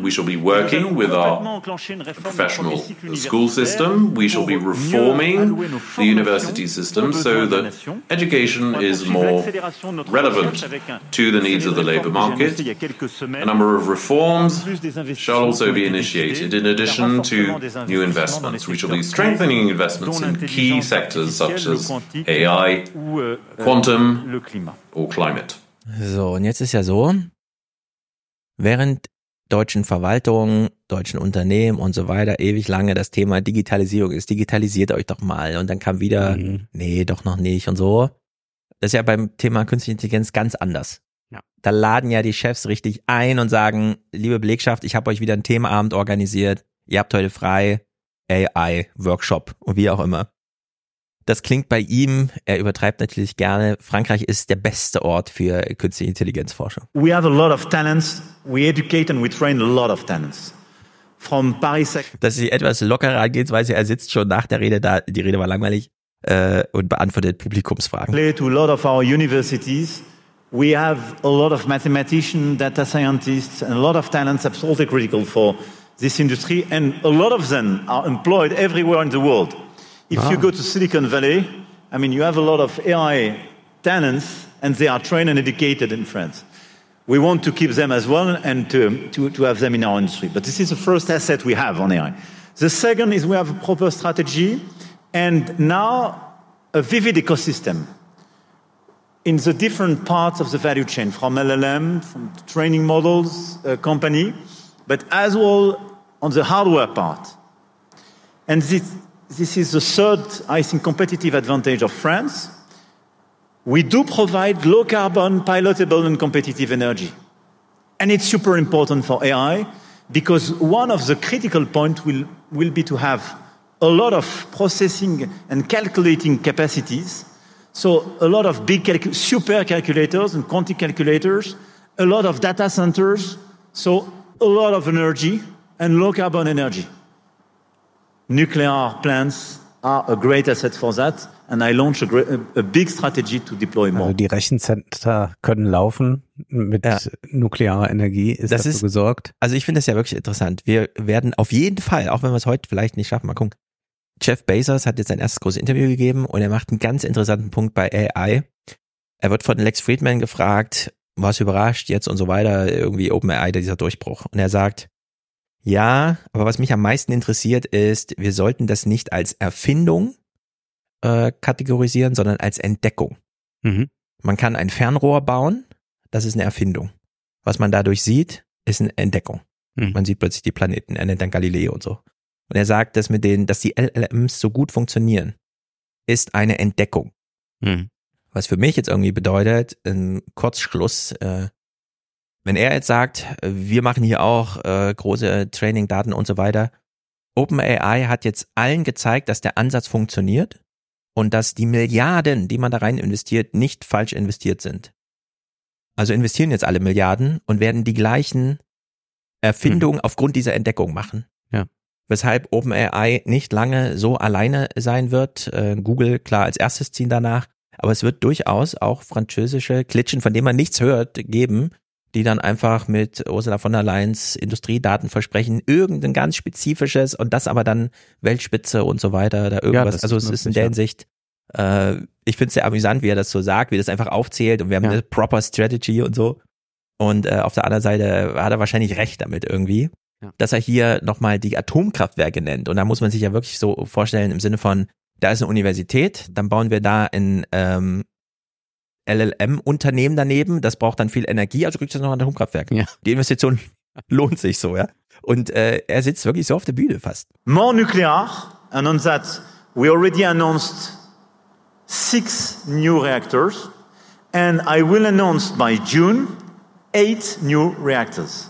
[SPEAKER 16] We shall be working with our professional school system. We shall be reforming the university system so that education is more relevant to the needs of the labour market. A number of reforms shall also be initiated in addition to new investments. We shall be strengthening investments in key sectors such as AI, quantum, or climate.
[SPEAKER 1] So, und jetzt ist ja so, während deutschen Verwaltungen, deutschen Unternehmen und so weiter ewig lange das Thema Digitalisierung ist, digitalisiert euch doch mal. Und dann kam wieder,
[SPEAKER 3] Mhm.
[SPEAKER 1] nee, doch noch nicht und so. Das ist ja beim Thema künstliche Intelligenz ganz anders.
[SPEAKER 3] Ja.
[SPEAKER 1] Da laden ja die Chefs richtig ein und sagen, liebe Belegschaft, ich habe euch wieder einen Themenabend organisiert. Ihr habt heute frei. AI, Workshop und wie auch immer. Das klingt bei ihm, er übertreibt natürlich gerne, Frankreich ist der beste Ort für künstliche Intelligenzforschung.
[SPEAKER 17] We have a lot of talents. We educate and we train a lot of talents. From Paris
[SPEAKER 1] Dass sie etwas lockerer Angehensweise, er sitzt schon nach der Rede da, die Rede war langweilich, äh, und beantwortet Publikumsfragen.
[SPEAKER 17] play to a lot of our universities. We have a lot of mathematicians, data scientists, and a lot of talents absolutely critical for this industry. And a lot of them are employed everywhere in the world. If you
[SPEAKER 18] Ah.
[SPEAKER 17] go to Silicon Valley, I mean, you have a lot of AI talents, and they are trained and educated in France. We want to keep them as well and to, to, to have them in our industry. But this is the first asset we have on AI. The second is we have a proper strategy and now a vivid ecosystem. in the different parts of the value chain, from LLM, from training models uh, company, but as well on the hardware part. And this, this is the third, I think, competitive advantage of France. We do provide low carbon, pilotable, and competitive energy. And it's super important for AI because one of the critical points will, will be to have a lot of processing and calculating capacities. So a lot of big calcu super calculators and quantum calculators, a lot of data centers, so a lot of energy and low carbon energy. Nuclear plants are a great asset for that. And I launch a, great, a big strategy to deploy more.
[SPEAKER 3] Also die Rechencenter können laufen mit ja. nuklearer Energie. Ist das dafür ist, gesorgt?
[SPEAKER 1] Also ich finde das ja wirklich interessant. Wir werden auf jeden Fall, auch wenn wir es heute vielleicht nicht schaffen, mal gucken. Jeff Bezos hat jetzt sein erstes großes Interview gegeben und er macht einen ganz interessanten Punkt bei AI. Er wird von Lex Friedman gefragt, was überrascht jetzt und so weiter, irgendwie OpenAI, dieser Durchbruch. Und er sagt, ja, aber was mich am meisten interessiert ist, wir sollten das nicht als Erfindung äh, kategorisieren, sondern als Entdeckung. Mhm. Man kann ein Fernrohr bauen, das ist eine Erfindung. Was man dadurch sieht, ist eine Entdeckung. Mhm. Man sieht plötzlich die Planeten, er nennt dann Galileo und so. Und er sagt, dass mit denen, dass die LLMs so gut funktionieren, ist eine Entdeckung. Mhm. Was für mich jetzt irgendwie bedeutet, ein Kurzschluss, äh, wenn er jetzt sagt, wir machen hier auch äh, große Training-Daten und so weiter, OpenAI hat jetzt allen gezeigt, dass der Ansatz funktioniert und dass die Milliarden, die man da rein investiert, nicht falsch investiert sind. Also investieren jetzt alle Milliarden und werden die gleichen Erfindungen hm. aufgrund dieser Entdeckung machen.
[SPEAKER 3] Ja.
[SPEAKER 1] Weshalb OpenAI nicht lange so alleine sein wird. Äh, Google klar als erstes ziehen danach. Aber es wird durchaus auch französische Klitschen, von denen man nichts hört, geben, die dann einfach mit Ursula von der Leyens Industriedaten versprechen, irgendein ganz spezifisches und das aber dann Weltspitze und so weiter, da irgendwas. Ja, also es ist in der Hinsicht, äh, ich finde es sehr amüsant, wie er das so sagt, wie er das einfach aufzählt und wir haben ja. eine proper Strategy und so. Und äh, auf der anderen Seite hat er wahrscheinlich recht damit irgendwie, ja. dass er hier nochmal die Atomkraftwerke nennt. Und da muss man sich ja wirklich so vorstellen im Sinne von, da ist eine Universität, dann bauen wir da ein ähm, LLM-Unternehmen daneben, das braucht dann viel Energie, also kriegst du noch ein Atomkraftwerk. Ja. Die Investition lohnt sich so, ja. Und äh, er sitzt wirklich so auf der Bühne fast.
[SPEAKER 17] More nuclear, and on that we already announced six new reactors, and I will announce by June eight new reactors.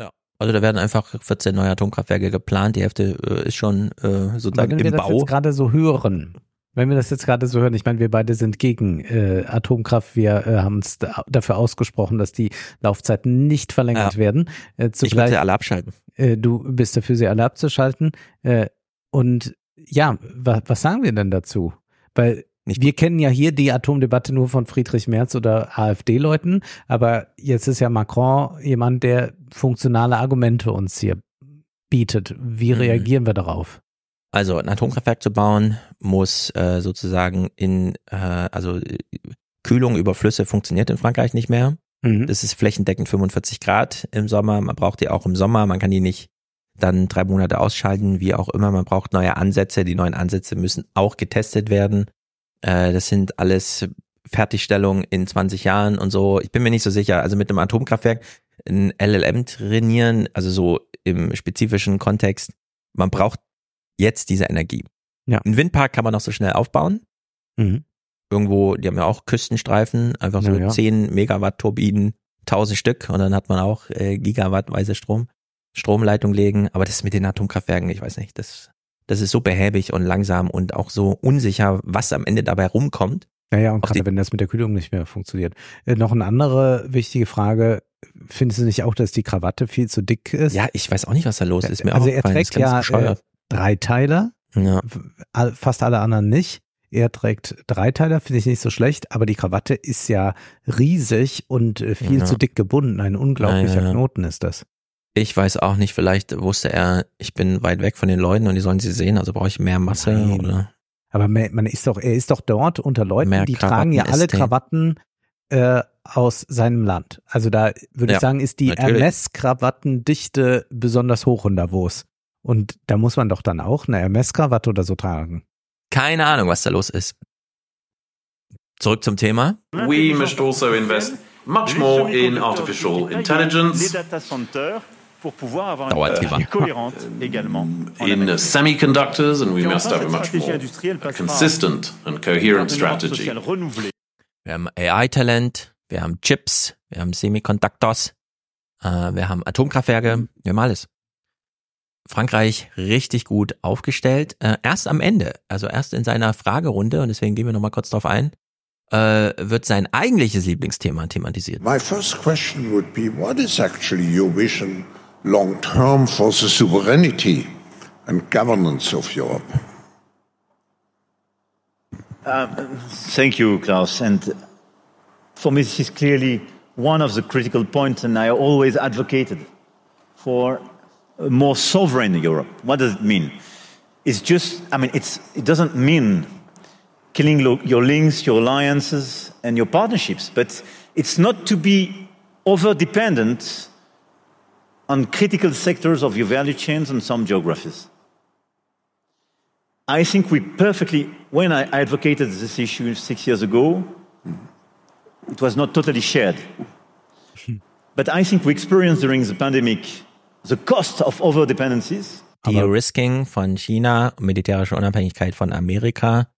[SPEAKER 1] Ja, also da werden einfach 14 neue Atomkraftwerke geplant, die Hälfte äh, ist schon äh, sozusagen
[SPEAKER 3] im Bau. Wenn wir das jetzt gerade so hören, wenn wir das jetzt gerade so hören, ich meine, wir beide sind gegen äh, Atomkraft. Wir äh, haben uns da, dafür ausgesprochen, dass die Laufzeiten nicht verlängert ja. werden.
[SPEAKER 1] Äh, ich will sie alle abschalten.
[SPEAKER 3] Äh, du bist dafür, sie alle abzuschalten. Äh, und ja, wa was sagen wir denn dazu? Weil nicht wir kennen ja hier die Atomdebatte nur von Friedrich Merz oder AfD-Leuten, aber jetzt ist ja Macron jemand, der funktionale Argumente uns hier bietet. Wie mhm. reagieren wir darauf?
[SPEAKER 1] Also ein Atomkraftwerk zu bauen, muss äh, sozusagen in, äh, also Kühlung über Flüsse funktioniert in Frankreich nicht mehr. Mhm. Das ist flächendeckend 45 Grad im Sommer. Man braucht die auch im Sommer. Man kann die nicht dann drei Monate ausschalten, wie auch immer. Man braucht neue Ansätze. Die neuen Ansätze müssen auch getestet werden. Äh, das sind alles Fertigstellungen in 20 Jahren und so. Ich bin mir nicht so sicher. Also mit einem Atomkraftwerk ein LLM trainieren, also so im spezifischen Kontext, man braucht jetzt diese Energie. Ja. Ein Windpark kann man noch so schnell aufbauen. Mhm. Irgendwo, die haben ja auch Küstenstreifen, einfach so ja, ja. 10 Megawatt Turbinen, 1000 Stück und dann hat man auch äh, gigawattweise Strom, Stromleitung legen. Aber das mit den Atomkraftwerken, ich weiß nicht, das, das ist so behäbig und langsam und auch so unsicher, was am Ende dabei rumkommt.
[SPEAKER 3] Ja, ja, und gerade wenn das mit der Kühlung nicht mehr funktioniert. Äh, noch eine andere wichtige Frage. Findest du nicht auch, dass die Krawatte viel zu dick ist?
[SPEAKER 1] Ja, ich weiß auch nicht, was da los ist. Mir
[SPEAKER 3] also er trägt ja äh, Dreiteiler. Ja. Fast alle anderen nicht. Er trägt Dreiteiler, finde ich nicht so schlecht, aber die Krawatte ist ja riesig und äh, viel ja. zu dick gebunden. Ein unglaublicher ja, Knoten ist das.
[SPEAKER 1] Ich weiß auch nicht, vielleicht wusste er, ich bin weit weg von den Leuten und die sollen sie sehen, also brauche ich mehr Masse Nein. oder.
[SPEAKER 3] Aber man ist doch, er ist doch dort unter Leuten, mehr die tragen ja alle Krawatten äh, aus seinem Land. Also da würde ja, ich sagen, ist die Hermes-Krawattendichte besonders hoch in Davos. Und da muss man doch dann auch eine Hermes-Krawatte oder so tragen.
[SPEAKER 1] Keine Ahnung, was da los ist. Zurück zum Thema.
[SPEAKER 16] We must also invest much more in artificial intelligence, in semiconductors, and we must have a much more consistent and coherent strategy.
[SPEAKER 1] Wir haben AI-Talent, wir haben Chips, wir haben Semiconductors, äh, wir haben Atomkraftwerke, wir haben alles. Frankreich richtig gut aufgestellt. Äh, erst am Ende, also erst in seiner Fragerunde, und deswegen gehen wir nochmal kurz drauf ein, äh, wird sein eigentliches Lieblingsthema thematisiert.
[SPEAKER 10] My first question would be what is actually your vision long term for the sovereignty and governance of Europe?
[SPEAKER 17] Um, thank you, Klaus. And for me, this is clearly one of the critical points, and I always advocated for a more sovereign Europe. What does it mean? It's just, I mean, it's, it doesn't mean killing your links, your alliances, and your partnerships, but it's not to be over dependent on critical sectors of your value chains and some geographies. I think we perfectly, when I advocated this issue six years ago, it was not totally shared. but I think we experienced during the pandemic the cost of over dependencies.
[SPEAKER 1] De-Risking von China, militärische Unabhängigkeit von Amerika.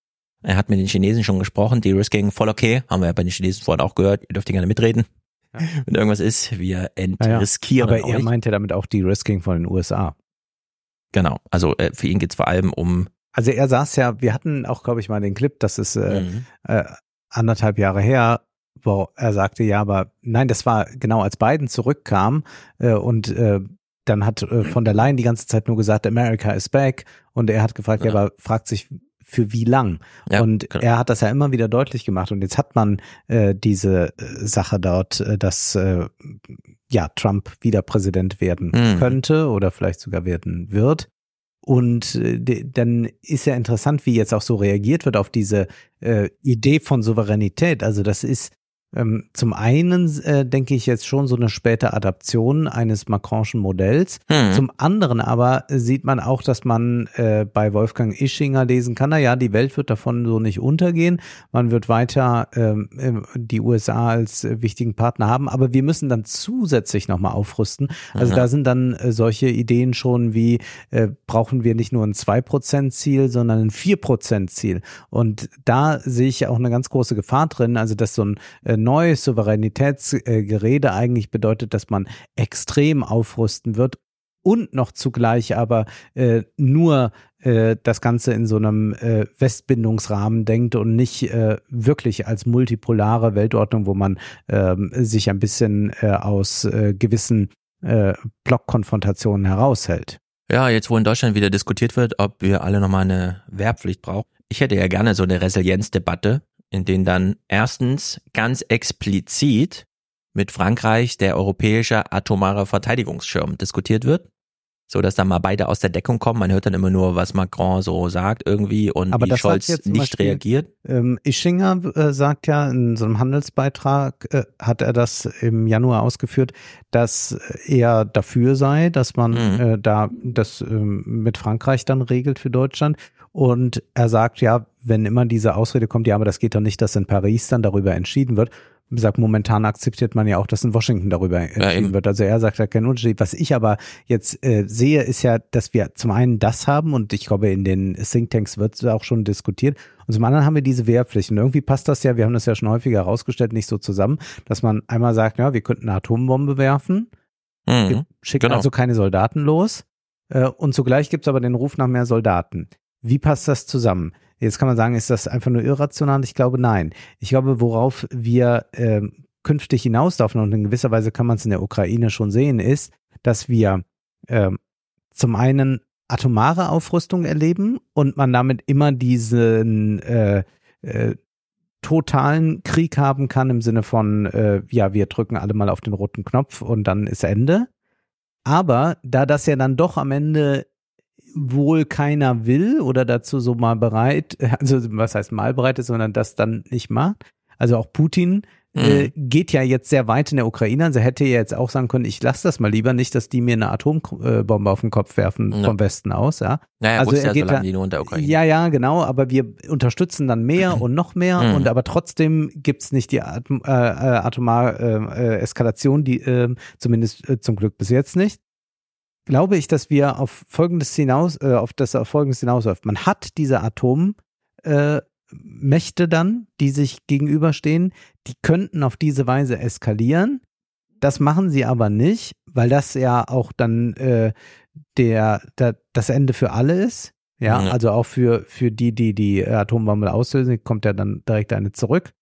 [SPEAKER 1] Er hat mit den Chinesen schon gesprochen. De-Risking voll okay. Haben wir ja bei den Chinesen vorhin auch gehört. Ihr dürft gerne mitreden. Wenn irgendwas ist, wir entriskieren
[SPEAKER 3] Aber er
[SPEAKER 1] euch.
[SPEAKER 3] meint ja damit auch die Risking von den USA.
[SPEAKER 1] Genau. Also äh, für ihn geht's vor allem um
[SPEAKER 3] Also er saß ja, wir hatten auch, glaube ich, mal den Clip, das ist äh,
[SPEAKER 1] Mhm.
[SPEAKER 3] äh, anderthalb Jahre her, wo er sagte, ja, aber nein, das war genau als Biden zurückkam äh, und äh, dann hat äh, von der Leyen die ganze Zeit nur gesagt, America is back und er hat gefragt, ja, aber fragt sich für wie lang?
[SPEAKER 1] Ja,
[SPEAKER 3] und
[SPEAKER 1] genau.
[SPEAKER 3] er hat das ja immer wieder deutlich gemacht und jetzt hat man äh, diese äh, Sache dort, äh, dass äh, ja Trump wieder Präsident werden
[SPEAKER 1] Mhm.
[SPEAKER 3] könnte oder vielleicht sogar werden wird. Und äh, dann ist ja interessant, wie jetzt auch so reagiert wird auf diese äh, Idee von Souveränität. Also das ist ähm, zum einen, äh, denke ich jetzt schon so eine späte Adaption eines Macronschen Modells.
[SPEAKER 1] Hm.
[SPEAKER 3] Zum anderen aber sieht man auch, dass man äh, bei Wolfgang Ischinger lesen kann, na ja, die Welt wird davon so nicht untergehen. Man wird weiter ähm, ähm, die USA als äh, wichtigen Partner haben, aber wir müssen dann zusätzlich nochmal aufrüsten. Also
[SPEAKER 1] Mhm.
[SPEAKER 3] da sind dann äh, solche Ideen schon wie, äh, brauchen wir nicht nur ein 2%-Ziel, sondern ein 4%-Ziel. Und da sehe ich auch eine ganz große Gefahr drin, also dass so ein äh, neues Souveränitätsgerede eigentlich bedeutet, dass man extrem aufrüsten wird und noch zugleich aber äh, nur äh, das Ganze in so einem äh, Westbindungsrahmen denkt und nicht äh, wirklich als multipolare Weltordnung, wo man ähm, sich ein bisschen äh, aus äh, gewissen Blockkonfrontationen heraushält.
[SPEAKER 1] Ja, jetzt wo in Deutschland wieder diskutiert wird, ob wir alle nochmal eine Wehrpflicht brauchen. Ich hätte ja gerne so eine Resilienzdebatte, in denen dann erstens ganz explizit mit Frankreich der europäische atomare Verteidigungsschirm diskutiert wird, so dass dann mal beide aus der Deckung kommen. Man hört dann immer nur, was Macron so sagt irgendwie und
[SPEAKER 3] Aber
[SPEAKER 1] wie Scholz nicht
[SPEAKER 3] Beispiel-
[SPEAKER 1] reagiert.
[SPEAKER 3] Ähm, Ischinger äh, sagt ja in so einem Handelsbeitrag, äh, hat er das im Januar ausgeführt, dass er dafür sei, dass man
[SPEAKER 1] Mhm.
[SPEAKER 3] äh, da das ähm, mit Frankreich dann regelt für Deutschland. Und er sagt ja, wenn immer diese Ausrede kommt, ja, aber das geht doch nicht, dass in Paris dann darüber entschieden wird. Er sagt, momentan akzeptiert man ja auch, dass in Washington darüber entschieden
[SPEAKER 1] eben.
[SPEAKER 3] wird. Also er sagt ja keinen Unterschied. Was ich aber jetzt äh, sehe, ist ja, dass wir zum einen das haben und ich glaube, in den Thinktanks wird es auch schon diskutiert. Und zum anderen haben wir diese Wehrpflicht. Und irgendwie passt das ja, wir haben das ja schon häufiger herausgestellt, nicht so zusammen, dass man einmal sagt, ja, wir könnten eine Atombombe werfen,
[SPEAKER 1] Mhm.
[SPEAKER 3] wir schicken
[SPEAKER 1] Genau.
[SPEAKER 3] also keine Soldaten los. Äh, und zugleich gibt es aber den Ruf nach mehr Soldaten. Wie passt das zusammen? Jetzt kann man sagen, ist das einfach nur irrational? Ich glaube, nein. Ich glaube, worauf wir ähm, künftig hinauslaufen, und in gewisser Weise kann man es in der Ukraine schon sehen, ist, dass wir ähm, zum einen atomare Aufrüstung erleben und man damit immer diesen äh, äh, totalen Krieg haben kann im Sinne von, äh, ja, wir drücken alle mal auf den roten Knopf und dann ist Ende. Aber da das ja dann doch am Ende wohl keiner will oder dazu so mal bereit, also was heißt mal bereit ist, sondern das dann nicht macht, also auch Putin äh, geht ja jetzt sehr weit in der Ukraine. Also hätte ja jetzt auch sagen können, ich lasse das mal lieber nicht, dass die mir eine Atombombe auf den Kopf werfen
[SPEAKER 1] Ja.
[SPEAKER 3] vom Westen aus. Ja,
[SPEAKER 1] Naja,
[SPEAKER 3] also er
[SPEAKER 1] ja,
[SPEAKER 3] geht da,
[SPEAKER 1] die nur in der Ukraine.
[SPEAKER 3] ja, ja, genau, aber wir unterstützen dann mehr und noch mehr
[SPEAKER 1] Mhm.
[SPEAKER 3] und aber trotzdem gibt's nicht die Atom, äh, äh, atomare äh, äh, Eskalation, die äh, zumindest äh, zum Glück bis jetzt nicht. Glaube ich, dass wir auf Folgendes hinaus, äh, auf das auf Folgendes hinausläuft. Man hat diese Atom äh, dann, die sich gegenüberstehen, die könnten auf diese Weise eskalieren. Das machen sie aber nicht, weil das ja auch dann äh, der, der das Ende für alle ist. Ja,
[SPEAKER 1] Ja.
[SPEAKER 3] also auch für, für die, die die Atombombe auslösen, kommt ja dann direkt eine zurück.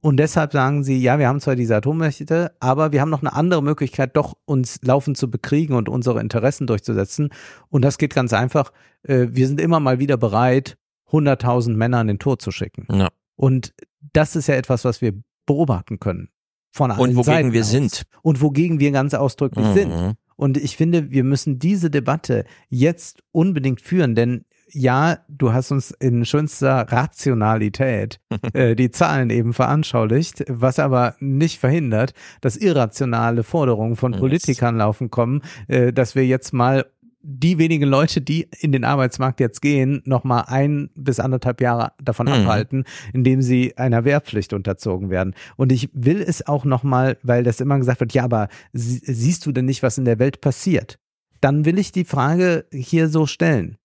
[SPEAKER 3] Und deshalb sagen sie, ja, wir haben zwar diese Atommächte, aber wir haben noch eine andere Möglichkeit, doch uns laufend zu bekriegen und unsere Interessen durchzusetzen. Und das geht ganz einfach. Äh, wir sind immer mal wieder bereit, 100.000 Männer an den Tod zu schicken.
[SPEAKER 1] Ja.
[SPEAKER 3] Und das ist ja etwas, was wir beobachten können. Von allen
[SPEAKER 1] Und wogegen
[SPEAKER 3] Seiten
[SPEAKER 1] wir
[SPEAKER 3] aus.
[SPEAKER 1] sind.
[SPEAKER 3] Und wogegen wir ganz ausdrücklich
[SPEAKER 1] Mhm.
[SPEAKER 3] sind. Und ich finde, wir müssen diese Debatte jetzt unbedingt führen, denn ja, du hast uns in schönster Rationalität äh, die Zahlen eben veranschaulicht, was aber nicht verhindert, dass irrationale Forderungen von. Politikern laufen kommen, äh, dass wir jetzt mal die wenigen Leute, die in den Arbeitsmarkt jetzt gehen, noch mal ein bis anderthalb Jahre davon
[SPEAKER 1] Mhm.
[SPEAKER 3] abhalten, indem sie einer Wehrpflicht unterzogen werden. Und ich will es auch noch mal, weil das immer gesagt wird, ja, aber sie- siehst du denn nicht, was in der Welt passiert? Dann will ich die Frage hier so stellen.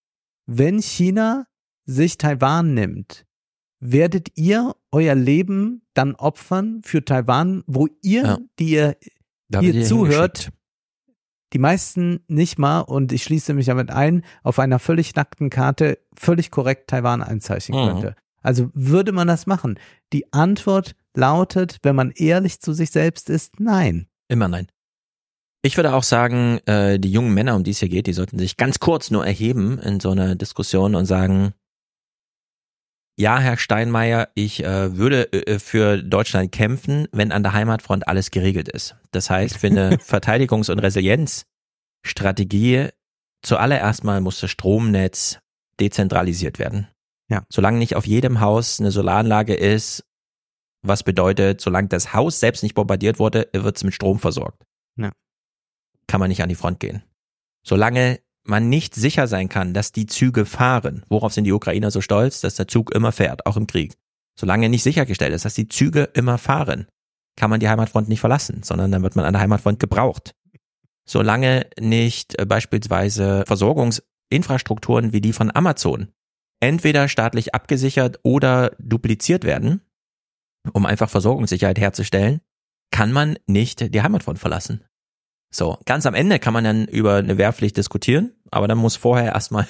[SPEAKER 3] Wenn China sich Taiwan nimmt, werdet ihr euer Leben dann opfern für Taiwan, wo ihr,
[SPEAKER 1] Ja.
[SPEAKER 3] die ihr hier zuhört, die meisten nicht mal, und ich schließe mich damit ein, auf einer völlig nackten Karte völlig korrekt Taiwan einzeichnen
[SPEAKER 1] Mhm.
[SPEAKER 3] könnte. Also würde man das machen? Die Antwort lautet, wenn man ehrlich zu sich selbst ist, nein.
[SPEAKER 1] Immer nein. Ich würde auch sagen, äh, die jungen Männer, um die es hier geht, die sollten sich ganz kurz nur erheben in so einer Diskussion und sagen, ja, Herr Steinmeier, ich äh, würde äh, für Deutschland kämpfen, wenn an der Heimatfront alles geregelt ist. Das heißt, für eine Verteidigungs- und Resilienzstrategie zuallererst mal muss das Stromnetz dezentralisiert werden.
[SPEAKER 3] Ja.
[SPEAKER 1] Solange nicht auf jedem Haus eine Solaranlage ist, was bedeutet, solange das Haus selbst nicht bombardiert wurde, wird es mit Strom versorgt.
[SPEAKER 3] Ja.
[SPEAKER 1] Kann man nicht an die Front gehen. Solange man nicht sicher sein kann, dass die Züge fahren, worauf sind die Ukrainer so stolz, dass der Zug immer fährt, auch im Krieg. Solange nicht sichergestellt ist, dass die Züge immer fahren, kann man die Heimatfront nicht verlassen, sondern dann wird man an der Heimatfront gebraucht. Solange nicht äh, beispielsweise Versorgungsinfrastrukturen wie die von Amazon entweder staatlich abgesichert oder dupliziert werden, um einfach Versorgungssicherheit herzustellen, kann man nicht die Heimatfront verlassen. So, ganz am Ende kann man dann über eine Wehrpflicht diskutieren, aber dann muss vorher erstmal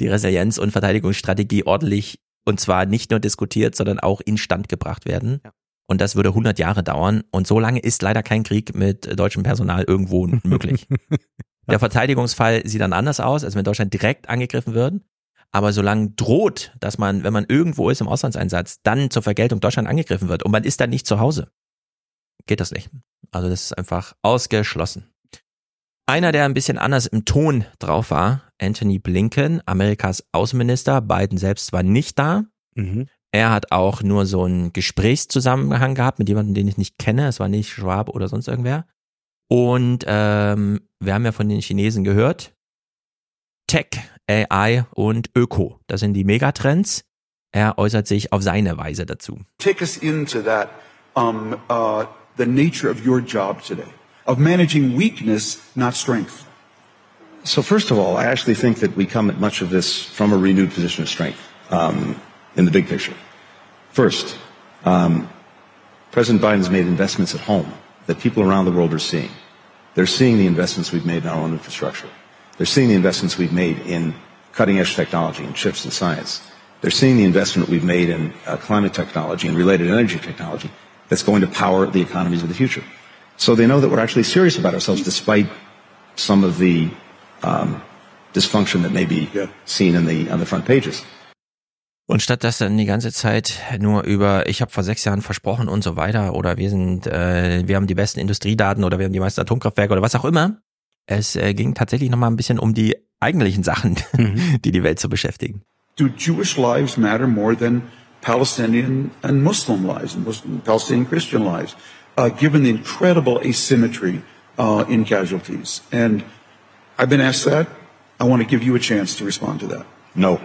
[SPEAKER 1] die Resilienz- und Verteidigungsstrategie ordentlich und zwar nicht nur diskutiert, sondern auch instand gebracht werden. Und das würde 100 Jahre dauern und so lange ist leider kein Krieg mit deutschem Personal irgendwo möglich. Der Verteidigungsfall sieht dann anders aus, als wenn Deutschland direkt angegriffen wird. Aber solange droht, dass man, wenn man irgendwo ist im Auslandseinsatz, dann zur Vergeltung Deutschland angegriffen wird und man ist dann nicht zu Hause, geht das nicht. Also das ist einfach ausgeschlossen. Einer, der ein bisschen anders im Ton drauf war, Anthony Blinken, Amerikas Außenminister, Biden selbst war nicht da.
[SPEAKER 3] Mhm.
[SPEAKER 1] Er hat auch nur so einen Gesprächszusammenhang gehabt mit jemandem, den ich nicht kenne. Es war nicht Schwab oder sonst irgendwer. Und ähm, wir haben ja von den Chinesen gehört, Tech, AI und Öko, das sind die Megatrends. Er äußert sich auf seine Weise dazu.
[SPEAKER 18] Take us into that, um, uh, the nature of your job today, of managing weakness, not strength.
[SPEAKER 19] So first of all, I actually think that we come at much of this from a renewed position of strength um, in the big picture. First, um, President Biden's made investments at home that people around the world are seeing. They're seeing the investments we've made in our own infrastructure. They're seeing the investments we've made in cutting-edge technology and chips and science. They're seeing the investment we've made in uh, climate technology and related energy technology that's going to power the economies of the future. So they know that we're actually serious about ourselves despite some of the um, dysfunction that may be seen in the, on the front pages.
[SPEAKER 1] Und statt dass dann die ganze Zeit nur über, ich habe vor sechs Jahren versprochen und so weiter, oder wir sind, äh, wir haben die besten Industriedaten oder wir haben die meisten Atomkraftwerke oder was auch immer, es äh, ging tatsächlich nochmal ein bisschen um die eigentlichen Sachen, die die Welt zu beschäftigen.
[SPEAKER 18] Do Jewish lives matter more than Palestinian and Muslim lives, and Muslim, Palestinian Christian lives, uh, given the incredible asymmetry uh, in casualties. And I've been asked that. I want to give you a chance to respond to that.
[SPEAKER 19] No.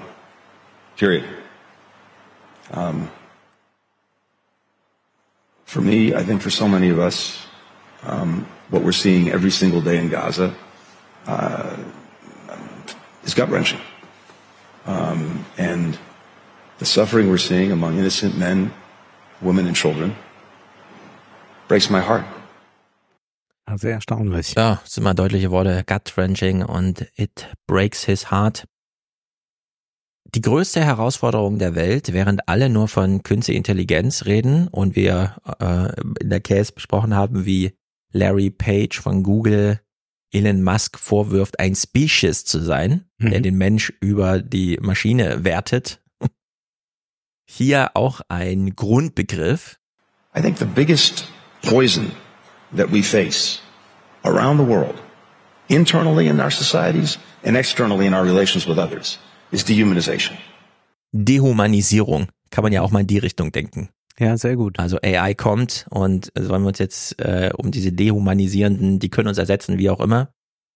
[SPEAKER 19] Period. Um, for me, I think for so many of us, um, what we're seeing every single day in Gaza uh, is gut wrenching. Um, and the suffering we're seeing among innocent men, women, and children breaks my heart.
[SPEAKER 3] Sehr erstaunlich.
[SPEAKER 1] Ja, das sind mal deutliche Worte. Gut-wrenching und it breaks his heart. Die größte Herausforderung der Welt, während alle nur von künstlicher Intelligenz reden und wir äh, in der Case besprochen haben, wie Larry Page von Google Elon Musk vorwirft, ein Species zu sein, mhm. der den Mensch über die Maschine wertet. Hier auch ein Grundbegriff.
[SPEAKER 19] I think the biggest poison that we face around the world, internally in our societies and externally in our relations with others, is dehumanization.
[SPEAKER 1] Dehumanisierung. Kann man ja auch mal in die Richtung denken.
[SPEAKER 3] Ja, sehr gut.
[SPEAKER 1] Also AI kommt und sollen wir uns jetzt äh, um diese dehumanisierenden, die können uns ersetzen, wie auch immer,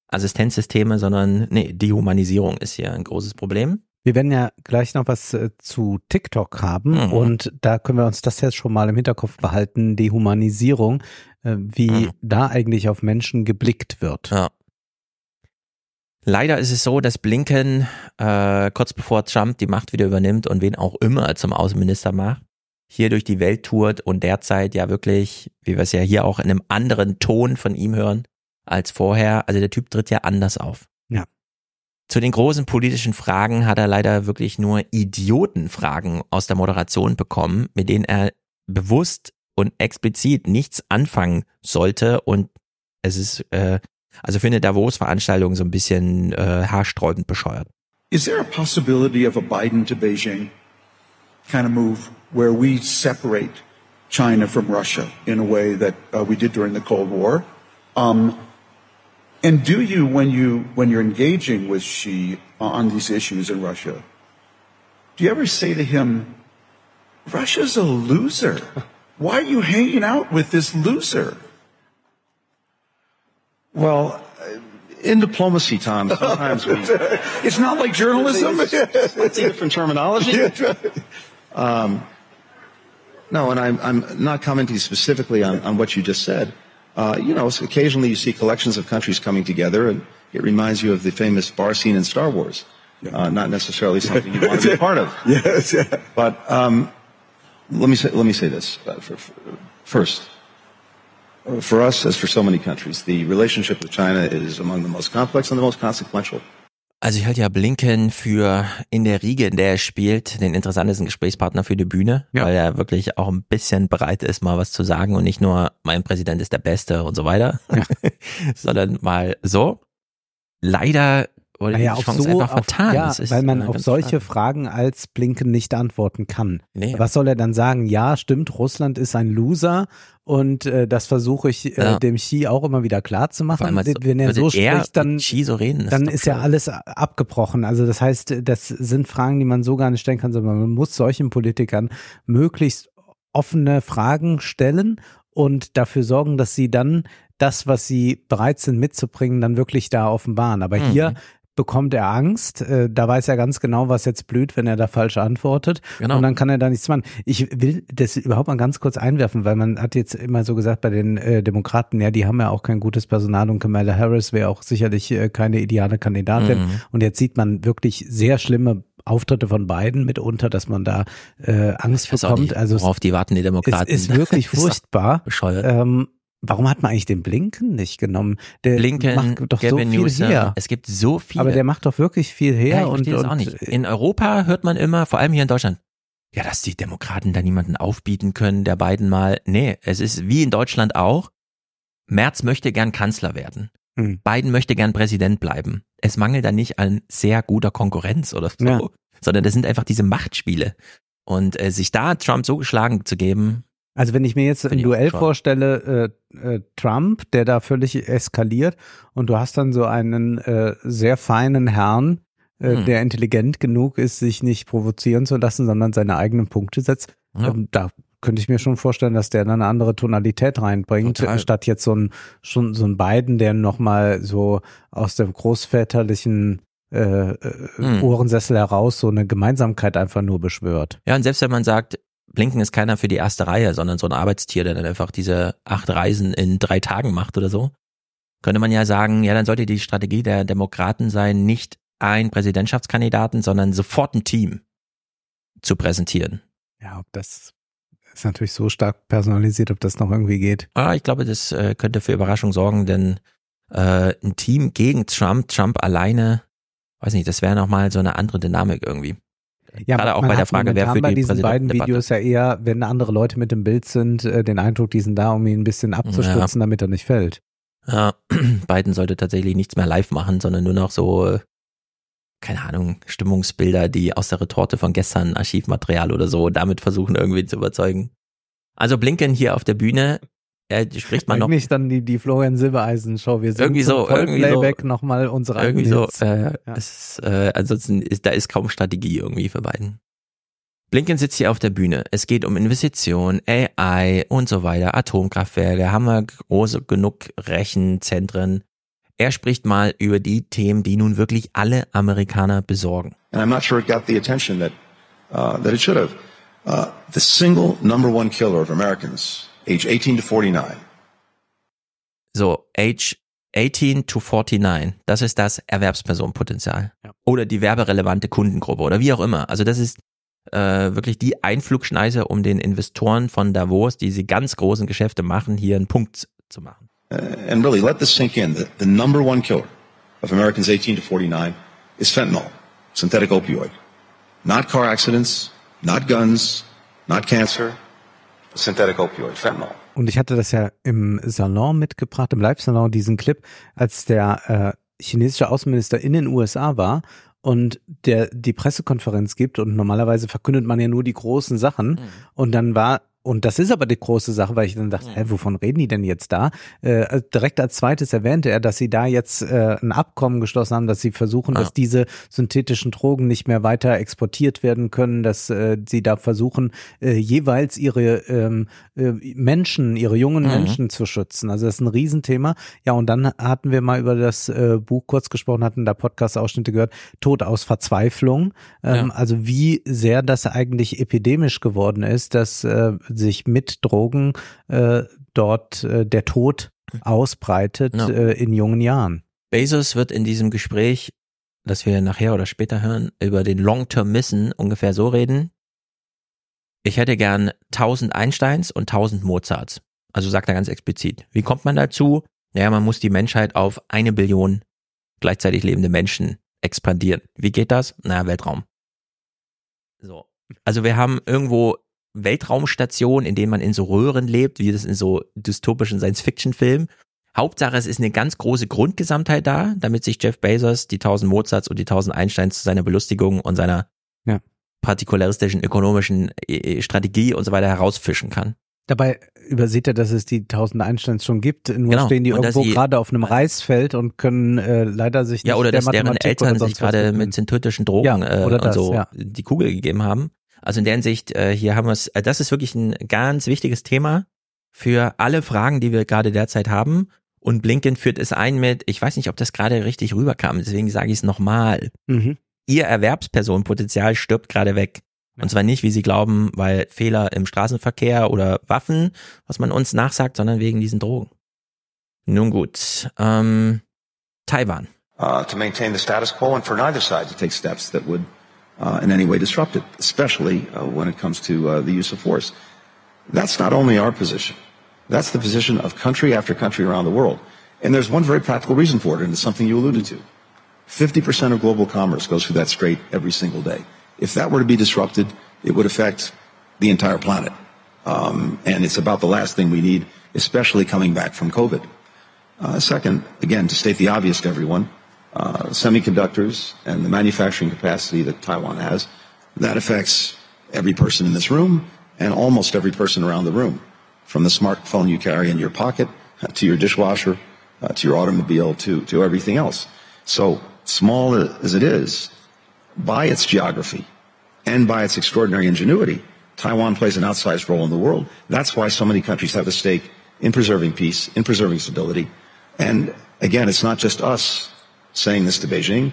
[SPEAKER 1] Assistenzsysteme, sondern nee, Dehumanisierung ist hier ein großes Problem.
[SPEAKER 3] Wir werden ja gleich noch was äh, zu TikTok haben mhm. und da können wir uns das jetzt schon mal im Hinterkopf behalten, Dehumanisierung, äh, wie mhm. da eigentlich auf Menschen geblickt wird.
[SPEAKER 1] Ja. Leider ist es so, dass Blinken äh, kurz bevor Trump die Macht wieder übernimmt und wen auch immer zum Außenminister macht, hier durch die Welt tourt und derzeit ja wirklich, wie wir es ja hier auch in einem anderen Ton von ihm hören als vorher. Also der Typ tritt ja anders auf. Zu den großen politischen Fragen hat er leider wirklich nur Idiotenfragen aus der Moderation bekommen, mit denen er bewusst und explizit nichts anfangen sollte und es ist, äh, also finde Davos-Veranstaltung so ein bisschen äh, haarsträubend bescheuert.
[SPEAKER 18] Is there a possibility of a Biden to Beijing kind of move where we separate China from Russia in a way that uh, we did during the Cold War? Um, and do you, when you when you're engaging with Xi on these issues in Russia, do you ever say to him, "Russia's a loser. Why are you hanging out with this loser?"
[SPEAKER 19] Well, in diplomacy, Tom, sometimes we.
[SPEAKER 18] it's not like journalism.
[SPEAKER 19] It's a different terminology. Um, no, and I'm, I'm not commenting specifically on, on what you just said. Uh, you know, occasionally you see collections of countries coming together, and it reminds you of the famous bar scene in Star Wars. Uh, not necessarily something you want to be a part of.
[SPEAKER 18] yes, yeah.
[SPEAKER 19] But um, let me say let me say this uh, for, for, first. For us, as for so many countries, the relationship with China is among the most complex and the most consequential.
[SPEAKER 1] Also ich halte ja Blinken für in der Riege, in der er spielt, den interessantesten Gesprächspartner für die Bühne, ja. weil er wirklich auch ein bisschen bereit ist, mal was zu sagen und nicht nur, mein Präsident ist der Beste und so weiter, ja. sondern mal so. Leider wurde
[SPEAKER 3] naja,
[SPEAKER 1] die Chance
[SPEAKER 3] so,
[SPEAKER 1] einfach vertan.
[SPEAKER 3] Auf, ja, weil man auf solche Fragen als Blinken nicht antworten kann.
[SPEAKER 1] Nee.
[SPEAKER 3] Was soll er dann sagen? Ja, stimmt, Russland ist ein Loser und äh, das versuche ich äh, ja. dem Xi auch immer wieder klar zu machen.
[SPEAKER 1] Allem,
[SPEAKER 3] Wenn er so
[SPEAKER 1] er
[SPEAKER 3] spricht, dann,
[SPEAKER 1] so reden,
[SPEAKER 3] dann ist ja alles abgebrochen. Also das heißt, das sind Fragen, die man so gar nicht stellen kann, sondern man muss solchen Politikern möglichst offene Fragen stellen und dafür sorgen, dass sie dann das, was sie bereit sind mitzubringen, dann wirklich da offenbaren. Aber mhm. hier bekommt er Angst. Äh, da weiß er ganz genau, was jetzt blüht, wenn er da falsch antwortet. Genau. Und dann kann er da nichts machen. Ich will das überhaupt mal ganz kurz einwerfen, weil man hat jetzt immer so gesagt bei den äh, Demokraten, ja, die haben ja auch kein gutes Personal und Kamala Harris wäre auch sicherlich äh, keine ideale Kandidatin. Mhm. Und jetzt sieht man wirklich sehr schlimme Auftritte von beiden mitunter, dass man da äh, Angst bekommt.
[SPEAKER 1] Nicht,
[SPEAKER 3] also
[SPEAKER 1] worauf die warten die Demokraten.
[SPEAKER 3] Es ist wirklich furchtbar.
[SPEAKER 1] Bescheuert.
[SPEAKER 3] Ähm, Warum hat man eigentlich den Blinken nicht genommen? Der
[SPEAKER 1] Blinken,
[SPEAKER 3] macht doch
[SPEAKER 1] Gavin
[SPEAKER 3] so viel
[SPEAKER 1] Newsom,
[SPEAKER 3] her.
[SPEAKER 1] Es gibt so viele.
[SPEAKER 3] Aber der macht doch wirklich viel her.
[SPEAKER 1] Ja, ich
[SPEAKER 3] und,
[SPEAKER 1] das auch nicht. In Europa hört man immer, vor allem hier in Deutschland, ja, dass die Demokraten da niemanden aufbieten können, der beiden mal. Nee, es ist wie in Deutschland auch. Merz möchte gern Kanzler werden.
[SPEAKER 3] Hm.
[SPEAKER 1] Biden möchte gern Präsident bleiben. Es mangelt da nicht an sehr guter Konkurrenz oder so,
[SPEAKER 3] Ja.
[SPEAKER 1] sondern das sind einfach diese Machtspiele. Und äh, sich da Trump so geschlagen zu geben,
[SPEAKER 3] Also wenn ich mir jetzt ein Duell vorstelle, äh, äh, Trump, der da völlig eskaliert und du hast dann so einen äh, sehr feinen Herrn äh,
[SPEAKER 1] Hm.
[SPEAKER 3] der intelligent genug ist, sich nicht provozieren zu lassen, sondern seine eigenen Punkte setzt.
[SPEAKER 1] Ja.
[SPEAKER 3] Ähm, da könnte ich mir schon vorstellen, dass der dann eine andere Tonalität reinbringt,
[SPEAKER 1] Total.
[SPEAKER 3] statt jetzt so ein schon so ein Biden, der nochmal so aus dem großväterlichen äh, äh,
[SPEAKER 1] Hm.
[SPEAKER 3] Ohrensessel heraus so eine Gemeinsamkeit einfach nur beschwört.
[SPEAKER 1] Ja, und selbst wenn man sagt, Blinken ist keiner für die erste Reihe, sondern so ein Arbeitstier, der dann einfach diese acht Reisen in drei Tagen macht oder so, könnte man ja sagen, ja, dann sollte die Strategie der Demokraten sein, nicht ein Präsidentschaftskandidaten, sondern sofort ein Team zu präsentieren.
[SPEAKER 3] Ja, ob das ist natürlich so stark personalisiert, ob das noch irgendwie geht.
[SPEAKER 1] Ah, ich glaube, das äh, könnte für Überraschung sorgen, denn äh, ein Team gegen Trump, Trump alleine, weiß nicht, das wäre nochmal so eine andere Dynamik irgendwie. Gerade auch bei der Frage, wer für
[SPEAKER 3] bei
[SPEAKER 1] die
[SPEAKER 3] diesen beiden. Videos ja eher, wenn andere Leute mit im Bild sind, äh, den Eindruck, die sind da, um ihn ein bisschen abzustützen, damit er nicht fällt.
[SPEAKER 1] Ja, Biden sollte tatsächlich nichts mehr live machen, sondern nur noch so, äh, keine Ahnung, Stimmungsbilder, die aus der Retorte von gestern, Archivmaterial oder so, damit versuchen irgendwie zu überzeugen. Also Blinken hier auf der Bühne, er spricht man noch
[SPEAKER 3] Eigentlich dann die, die Florian Silbereisen Show. Wir sind
[SPEAKER 1] Irgendwie so, irgendwie so.
[SPEAKER 3] Vollplayback nochmal unsere
[SPEAKER 1] irgendwie so, äh,
[SPEAKER 3] Ja.
[SPEAKER 1] es, äh, ansonsten ist, da ist kaum Strategie irgendwie für Biden. Blinken sitzt hier auf der Bühne. Es geht um Investitionen, AI und so weiter, Atomkraftwerke, haben wir große genug Rechenzentren. Er spricht mal über die Themen, die nun wirklich alle Amerikaner besorgen.
[SPEAKER 19] And I'm not sure it got the attention that, uh, that it should have. Uh, the single number one killer of Americans, age 18 to 49,
[SPEAKER 1] So, Age 18 to 49, das ist das Erwerbspersonenpotenzial. Oder die werberelevante Kundengruppe oder wie auch immer. Also das ist äh, wirklich die Einflugschneise, um den Investoren von Davos, die sie ganz großen Geschäfte machen, hier einen Punkt zu machen.
[SPEAKER 19] uh, and really let this sink in. The, the number one killer of Americans 18 to 49 is fentanyl, synthetic opioid. Not car accidents, not guns, not cancer, synthetic opioid, fentanyl.
[SPEAKER 3] Und ich hatte das ja im Salon mitgebracht, im Live-Salon, diesen Clip, als der äh, chinesische Außenminister in den USA war und der die Pressekonferenz gibt und normalerweise verkündet man ja nur die großen Sachen und dann war und das ist aber die große Sache, weil ich dann dachte, hä, wovon reden die denn jetzt da? Äh, direkt als zweites erwähnte er, dass sie da jetzt äh, ein Abkommen geschlossen haben, dass sie versuchen,
[SPEAKER 1] Ja.
[SPEAKER 3] dass diese synthetischen Drogen nicht mehr weiter exportiert werden können, dass äh, sie da versuchen, äh, jeweils ihre ähm, äh, Menschen, ihre jungen
[SPEAKER 1] Mhm.
[SPEAKER 3] Menschen zu schützen. Also das ist ein Riesenthema. Ja, und dann hatten wir mal über das äh, Buch kurz gesprochen, hatten da Podcast-Ausschnitte gehört, Tod aus Verzweiflung. Ähm,
[SPEAKER 1] Ja.
[SPEAKER 3] Also wie sehr das eigentlich epidemisch geworden ist, dass äh, sich mit Drogen äh, dort äh, der Tod ausbreitet
[SPEAKER 1] Ja.
[SPEAKER 3] äh, in jungen Jahren.
[SPEAKER 1] Bezos wird in diesem Gespräch, das wir nachher oder später hören, über den Long-Term Missen ungefähr so reden. Ich hätte gern 1000 Einsteins und 1000 Mozarts. Also sagt er ganz explizit. Wie kommt man dazu? Naja, man muss die Menschheit auf eine Billion gleichzeitig lebende Menschen expandieren. Wie geht das? Na, Weltraum. So. Also wir haben irgendwo Weltraumstationen, in denen man in so Röhren lebt, wie das in so dystopischen Science-Fiction-Filmen. Hauptsache, es ist eine ganz große Grundgesamtheit da, damit sich Jeff Bezos die 1000 Mozarts und die 1000 Einsteins zu seiner Belustigung und seiner
[SPEAKER 3] Ja.
[SPEAKER 1] partikularistischen ökonomischen äh, Strategie und so weiter herausfischen kann.
[SPEAKER 3] Dabei übersieht er, dass es die tausend Einsteins schon gibt. Nur
[SPEAKER 1] Genau.
[SPEAKER 3] stehen die
[SPEAKER 1] Und
[SPEAKER 3] irgendwo gerade auf einem Reisfeld und können äh, leider sich nicht
[SPEAKER 1] Ja, oder
[SPEAKER 3] der
[SPEAKER 1] dass deren Eltern sich gerade mit synthetischen Drogen
[SPEAKER 3] Ja,
[SPEAKER 1] äh, und
[SPEAKER 3] das,
[SPEAKER 1] so
[SPEAKER 3] ja.
[SPEAKER 1] die Kugel gegeben haben. Also in der Hinsicht, äh, hier haben wir es, äh, das ist wirklich ein ganz wichtiges Thema für alle Fragen, die wir gerade derzeit haben. Und Blinken führt es ein mit, ich weiß nicht, ob das gerade richtig rüberkam, deswegen sage ich es nochmal.
[SPEAKER 3] Mhm.
[SPEAKER 1] Ihr Erwerbspersonenpotenzial stirbt gerade weg. Und zwar nicht, wie Sie glauben, weil Fehler im Straßenverkehr oder Waffen, was man uns nachsagt, sondern wegen diesen Drogen. Nun gut, ähm, Taiwan.
[SPEAKER 19] uh, to maintain the status quo and for neither side to take steps that would uh, in any way disrupt it, especially uh, when it comes to uh, the use of force. That's not only our position. That's the position of country after country around the world. And there's one very practical reason for it, and it's something you alluded to. 50% of global commerce goes through that strait every single day. If that were to be disrupted, it would affect the entire planet. Um, and it's about the last thing we need, especially coming back from COVID. Uh, second, again, to state the obvious to everyone, uh, semiconductors and the manufacturing capacity that Taiwan has, that affects every person in this room and almost every person around the room, from the smartphone you carry in your pocket uh, to your dishwasher, uh, to your automobile, to, to everything else. So small as it is, by its geography and by its extraordinary ingenuity, Taiwan plays an outsized role in the world. That's why so many countries have a stake in preserving peace, in preserving stability. And again, it's not just us saying this to Beijing.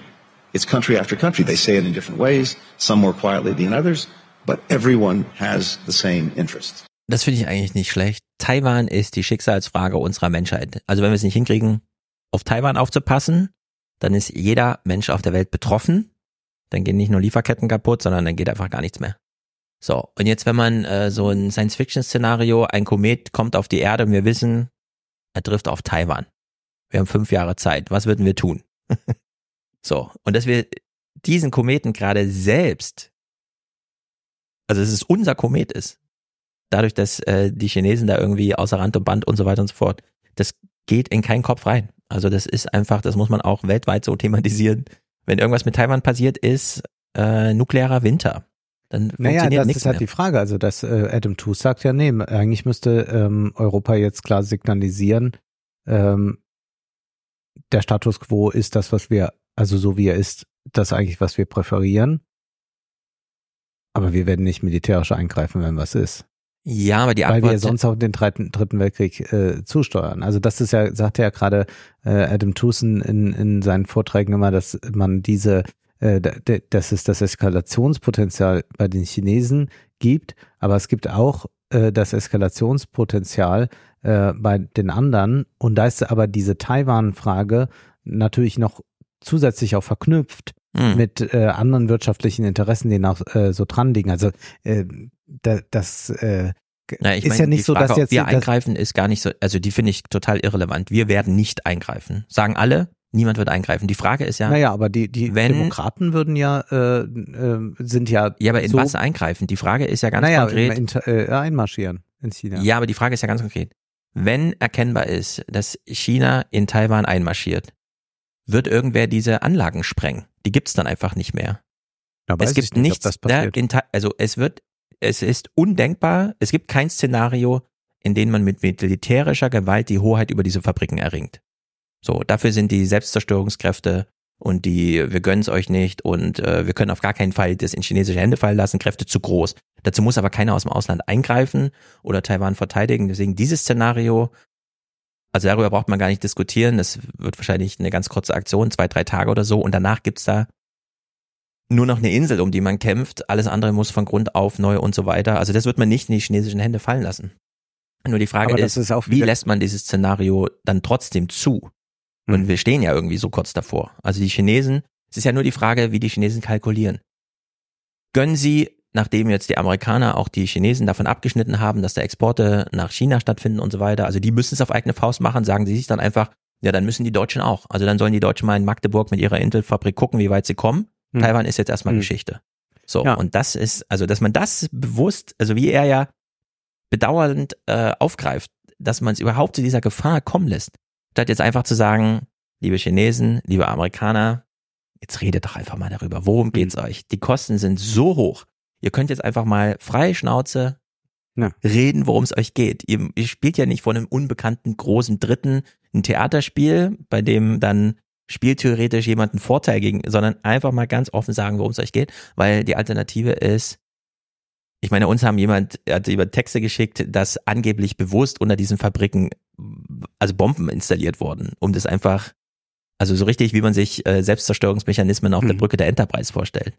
[SPEAKER 19] It's country after country. They say it in different ways, some more quietly than others, but everyone has the same interest.
[SPEAKER 1] Das finde ich eigentlich nicht schlecht. Taiwan ist die Schicksalsfrage unserer Menschheit. Also wenn wir es nicht hinkriegen, auf Taiwan aufzupassen, dann ist jeder Mensch auf der Welt betroffen. Dann gehen nicht nur Lieferketten kaputt, sondern dann geht einfach gar nichts mehr. So, und jetzt, wenn man äh, so ein Science-Fiction-Szenario, ein Komet kommt auf die Erde und wir wissen, er trifft auf Taiwan. Wir haben fünf Jahre Zeit. Was würden wir tun? So, und dass wir diesen Kometen gerade selbst, also dass es unser Komet ist, dadurch, dass äh, die Chinesen da irgendwie außer Rand und Band und so weiter und so fort, das geht in keinen Kopf rein. Also das ist einfach, das muss man auch weltweit so thematisieren. Wenn irgendwas mit Taiwan passiert ist, äh, nuklearer Winter. Dann
[SPEAKER 3] naja, das ist halt
[SPEAKER 1] mehr.
[SPEAKER 3] die Frage. Also, dass äh, Adam Tooze sagt ja, nee, eigentlich müsste ähm, Europa jetzt klar signalisieren, ähm, der Status quo ist das, was wir, also so wie er ist, das eigentlich, was wir präferieren. Aber wir werden nicht militärisch eingreifen, wenn was ist.
[SPEAKER 1] Ja, aber die
[SPEAKER 3] Weil
[SPEAKER 1] Antwort
[SPEAKER 3] wir sonst auch den dritten, dritten Weltkrieg äh, zusteuern. Also das ist ja, sagt ja gerade äh, Adam Tucson in, in seinen Vorträgen immer, dass man diese, äh, dass es das Eskalationspotenzial bei den Chinesen gibt, aber es gibt auch äh, das Eskalationspotenzial äh, bei den anderen. Und da ist aber diese Taiwan-Frage natürlich noch zusätzlich auch verknüpft
[SPEAKER 1] Hm.
[SPEAKER 3] mit äh, anderen wirtschaftlichen Interessen, die noch äh, so dran liegen. Also äh, da, das äh,
[SPEAKER 1] Na, ich
[SPEAKER 3] ist
[SPEAKER 1] meine,
[SPEAKER 3] ja nicht
[SPEAKER 1] die
[SPEAKER 3] so,
[SPEAKER 1] Frage,
[SPEAKER 3] dass jetzt
[SPEAKER 1] wir
[SPEAKER 3] das,
[SPEAKER 1] eingreifen, ist gar nicht so, also die finde ich total irrelevant. Wir werden nicht eingreifen. Sagen alle, niemand wird eingreifen. Die Frage ist ja,
[SPEAKER 3] Naja, aber die, die
[SPEAKER 1] wenn-
[SPEAKER 3] Demokraten würden ja, äh, äh, sind ja.
[SPEAKER 1] ja, aber in
[SPEAKER 3] so,
[SPEAKER 1] was eingreifen? Die Frage ist ja ganz
[SPEAKER 3] naja,
[SPEAKER 1] konkret.
[SPEAKER 3] in, äh, einmarschieren in China.
[SPEAKER 1] Ja, aber die Frage ist ja ganz konkret. Wenn erkennbar ist, dass China in Taiwan einmarschiert, wird irgendwer diese Anlagen sprengen. Die gibt's dann einfach nicht mehr.
[SPEAKER 3] Weiß
[SPEAKER 1] es gibt
[SPEAKER 3] nicht,
[SPEAKER 1] nichts, da also es wird, es ist undenkbar, es gibt kein Szenario, in dem man mit militärischer Gewalt die Hoheit über diese Fabriken erringt. So, dafür sind die Selbstzerstörungskräfte und die, wir gönnen's euch nicht und äh, wir können auf gar keinen Fall das in chinesische Hände fallen lassen, Kräfte zu groß. Dazu muss aber keiner aus dem Ausland eingreifen oder Taiwan verteidigen. Deswegen dieses Szenario, also darüber braucht man gar nicht diskutieren. Das wird wahrscheinlich eine ganz kurze Aktion, zwei, drei Tage oder so. Und danach gibt's da nur noch eine Insel, um die man kämpft. Alles andere muss von Grund auf neu und so weiter. Also das wird man nicht in die chinesischen Hände fallen lassen. Nur die Frage ist,
[SPEAKER 3] ist
[SPEAKER 1] wie lässt man dieses Szenario dann trotzdem zu? Und
[SPEAKER 3] Hm.
[SPEAKER 1] wir stehen ja irgendwie so kurz davor. Also die Chinesen, es ist ja nur die Frage, wie die Chinesen kalkulieren. Gönnen sie, nachdem jetzt die Amerikaner auch die Chinesen davon abgeschnitten haben, dass da Exporte nach China stattfinden und so weiter, also die müssen es auf eigene Faust machen, sagen sie sich dann einfach, ja, dann müssen die Deutschen auch. Also dann sollen die Deutschen mal in Magdeburg mit ihrer Intel-Fabrik gucken, wie weit sie kommen.
[SPEAKER 3] Hm.
[SPEAKER 1] Taiwan ist jetzt erstmal
[SPEAKER 3] Hm.
[SPEAKER 1] Geschichte. So,
[SPEAKER 3] Ja.
[SPEAKER 1] und das ist, also dass man das bewusst, also wie er ja bedauernd äh, aufgreift, dass man es überhaupt zu dieser Gefahr kommen lässt, statt jetzt einfach zu sagen, liebe Chinesen, liebe Amerikaner, jetzt redet doch einfach mal darüber, worum geht's euch? Die Kosten sind so hoch. Ihr könnt jetzt einfach mal freie Schnauze
[SPEAKER 3] Ja.
[SPEAKER 1] reden, worum es euch geht. Ihr, ihr spielt ja nicht vor einem unbekannten großen Dritten ein Theaterspiel, bei dem dann spieltheoretisch jemand einen Vorteil gegen, sondern einfach mal ganz offen sagen, worum es euch geht, weil die Alternative ist, ich meine, uns haben jemand, hat über Texte geschickt, dass angeblich bewusst unter diesen Fabriken also Bomben installiert wurden, um das einfach, also so richtig, wie man sich äh, Selbstzerstörungsmechanismen auf der
[SPEAKER 3] Mhm.
[SPEAKER 1] Brücke der Enterprise vorstellt.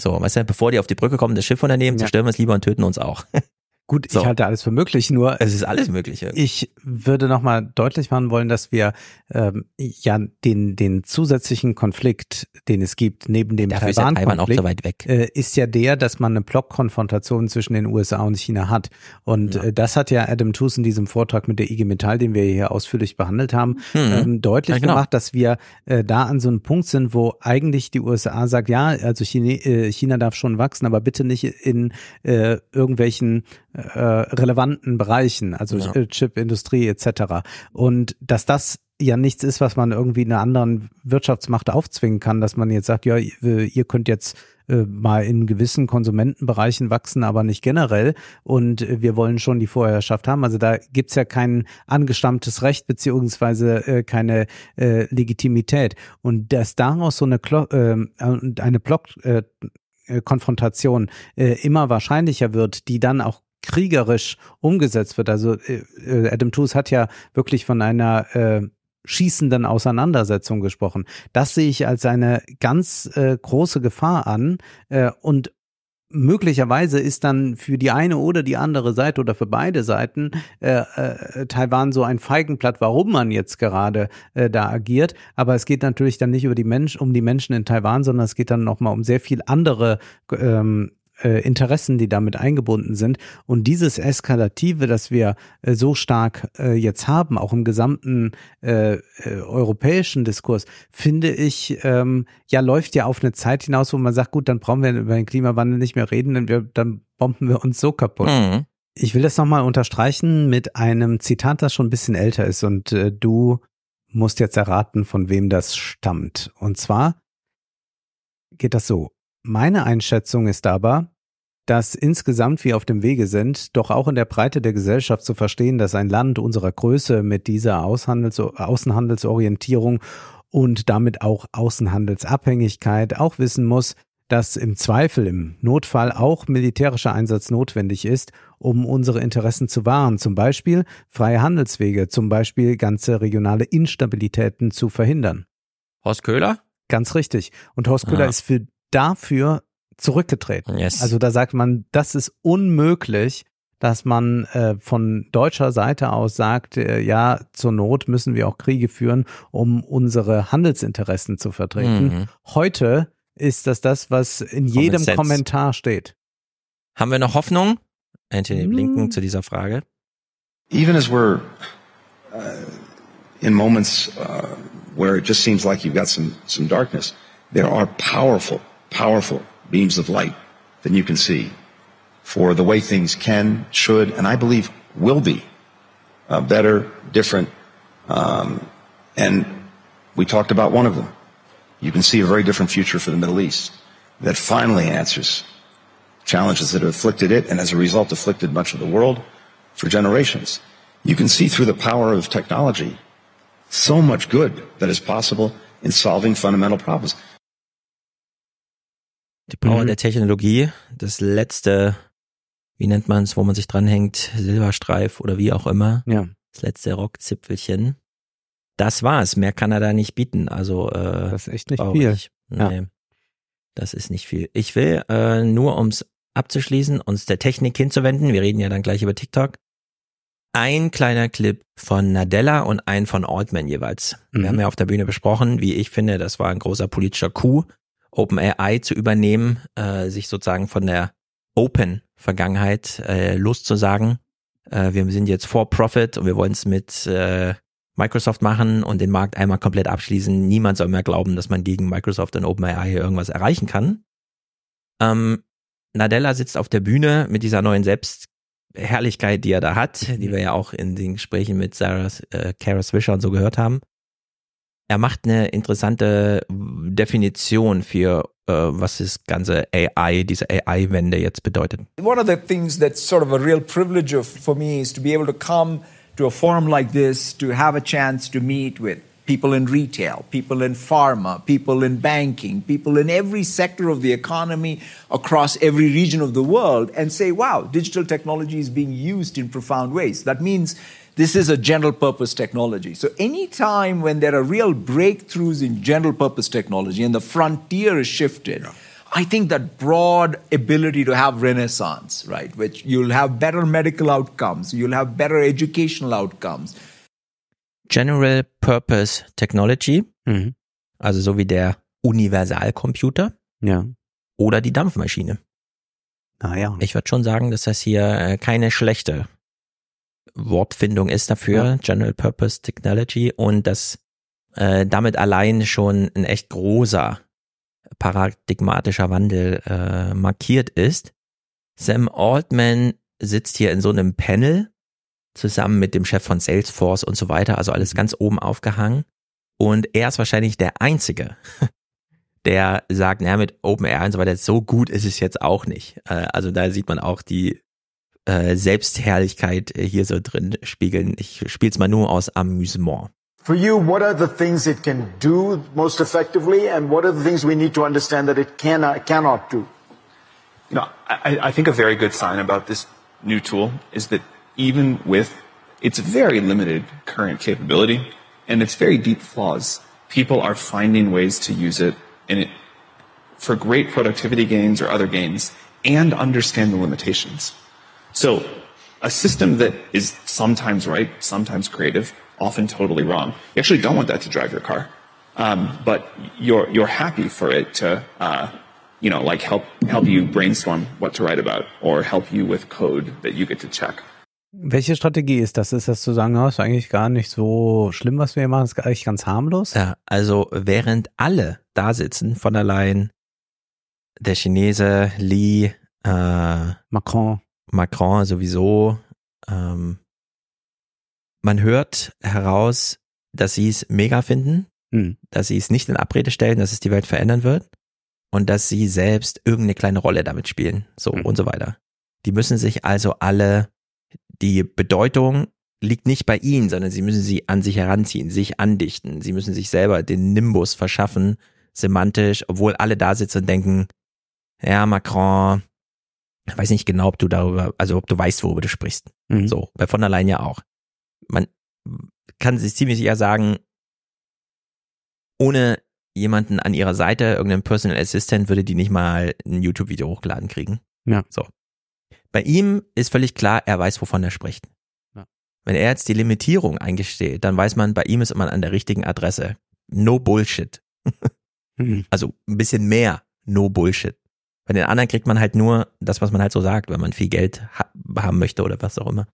[SPEAKER 1] So, weißt du, bevor die auf die Brücke kommen, das Schiff unternehmen, zerstören wir es lieber und töten uns auch.
[SPEAKER 3] Gut,
[SPEAKER 1] So.
[SPEAKER 3] ich halte alles für möglich, nur
[SPEAKER 1] Es ist alles Mögliche.
[SPEAKER 3] Ich würde nochmal deutlich machen wollen, dass wir ähm, ja den, den zusätzlichen Konflikt, den es gibt, neben dem
[SPEAKER 1] Dafür ist ja Taiwan auch
[SPEAKER 3] Taiwan-Konflikt,
[SPEAKER 1] so weit weg.
[SPEAKER 3] äh, ist ja der, dass man eine Blockkonfrontation zwischen den USA und China hat. Und
[SPEAKER 1] Ja.
[SPEAKER 3] äh, das hat ja Adam Tooze in diesem Vortrag mit der IG Metall, den wir hier ausführlich behandelt haben,
[SPEAKER 1] Mhm.
[SPEAKER 3] ähm, deutlich
[SPEAKER 1] Ja, genau.
[SPEAKER 3] gemacht, dass wir äh, da an so einem Punkt sind, wo eigentlich die USA sagt, ja, also China, äh, China darf schon wachsen, aber bitte nicht in äh, irgendwelchen äh, relevanten Bereichen, also
[SPEAKER 1] Ja.
[SPEAKER 3] äh, Chipindustrie etc. Und dass das ja nichts ist, was man irgendwie einer anderen Wirtschaftsmacht aufzwingen kann, dass man jetzt sagt, ja, ihr ihr könnt jetzt äh, mal in gewissen Konsumentenbereichen wachsen, aber nicht generell. Und äh, wir wollen schon die Vorherrschaft haben. Also da gibt's ja kein angestammtes Recht beziehungsweise äh, keine äh, Legitimität. Und dass daraus so eine, Klo äh, eine Block, äh, Konfrontation äh, immer wahrscheinlicher wird, die dann auch kriegerisch umgesetzt wird. Also äh, äh Adam Tooze hat ja wirklich von einer äh, schießenden Auseinandersetzung gesprochen. Das sehe ich als eine ganz äh, große Gefahr an äh, und möglicherweise ist dann für die eine oder die andere Seite oder für beide Seiten äh, äh, Taiwan so ein Feigenblatt, warum man jetzt gerade äh, da agiert. Aber es geht natürlich dann nicht über die Mensch, um die Menschen in Taiwan, sondern es geht dann nochmal um sehr viel andere ähm, äh, Interessen, die damit eingebunden sind. Und dieses Eskalative, das wir äh, so stark äh, jetzt haben, auch im gesamten äh, äh, europäischen Diskurs, finde ich, ähm, ja, läuft ja auf eine Zeit hinaus, wo man sagt, gut, dann brauchen wir über den Klimawandel nicht mehr reden, denn wir, dann bomben wir uns so kaputt. Mhm. Ich will das nochmal unterstreichen mit einem Zitat, das schon ein bisschen älter ist und äh, du musst jetzt erraten, von wem das stammt. Und zwar geht das so. Meine Einschätzung ist aber, dass insgesamt wir auf dem Wege sind, doch auch in der Breite der Gesellschaft zu verstehen, dass ein Land unserer Größe mit dieser Außenhandels Außenhandelsorientierung und damit auch Außenhandelsabhängigkeit auch wissen muss, dass im Zweifel, im Notfall auch militärischer Einsatz notwendig ist, um unsere Interessen zu wahren, zum Beispiel freie Handelswege, zum Beispiel ganze regionale Instabilitäten zu verhindern.
[SPEAKER 1] Horst Köhler?
[SPEAKER 3] Ganz richtig. Und Horst Köhler ah. ist für dafür zurückgetreten. Yes. Also da sagt man, das ist unmöglich, dass man äh, von deutscher Seite aus sagt, äh, ja, zur Not müssen wir auch Kriege führen, um unsere Handelsinteressen zu vertreten. Mhm. Heute ist das das, was in jedem Sense. Kommentar steht.
[SPEAKER 1] Haben wir noch Hoffnung? Anthony Blinken mhm. zu dieser Frage.
[SPEAKER 19] Even as we're uh, in moments uh, where it just seems like you've got some some darkness, there are powerful, powerful beams of light than you can see for the way things can, should, and I believe will be uh, better, different. Um, and we talked about one of them. You can see a very different future for the Middle East that finally answers challenges that have afflicted it and as a result afflicted much of the world for generations. You can see through the power of technology so much good that is possible in solving fundamental problems.
[SPEAKER 1] Die Power mhm. der Technologie, das letzte, wie nennt man es, wo man sich dranhängt, Silberstreif oder wie auch immer.
[SPEAKER 3] Ja.
[SPEAKER 1] Das letzte Rockzipfelchen. Das war's. Mehr kann er da nicht bieten. Also äh,
[SPEAKER 3] das ist echt nicht viel. Ich.
[SPEAKER 1] Nee, ja. das ist nicht viel. Ich will äh, nur ums abzuschließen, uns der Technik hinzuwenden. Wir reden ja dann gleich über TikTok. Ein kleiner Clip von Nadella und ein von Altman jeweils. Mhm. Wir haben ja auf der Bühne besprochen, wie ich finde, das war ein großer politischer Coup OpenAI zu übernehmen, äh, sich sozusagen von der Open-Vergangenheit äh, loszusagen. Äh, wir sind jetzt for Profit und wir wollen es mit äh, Microsoft machen und den Markt einmal komplett abschließen. Niemand soll mehr glauben, dass man gegen Microsoft und OpenAI irgendwas erreichen kann. Ähm, Nadella sitzt auf der Bühne mit dieser neuen Selbstherrlichkeit, die er da hat, die wir ja auch in den Gesprächen mit Sarah äh, Kara Swisher und so gehört haben. Er macht eine interessante Definition für uh, was das ganze AI, diese AI-Wende jetzt bedeutet.
[SPEAKER 20] One of the things that's sort of a real privilege of, for me is to be able to come to a forum like this, to have a chance to meet with people in retail, people in pharma, people in banking, people in every sector of the economy across every region of the world and say, wow, digital technology is being used in profound ways. That means this is a general purpose technology. So, anytime when there are real breakthroughs in general purpose technology and the frontier is shifted, yeah. I think that broad ability to have renaissance, right, which you'll have better medical outcomes, you'll have better educational outcomes.
[SPEAKER 1] General Purpose Technology, mhm. also so wie der Universalcomputer
[SPEAKER 3] ja.
[SPEAKER 1] oder die Dampfmaschine.
[SPEAKER 3] Naja.
[SPEAKER 1] Ich würde schon sagen, dass das hier äh, keine schlechte Wortfindung ist dafür, ja. General Purpose Technology, und dass äh, damit allein schon ein echt großer paradigmatischer Wandel äh, markiert ist. Sam Altman sitzt hier in so einem Panel zusammen mit dem Chef von Salesforce und so weiter, also alles ganz oben aufgehangen. Und er ist wahrscheinlich der Einzige, der sagt, naja, mit OpenAI und so weiter, so gut ist es jetzt auch nicht. Äh, also da sieht man auch die äh, Selbstherrlichkeit hier so drin spiegeln. Ich spiele es mal nur aus Amüsement.
[SPEAKER 21] For you, what are the things it can do most effectively, and what are the things we need to understand that it cannot, cannot do?
[SPEAKER 22] You know, I, I think a very good sign about this new tool is that even with its very limited current capability and its very deep flaws, people are finding ways to use it in it for great productivity gains or other gains and understand the limitations. So a system that is sometimes right, sometimes creative, often totally wrong. You actually don't want that to drive your car. Um, but you're, you're happy for it to, uh, you know, like help, help you brainstorm what to write about or help you with code that you get to check.
[SPEAKER 3] Welche Strategie ist das? Ist das zu sagen, oh, ist eigentlich gar nicht so schlimm, was wir hier machen, ist eigentlich ganz harmlos?
[SPEAKER 1] Ja, also während alle da sitzen, von der Leyen, der Chinese, Li, äh,
[SPEAKER 3] Macron,
[SPEAKER 1] Macron sowieso, ähm, man hört heraus, dass sie es mega finden,
[SPEAKER 3] hm.
[SPEAKER 1] dass sie es nicht in Abrede stellen, dass es die Welt verändern wird und dass sie selbst irgendeine kleine Rolle damit spielen, so
[SPEAKER 3] Hm.
[SPEAKER 1] und so weiter. Die müssen sich also alle, die Bedeutung liegt nicht bei ihnen, sondern sie müssen sie an sich heranziehen, sich andichten. Sie müssen sich selber den Nimbus verschaffen, semantisch, obwohl alle da sitzen und denken, ja, Macron, ich weiß nicht genau, ob du darüber, also ob du weißt, worüber du sprichst.
[SPEAKER 3] Mhm.
[SPEAKER 1] So, bei von der Leyen ja auch. Man kann sich ziemlich sicher sagen, ohne jemanden an ihrer Seite, irgendeinen Personal Assistant, würde die nicht mal ein YouTube-Video hochgeladen kriegen.
[SPEAKER 3] Ja.
[SPEAKER 1] So. Bei ihm ist völlig klar, er weiß, wovon er spricht.
[SPEAKER 3] Ja.
[SPEAKER 1] Wenn er jetzt die Limitierung eingesteht, dann weiß man, bei ihm ist man an der richtigen Adresse. No Bullshit.
[SPEAKER 3] Mhm.
[SPEAKER 1] Also ein bisschen mehr No Bullshit. Bei den anderen kriegt man halt nur das, was man halt so sagt, wenn man viel Geld ha haben möchte oder was auch immer.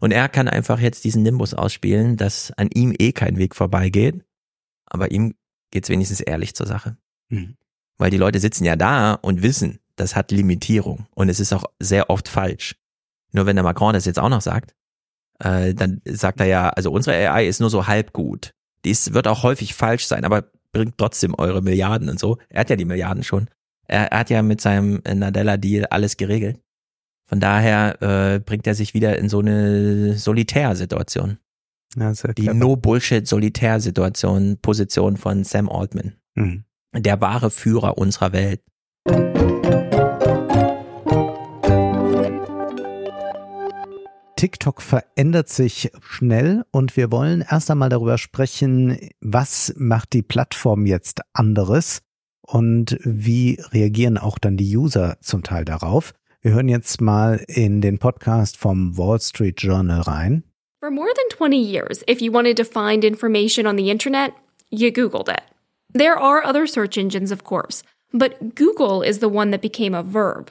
[SPEAKER 1] Und er kann einfach jetzt diesen Nimbus ausspielen, dass an ihm eh kein Weg vorbeigeht, aber ihm geht's wenigstens ehrlich zur Sache.
[SPEAKER 3] Mhm.
[SPEAKER 1] Weil die Leute sitzen ja da und wissen, das hat Limitierung und es ist auch sehr oft falsch. Nur wenn der Macron das jetzt auch noch sagt, äh, dann sagt er ja, also unsere AI ist nur so halb gut. Dies wird auch häufig falsch sein, aber bringt trotzdem eure Milliarden und so. Er hat ja die Milliarden schon. Er, er hat ja mit seinem Nadella-Deal alles geregelt. Von daher äh, bringt er sich wieder in so eine Solitärsituation.
[SPEAKER 3] Ja,
[SPEAKER 1] Die. No-Bullshit-Solitärsituation, Position von Sam Altman.
[SPEAKER 3] Mhm.
[SPEAKER 1] Der wahre Führer unserer Welt.
[SPEAKER 3] TikTok verändert sich schnell und wir wollen erst einmal darüber sprechen, was macht die Plattform jetzt anderes und wie reagieren auch dann die User zum Teil darauf. Wir hören jetzt mal in den Podcast vom Wall Street Journal rein.
[SPEAKER 23] For more than 20 years, if you wanted to find information on the internet, you Googled it. There are other search engines, of course, but Google is the one that became a verb.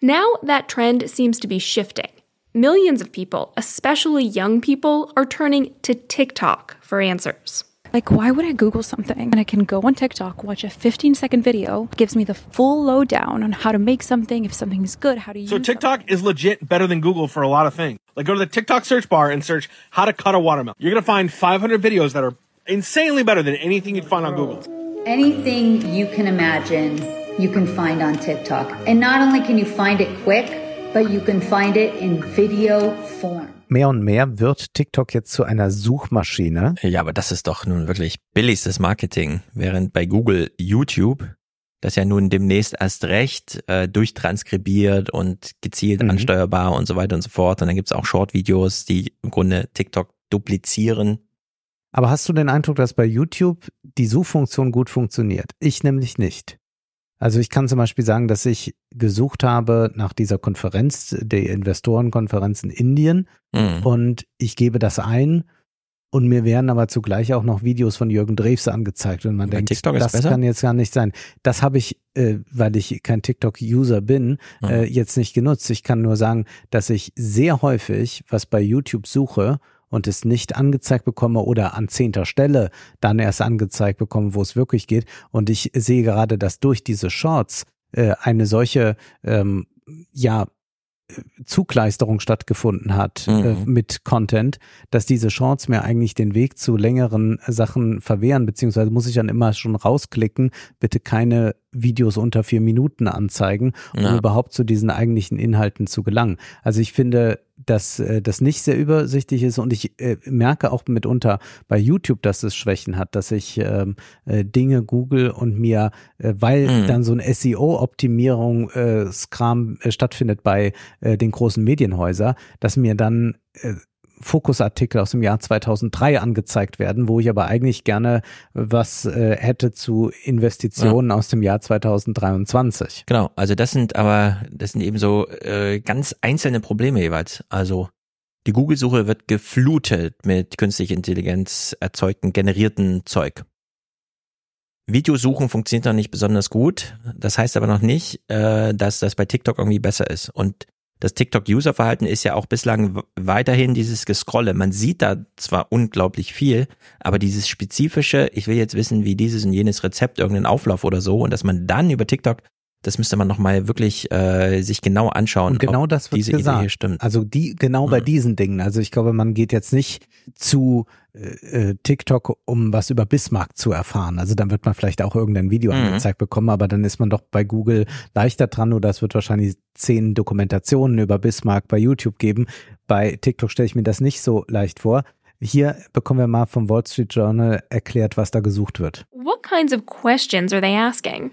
[SPEAKER 23] Now that trend seems to be shifting. Millions of people, especially young people, are turning to TikTok for answers.
[SPEAKER 24] Like, why would I Google something and I can go on TikTok, watch a 15 second video, gives me the full lowdown on how to make something, if something is good, how to use
[SPEAKER 25] So TikTok is legit better than Google for a lot of things. Like go to the TikTok search bar and search how to cut a watermelon. You're gonna find 500 videos that are insanely better than anything you'd find on Google.
[SPEAKER 26] Anything you can imagine, you can find on TikTok. And not only can you find it quick, but you can find it in video form.
[SPEAKER 3] Mehr und mehr wird TikTok jetzt zu einer Suchmaschine.
[SPEAKER 1] Ja, aber das ist doch nun wirklich billigstes Marketing, während bei Google YouTube das ja nun demnächst erst recht äh, durchtranskribiert und gezielt
[SPEAKER 3] Mhm.
[SPEAKER 1] ansteuerbar und so weiter und so fort. Und dann gibt's auch Short-Videos, die im Grunde TikTok duplizieren.
[SPEAKER 3] Aber hast du den Eindruck, dass bei YouTube die Suchfunktion gut funktioniert? Ich nämlich nicht. Also ich kann zum Beispiel sagen, dass ich gesucht habe nach dieser Konferenz, der Investorenkonferenz in Indien
[SPEAKER 1] Mhm.
[SPEAKER 3] und ich gebe das ein und mir werden aber zugleich auch noch Videos von Jürgen Drews angezeigt und man
[SPEAKER 1] Bei
[SPEAKER 3] denkt,
[SPEAKER 1] TikTok
[SPEAKER 3] das kann jetzt gar nicht sein. Das habe ich, äh, weil ich kein TikTok-User bin,
[SPEAKER 1] Mhm.
[SPEAKER 3] äh, jetzt nicht genutzt. Ich kann nur sagen, dass ich sehr häufig was bei YouTube suche und es nicht angezeigt bekomme oder an zehnter Stelle dann erst angezeigt bekomme, wo es wirklich geht. Und ich sehe gerade, dass durch diese Shorts äh, eine solche, ähm, ja, Zugleisterung stattgefunden hat mhm. äh, mit Content, dass diese Shorts mir eigentlich den Weg zu längeren Sachen verwehren, beziehungsweise muss ich dann immer schon rausklicken, bitte keine Videos unter vier Minuten anzeigen, um ja. überhaupt zu diesen eigentlichen Inhalten zu gelangen. Also ich finde, dass äh, das nicht sehr übersichtlich ist und ich äh, merke auch mitunter bei YouTube, dass es Schwächen hat, dass ich ähm, äh, Dinge google und mir, äh, weil mhm. dann so ein SEO-Optimierung äh, Skram äh, stattfindet bei äh, den großen Medienhäuser, dass mir dann äh, Fokusartikel aus dem Jahr 2003 angezeigt werden, wo ich aber eigentlich gerne was äh, hätte zu Investitionen ja. aus dem Jahr 2023.
[SPEAKER 1] Genau, also das sind aber, das sind eben so äh, ganz einzelne Probleme jeweils. Also die Google-Suche wird geflutet mit künstlicher Intelligenz erzeugten, generierten Zeug. Videosuchen funktioniert noch nicht besonders gut. Das heißt aber noch nicht, äh, dass das bei TikTok irgendwie besser ist. Und das TikTok-User-Verhalten ist ja auch bislang weiterhin dieses Gescrolle. Man sieht da zwar unglaublich viel, aber dieses spezifische, ich will jetzt wissen, wie dieses und jenes Rezept, irgendeinen Auflauf oder so, und dass man dann über TikTok das müsste man nochmal wirklich äh, sich genau anschauen.
[SPEAKER 3] Und genau das wird diese gesagt. Idee hier stimmt. Also die genau bei mhm. diesen Dingen. Also ich glaube, man geht jetzt nicht zu äh, äh, TikTok, um was über Bismarck zu erfahren. Also dann wird man vielleicht auch irgendein Video mhm. angezeigt bekommen, aber dann ist man doch bei Google leichter dran oder es wird wahrscheinlich zehn Dokumentationen über Bismarck bei YouTube geben. Bei TikTok stelle ich mir das nicht so leicht vor. Hier bekommen wir mal vom Wall Street Journal erklärt, was da gesucht wird.
[SPEAKER 23] What kinds of questions are they asking?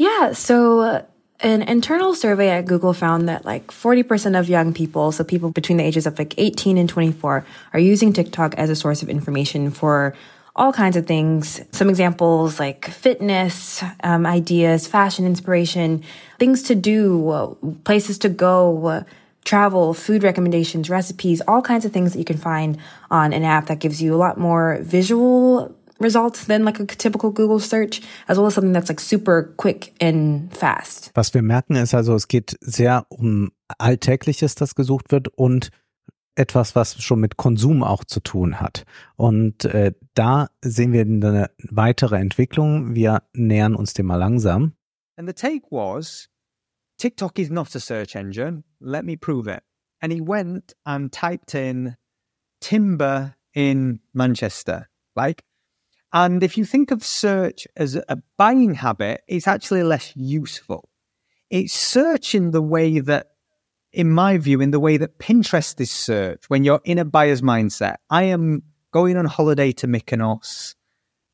[SPEAKER 27] Yeah, so uh, an internal survey at Google found that like 40% of young people, so people between the ages of like 18 and 24, are using TikTok as a source of information for all kinds of things. Some examples like fitness, um, ideas, fashion inspiration, things to do, places to go, travel, food recommendations, recipes, all kinds of things that you can find on an app that gives you a lot more visual results than like a typical Google search, as well as something that's like super quick and fast.
[SPEAKER 3] Was wir merken ist also, es geht sehr um Alltägliches, das gesucht wird und etwas, was schon mit Konsum auch zu tun hat. Und äh, da sehen wir eine weitere Entwicklung. Wir nähern uns dem mal langsam.
[SPEAKER 28] And the take was, TikTok is not a search engine. Let me prove it. And he went and typed in timber in Manchester. Like And if you think of search as a buying habit, it's actually less useful. It's search in the way that, in my view, in the way that Pinterest is search when you're in a buyer's mindset. I am going on holiday to Mykonos.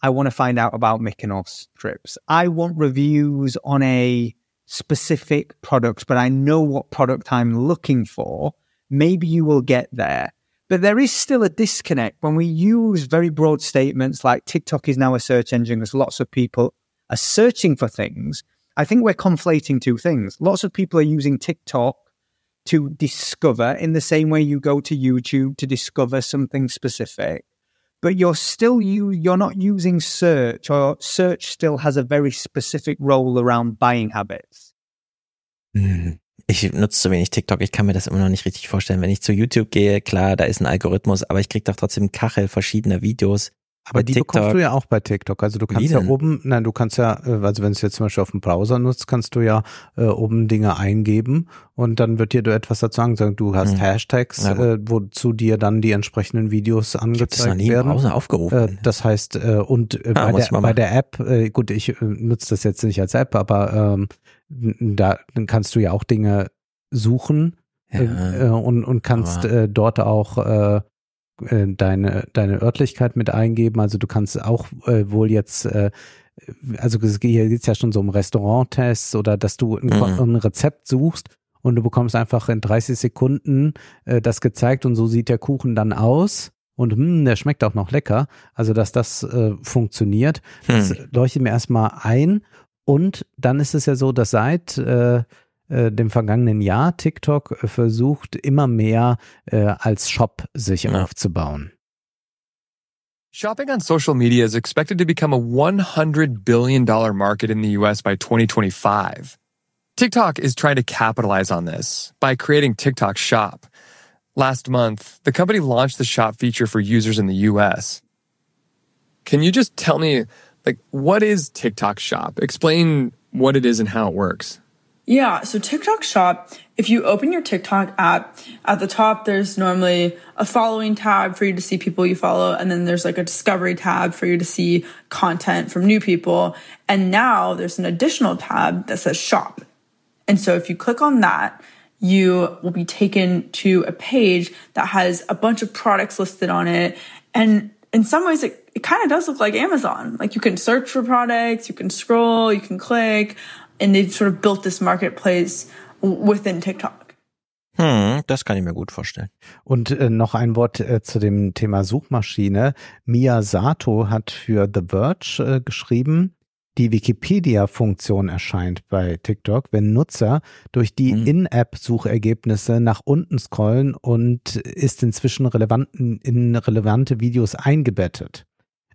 [SPEAKER 28] I want to find out about Mykonos trips. I want reviews on a specific product, but I know what product I'm looking for. Maybe you will get there. But there is still a disconnect when we use very broad statements like TikTok is now a search engine because lots of people are searching for things. I think we're conflating two things. Lots of people are using TikTok to discover in the same way you go to YouTube to discover something specific. But you're still you you're not using search or search still has a very specific role around buying habits.
[SPEAKER 1] Mm. Ich nutze zu wenig TikTok, ich kann mir das immer noch nicht richtig vorstellen. Wenn ich zu YouTube gehe, klar, da ist ein Algorithmus, aber ich kriege doch trotzdem Kachel verschiedener Videos.
[SPEAKER 3] Aber die TikTok. bekommst du ja auch bei TikTok. Also du kannst ja oben, nein, du kannst ja, äh, also wenn du es jetzt zum Beispiel auf dem Browser nutzt, kannst du ja äh, oben Dinge eingeben und dann wird dir du etwas dazu sagen, du hast hm. Hashtags, äh, wozu dir dann die entsprechenden Videos angezeigt ich das noch nie werden. Im
[SPEAKER 1] Browser aufgerufen.
[SPEAKER 3] Äh, das heißt, äh, und äh, ah, bei, der, bei der App, äh, gut, ich äh, nutze das jetzt nicht als App, aber ähm, da dann kannst du ja auch Dinge suchen ja, äh, und, und kannst äh, dort auch äh, äh, deine, deine Örtlichkeit mit eingeben. Also du kannst auch äh, wohl jetzt, äh, also hier geht es ja schon so um Restauranttests oder dass du ein, mhm. ein, Rezept suchst und du bekommst einfach in 30 Sekunden äh, das gezeigt und so sieht der Kuchen dann aus. Und hm, der schmeckt auch noch lecker. Also, dass das äh, funktioniert, hm. das leuchtet mir erstmal ein. Und dann ist es ja so, dass seit äh, äh, dem vergangenen Jahr TikTok äh, versucht, immer mehr äh, als Shop sich ja. aufzubauen.
[SPEAKER 29] Shopping on social media is expected to become a $100 billion market in the US by 2025. TikTok is trying to capitalize on this by creating TikTok Shop. Last month, the company launched the shop feature for users in the US. Can you just tell me, like, what is TikTok Shop? Explain what it is and how it works.
[SPEAKER 30] Yeah, so TikTok Shop, if you open your TikTok app, at the top there's normally a following tab for you to see people you follow, and then there's like a discovery tab for you to see content from new people. And now there's an additional tab that says shop. And so if you click on that, you will be taken to a page that has a bunch of products listed on it. And in some ways, it, it kind of does look like Amazon. Like you can search for products, you can scroll, you can click and they've sort of built this marketplace within TikTok.
[SPEAKER 1] Hm, das kann ich mir gut vorstellen.
[SPEAKER 3] Und äh, noch ein Wort äh, zu dem Thema Suchmaschine. Mia Sato hat für The Verge äh, geschrieben, die Wikipedia-Funktion erscheint bei TikTok, wenn Nutzer durch die mhm. In-App-Suchergebnisse nach unten scrollen und ist inzwischen relevanten, in relevante Videos eingebettet.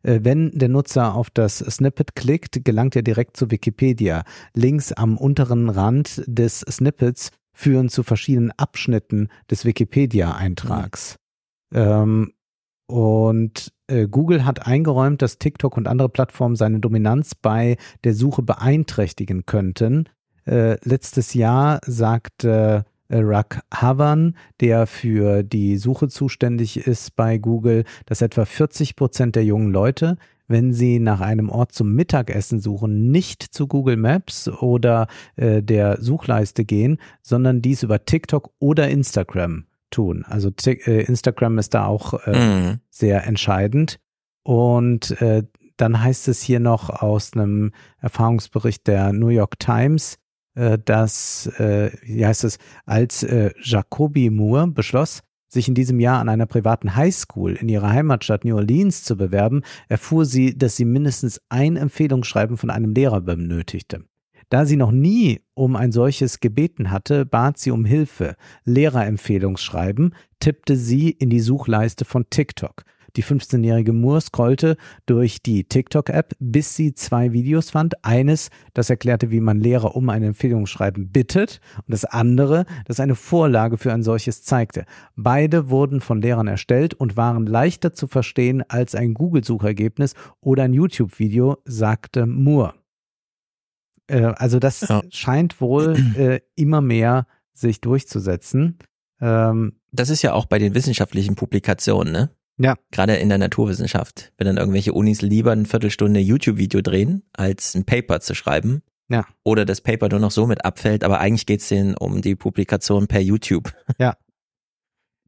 [SPEAKER 3] Äh, wenn der Nutzer auf das Snippet klickt, gelangt er direkt zu Wikipedia. Links am unteren Rand des Snippets führen zu verschiedenen Abschnitten des Wikipedia-Eintrags. Mhm. Ähm, und äh, Google hat eingeräumt, dass TikTok und andere Plattformen seine Dominanz bei der Suche beeinträchtigen könnten. Äh, letztes Jahr sagte äh, Rak Havan, der für die Suche zuständig ist bei Google, dass etwa 40 Prozent der jungen Leute, wenn sie nach einem Ort zum Mittagessen suchen, nicht zu Google Maps oder der Suchleiste gehen, sondern dies über TikTok oder Instagram tun. Also äh, Instagram ist da auch äh, mhm. sehr entscheidend. Und äh, dann heißt es hier noch aus einem Erfahrungsbericht der New York Times, äh, dass, äh, wie heißt es, als äh, Jacoby Moore beschloss, sich in diesem Jahr an einer privaten Highschool in ihrer Heimatstadt New Orleans zu bewerben, erfuhr sie, dass sie mindestens ein Empfehlungsschreiben von einem Lehrer benötigte. Da sie noch nie um ein solches gebeten hatte, bat sie um Hilfe. Lehrerempfehlungsschreiben tippte sie in die Suchleiste von TikTok. Die 15-jährige Moore scrollte durch die TikTok-App, bis sie zwei Videos fand. Eines, das erklärte, wie man Lehrer um ein Empfehlungsschreiben bittet und das andere, das eine Vorlage für ein solches zeigte. Beide wurden von Lehrern erstellt und waren leichter zu verstehen als ein Google-Suchergebnis oder ein YouTube-Video, sagte Moore. Äh, also das ja. scheint wohl äh, immer mehr sich durchzusetzen.
[SPEAKER 1] Ähm, das ist ja auch bei den wissenschaftlichen Publikationen, ne?
[SPEAKER 3] Ja.
[SPEAKER 1] Gerade in der Naturwissenschaft, wenn dann irgendwelche Unis lieber eine Viertelstunde YouTube-Video drehen, als ein Paper zu schreiben.
[SPEAKER 3] Ja.
[SPEAKER 1] Oder das Paper nur noch so mit abfällt, aber eigentlich geht es denen um die Publikation per YouTube.
[SPEAKER 3] Ja.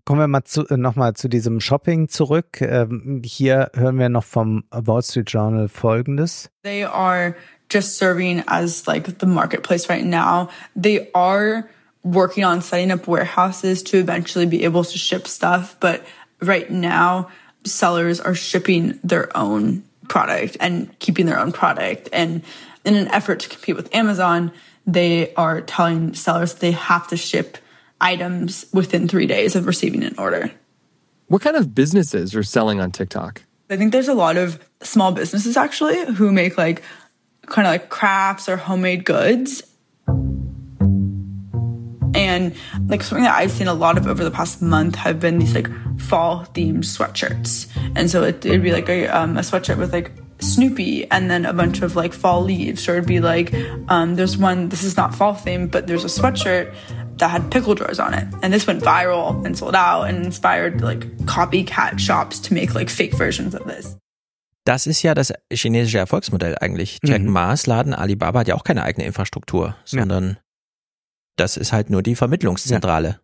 [SPEAKER 3] Kommen wir mal zu, äh, nochmal zu diesem Shopping zurück. Ähm, hier hören wir noch vom Wall Street Journal folgendes.
[SPEAKER 30] They are just serving as like the marketplace right now. They are working on setting up warehouses to eventually be able to ship stuff, but right now sellers are shipping their own product and keeping their own product. And in an effort to compete with Amazon, they are telling sellers they have to ship items within three days of receiving an order.
[SPEAKER 29] What kind of businesses are selling on TikTok?
[SPEAKER 30] I think there's a lot of small businesses actually who make like kind of like crafts or homemade goods. And like something that I've seen a lot of over the past month have been these like fall themed sweatshirts. And so it, would be like a, um, a sweatshirt with like Snoopy and then a bunch of like fall leaves. Or it'd be like, um, there's one, this is not fall themed, but there's a sweatshirt that had pickle jars on it. And this went viral and sold out and inspired like copycat shops to make like fake versions of this.
[SPEAKER 1] Das ist ja das chinesische Erfolgsmodell eigentlich. Jack mhm. Ma's Laden Alibaba hat ja auch keine eigene Infrastruktur, sondern ja. das ist halt nur die Vermittlungszentrale.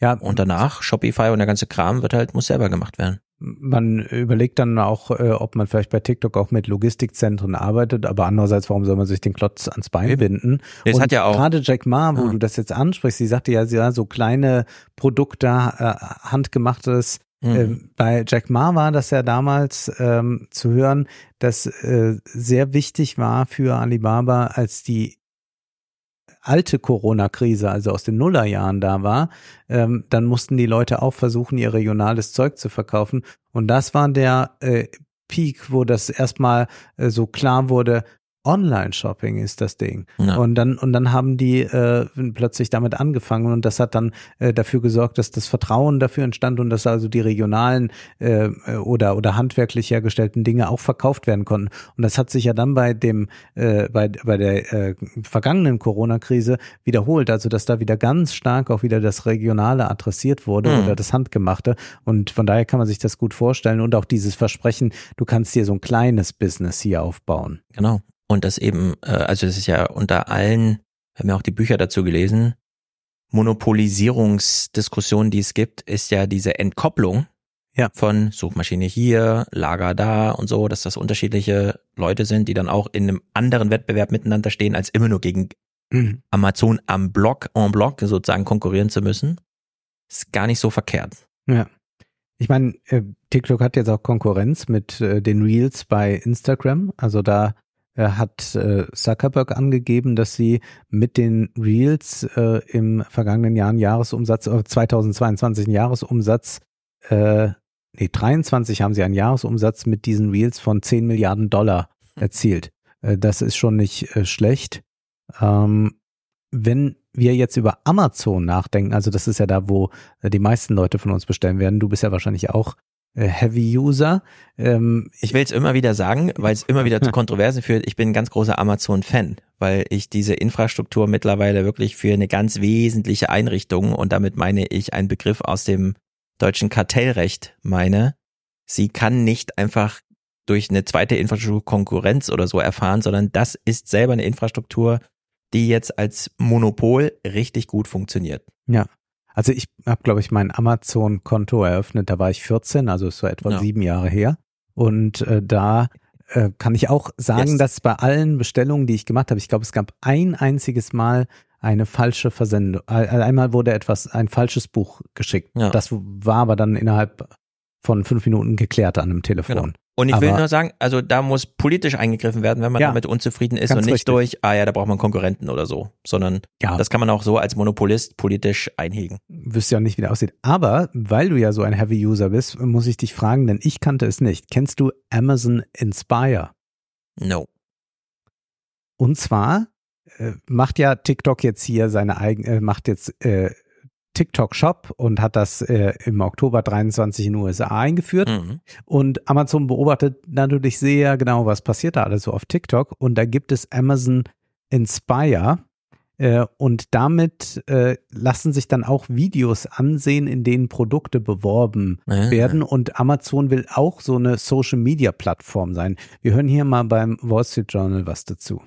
[SPEAKER 1] Ja. ja. Und danach Shopify und der ganze Kram wird halt, muss selber gemacht werden.
[SPEAKER 3] Man überlegt dann auch, äh, ob man vielleicht bei TikTok auch mit Logistikzentren arbeitet, aber andererseits, warum soll man sich den Klotz ans Bein binden?
[SPEAKER 1] Das und hat ja auch
[SPEAKER 3] gerade Jack Ma, wo ja. du das jetzt ansprichst, sie sagte ja, sie so kleine Produkte, äh, handgemachtes. Mhm. Bei Jack Ma war das ja damals ähm, zu hören, dass äh, sehr wichtig war für Alibaba, als die alte Corona-Krise, also aus den Nullerjahren da war, ähm, dann mussten die Leute auch versuchen, ihr regionales Zeug zu verkaufen. Und das war der äh, Peak, wo das erstmal äh, so klar wurde, Online-Shopping ist das Ding.
[SPEAKER 1] Ja.
[SPEAKER 3] Und dann und dann haben die äh, plötzlich damit angefangen und das hat dann äh, dafür gesorgt, dass das Vertrauen dafür entstand und dass also die regionalen äh, oder oder handwerklich hergestellten Dinge auch verkauft werden konnten. Und das hat sich ja dann bei dem äh, bei bei der äh, vergangenen Corona-Krise wiederholt, also dass da wieder ganz stark auch wieder das Regionale adressiert wurde
[SPEAKER 1] Mhm.
[SPEAKER 3] oder das Handgemachte. Und von daher kann man sich das gut vorstellen und auch dieses Versprechen, du kannst dir so ein kleines Business hier aufbauen.
[SPEAKER 1] Genau. Und das eben, äh, also das ist ja unter allen, wir haben ja auch die Bücher dazu gelesen, Monopolisierungsdiskussionen, die es gibt, ist ja diese Entkopplung
[SPEAKER 3] Ja.
[SPEAKER 1] von Suchmaschine hier, Lager da und so, dass das unterschiedliche Leute sind, die dann auch in einem anderen Wettbewerb miteinander stehen, als immer nur gegen
[SPEAKER 3] Mhm.
[SPEAKER 1] Amazon am Block, en bloc sozusagen konkurrieren zu müssen. Ist gar nicht so verkehrt.
[SPEAKER 3] Ja. Ich meine, äh, TikTok hat jetzt auch Konkurrenz mit äh, den Reels bei Instagram. Also da hat äh, Zuckerberg angegeben, dass sie mit den Reels äh, im vergangenen Jahr einen Jahresumsatz, äh, 2022 einen Jahresumsatz, äh, nee, 23 haben sie einen Jahresumsatz mit diesen Reels von 10 Milliarden Dollar erzielt. Äh, das ist schon nicht äh, schlecht. Ähm, wenn wir jetzt über Amazon nachdenken, also das ist ja da, wo äh, die meisten Leute von uns bestellen werden, du bist ja wahrscheinlich auch äh, Heavy-User. Ähm,
[SPEAKER 1] Ich will es immer wieder sagen, weil es immer wieder zu Kontroversen führt. Ich bin ein ganz großer Amazon-Fan, weil ich diese Infrastruktur mittlerweile wirklich für eine ganz wesentliche Einrichtung und damit meine ich einen Begriff aus dem deutschen Kartellrecht meine. Sie kann nicht einfach durch eine zweite Infrastruktur Konkurrenz oder so erfahren, sondern das ist selber eine Infrastruktur, die jetzt als Monopol richtig gut funktioniert.
[SPEAKER 3] Ja. Also ich habe, glaube ich, mein Amazon-Konto eröffnet, da war ich 14, also ist so etwa
[SPEAKER 1] Ja.
[SPEAKER 3] sieben Jahre her. Und äh, da äh, kann ich auch sagen,
[SPEAKER 1] Yes.
[SPEAKER 3] dass bei allen Bestellungen, die ich gemacht habe, ich glaube, es gab ein einziges Mal eine falsche Versendung. Einmal wurde etwas, ein falsches Buch geschickt.
[SPEAKER 1] Ja.
[SPEAKER 3] Das war aber dann innerhalb von fünf Minuten geklärt an einem Telefon.
[SPEAKER 1] Genau. Und ich will
[SPEAKER 3] Aber-
[SPEAKER 1] nur sagen, also da muss politisch eingegriffen werden, wenn man
[SPEAKER 3] Ja,
[SPEAKER 1] damit unzufrieden ist und nicht
[SPEAKER 3] richtig.
[SPEAKER 1] durch, ah ja, da braucht man Konkurrenten oder so, sondern
[SPEAKER 3] Ja.
[SPEAKER 1] das kann man auch so als Monopolist politisch einhegen.
[SPEAKER 3] wüsste ja auch nicht, wie der aussieht. Aber weil du ja so ein Heavy-User bist, muss ich dich fragen, denn ich kannte es nicht. Kennst du Amazon Inspire?
[SPEAKER 1] No.
[SPEAKER 3] Und zwar äh, macht ja TikTok jetzt hier seine eigen, äh, macht jetzt äh, TikTok Shop und hat das äh, im Oktober 23 in den USA eingeführt.
[SPEAKER 1] Mhm.
[SPEAKER 3] Und Amazon beobachtet natürlich sehr genau, was passiert da alles so auf TikTok. Und da gibt es Amazon Inspire. Äh, und damit äh, lassen sich dann auch Videos ansehen, in denen Produkte beworben
[SPEAKER 1] Ah.
[SPEAKER 3] werden. Und Amazon will auch so eine Social Media Plattform sein. Wir hören hier mal beim Wall Street Journal was dazu.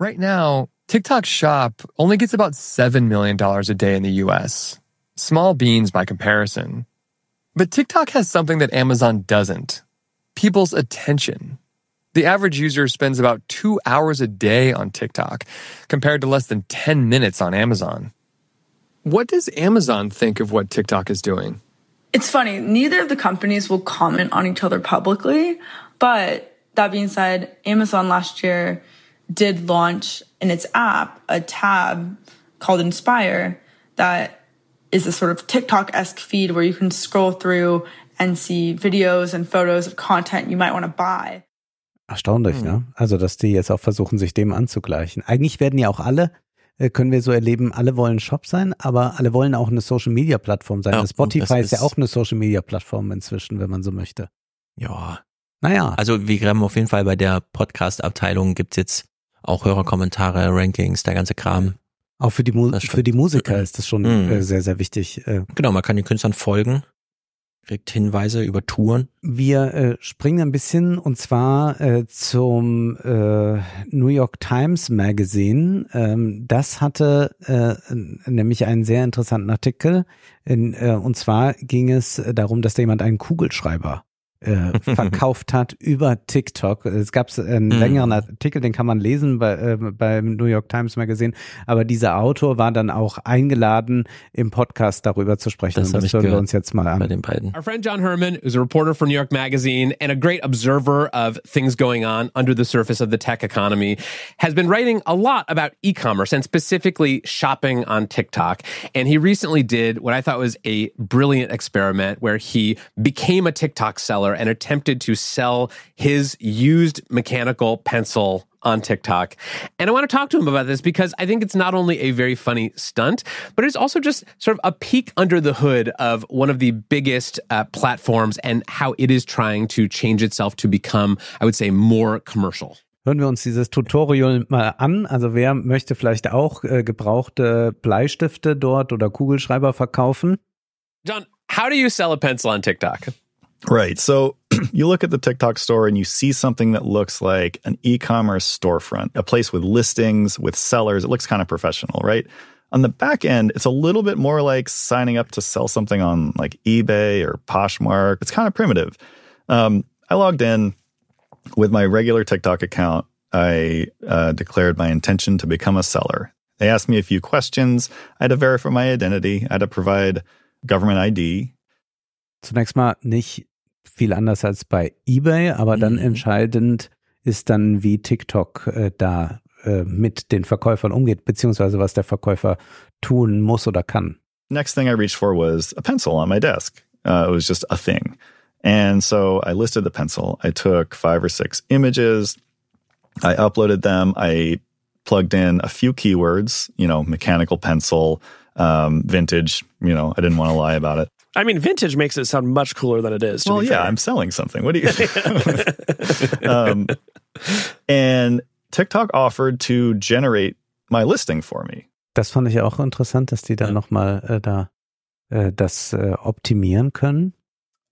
[SPEAKER 29] Right now, TikTok Shop only gets about $7 million a day in the US. Small beans by comparison. But TikTok has something that Amazon doesn't people's attention. The average user spends about two hours a day on TikTok, compared to less than 10 minutes on Amazon. What does Amazon think of what TikTok is doing?
[SPEAKER 30] It's funny, neither of the companies will comment on each other publicly, but that being said, Amazon last year did launch in its app a tab called Inspire that is a sort of TikTok esque feed where you can scroll through and see videos and photos of content you might want to buy.
[SPEAKER 3] Erstaunlich, ne? Also, dass die jetzt auch versuchen, sich dem anzugleichen. Eigentlich werden ja auch alle, äh, können wir so erleben, alle wollen Shop sein, aber alle wollen auch eine Social Media Plattform sein.
[SPEAKER 1] Ja,
[SPEAKER 3] Also Spotify ist,
[SPEAKER 1] es
[SPEAKER 3] ja
[SPEAKER 1] ist-
[SPEAKER 3] auch eine Social Media Plattform inzwischen, wenn man so möchte.
[SPEAKER 1] Ja.
[SPEAKER 3] Naja.
[SPEAKER 1] Also wir haben auf jeden Fall bei der Podcast-Abteilung gibt's jetzt auch Hörerkommentare, Rankings, der ganze Kram.
[SPEAKER 3] Auch für die, Mu für die Musiker ist das schon
[SPEAKER 1] Mhm.
[SPEAKER 3] äh, sehr, sehr wichtig. Äh,
[SPEAKER 1] Genau, man kann den Künstlern folgen, kriegt Hinweise über Touren.
[SPEAKER 3] Wir äh, springen ein bisschen und zwar äh, zum äh, New York Times Magazine. Ähm, das hatte äh, nämlich einen sehr interessanten Artikel. In, und zwar ging es darum, dass da jemand einen Kugelschreiber äh, verkauft hat über TikTok. Es gab einen
[SPEAKER 1] Mhm.
[SPEAKER 3] längeren Artikel, den kann man lesen bei, äh, beim New York Times Magazine. Aber dieser Autor war dann auch eingeladen, im Podcast darüber zu sprechen.
[SPEAKER 1] Das
[SPEAKER 3] und das hören wir uns jetzt mal an.
[SPEAKER 1] Bei den beiden.
[SPEAKER 31] Our friend John Herman, who's a reporter for New York Magazine and a great observer of things going on under the surface of the tech economy, has been writing a lot about e commerce and specifically shopping on TikTok. And he recently did what I thought was a brilliant experiment where he became a TikTok seller and attempted to sell his used mechanical pencil on TikTok. And I want to talk to him about this because I think it's not only a very funny stunt, but it's also just sort of a peek under the hood of one of the biggest uh, platforms and how it is trying to change itself to become, I would say, more commercial.
[SPEAKER 3] Hören wir uns dieses Tutorial mal an. Also wer möchte vielleicht auch äh, gebrauchte Bleistifte dort oder Kugelschreiber verkaufen?
[SPEAKER 31] John, how do you sell a pencil on TikTok?
[SPEAKER 32] Right. So you look at the TikTok store and you see something that looks like an e commerce storefront, a place with listings, with sellers. It looks kind of professional, right? On the back end, it's a little bit more like signing up to sell something on like eBay or Poshmark. It's kind of primitive. Um, I logged in with my regular TikTok account. I uh, declared my intention to become a seller. They asked me a few questions. I had to verify my identity. I had to provide government ID.
[SPEAKER 3] Zunächst mal nicht viel anders als bei eBay, aber dann
[SPEAKER 32] Mhm.
[SPEAKER 3] entscheidend ist dann, wie TikTok äh, da äh, mit den Verkäufern umgeht, beziehungsweise was der Verkäufer tun muss oder kann.
[SPEAKER 32] Next thing I reached for was a pencil on my desk. Uh, it was just a thing. And so I listed the pencil. I took five or six images. I uploaded them. I plugged in a few keywords, you know, mechanical pencil, um, vintage. You know, I didn't want to lie about it.
[SPEAKER 33] I mean, vintage makes it sound much cooler than it is. To
[SPEAKER 32] Well, yeah,
[SPEAKER 33] fair.
[SPEAKER 32] I'm selling something. What do you? um, and TikTok offered to generate my listing for me.
[SPEAKER 3] Das fand ich auch interessant, dass die dann nochmal äh, da äh, das äh, optimieren können.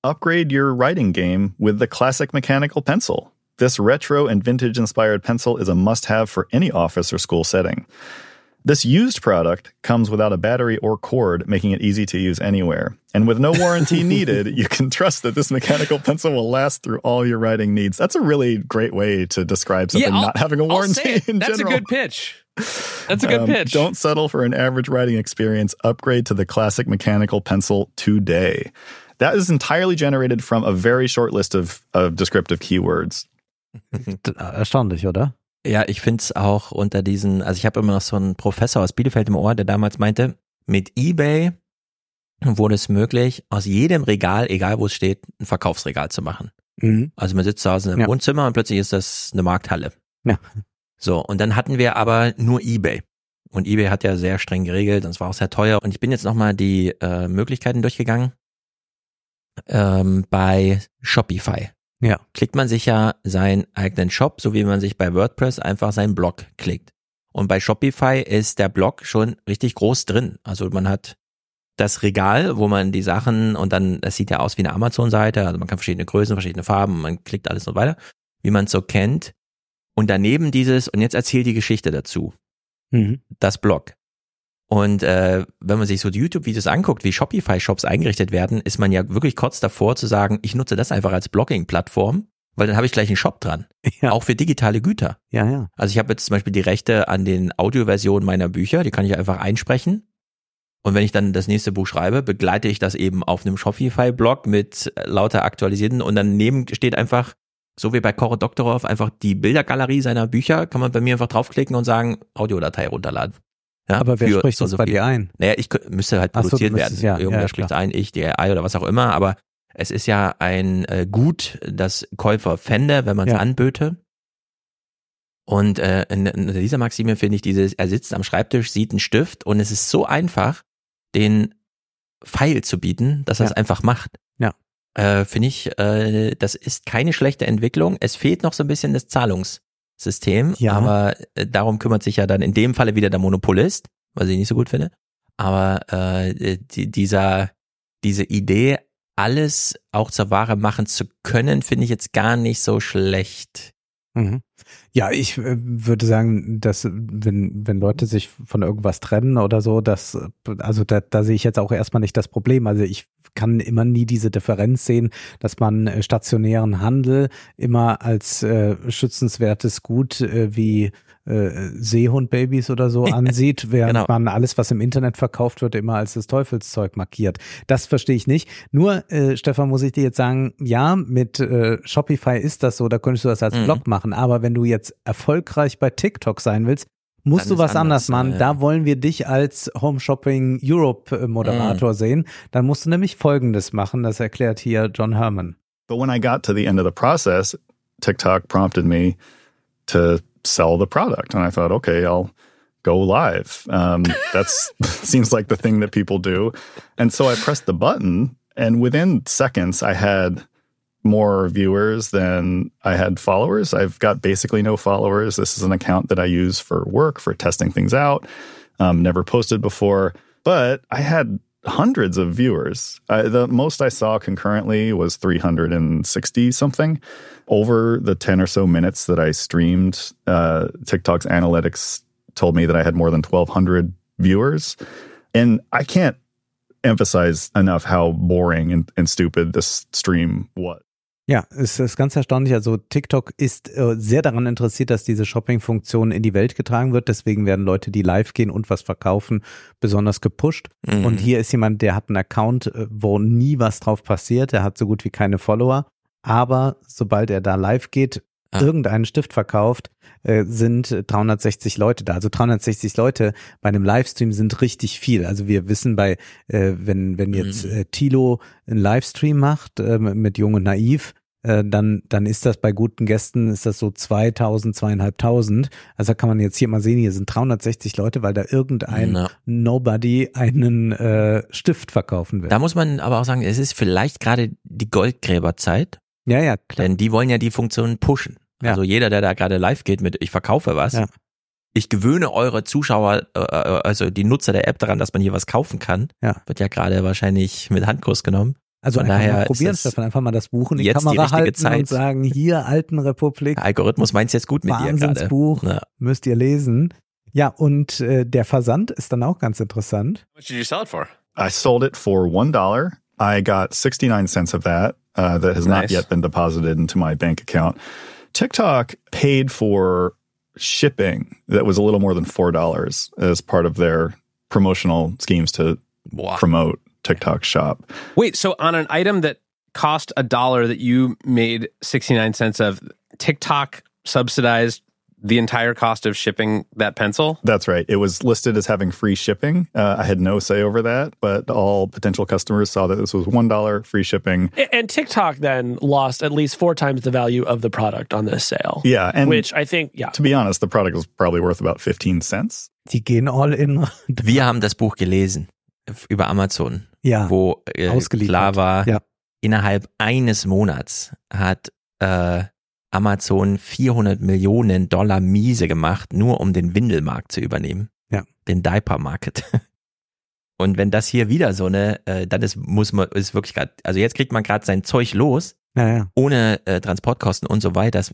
[SPEAKER 32] Upgrade your writing game with the classic mechanical pencil. This retro and vintage inspired pencil is a must have for any office or school setting. This used product comes without a battery or cord, making it easy to use anywhere. And with no warranty needed, you can trust that this mechanical pencil will last through all your writing needs. That's a really great way to describe something
[SPEAKER 31] I'll-
[SPEAKER 32] not having a
[SPEAKER 31] I'll
[SPEAKER 32] warranty
[SPEAKER 31] say it.
[SPEAKER 32] in
[SPEAKER 31] That's
[SPEAKER 32] general.
[SPEAKER 31] a good pitch. That's a good
[SPEAKER 32] Um,
[SPEAKER 31] pitch.
[SPEAKER 32] Don't settle for an average writing experience. Upgrade to the classic mechanical pencil today. That is entirely generated from a very short list of, of descriptive keywords.
[SPEAKER 3] Erstaunlich, oder?
[SPEAKER 1] Ja, ich find's auch unter diesen, also ich habe immer noch so einen Professor aus Bielefeld im Ohr, der damals meinte, mit eBay wurde es möglich, aus jedem Regal, egal wo es steht, ein Verkaufsregal zu machen.
[SPEAKER 3] Mhm.
[SPEAKER 1] Also man sitzt zu Hause im
[SPEAKER 3] Ja.
[SPEAKER 1] Wohnzimmer und plötzlich ist das eine Markthalle.
[SPEAKER 3] Ja.
[SPEAKER 1] So, und dann hatten wir aber nur eBay. Und eBay hat ja sehr streng geregelt und es war auch sehr teuer. Und ich bin jetzt nochmal die äh, Möglichkeiten durchgegangen. Ähm, bei Shopify
[SPEAKER 3] Ja.
[SPEAKER 1] klickt man sich ja seinen eigenen Shop, so wie man sich bei WordPress einfach seinen Blog klickt. Und bei Shopify ist der Blog schon richtig groß drin. Also man hat das Regal, wo man die Sachen und dann, das sieht ja aus wie eine Amazon-Seite, also man kann verschiedene Größen, verschiedene Farben, man klickt alles und weiter, wie man es so kennt. Und daneben dieses, und jetzt erzählt die Geschichte dazu,
[SPEAKER 3] Mhm.
[SPEAKER 1] das Blog. Und äh, wenn man sich so die YouTube-Videos anguckt, wie Shopify-Shops eingerichtet werden, ist man ja wirklich kurz davor zu sagen, ich nutze das einfach als Blogging-Plattform, weil dann habe ich gleich einen Shop dran. Auch für digitale Güter.
[SPEAKER 3] Ja, ja.
[SPEAKER 1] Also ich habe jetzt zum Beispiel die Rechte an den Audioversionen meiner Bücher, die kann ich einfach einsprechen. Und wenn ich dann das nächste Buch schreibe, begleite ich das eben auf einem Shopify-Blog mit lauter aktualisierten und daneben steht einfach, so wie bei Koro Doktorov, einfach die Bildergalerie seiner Bücher, kann man bei mir einfach draufklicken und sagen, Audiodatei runterladen. Ja,
[SPEAKER 3] Aber wer
[SPEAKER 1] für
[SPEAKER 3] spricht
[SPEAKER 1] so
[SPEAKER 3] das
[SPEAKER 1] so
[SPEAKER 3] bei
[SPEAKER 1] viel.
[SPEAKER 3] dir ein?
[SPEAKER 1] Naja, ich müsste halt
[SPEAKER 3] Ach so,
[SPEAKER 1] produziert werden.
[SPEAKER 3] ja,
[SPEAKER 1] Irgendwer
[SPEAKER 3] ja,
[SPEAKER 1] spricht ein, ich, die AI oder was auch immer, aber es ist ja ein äh, Gut, das Käufer fände, wenn man es
[SPEAKER 3] Ja.
[SPEAKER 1] anböte. Und äh, in, in dieser Maxime finde ich dieses, er sitzt am Schreibtisch, sieht einen Stift und es ist so einfach, den Pfeil zu bieten, dass er es einfach macht.
[SPEAKER 3] Ja.
[SPEAKER 1] Äh, finde ich, äh, das ist keine schlechte Entwicklung. Es fehlt noch so ein bisschen das Zahlungssystem,
[SPEAKER 3] Ja.
[SPEAKER 1] aber äh, darum kümmert sich ja dann in dem Falle wieder der Monopolist, was ich nicht so gut finde. Aber äh, die, dieser, diese Idee, alles auch zur Ware machen zu können, finde ich jetzt gar nicht so schlecht.
[SPEAKER 3] Mhm. Ja, ich äh, würde sagen, dass wenn, wenn Leute sich von irgendwas trennen oder so, dass, also da, da sehe ich jetzt auch erstmal nicht das Problem. Also ich kann immer nie diese Differenz sehen, dass man äh, stationären Handel immer als äh, schützenswertes Gut äh, wie äh, Seehundbabys oder so ansieht, während
[SPEAKER 1] Genau.
[SPEAKER 3] man alles, was im Internet verkauft wird, immer als das Teufelszeug markiert. Das verstehe ich nicht. Nur, äh, Stefan, muss ich dir jetzt sagen, ja, mit äh, Shopify ist das so, da könntest du das als
[SPEAKER 1] Mhm.
[SPEAKER 3] Blog machen. Aber wenn du jetzt erfolgreich bei TikTok sein willst, musst
[SPEAKER 1] Dann
[SPEAKER 3] du was anders
[SPEAKER 1] anders,
[SPEAKER 3] machen.
[SPEAKER 1] ja.
[SPEAKER 3] Da wollen wir dich als Home Shopping Europe äh, Moderator
[SPEAKER 1] Mhm.
[SPEAKER 3] sehen. Dann musst du nämlich Folgendes machen. Das erklärt hier John Herman.
[SPEAKER 32] But when I got to the end of the process, TikTok prompted me to sell the product. And I thought, okay, I'll go live. Um, that's seems like the thing that people do. And so I pressed the button, and within seconds, I had more viewers than I had followers. I've got basically no followers. This is an account that I use for work, for testing things out. Um, never posted before, but I had hundreds of viewers. I, the most I saw concurrently was 360 something. Over the 10 or so minutes that I streamed, uh, TikTok's analytics told me that I had more than 1,200 viewers. And I can't emphasize enough how boring and, and stupid this stream was.
[SPEAKER 3] Ja, es ist ganz erstaunlich. Also TikTok ist äh, sehr daran interessiert, dass diese Shopping-Funktion in die Welt getragen wird. Deswegen werden Leute, die live gehen und was verkaufen, besonders gepusht. Mhm. Und hier ist jemand, der hat einen Account, äh, wo nie was drauf passiert. Der hat so gut wie keine Follower. Aber sobald er da live geht, ah. irgendeinen Stift verkauft, äh, sind 360 Leute da. Also 360 Leute bei einem Livestream sind richtig viel. Also wir wissen bei, äh, wenn, wenn jetzt mhm. äh, Tilo einen Livestream macht äh, mit Jung und Naiv, äh, dann, dann ist das bei guten Gästen, ist das so 2000, zweieinhalbtausend. Also kann man jetzt hier mal sehen, hier sind 360 Leute, weil da irgendein Na. Nobody einen äh, Stift verkaufen will.
[SPEAKER 1] Da muss man aber auch sagen, es ist vielleicht gerade die Goldgräberzeit.
[SPEAKER 3] Ja, ja, klar.
[SPEAKER 1] Denn die wollen ja die Funktionen pushen. Ja. Also jeder, der da gerade live geht mit ich verkaufe was, ja. ich gewöhne eure Zuschauer, äh, äh, also die Nutzer der App daran, dass man hier was kaufen kann,
[SPEAKER 3] ja.
[SPEAKER 1] wird ja gerade wahrscheinlich mit Handkurs genommen.
[SPEAKER 3] Also
[SPEAKER 1] Von
[SPEAKER 3] einfach
[SPEAKER 1] daher
[SPEAKER 3] mal probieren, Stefan, einfach mal das Buch in die Kamera
[SPEAKER 1] die
[SPEAKER 3] halten
[SPEAKER 1] Zeit.
[SPEAKER 3] und sagen, hier Altenrepublik.
[SPEAKER 1] Der Algorithmus meint jetzt gut mit dir gerade.
[SPEAKER 3] Wahnsinnsbuch,
[SPEAKER 1] Ja.
[SPEAKER 3] müsst ihr lesen. Ja, und äh, der Versand ist dann auch ganz interessant.
[SPEAKER 31] What did you sell it for?
[SPEAKER 32] I sold it for one dollar. I got 69 cents of that uh, that has not yet been deposited into my bank account. TikTok paid for shipping that was a little more than four dollars as part of their promotional schemes to promote TikTok Shop.
[SPEAKER 31] Wait, so on an item that cost a dollar that you made 69 cents of, TikTok subsidized the entire cost of shipping that pencil?
[SPEAKER 32] That's right. It was listed as having free shipping. Uh, I had no say over that, but all potential customers saw that this was one dollar free shipping.
[SPEAKER 33] And TikTok then lost at least four times the value of the product on this sale.
[SPEAKER 32] Yeah, and
[SPEAKER 33] which I think, yeah.
[SPEAKER 32] to be honest, the product was probably worth about 15 cents.
[SPEAKER 3] Die gehen all in.
[SPEAKER 1] Wir haben das Buch gelesen über Amazon,
[SPEAKER 3] Ja,
[SPEAKER 1] wo äh, klar war,
[SPEAKER 3] Ja.
[SPEAKER 1] innerhalb eines Monats hat äh, Amazon 400 Millionen Dollar miese gemacht, nur um den Windelmarkt zu übernehmen.
[SPEAKER 3] Ja.
[SPEAKER 1] Den Diaper Market. Und wenn das hier wieder so eine, äh, dann ist, muss man, ist wirklich gerade, also jetzt kriegt man gerade sein Zeug los,
[SPEAKER 3] Ja, ja.
[SPEAKER 1] ohne äh, Transportkosten und so weiter. Das,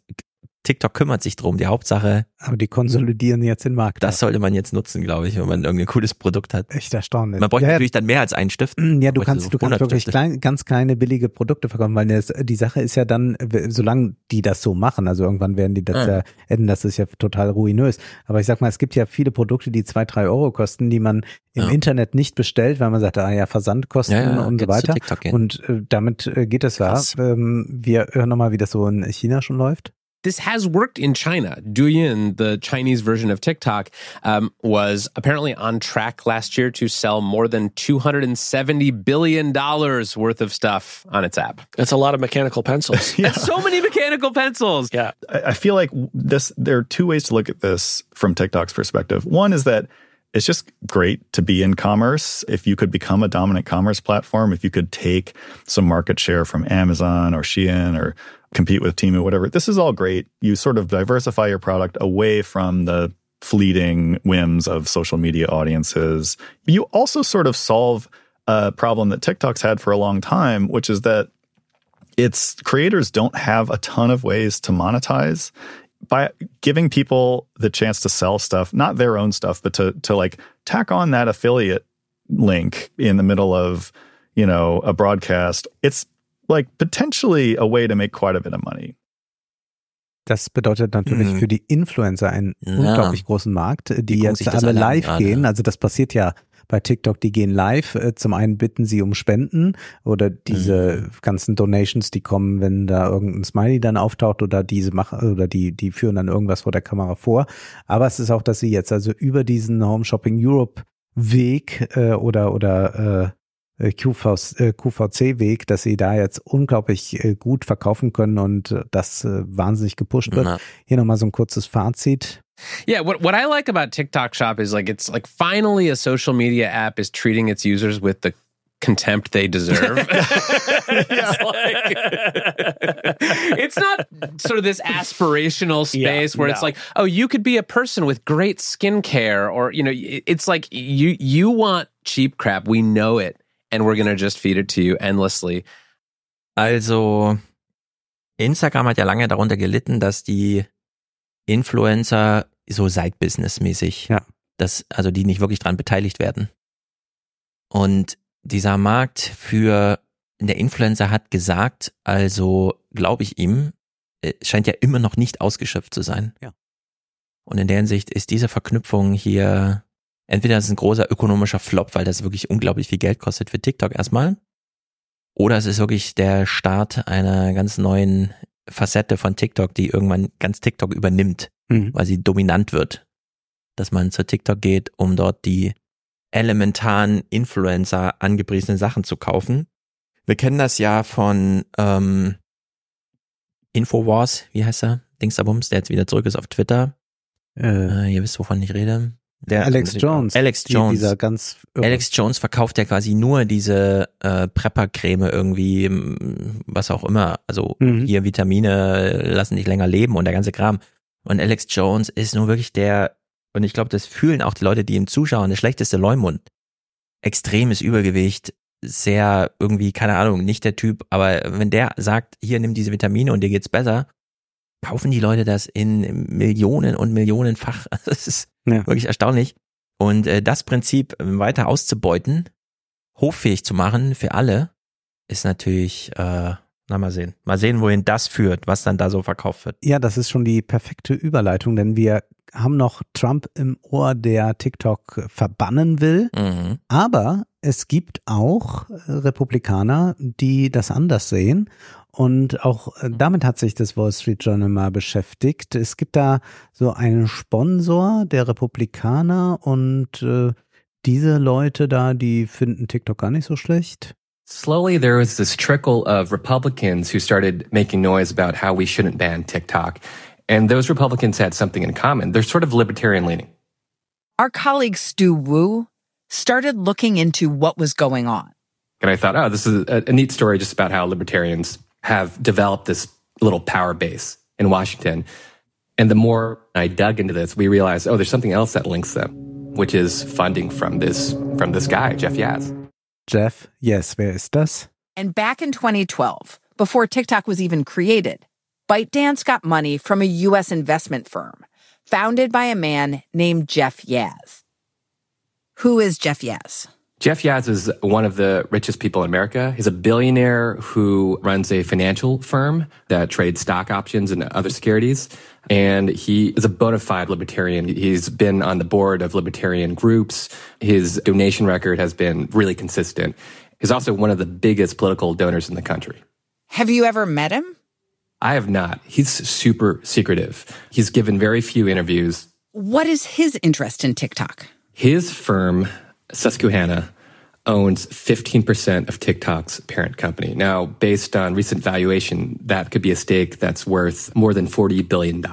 [SPEAKER 1] TikTok kümmert sich drum. Die Hauptsache,
[SPEAKER 3] Aber die konsolidieren jetzt den Markt.
[SPEAKER 1] das sollte man jetzt nutzen, glaube ich, wenn man irgendein cooles Produkt hat.
[SPEAKER 3] Echt erstaunlich.
[SPEAKER 1] Man bräuchte
[SPEAKER 3] ja, ja,
[SPEAKER 1] natürlich dann mehr als einen Stift.
[SPEAKER 3] Ja, du kannst,
[SPEAKER 1] so
[SPEAKER 3] du kannst
[SPEAKER 1] 100
[SPEAKER 3] wirklich klein, ganz kleine billige Produkte verkaufen, weil das, die Sache ist ja dann, solange die das so machen, also irgendwann werden die das
[SPEAKER 1] Ah.
[SPEAKER 3] ja enden, das ist ja total ruinös. Aber ich sag mal, es gibt ja viele Produkte, die zwei, drei Euro kosten, die man im
[SPEAKER 1] Ja.
[SPEAKER 3] Internet nicht bestellt, weil man sagt, ah ja, Versandkosten
[SPEAKER 1] Ja, ja,
[SPEAKER 3] und so weiter. Und äh, damit äh, geht es ja.
[SPEAKER 1] Krass.
[SPEAKER 3] Ähm, wir hören nochmal, wie das so in China schon läuft.
[SPEAKER 31] This has worked in China. Douyin, the Chinese version of TikTok, um, was apparently on track last year to sell more than $270 billion worth of stuff on its app.
[SPEAKER 33] That's a lot of mechanical pencils.
[SPEAKER 31] That's so many mechanical pencils.
[SPEAKER 33] Yeah.
[SPEAKER 32] I I feel like this. There are two ways to look at this from TikTok's perspective. One is that it's just great to be in commerce. If you could become a dominant commerce platform, if you could take some market share from Amazon or Shein or compete with Temu, whatever, this is all great. You sort of diversify your product away from the fleeting whims of social media audiences. You also sort of solve a problem that TikTok's had for a long time, which is that its creators don't have a ton of ways to monetize by giving people the chance to sell stuff, not their own stuff, but to to like tack on that affiliate link in the middle of, you know, a broadcast. It's like potentially a way to make quite a bit of money.
[SPEAKER 3] Das bedeutet natürlich
[SPEAKER 1] Mhm.
[SPEAKER 3] für die Influencer einen
[SPEAKER 1] Ja.
[SPEAKER 3] unglaublich großen Markt, die, jetzt alle
[SPEAKER 1] an
[SPEAKER 3] live
[SPEAKER 1] gerade.
[SPEAKER 3] gehen. Also das passiert ja bei TikTok, die gehen live. Äh, Zum einen bitten sie um Spenden oder diese
[SPEAKER 1] Mhm.
[SPEAKER 3] ganzen Donations, die kommen, wenn da irgendein Smiley dann auftaucht oder diese machen oder die, die führen dann irgendwas vor der Kamera vor. Aber es ist auch, dass sie jetzt also über diesen Home Shopping Europe Weg äh, oder oder äh, Äh, QVC-Weg, äh, dass sie da jetzt unglaublich äh, gut verkaufen können und äh, das äh, wahnsinnig gepusht wird.
[SPEAKER 1] Na.
[SPEAKER 3] Hier nochmal so ein kurzes Fazit.
[SPEAKER 31] Yeah, what what I like about TikTok Shop is like it's like finally a social media app is treating its users with the contempt they deserve. it's, like- it's not sort of this aspirational space
[SPEAKER 33] Yeah,
[SPEAKER 31] where it's like, oh, you could be a person with great skincare, or you know, it's like you you want cheap crap, we know it, and we're gonna just feed it to you endlessly.
[SPEAKER 1] Also, Instagram hat ja lange darunter gelitten, dass die Influencer so Side-Business-mäßig,
[SPEAKER 3] Ja.
[SPEAKER 1] dass, also die nicht wirklich dran beteiligt werden. Und dieser Markt für, der Influencer hat gesagt, also glaube ich ihm, äh, scheint ja immer noch nicht ausgeschöpft zu sein.
[SPEAKER 3] Ja.
[SPEAKER 1] Und in der Hinsicht ist diese Verknüpfung hier, entweder es ist ein großer ökonomischer Flop, weil das wirklich unglaublich viel Geld kostet für TikTok erstmal, oder es ist wirklich der Start einer ganz neuen Facette von TikTok, die irgendwann ganz TikTok übernimmt,
[SPEAKER 3] Mhm.
[SPEAKER 1] weil sie dominant wird. Dass man zu TikTok geht, um dort die elementaren Influencer angepriesenen Sachen zu kaufen. Wir kennen das ja von ähm, Infowars, wie heißt er? Dingsabums, der jetzt wieder zurück ist auf Twitter.
[SPEAKER 3] Äh,
[SPEAKER 1] Äh, ihr wisst, wovon ich rede. Der
[SPEAKER 3] Alex Jones.
[SPEAKER 1] Alex
[SPEAKER 3] die-
[SPEAKER 1] Jones.
[SPEAKER 3] Dieser ganz irre.
[SPEAKER 1] Alex Jones verkauft ja quasi nur diese äh, Prepper-Creme irgendwie, was auch immer. Also
[SPEAKER 3] Mhm.
[SPEAKER 1] hier Vitamine lassen dich länger leben und der ganze Kram. Und Alex Jones ist nur wirklich der, und ich glaube, das fühlen auch die Leute, die ihm zuschauen, der schlechteste Leumund. Extremes Übergewicht, sehr irgendwie, keine Ahnung, nicht der Typ, aber wenn der sagt, hier nimm diese Vitamine und dir geht's besser, kaufen die Leute das in Millionen und Millionenfach. Das ist
[SPEAKER 3] Ja.
[SPEAKER 1] wirklich erstaunlich. Und äh, das Prinzip äh, weiter auszubeuten, hoffähig zu machen für alle, ist natürlich, äh, na mal sehen. Mal sehen, wohin das führt, was dann da so verkauft wird.
[SPEAKER 3] Ja, das ist schon die perfekte Überleitung, denn wir haben noch Trump im Ohr, der TikTok verbannen will.
[SPEAKER 1] Mhm.
[SPEAKER 3] Aber es gibt auch äh, Republikaner, die das anders sehen. Und auch äh, damit hat sich das Wall Street Journal mal beschäftigt. Es gibt da so einen Sponsor der Republikaner und äh, diese Leute da, die finden TikTok gar nicht so schlecht.
[SPEAKER 34] Slowly, there was this trickle of Republicans who started making noise about how we shouldn't ban TikTok. And those Republicans had something in common. They're sort of libertarian leaning.
[SPEAKER 35] Our colleague Stu Wu started looking into what was going on.
[SPEAKER 34] And I thought, oh, this is a, a neat story just about how libertarians have developed this little power base in Washington. And the more I dug into this, we realized, oh, there's something else that links them, which is funding from this from this guy, Jeff Yaz.
[SPEAKER 3] Jeff, yes, wer ist das?
[SPEAKER 35] And back in 2012, before TikTok was even created, ByteDance got money from a US investment firm founded by a man named Jeff Yaz. Who is Jeff Yaz?
[SPEAKER 34] Jeff Yaz is one of the richest people in America. He's a billionaire who runs a financial firm that trades stock options and other securities. And he is a bona fide libertarian. He's been on the board of libertarian groups. His donation record has been really consistent. He's also one of the biggest political donors in the country.
[SPEAKER 35] Have you ever met him?
[SPEAKER 34] I have not. He's super secretive. He's given very few interviews.
[SPEAKER 35] What is his interest in TikTok?
[SPEAKER 34] His firm, Susquehanna, owns 15% of TikTok's parent company. Now, based on recent valuation, that could be a stake that's worth more than $40 billion.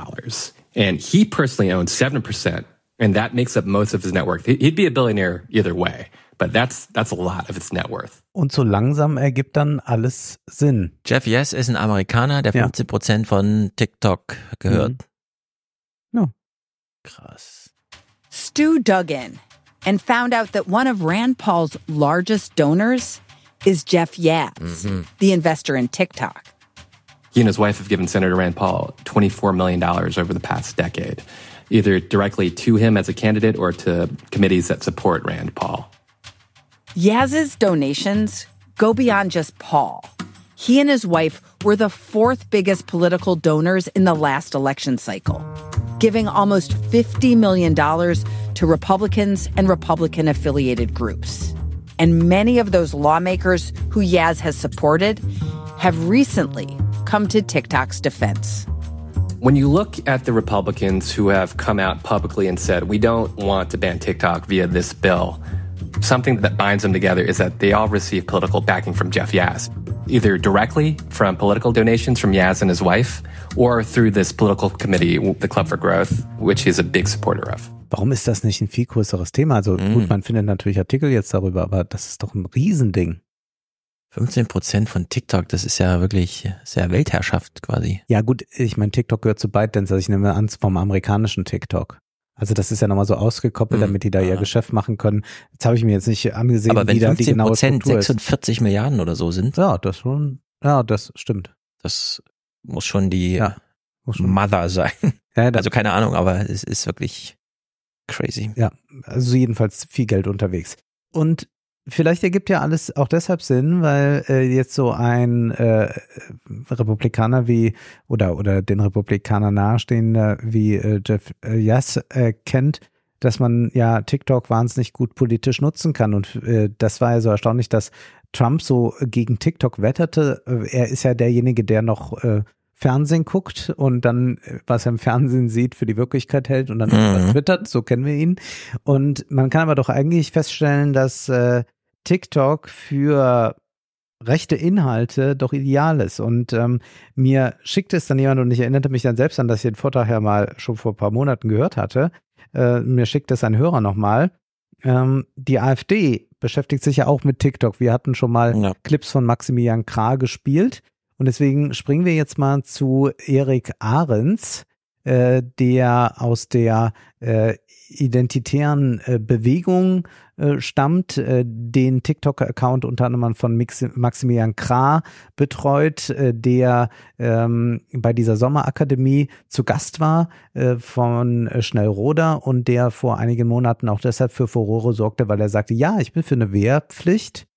[SPEAKER 34] And he personally owns 7%, and that makes up most of his net worth. He'd be a billionaire either way, but that's, that's a lot of its net worth.
[SPEAKER 3] Und so langsam ergibt dann alles Sinn.
[SPEAKER 1] Jeff Yes ist ein Amerikaner, der
[SPEAKER 3] Ja.
[SPEAKER 1] 15% von TikTok gehört.
[SPEAKER 3] Mhm. No.
[SPEAKER 1] Krass.
[SPEAKER 35] Stu dug in and found out that one of Rand Paul's largest donors is Jeff Yaz,
[SPEAKER 34] Mhm.
[SPEAKER 35] the investor in TikTok.
[SPEAKER 34] He and his wife have given Senator Rand Paul $24 million over the past decade, either directly to him as a candidate or to committees that support Rand Paul.
[SPEAKER 35] Yaz's donations go beyond just Paul. He and his wife were the fourth biggest political donors in the last election cycle, giving almost $50 million to Republicans and Republican affiliated groups. And many of those lawmakers who Yaz has supported have recently come to TikTok's defense.
[SPEAKER 34] When you look at the Republicans who have come out publicly and said, we don't want to ban TikTok via this bill, something that binds them together is that they all receive political backing from Jeff Yazd, either directly from political donations from Yazd and his wife, or through this political committee, the Club for Growth, which he's a big supporter of.
[SPEAKER 3] Warum ist das nicht ein viel größeres Thema? Also
[SPEAKER 1] Mhm.
[SPEAKER 3] gut, man findet natürlich Artikel jetzt darüber, aber das ist doch ein Riesending.
[SPEAKER 1] 15 Prozent von TikTok, das ist ja wirklich sehr Weltherrschaft quasi.
[SPEAKER 3] Ja gut, ich meine, TikTok gehört zu ByteDance, also ich nehme an vom amerikanischen TikTok. Also das ist ja nochmal so ausgekoppelt,
[SPEAKER 1] Mhm.
[SPEAKER 3] damit die da ihr Geschäft machen können. Jetzt habe ich mir jetzt nicht angesehen,
[SPEAKER 1] Aber wenn
[SPEAKER 3] wie da die
[SPEAKER 1] 15
[SPEAKER 3] genaue
[SPEAKER 1] Prozent
[SPEAKER 3] Struktur ist.
[SPEAKER 1] 46 Milliarden oder so sind,
[SPEAKER 3] Ja, das schon, ja, das stimmt.
[SPEAKER 1] das muss schon die
[SPEAKER 3] Ja, muss schon.
[SPEAKER 1] Mother sein.
[SPEAKER 3] Ja,
[SPEAKER 1] Also keine Ahnung, aber es ist wirklich crazy.
[SPEAKER 3] ja, also jedenfalls viel Geld unterwegs. Und vielleicht ergibt ja alles auch deshalb Sinn, weil äh, jetzt so ein äh, Republikaner wie oder oder den Republikaner nahestehender wie äh, Jeff äh, Yass erkennt, dass man ja TikTok wahnsinnig gut politisch nutzen kann. Und äh, das war ja so erstaunlich, dass Trump so gegen TikTok wetterte. Äh, Er ist ja derjenige, der noch äh, Fernsehen guckt und dann, äh, was er im Fernsehen sieht, für die Wirklichkeit hält und dann
[SPEAKER 1] Mhm.
[SPEAKER 3] twittert, so kennen wir ihn. Und man kann aber doch eigentlich feststellen, dass äh, TikTok für rechte Inhalte doch ideal ist. Und ähm, mir schickte es dann jemand und ich erinnerte mich dann selbst an, dass ich den Vortrag ja mal schon vor ein paar Monaten gehört hatte. Äh, mir schickt es ein Hörer nochmal. Ähm, die AfD beschäftigt sich ja auch mit TikTok. Wir hatten schon mal
[SPEAKER 1] Ja.
[SPEAKER 3] Clips von Maximilian Krah gespielt. Und deswegen springen wir jetzt mal zu Erik Ahrens, äh, der aus der äh, identitären äh, Bewegung äh, stammt, äh, den TikTok-Account unter anderem von Maximilian Krah betreut, der ähm, bei dieser Sommerakademie zu Gast war äh, von Schnellroder und der vor einigen Monaten auch deshalb für Furore sorgte, weil er sagte, ja, ich bin für eine Wehrpflicht.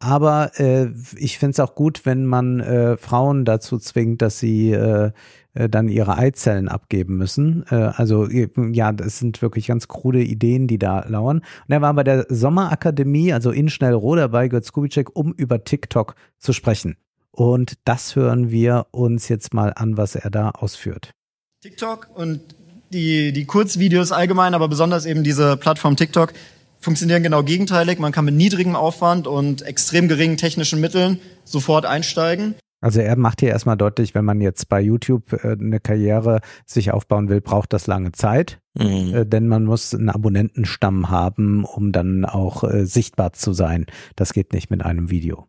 [SPEAKER 3] Aber äh, ich finde es auch gut, wenn man äh, Frauen dazu zwingt, dass sie äh, äh, dann ihre Eizellen abgeben müssen. Äh, also äh, ja, das sind wirklich ganz krude Ideen, die da lauern. Und er war bei der Sommerakademie, also in Schnellroda bei Götz Kubitschek, um über TikTok zu sprechen. Und das hören wir uns jetzt mal an, was er da ausführt.
[SPEAKER 36] TikTok und die, die Kurzvideos allgemein, aber besonders eben diese Plattform TikTok funktionieren genau gegenteilig. Man kann mit niedrigem Aufwand und extrem geringen technischen Mitteln sofort einsteigen.
[SPEAKER 3] Also er macht hier erstmal deutlich, wenn man jetzt bei YouTube äh, eine Karriere sich aufbauen will, braucht das lange Zeit,
[SPEAKER 1] Mhm.
[SPEAKER 3] äh, denn man muss einen Abonnentenstamm haben, um dann auch äh, sichtbar zu sein. Das geht nicht mit einem Video.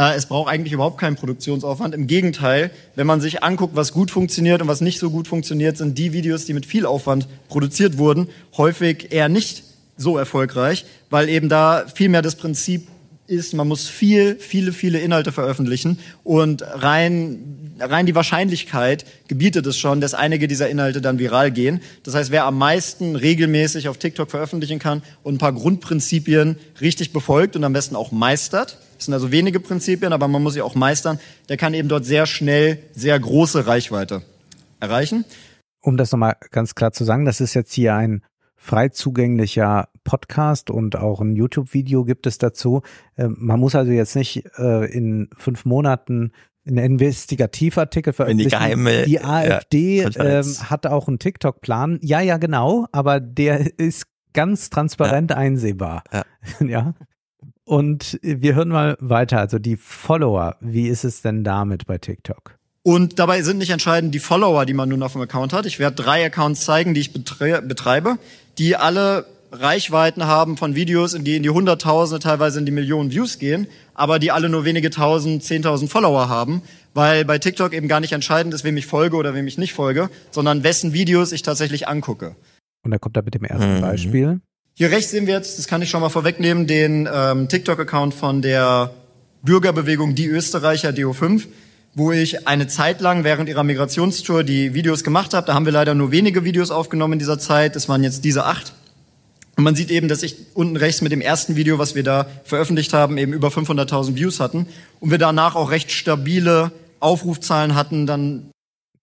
[SPEAKER 36] Es braucht eigentlich überhaupt keinen Produktionsaufwand. Im Gegenteil, wenn man sich anguckt, was gut funktioniert und was nicht so gut funktioniert, sind die Videos, die mit viel Aufwand produziert wurden, häufig eher nicht so erfolgreich, weil eben da viel mehr das Prinzip ist, man muss viel, viele, viele Inhalte veröffentlichen und rein, rein die Wahrscheinlichkeit gebietet es schon, dass einige dieser Inhalte dann viral gehen. Das heißt, wer am meisten regelmäßig auf TikTok veröffentlichen kann und ein paar Grundprinzipien richtig befolgt und am besten auch meistert, das sind also wenige Prinzipien, aber man muss sie auch meistern, der kann eben dort sehr schnell sehr große Reichweite erreichen.
[SPEAKER 3] Um das nochmal ganz klar zu sagen, das ist jetzt hier ein frei zugänglicher Podcast und auch ein YouTube-Video gibt es dazu. Ähm, man muss also jetzt nicht äh, in fünf Monaten einen Investigativartikel veröffentlichen.
[SPEAKER 1] geheime,
[SPEAKER 3] die
[SPEAKER 1] ja,
[SPEAKER 3] AfD ähm,
[SPEAKER 1] Konferenz.
[SPEAKER 3] hat auch einen TikTok-Plan. Ja, ja, genau, aber der ist ganz transparent einsehbar.
[SPEAKER 1] Ja.
[SPEAKER 3] ja. Und wir hören mal weiter. Also die Follower, wie ist es denn damit bei TikTok?
[SPEAKER 36] Und dabei sind nicht entscheidend die Follower, die man nun auf dem Account hat. Ich werde drei Accounts zeigen, die ich betre betreibe, die alle Reichweiten haben von Videos, in die in die Hunderttausende, teilweise in die Millionen Views gehen, aber die alle nur wenige tausend, zehntausend Follower haben, weil bei TikTok eben gar nicht entscheidend ist, wem ich folge oder wem ich nicht folge, sondern wessen Videos ich tatsächlich angucke.
[SPEAKER 3] Und da kommt er mit dem ersten
[SPEAKER 1] Mhm.
[SPEAKER 3] Beispiel.
[SPEAKER 36] Hier rechts sehen wir jetzt, das kann ich schon mal vorwegnehmen, den ähm, TikTok-Account von der Bürgerbewegung Die Österreicher DO5, wo ich eine Zeit lang während ihrer Migrationstour die Videos gemacht habe. Da haben wir leider nur wenige Videos aufgenommen in dieser Zeit. Das waren jetzt diese acht. Und man sieht eben, dass ich unten rechts mit dem ersten Video, was wir da veröffentlicht haben, eben über 500.000 Views hatten. Und wir danach auch recht stabile Aufrufzahlen hatten. Dann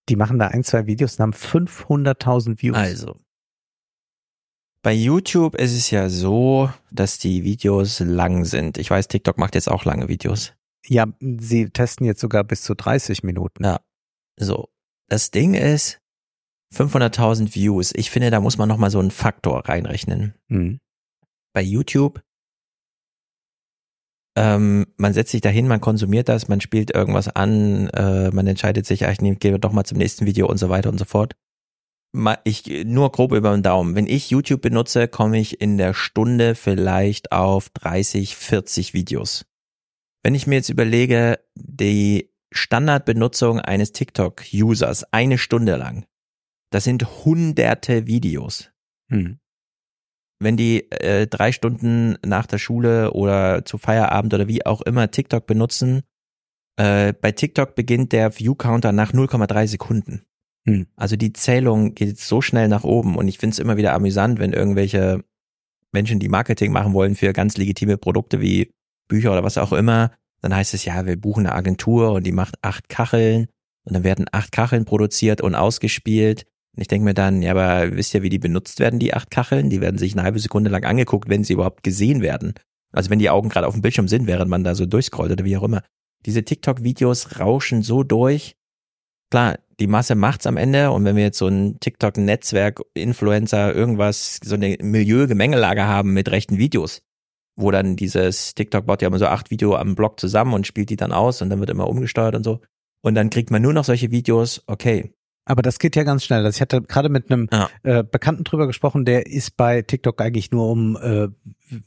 [SPEAKER 3] Die machen da ein, zwei Videos und haben 500.000 Views.
[SPEAKER 1] Also. Bei YouTube ist es ja so, dass die Videos lang sind. Ich weiß, TikTok macht jetzt auch lange Videos.
[SPEAKER 3] Ja, sie testen jetzt sogar bis zu 30 Minuten.
[SPEAKER 1] Ja. So. Das Ding ist, 500.000 Views. Ich finde, da muss man nochmal so einen Faktor reinrechnen.
[SPEAKER 3] Mhm.
[SPEAKER 1] bei YouTube, ähm, man setzt sich dahin, man konsumiert das, man spielt irgendwas an, äh, man entscheidet sich, ach, ich nehme, gehe doch mal zum nächsten Video und so weiter und so fort. Mal, ich nur grob über den Daumen. Wenn ich YouTube benutze, komme ich in der Stunde vielleicht auf 30, 40 Videos. Wenn ich mir jetzt überlege, die Standardbenutzung eines TikTok-Users eine Stunde lang, das sind hunderte Videos.
[SPEAKER 3] Hm.
[SPEAKER 1] Wenn die äh, drei Stunden nach der Schule oder zu Feierabend oder wie auch immer TikTok benutzen, äh, bei TikTok beginnt der View-Counter nach 0,3 Sekunden.
[SPEAKER 3] Hm.
[SPEAKER 1] Also die Zählung geht so schnell nach oben und ich finde es immer wieder amüsant, wenn irgendwelche Menschen, die Marketing machen wollen für ganz legitime Produkte wie Bücher oder was auch immer, dann heißt es ja, wir buchen eine Agentur und die macht acht Kacheln und dann werden acht Kacheln produziert und ausgespielt ich denke mir dann, ja, aber wisst ihr, wie die benutzt werden, die acht Kacheln? Die werden sich eine halbe Sekunde lang angeguckt, wenn sie überhaupt gesehen werden. Also wenn die Augen gerade auf dem Bildschirm sind, während man da so durchscrollt oder wie auch immer. Diese TikTok-Videos rauschen so durch. Klar, die Masse macht's am Ende und wenn wir jetzt so ein TikTok-Netzwerk, Influencer, irgendwas, so eine Milieu-Gemengelage haben mit rechten Videos, wo dann dieses TikTok-Bot ja immer so acht Video am Block zusammen und spielt die dann aus und dann wird immer umgesteuert und so. Und dann kriegt man nur noch solche Videos, okay,
[SPEAKER 3] aber das geht ja ganz schnell. Also ich hatte gerade mit einem
[SPEAKER 1] ja.
[SPEAKER 3] äh, Bekannten drüber gesprochen, der ist bei TikTok eigentlich nur um äh,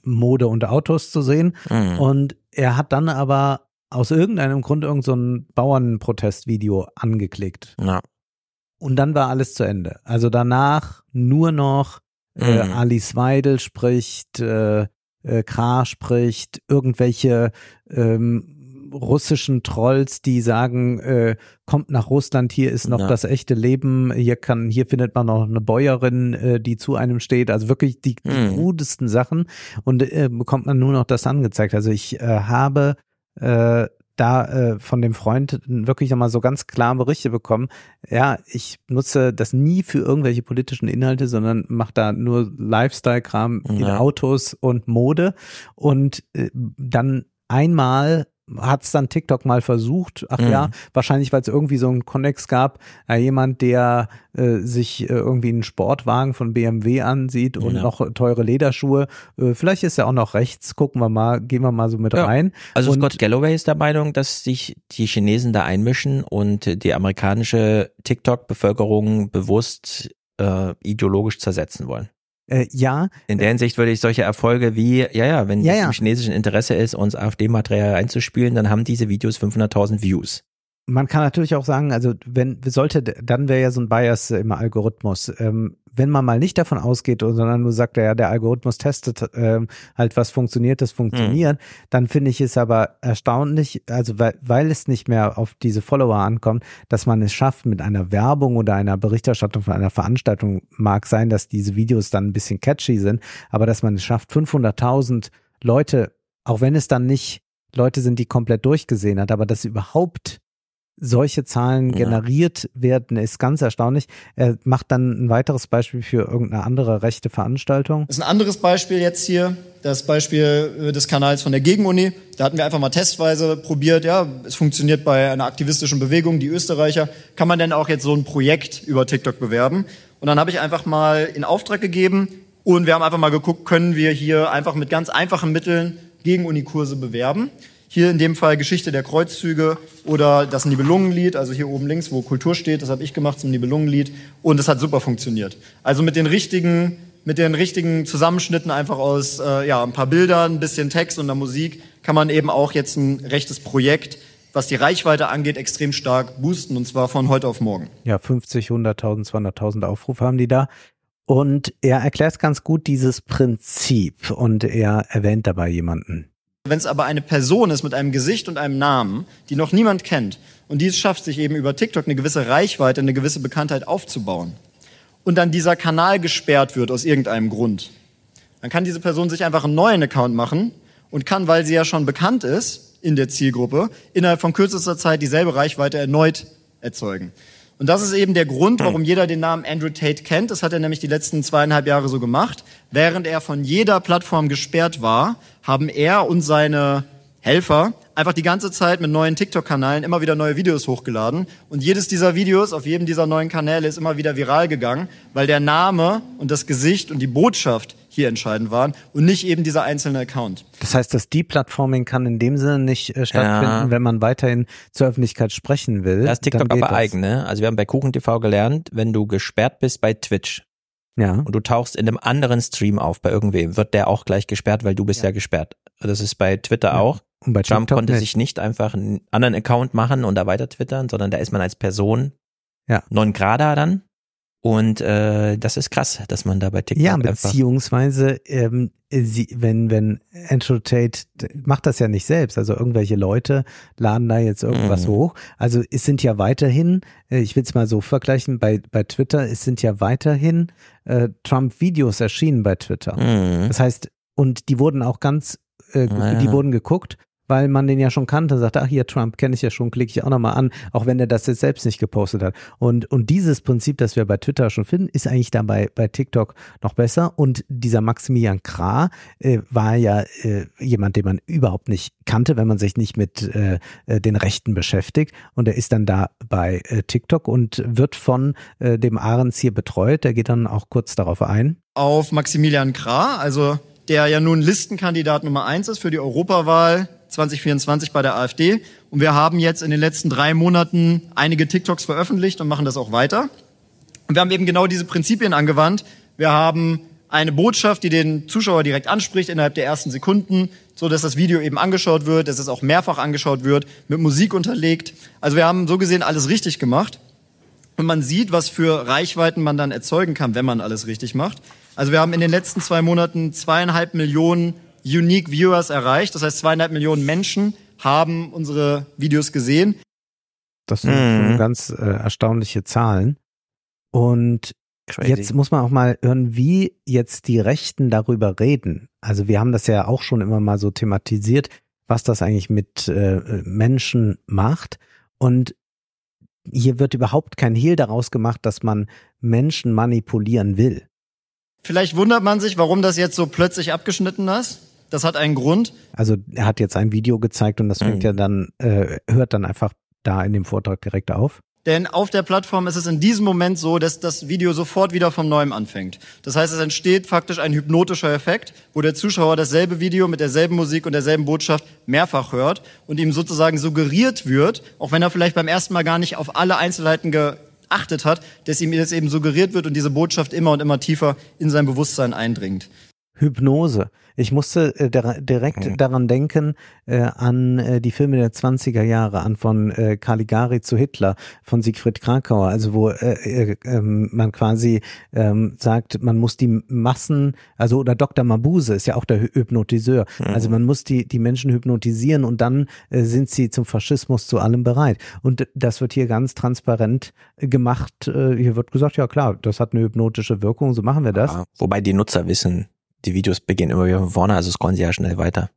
[SPEAKER 3] Mode und Autos zu sehen.
[SPEAKER 1] Mhm.
[SPEAKER 3] Und er hat dann aber aus irgendeinem Grund irgend so ein Bauernprotestvideo angeklickt.
[SPEAKER 1] Ja.
[SPEAKER 3] Und dann war alles zu Ende. Also danach nur noch äh,
[SPEAKER 1] Mhm.
[SPEAKER 3] Alice Weidel spricht, äh, äh, Kra spricht, irgendwelche ähm, russischen Trolls, die sagen, äh, kommt nach Russland, hier ist noch
[SPEAKER 1] Ja.
[SPEAKER 3] das echte Leben, hier kann, hier findet man noch eine Bäuerin, äh, die zu einem steht, also wirklich die, die
[SPEAKER 1] Mhm.
[SPEAKER 3] krudesten Sachen und äh, bekommt man nur noch das angezeigt. Also ich äh, habe äh, da äh, von dem Freund wirklich nochmal so ganz klar Berichte bekommen. Ja, ich nutze das nie für irgendwelche politischen Inhalte, sondern mache da nur Lifestyle-Kram in
[SPEAKER 1] Ja.
[SPEAKER 3] Autos und Mode. Und äh, dann einmal hat es dann TikTok mal versucht. Ach
[SPEAKER 1] Mhm.
[SPEAKER 3] ja, wahrscheinlich, weil es irgendwie so einen Connex gab. Ja, jemand, der äh, sich äh, irgendwie einen Sportwagen von BMW ansieht und
[SPEAKER 1] Ja.
[SPEAKER 3] noch teure Lederschuhe. Äh, vielleicht ist er auch noch rechts. Gucken wir mal, gehen wir mal so mit
[SPEAKER 1] Ja.
[SPEAKER 3] rein.
[SPEAKER 1] Also
[SPEAKER 3] und,
[SPEAKER 1] Scott Galloway ist der Meinung, dass sich die Chinesen da einmischen und die amerikanische TikTok-Bevölkerung bewusst äh, ideologisch zersetzen wollen.
[SPEAKER 3] Äh, ja,
[SPEAKER 1] In der Hinsicht würde ich solche Erfolge wie, ja, ja, wenn
[SPEAKER 3] Ja,
[SPEAKER 1] es
[SPEAKER 3] ja.
[SPEAKER 1] im chinesischen Interesse ist, uns AfD-Material einzuspielen, dann haben diese Videos 500.000 Views.
[SPEAKER 3] Man kann natürlich auch sagen, also wenn sollte, dann wäre ja so ein Bias im Algorithmus. Ähm, wenn man mal nicht davon ausgeht, sondern nur sagt, ja, der Algorithmus testet ähm, halt, was funktioniert, das funktioniert, dann finde ich es aber erstaunlich, also weil, weil es nicht mehr auf diese Follower ankommt, dass man es schafft, mit einer Werbung oder einer Berichterstattung von einer Veranstaltung, mag sein, dass diese Videos dann ein bisschen catchy sind, aber dass man es schafft, 500.000 Leute, auch wenn es dann nicht Leute sind, die komplett durchgesehen hat, aber dass überhaupt solche Zahlen
[SPEAKER 1] Ja.
[SPEAKER 3] generiert werden, ist ganz erstaunlich. Er macht dann ein weiteres Beispiel für irgendeine andere rechte Veranstaltung.
[SPEAKER 36] Das ist ein anderes Beispiel jetzt hier, das Beispiel äh, des Kanals von der Gegenuni. Da hatten wir einfach mal testweise probiert, ja, es funktioniert bei einer aktivistischen Bewegung, die Österreicher. Kann man denn auch jetzt so ein Projekt über TikTok bewerben? Und dann habe ich einfach mal in Auftrag gegeben und wir haben einfach mal geguckt, können wir hier einfach mit ganz einfachen Mitteln Gegenuni-Kurse bewerben. Hier in dem Fall Geschichte der Kreuzzüge oder das Nibelungenlied, also hier oben links, wo Kultur steht, das habe ich gemacht zum Nibelungenlied und es hat super funktioniert. Also mit den richtigen, mit den richtigen Zusammenschnitten einfach aus äh, ja, ein paar Bildern, ein bisschen Text und der Musik kann man eben auch jetzt ein rechtes Projekt, was die Reichweite angeht, extrem stark boosten und zwar von heute auf morgen.
[SPEAKER 3] Ja, 50, 100.000, 200.000 Aufrufe haben die da. Und er erklärt ganz gut dieses Prinzip und er erwähnt dabei jemanden.
[SPEAKER 36] Wenn es aber eine Person ist mit einem Gesicht und einem Namen, die noch niemand kennt und die schafft, sich eben über TikTok eine gewisse Reichweite, eine gewisse Bekanntheit aufzubauen und dann dieser Kanal gesperrt wird aus irgendeinem Grund, dann kann diese Person sich einfach einen neuen Account machen und kann, weil sie ja schon bekannt ist in der Zielgruppe, innerhalb von kürzester Zeit dieselbe Reichweite erneut erzeugen. Und das ist eben der Grund, warum jeder den Namen Andrew Tate kennt. Das hat er nämlich die letzten zweieinhalb Jahre so gemacht. Während er von jeder Plattform gesperrt war, haben er und seine Helfer einfach die ganze Zeit mit neuen TikTok-Kanälen immer wieder neue Videos hochgeladen. Und jedes dieser Videos auf jedem dieser neuen Kanäle ist immer wieder viral gegangen, weil der Name und das Gesicht und die Botschaft hier entscheidend waren und nicht eben dieser einzelne Account.
[SPEAKER 3] Das heißt, das Deplatforming kann in dem Sinne nicht äh, stattfinden,
[SPEAKER 1] Ja.
[SPEAKER 3] wenn man weiterhin zur Öffentlichkeit sprechen will.
[SPEAKER 1] Da ist TikTok
[SPEAKER 3] dann geht
[SPEAKER 1] aber
[SPEAKER 3] das.
[SPEAKER 1] eigen, ne? Also wir haben bei Kuchen TV gelernt, wenn du gesperrt bist bei Twitch
[SPEAKER 3] Ja.
[SPEAKER 1] und du tauchst in einem anderen Stream auf bei irgendwem, wird der auch gleich gesperrt, weil du bist ja, gesperrt. Das ist bei Twitter auch.
[SPEAKER 3] Und bei
[SPEAKER 1] Trump
[SPEAKER 3] TikTok
[SPEAKER 1] konnte
[SPEAKER 3] nicht.
[SPEAKER 1] sich nicht einfach einen anderen Account machen und da weiter twittern, sondern da ist man als Person
[SPEAKER 3] Ja.
[SPEAKER 1] non grada dann. Und äh, das ist krass, dass man da bei TikTok
[SPEAKER 3] Ja, beziehungsweise, ähm, sie, wenn, wenn Andrew Tate macht das ja nicht selbst, also irgendwelche Leute laden da jetzt irgendwas
[SPEAKER 1] Mhm.
[SPEAKER 3] hoch. Also es sind ja weiterhin, äh, ich will es mal so vergleichen, bei, bei Twitter, es sind ja weiterhin äh, Trump-Videos erschienen bei Twitter.
[SPEAKER 1] Mhm.
[SPEAKER 3] Das heißt, und die wurden auch ganz, äh,
[SPEAKER 1] Ja.
[SPEAKER 3] die wurden geguckt, weil man den ja schon kannte, sagte, ach hier, Trump kenne ich ja schon, klicke ich auch nochmal an, auch wenn er das jetzt selbst nicht gepostet hat. Und, und dieses Prinzip, das wir bei Twitter schon finden, ist eigentlich dabei bei TikTok noch besser. Und dieser Maximilian Krah äh, war ja äh, jemand, den man überhaupt nicht kannte, wenn man sich nicht mit äh, äh, den Rechten beschäftigt. Und er ist dann da bei äh, TikTok und wird von äh, dem Ahrens hier betreut. Der geht dann auch kurz darauf ein.
[SPEAKER 36] auf Maximilian Krah, also der ja nun Listenkandidat Nummer eins ist für die Europawahl 2024 bei der AfD. Und wir haben jetzt in den letzten drei Monaten einige TikToks veröffentlicht und machen das auch weiter. Und wir haben eben genau diese Prinzipien angewandt. Wir haben eine Botschaft, die den Zuschauer direkt anspricht innerhalb der ersten Sekunden, so dass das Video eben angeschaut wird, dass es auch mehrfach angeschaut wird, mit Musik unterlegt. Also wir haben so gesehen alles richtig gemacht. Und man sieht, was für Reichweiten man dann erzeugen kann, wenn man alles richtig macht. Also wir haben in den letzten zwei Monaten zweieinhalb Millionen Unique Viewers erreicht. Das heißt, zweieinhalb Millionen Menschen haben unsere Videos gesehen.
[SPEAKER 3] Das sind
[SPEAKER 1] Mhm.
[SPEAKER 3] ganz äh, erstaunliche Zahlen. Und
[SPEAKER 1] Crazy.
[SPEAKER 3] jetzt muss man auch mal hören, wie jetzt die Rechten darüber reden. Also wir haben das ja auch schon immer mal so thematisiert, was das eigentlich mit äh, Menschen macht. Und hier wird überhaupt kein Hehl daraus gemacht, dass man Menschen manipulieren will.
[SPEAKER 36] Vielleicht wundert man sich, warum das jetzt so plötzlich abgeschnitten ist. Das hat einen Grund.
[SPEAKER 3] Also er hat jetzt ein Video gezeigt und das fängt
[SPEAKER 1] Mhm.
[SPEAKER 3] ja dann, äh, hört dann einfach da in dem Vortrag direkt auf.
[SPEAKER 36] Denn auf der Plattform ist es in diesem Moment so, dass das Video sofort wieder vom Neuem anfängt. Das heißt, es entsteht faktisch ein hypnotischer Effekt, wo der Zuschauer dasselbe Video mit derselben Musik und derselben Botschaft mehrfach hört und ihm sozusagen suggeriert wird, auch wenn er vielleicht beim ersten Mal gar nicht auf alle Einzelheiten geachtet hat, dass ihm das eben suggeriert wird und diese Botschaft immer und immer tiefer in sein Bewusstsein eindringt.
[SPEAKER 3] Hypnose. Ich musste äh, der, direkt
[SPEAKER 1] Mhm.
[SPEAKER 3] daran denken, äh, an äh, die Filme der 20er Jahre, an von äh, Caligari zu Hitler, von Siegfried Krakauer, also wo äh, äh, ähm, man quasi ähm, sagt, man muss die Massen, also oder Dr. Mabuse ist ja auch der Hy- Hypnotiseur, also man muss die, die Menschen hypnotisieren und dann äh, sind sie zum Faschismus zu allem bereit. Und das wird hier ganz transparent gemacht. Äh, hier wird gesagt, ja klar, das hat eine hypnotische Wirkung, so machen wir das.
[SPEAKER 1] Ja, wobei die Nutzer wissen, die Videos beginnen immer wieder von vorne, also scrollen sie ja schnell weiter.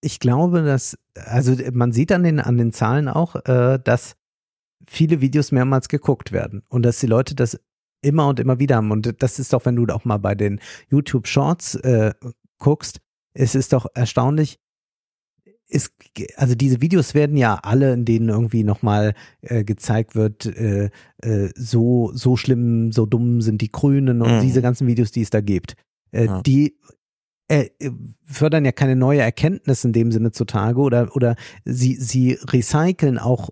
[SPEAKER 3] ich glaube, dass, also man sieht an den, an den Zahlen auch, äh, dass viele Videos mehrmals geguckt werden und dass die Leute das immer und immer wieder haben. Und das ist doch, wenn du auch mal bei den YouTube Shorts äh, guckst, es ist doch erstaunlich, ist, also diese Videos werden ja alle, in denen irgendwie nochmal äh, gezeigt wird, äh, äh, so, so schlimm, so dumm sind die Grünen und
[SPEAKER 1] Mhm.
[SPEAKER 3] diese ganzen Videos, die es da gibt. Äh,
[SPEAKER 1] Ja.
[SPEAKER 3] Die äh, fördern ja keine neue Erkenntnis in dem Sinne zutage oder, oder sie, sie recyceln auch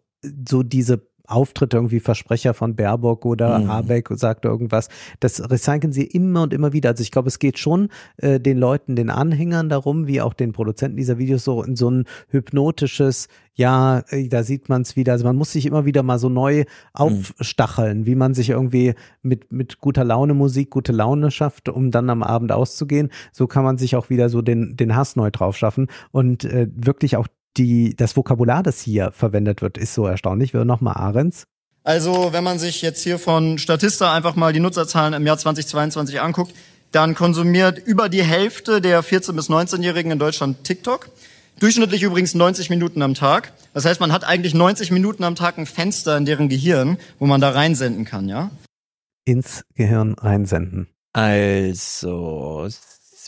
[SPEAKER 3] so diese Auftritte, irgendwie Versprecher von Baerbock oder
[SPEAKER 1] Mhm.
[SPEAKER 3] Habeck sagt irgendwas. Das recyceln sie immer und immer wieder. Also ich glaube, es geht schon äh, den Leuten, den Anhängern darum, wie auch den Produzenten dieser Videos so in so ein hypnotisches, ja, äh, da sieht man es wieder. Also man muss sich immer wieder mal so neu aufstacheln, wie man sich irgendwie mit, mit guter Laune Musik gute Laune schafft, um dann am Abend auszugehen. So kann man sich auch wieder so den, den Hass neu drauf schaffen und äh, wirklich auch die, das Vokabular, das hier verwendet wird, ist so erstaunlich. Wir nochmal Ahrens.
[SPEAKER 36] Also, wenn man sich jetzt hier von Statista einfach mal die Nutzerzahlen im Jahr 2022 anguckt, dann konsumiert über die Hälfte der 14- bis 19-Jährigen in Deutschland TikTok. Durchschnittlich übrigens 90 Minuten am Tag. Das heißt, man hat eigentlich 90 Minuten am Tag ein Fenster in deren Gehirn, wo man da reinsenden kann, ja?
[SPEAKER 3] ins Gehirn einsenden.
[SPEAKER 1] Also,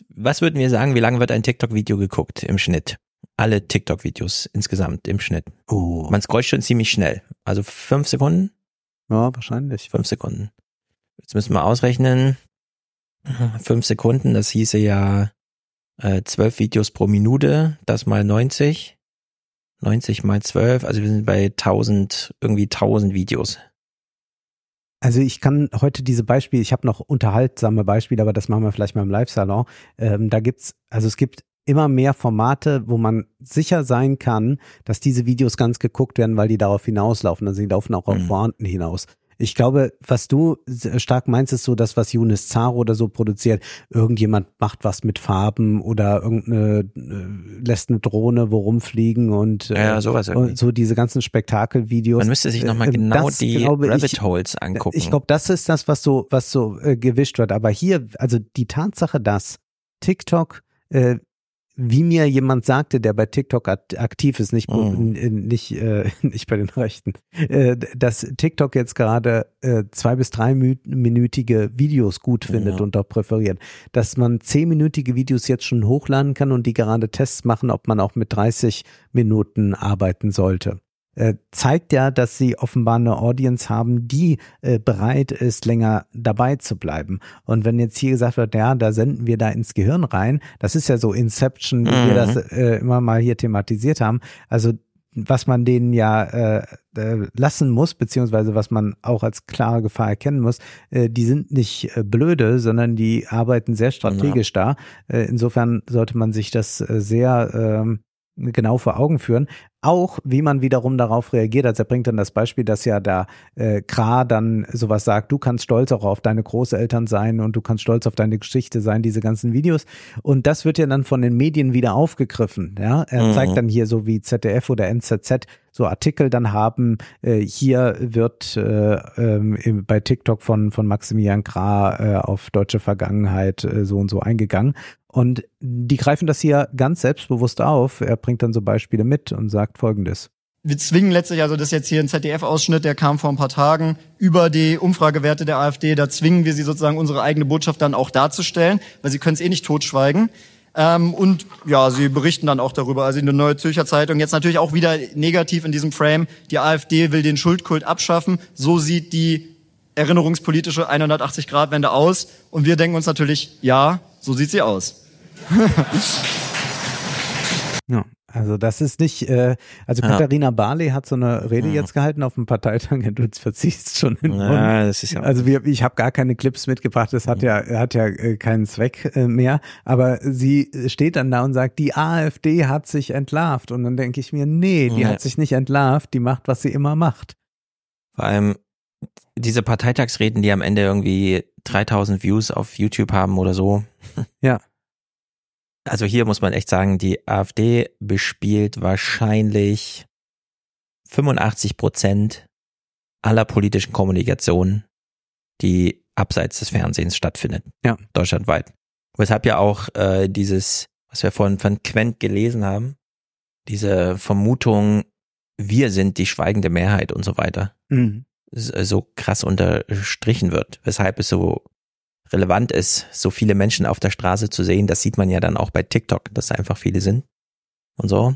[SPEAKER 1] was würden wir sagen, wie lange wird ein TikTok-Video geguckt im Schnitt? Alle TikTok-Videos insgesamt im Schnitt.
[SPEAKER 3] Oh.
[SPEAKER 1] Man scrollt schon ziemlich schnell. Also fünf Sekunden?
[SPEAKER 3] Ja, wahrscheinlich.
[SPEAKER 1] Fünf Sekunden. Jetzt müssen wir ausrechnen. Fünf Sekunden, das hieße ja äh, zwölf Videos pro Minute, das mal 90. 90 mal 12, also wir sind bei 1000, irgendwie 1000 Videos.
[SPEAKER 3] Also ich kann heute diese Beispiele, ich habe noch unterhaltsame Beispiele, aber das machen wir vielleicht mal im Live-Salon. Ähm, da gibt's, also es gibt immer mehr Formate, wo man sicher sein kann, dass diese Videos ganz geguckt werden, weil die darauf hinauslaufen. Also die laufen auch auf
[SPEAKER 1] Mhm.
[SPEAKER 3] Pointen hinaus. Ich glaube, was du stark meinst, ist so das, was Younes Zaro oder so produziert. Irgendjemand macht was mit Farben oder irgendeine äh, lässt eine Drohne wo rumfliegen und äh,
[SPEAKER 1] Ja, sowas irgendwie.
[SPEAKER 3] so diese ganzen Spektakelvideos.
[SPEAKER 1] Man müsste sich nochmal
[SPEAKER 3] Äh,
[SPEAKER 1] genau
[SPEAKER 3] das
[SPEAKER 1] die Rabbit
[SPEAKER 3] ich,
[SPEAKER 1] Holes angucken.
[SPEAKER 3] ich glaube, das ist das, was so, was so äh, gewischt wird. Aber hier, also die Tatsache, dass TikTok, äh, wie mir jemand sagte, der bei TikTok aktiv ist, nicht, n- nicht, äh, nicht bei den Rechten, äh, dass TikTok jetzt gerade äh, zwei bis drei minütige Videos gut findet
[SPEAKER 1] Ja.
[SPEAKER 3] und auch präferiert, dass man zehnminütige Videos jetzt schon hochladen kann und die gerade Tests machen, ob man auch mit 30 Minuten arbeiten sollte zeigt ja, dass sie offenbar eine Audience haben, die äh, bereit ist, länger dabei zu bleiben. Und wenn jetzt hier gesagt wird, ja, da senden wir da ins Gehirn rein, das ist ja so Inception, wie wir
[SPEAKER 1] Mhm.
[SPEAKER 3] das äh, immer mal hier thematisiert haben. Also was man denen ja äh, äh, lassen muss, beziehungsweise was man auch als klare Gefahr erkennen muss, äh, die sind nicht äh, blöde, sondern die arbeiten sehr strategisch da. Äh, insofern sollte man sich das äh, sehr ähm, genau vor Augen führen. Auch wie man wiederum darauf reagiert. Also er bringt dann das Beispiel, dass ja da äh, Kra dann sowas sagt, du kannst stolz auch auf deine Großeltern sein und du kannst stolz auf deine Geschichte sein, diese ganzen Videos. Und das wird ja dann von den Medien wieder aufgegriffen. Ja, er
[SPEAKER 1] Mhm.
[SPEAKER 3] zeigt dann hier so wie ZDF oder NZZ so Artikel dann haben. Äh, hier wird äh, im- bei TikTok von von Maximilian Kra äh, auf deutsche Vergangenheit äh, so und so eingegangen. Und die greifen das hier ganz selbstbewusst auf. Er bringt dann so Beispiele mit und sagt Folgendes.
[SPEAKER 36] wir zwingen letztlich, also das ist jetzt hier ein ZDF-Ausschnitt, der kam vor ein paar Tagen, über die Umfragewerte der AfD, da zwingen wir sie sozusagen unsere eigene Botschaft dann auch darzustellen, weil sie können es eh nicht totschweigen. Ähm, und ja, sie berichten dann auch darüber. Also in der Neue Zürcher Zeitung jetzt natürlich auch wieder negativ in diesem Frame. Die AfD will den Schuldkult abschaffen. So sieht die erinnerungspolitische 180-Grad-Wende aus. Und wir denken uns natürlich, ja, so sieht sie aus.
[SPEAKER 3] Ja, also das ist nicht, äh, also
[SPEAKER 1] Ja.
[SPEAKER 3] Katharina Barley hat so eine Rede
[SPEAKER 1] Mhm.
[SPEAKER 3] jetzt gehalten auf dem Parteitag, du jetzt verziehst schon in
[SPEAKER 1] Ja, das ist ja-
[SPEAKER 3] Also wir, ich habe gar keine Clips mitgebracht, das hat ja, hat ja äh, keinen Zweck äh, mehr, aber sie steht dann da und sagt, die AfD hat sich entlarvt und dann denke ich mir, nee, die
[SPEAKER 1] Ja.
[SPEAKER 3] hat sich nicht entlarvt, die macht, was sie immer macht.
[SPEAKER 1] Vor allem diese Parteitagsreden, die am Ende irgendwie 3000 Views auf YouTube haben oder so.
[SPEAKER 3] Ja.
[SPEAKER 1] Also hier muss man echt sagen, die AfD bespielt wahrscheinlich 85 Prozent aller politischen Kommunikation, die abseits des Fernsehens stattfindet.
[SPEAKER 3] Ja.
[SPEAKER 1] Deutschlandweit. Weshalb ja auch äh, dieses, was wir vorhin von Quent gelesen haben, diese Vermutung, wir sind die schweigende Mehrheit und so weiter,
[SPEAKER 3] Mhm.
[SPEAKER 1] so krass unterstrichen wird. Weshalb es so relevant ist, so viele Menschen auf der Straße zu sehen. Das sieht man ja dann auch bei TikTok, dass da einfach viele sind und so.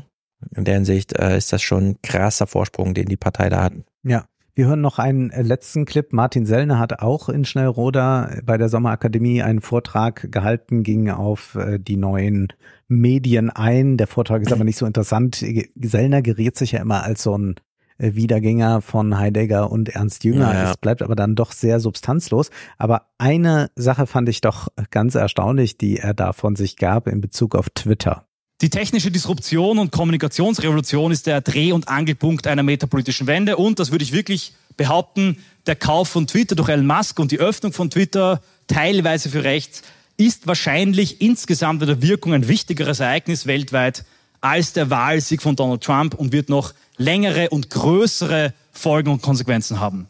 [SPEAKER 1] In der Hinsicht äh, ist das schon ein krasser Vorsprung, den die Partei da hat.
[SPEAKER 3] Ja. Wir hören noch einen äh, letzten Clip. Martin Sellner hat auch in Schnellroda bei der Sommerakademie einen Vortrag gehalten, ging auf äh, die neuen Medien ein. Der Vortrag ist aber nicht so interessant. Sellner geriert sich ja immer als so ein Wiedergänger von Heidegger und Ernst Jünger.
[SPEAKER 1] Ja, ja.
[SPEAKER 3] Es bleibt aber dann doch sehr substanzlos. Aber eine Sache fand ich doch ganz erstaunlich, die er da von sich gab in Bezug auf Twitter.
[SPEAKER 37] Die technische Disruption und Kommunikationsrevolution ist der Dreh- und Angelpunkt einer metapolitischen Wende und, das würde ich wirklich behaupten, der Kauf von Twitter durch Elon Musk und die Öffnung von Twitter teilweise für rechts ist wahrscheinlich insgesamt in der Wirkung ein wichtigeres Ereignis weltweit als der Wahlsieg von Donald Trump und wird noch längere und größere Folgen und Konsequenzen haben.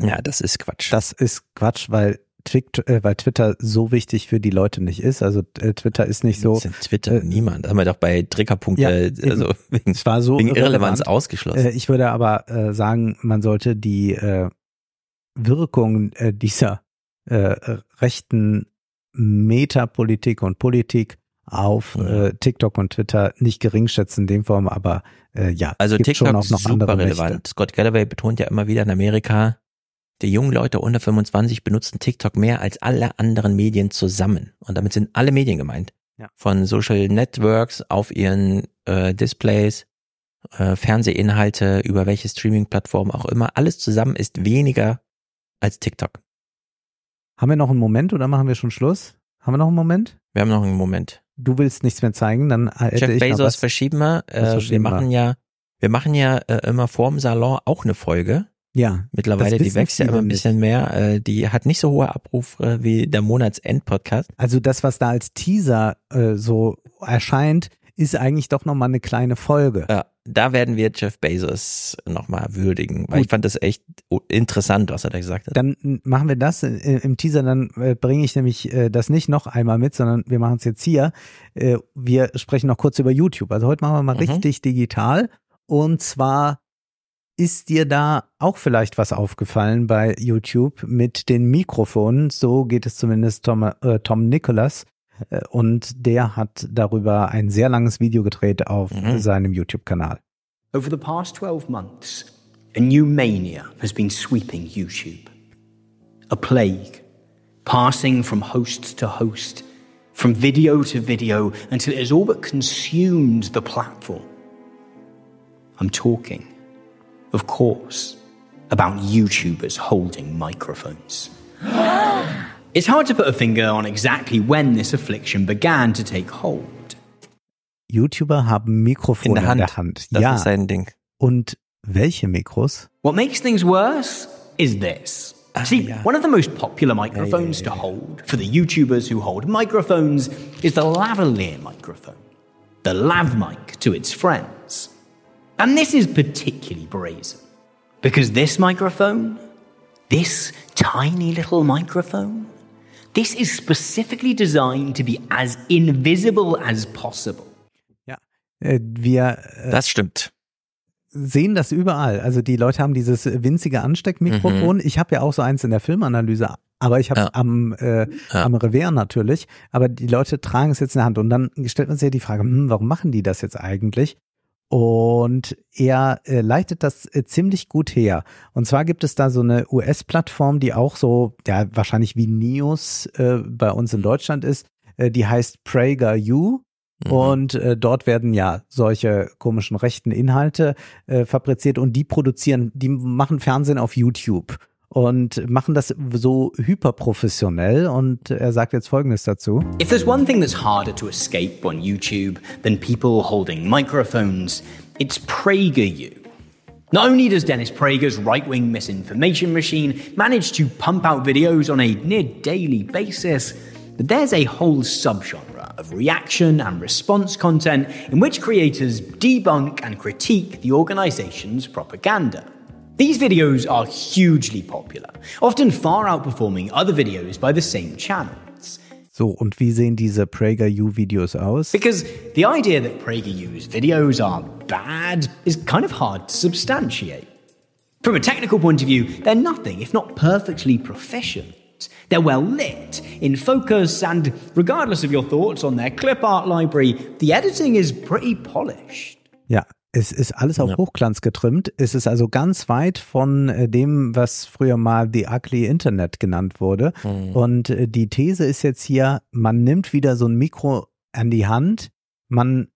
[SPEAKER 1] Ja, das ist Quatsch.
[SPEAKER 3] Das ist Quatsch, weil, äh, weil Twitter so wichtig für die Leute nicht ist. Also äh, Twitter ist nicht so.
[SPEAKER 1] Sind Twitter niemand. Haben wir doch bei Triggerpunkte,
[SPEAKER 3] Ja,
[SPEAKER 1] also wegen,
[SPEAKER 3] es war so
[SPEAKER 1] wegen Irrelevanz ausgeschlossen.
[SPEAKER 3] Äh, ich würde aber äh, sagen, man sollte die äh, Wirkung äh, dieser äh, rechten Metapolitik und Politik auf äh, TikTok und Twitter nicht geringschätzen in dem Form, aber äh, ja,
[SPEAKER 1] Also TikTok
[SPEAKER 3] schon auch
[SPEAKER 1] ist
[SPEAKER 3] noch
[SPEAKER 1] super relevant.
[SPEAKER 3] Mächte.
[SPEAKER 1] Scott Galloway betont ja immer wieder in Amerika, Die jungen Leute unter 25 benutzen TikTok mehr als alle anderen Medien zusammen. Und damit sind alle Medien gemeint.
[SPEAKER 3] Ja.
[SPEAKER 1] Von Social Networks auf ihren äh, Displays, äh, Fernsehinhalte, über welche Streaming-Plattform auch immer. Alles zusammen ist weniger als TikTok.
[SPEAKER 3] Haben wir noch einen Moment oder machen wir schon Schluss? Haben wir noch einen Moment?
[SPEAKER 1] Wir haben noch einen Moment.
[SPEAKER 3] Du willst nichts mehr zeigen, dann hätte
[SPEAKER 1] Jeff
[SPEAKER 3] ich noch
[SPEAKER 1] Bezos
[SPEAKER 3] was.
[SPEAKER 1] verschieben wir. Äh, wir
[SPEAKER 3] verschieben wir?
[SPEAKER 1] machen ja, wir machen ja äh, immer vorm Salon auch eine Folge.
[SPEAKER 3] Ja.
[SPEAKER 1] Mittlerweile, die wächst ja immer ein bisschen mehr. Äh, die hat nicht so hohe Abrufe wie der Monatsend-Podcast.
[SPEAKER 3] Also das, was da als Teaser äh, so erscheint, ist eigentlich doch nochmal eine kleine Folge.
[SPEAKER 1] Ja, da werden wir Jeff Bezos nochmal würdigen, weil ich fand das echt interessant, was er da gesagt hat.
[SPEAKER 3] Dann machen wir das äh, im Teaser, dann äh, bringe ich nämlich äh, das nicht noch einmal mit, sondern wir machen es jetzt hier. Wir sprechen noch kurz über YouTube. Also heute machen wir mal
[SPEAKER 1] Mhm.
[SPEAKER 3] richtig digital. Und zwar ist dir da auch vielleicht was aufgefallen bei YouTube mit den Mikrofonen? So geht es zumindest Tom, äh, Tom Nicholas. Äh, Und der hat darüber ein sehr langes Video gedreht auf seinem YouTube-Kanal.
[SPEAKER 38] Over the past 12 months, a new mania has been sweeping YouTube. A plague, passing from host to host, from video to video, until it has all but consumed the platform. I'm talking, of course, about YouTubers holding microphones. It's hard to put a finger on exactly when this affliction began to take hold.
[SPEAKER 3] YouTuber haben Mikrofone
[SPEAKER 1] In der Hand.
[SPEAKER 3] In der Hand.
[SPEAKER 1] Das
[SPEAKER 3] ja.
[SPEAKER 1] ist sein Ding.
[SPEAKER 3] Und welche Mikros?
[SPEAKER 38] What makes things worse is this. Ah, See, one of the most popular microphones to hold for the YouTubers who hold microphones is the lavalier microphone, the lav mic to its friends. And this is particularly brazen because this microphone, this tiny little microphone, this is specifically designed to be as invisible as possible.
[SPEAKER 3] Äh, wir äh,
[SPEAKER 1] Das stimmt.
[SPEAKER 3] sehen das überall. Also die Leute haben dieses winzige Ansteckmikrofon. Ich habe ja auch so eins in der Filmanalyse, aber ich habe
[SPEAKER 1] Ja.
[SPEAKER 3] am, äh, am Revers natürlich. Aber die Leute tragen es jetzt in der Hand. Und dann stellt man sich ja die Frage, hm, warum machen die das jetzt eigentlich? Und er äh, leitet das äh, ziemlich gut her. Und zwar gibt es da so eine US-Plattform, die auch so, ja, wahrscheinlich wie Neos äh, bei uns in Deutschland ist. Äh, die heißt PragerU. Und äh, dort werden ja solche komischen rechten Inhalte äh, fabriziert und die produzieren, die machen Fernsehen auf YouTube und machen das so hyperprofessionell und er sagt jetzt Folgendes dazu.
[SPEAKER 38] If there's one thing that's harder to escape on YouTube than people holding microphones, it's PragerU. Not only does Dennis Prager's right wing misinformation machine manage to pump out videos on a near daily basis, but there's a whole subgenre of reaction and response content in which creators debunk and critique the organization's propaganda. These videos are hugely popular, often far outperforming other videos by the same channels.
[SPEAKER 3] So, und wie sehen diese PragerU-Videos aus?
[SPEAKER 38] Because the idea that PragerU's videos are bad is kind of hard to substantiate. From a technical point of view, they're nothing if not perfectly proficient. They're well lit, in focus, and regardless of your thoughts on their clip art library, the editing is pretty polished.
[SPEAKER 3] Ja, es ist alles auf Hochglanz getrimmt. Es ist also ganz weit von äh, dem, was früher mal The Ugly Internet genannt wurde.
[SPEAKER 1] Mhm.
[SPEAKER 3] Und äh, die These ist jetzt hier, man nimmt wieder so ein Mikro an die Hand, man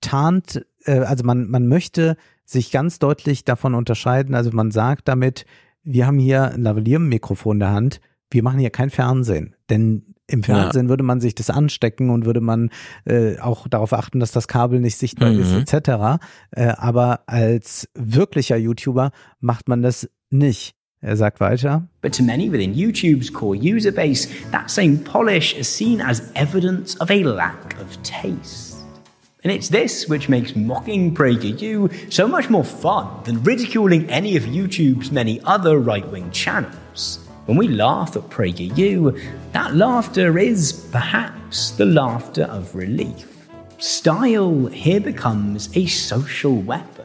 [SPEAKER 3] tarnt, äh, also man, man möchte sich ganz deutlich davon unterscheiden. Also man sagt damit, wir haben hier ein Lavalier-Mikrofon in der Hand, wir machen hier kein Fernsehen. Denn im Fernsehen würde man sich das anstecken und würde man äh, auch darauf achten, dass das Kabel nicht sichtbar
[SPEAKER 1] Mhm.
[SPEAKER 3] ist, etc. Äh, aber als wirklicher YouTuber macht man das nicht. Er sagt weiter.
[SPEAKER 38] But to many within YouTube's core user base, that same polish is seen as evidence of a lack of taste. And it's this which makes mocking PragerU so much more fun than ridiculing any of YouTube's many other right wing channels. When we laugh at PragerU, that laughter is perhaps the laughter of relief. Style here becomes a social weapon,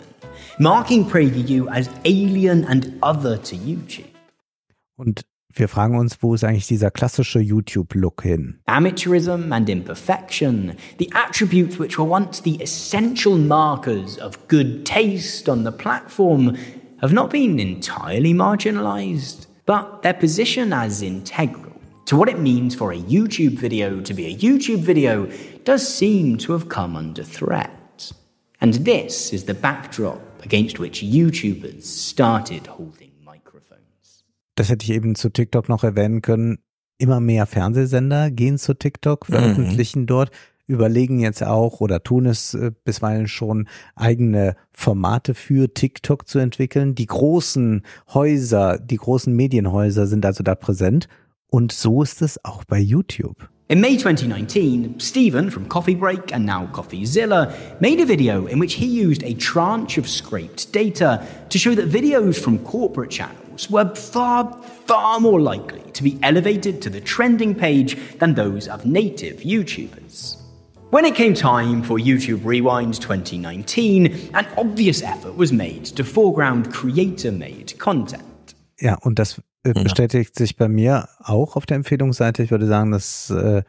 [SPEAKER 38] marking PragerU as alien and other to YouTube.
[SPEAKER 3] Und wir fragen uns, wo ist eigentlich dieser klassische YouTube-Look hin?
[SPEAKER 38] Amateurism and imperfection, the attributes which were once the essential markers of good taste on the platform, have not been entirely marginalized. But their position as integral to what it means for a YouTube video to be a YouTube video does seem to have come under threat. And this is the backdrop against which YouTubers started holding microphones.
[SPEAKER 3] Das hätte ich eben zu TikTok noch erwähnen können. Immer mehr Fernsehsender gehen zu TikTok, veröffentlichen mhm. dort überlegen jetzt auch oder tun es äh, bisweilen schon, eigene Formate für TikTok zu entwickeln. Die großen Häuser, die großen Medienhäuser sind also da präsent. Und so ist es auch bei YouTube.
[SPEAKER 38] In May 2019, Stephen from Coffee Break and now CoffeeZilla made a video in which he used a tranche of scraped data to show that videos from corporate channels were far, far more likely to be elevated to the trending page than those of native YouTubers. When it came time for YouTube Rewind 2019, an obvious effort was made to foreground creator-made content.
[SPEAKER 3] Ja, und das äh, bestätigt sich bei mir auch auf der Empfehlungsseite. Ich würde sagen, das äh,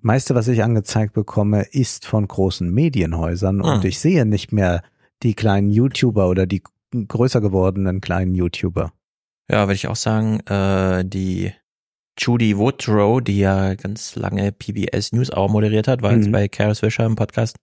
[SPEAKER 3] meiste, was ich angezeigt bekomme, ist von großen Medienhäusern und ich sehe nicht mehr die kleinen YouTuber oder die größer gewordenen kleinen YouTuber.
[SPEAKER 1] Ja, würde ich auch sagen, äh, die Judy Woodrow, die ja ganz lange PBS News auch moderiert hat, war mhm. jetzt bei Karis Fisher im Podcast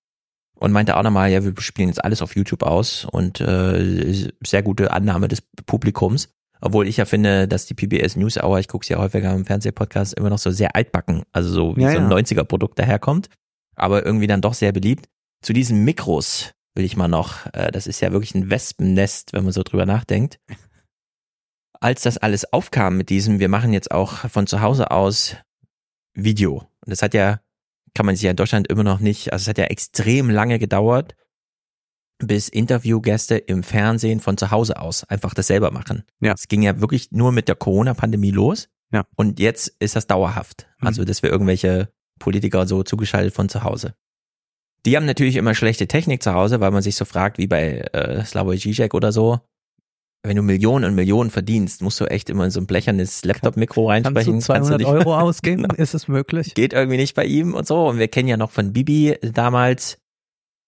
[SPEAKER 1] und meinte auch nochmal, ja, wir spielen jetzt alles auf YouTube aus und äh, sehr gute Annahme des Publikums. Obwohl ich ja finde, dass die PBS News Hour, ich gucke sie ja häufiger im Fernsehpodcast, immer noch so sehr altbacken, also so wie ja, so ein ja. 90er-Produkt daherkommt, aber irgendwie dann doch sehr beliebt. Zu diesen Mikros will ich mal noch, äh, das ist ja wirklich ein Wespennest, wenn man so drüber nachdenkt als das alles aufkam mit diesem, wir machen jetzt auch von zu Hause aus Video. Und das hat ja, kann man sich ja in Deutschland immer noch nicht, also es hat ja extrem lange gedauert, bis Interviewgäste im Fernsehen von zu Hause aus einfach das selber machen. Ja. Es ging ja wirklich nur mit der Corona-Pandemie los. Ja. Und jetzt ist das dauerhaft. Mhm. Also, dass wir irgendwelche Politiker so zugeschaltet von zu Hause. Die haben natürlich immer schlechte Technik zu Hause, weil man sich so fragt, wie bei äh, Slavoj Žižek oder so, wenn du Millionen und Millionen verdienst, musst du echt immer in so ein blechernes Laptop-Mikro reinsprechen.
[SPEAKER 3] Kannst du 200 Kannst du Euro ausgeben? genau. Ist es möglich?
[SPEAKER 1] Geht irgendwie nicht bei ihm und so. Und wir kennen ja noch von Bibi damals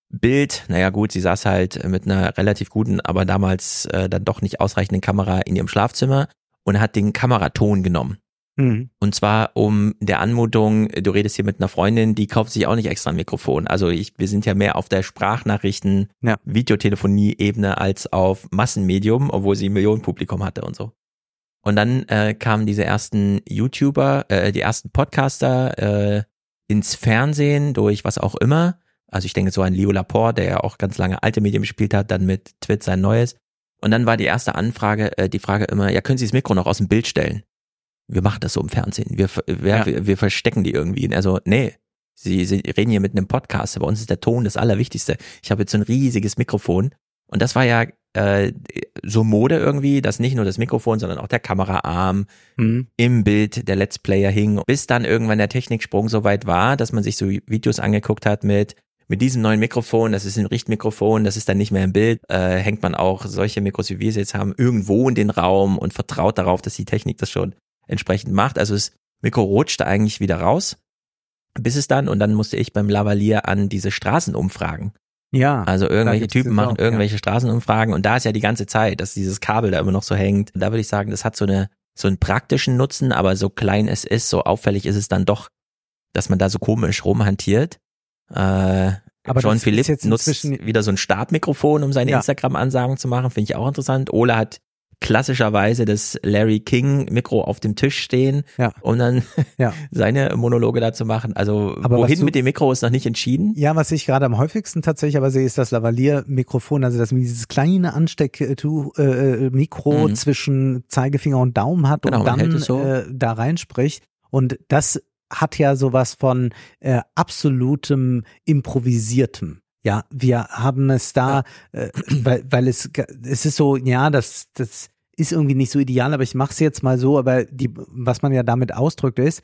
[SPEAKER 1] Bild. Naja gut, sie saß halt mit einer relativ guten, aber damals äh, dann doch nicht ausreichenden Kamera in ihrem Schlafzimmer und hat den Kameraton genommen. Mhm. Und zwar um der Anmutung, du redest hier mit einer Freundin, die kauft sich auch nicht extra ein Mikrofon. Also ich, wir sind ja mehr auf der Sprachnachrichten, ja. Videotelefonie-Ebene als auf Massenmedium, obwohl sie ein Millionenpublikum hatte und so. Und dann äh, kamen diese ersten YouTuber, äh, die ersten Podcaster äh, ins Fernsehen durch was auch immer. Also ich denke so an Leo Laporte, der ja auch ganz lange alte Medien gespielt hat, dann mit Twit sein neues. Und dann war die erste Anfrage, äh, die Frage immer, ja, können Sie das Mikro noch aus dem Bild stellen? Wir machen das so im Fernsehen. Wir, wir, ja. wir, wir verstecken die irgendwie. Also, nee, Sie, Sie reden hier mit einem Podcast. Bei uns ist der Ton das Allerwichtigste. Ich habe jetzt so ein riesiges Mikrofon. Und das war ja äh, so Mode irgendwie, dass nicht nur das Mikrofon, sondern auch der Kameraarm mhm. im Bild der Let's Player hing. Bis dann irgendwann der Techniksprung so weit war, dass man sich so Videos angeguckt hat mit mit diesem neuen Mikrofon, das ist ein Richtmikrofon, das ist dann nicht mehr im Bild, äh, hängt man auch solche Mikros, wie wir sie jetzt haben, irgendwo in den Raum und vertraut darauf, dass die Technik das schon entsprechend macht. Also das Mikro rutschte eigentlich wieder raus, bis es dann, und dann musste ich beim Lavalier an diese Straßenumfragen.
[SPEAKER 3] Ja.
[SPEAKER 1] Also irgendwelche Typen machen auch, irgendwelche ja. Straßenumfragen und da ist ja die ganze Zeit, dass dieses Kabel da immer noch so hängt. Da würde ich sagen, das hat so eine, so einen praktischen Nutzen, aber so klein es ist, so auffällig ist es dann doch, dass man da so komisch rumhantiert. Äh, aber John Philipp nutzt wieder so ein Startmikrofon, um seine ja. Instagram-Ansagen zu machen, finde ich auch interessant. Ole hat klassischerweise das Larry King Mikro auf dem Tisch stehen, ja. um dann ja. seine Monologe da zu machen. Also aber wohin du, mit dem Mikro ist noch nicht entschieden.
[SPEAKER 3] Ja, was ich gerade am häufigsten tatsächlich aber sehe, ist das Lavalier-Mikrofon, also dass man dieses kleine Ansteck-Mikro äh, mhm. zwischen Zeigefinger und Daumen hat genau, und dann so. äh, da reinspricht. Und das hat ja sowas von äh, absolutem improvisiertem. Ja, wir haben es da, äh, weil, weil es, es ist so, ja, das, das ist irgendwie nicht so ideal, aber ich mache es jetzt mal so, aber die, was man ja damit ausdrückt ist,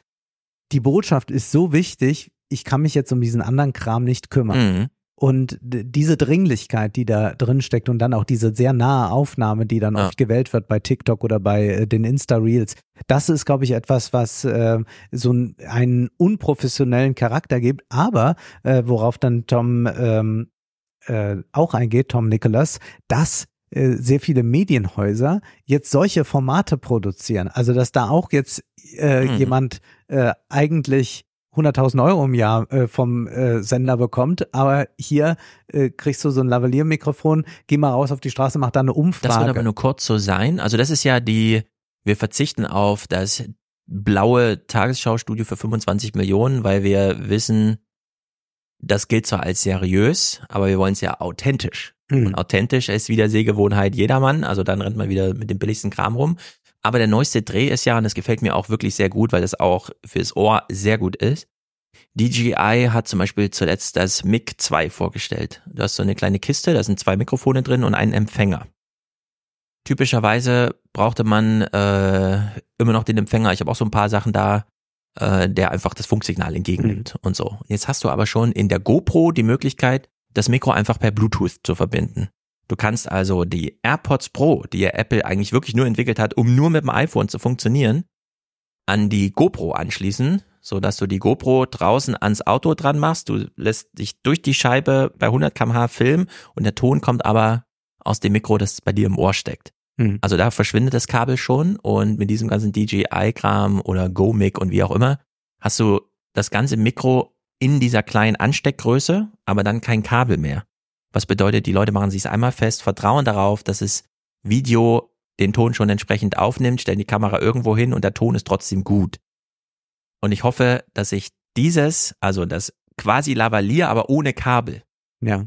[SPEAKER 3] die Botschaft ist so wichtig, ich kann mich jetzt um diesen anderen Kram nicht kümmern. Mhm. Und diese Dringlichkeit, die da drin steckt und dann auch diese sehr nahe Aufnahme, die dann ja. oft gewählt wird bei TikTok oder bei äh, den Insta-Reels, das ist, glaube ich, etwas, was äh, so einen unprofessionellen Charakter gibt, aber äh, worauf dann Tom ähm, äh, auch eingeht, Tom Nicholas, das äh, sehr viele Medienhäuser jetzt solche Formate produzieren. Also dass da auch jetzt äh,
[SPEAKER 1] Mhm.
[SPEAKER 3] jemand äh, eigentlich 100.000 Euro im Jahr äh, vom äh, Sender bekommt, aber hier äh, kriegst du so ein Lavalier-Mikrofon, geh mal raus auf die Straße, mach da eine Umfrage.
[SPEAKER 1] Das wird aber nur kurz so sein. Also das ist ja die, wir verzichten auf das blaue Tagesschau-Studio für 25 Millionen, weil wir wissen, das gilt zwar als seriös, aber wir wollen es ja authentisch.
[SPEAKER 3] Mhm.
[SPEAKER 1] Und authentisch ist wieder Sehgewohnheit jedermann, also dann rennt man wieder mit dem billigsten Kram rum. Aber der neueste Dreh ist ja, und das gefällt mir auch wirklich sehr gut, weil das auch fürs Ohr sehr gut ist. DJI hat zum Beispiel zuletzt das MiG 2 vorgestellt. Du hast so eine kleine Kiste, da sind zwei Mikrofone drin und einen Empfänger. Typischerweise brauchte man äh, immer noch den Empfänger. Ich habe auch so ein paar Sachen da, äh, der einfach das Funksignal entgegennimmt und so. Jetzt hast du aber schon in der GoPro die Möglichkeit, das Mikro einfach per Bluetooth zu verbinden. Du kannst also die AirPods Pro, die ja Apple eigentlich wirklich nur entwickelt hat, um nur mit dem iPhone zu funktionieren, an die GoPro anschließen, so dass du die GoPro draußen ans Auto dran machst. Du lässt dich durch die Scheibe bei 100 km/h filmen und der Ton kommt aber aus dem Mikro, das bei dir im Ohr steckt.
[SPEAKER 3] Mhm.
[SPEAKER 1] Also da verschwindet das Kabel schon und mit diesem ganzen DJI-Kram oder Go-Mic und wie auch immer hast du das ganze Mikro in dieser kleinen Ansteckgröße, aber dann kein Kabel mehr. Was bedeutet, die Leute machen sich einmal fest, vertrauen darauf, dass es Video den Ton schon entsprechend aufnimmt, stellen die Kamera irgendwo hin und der Ton ist trotzdem gut. Und ich hoffe, dass sich dieses, also das quasi Lavalier, aber ohne Kabel,
[SPEAKER 3] Ja.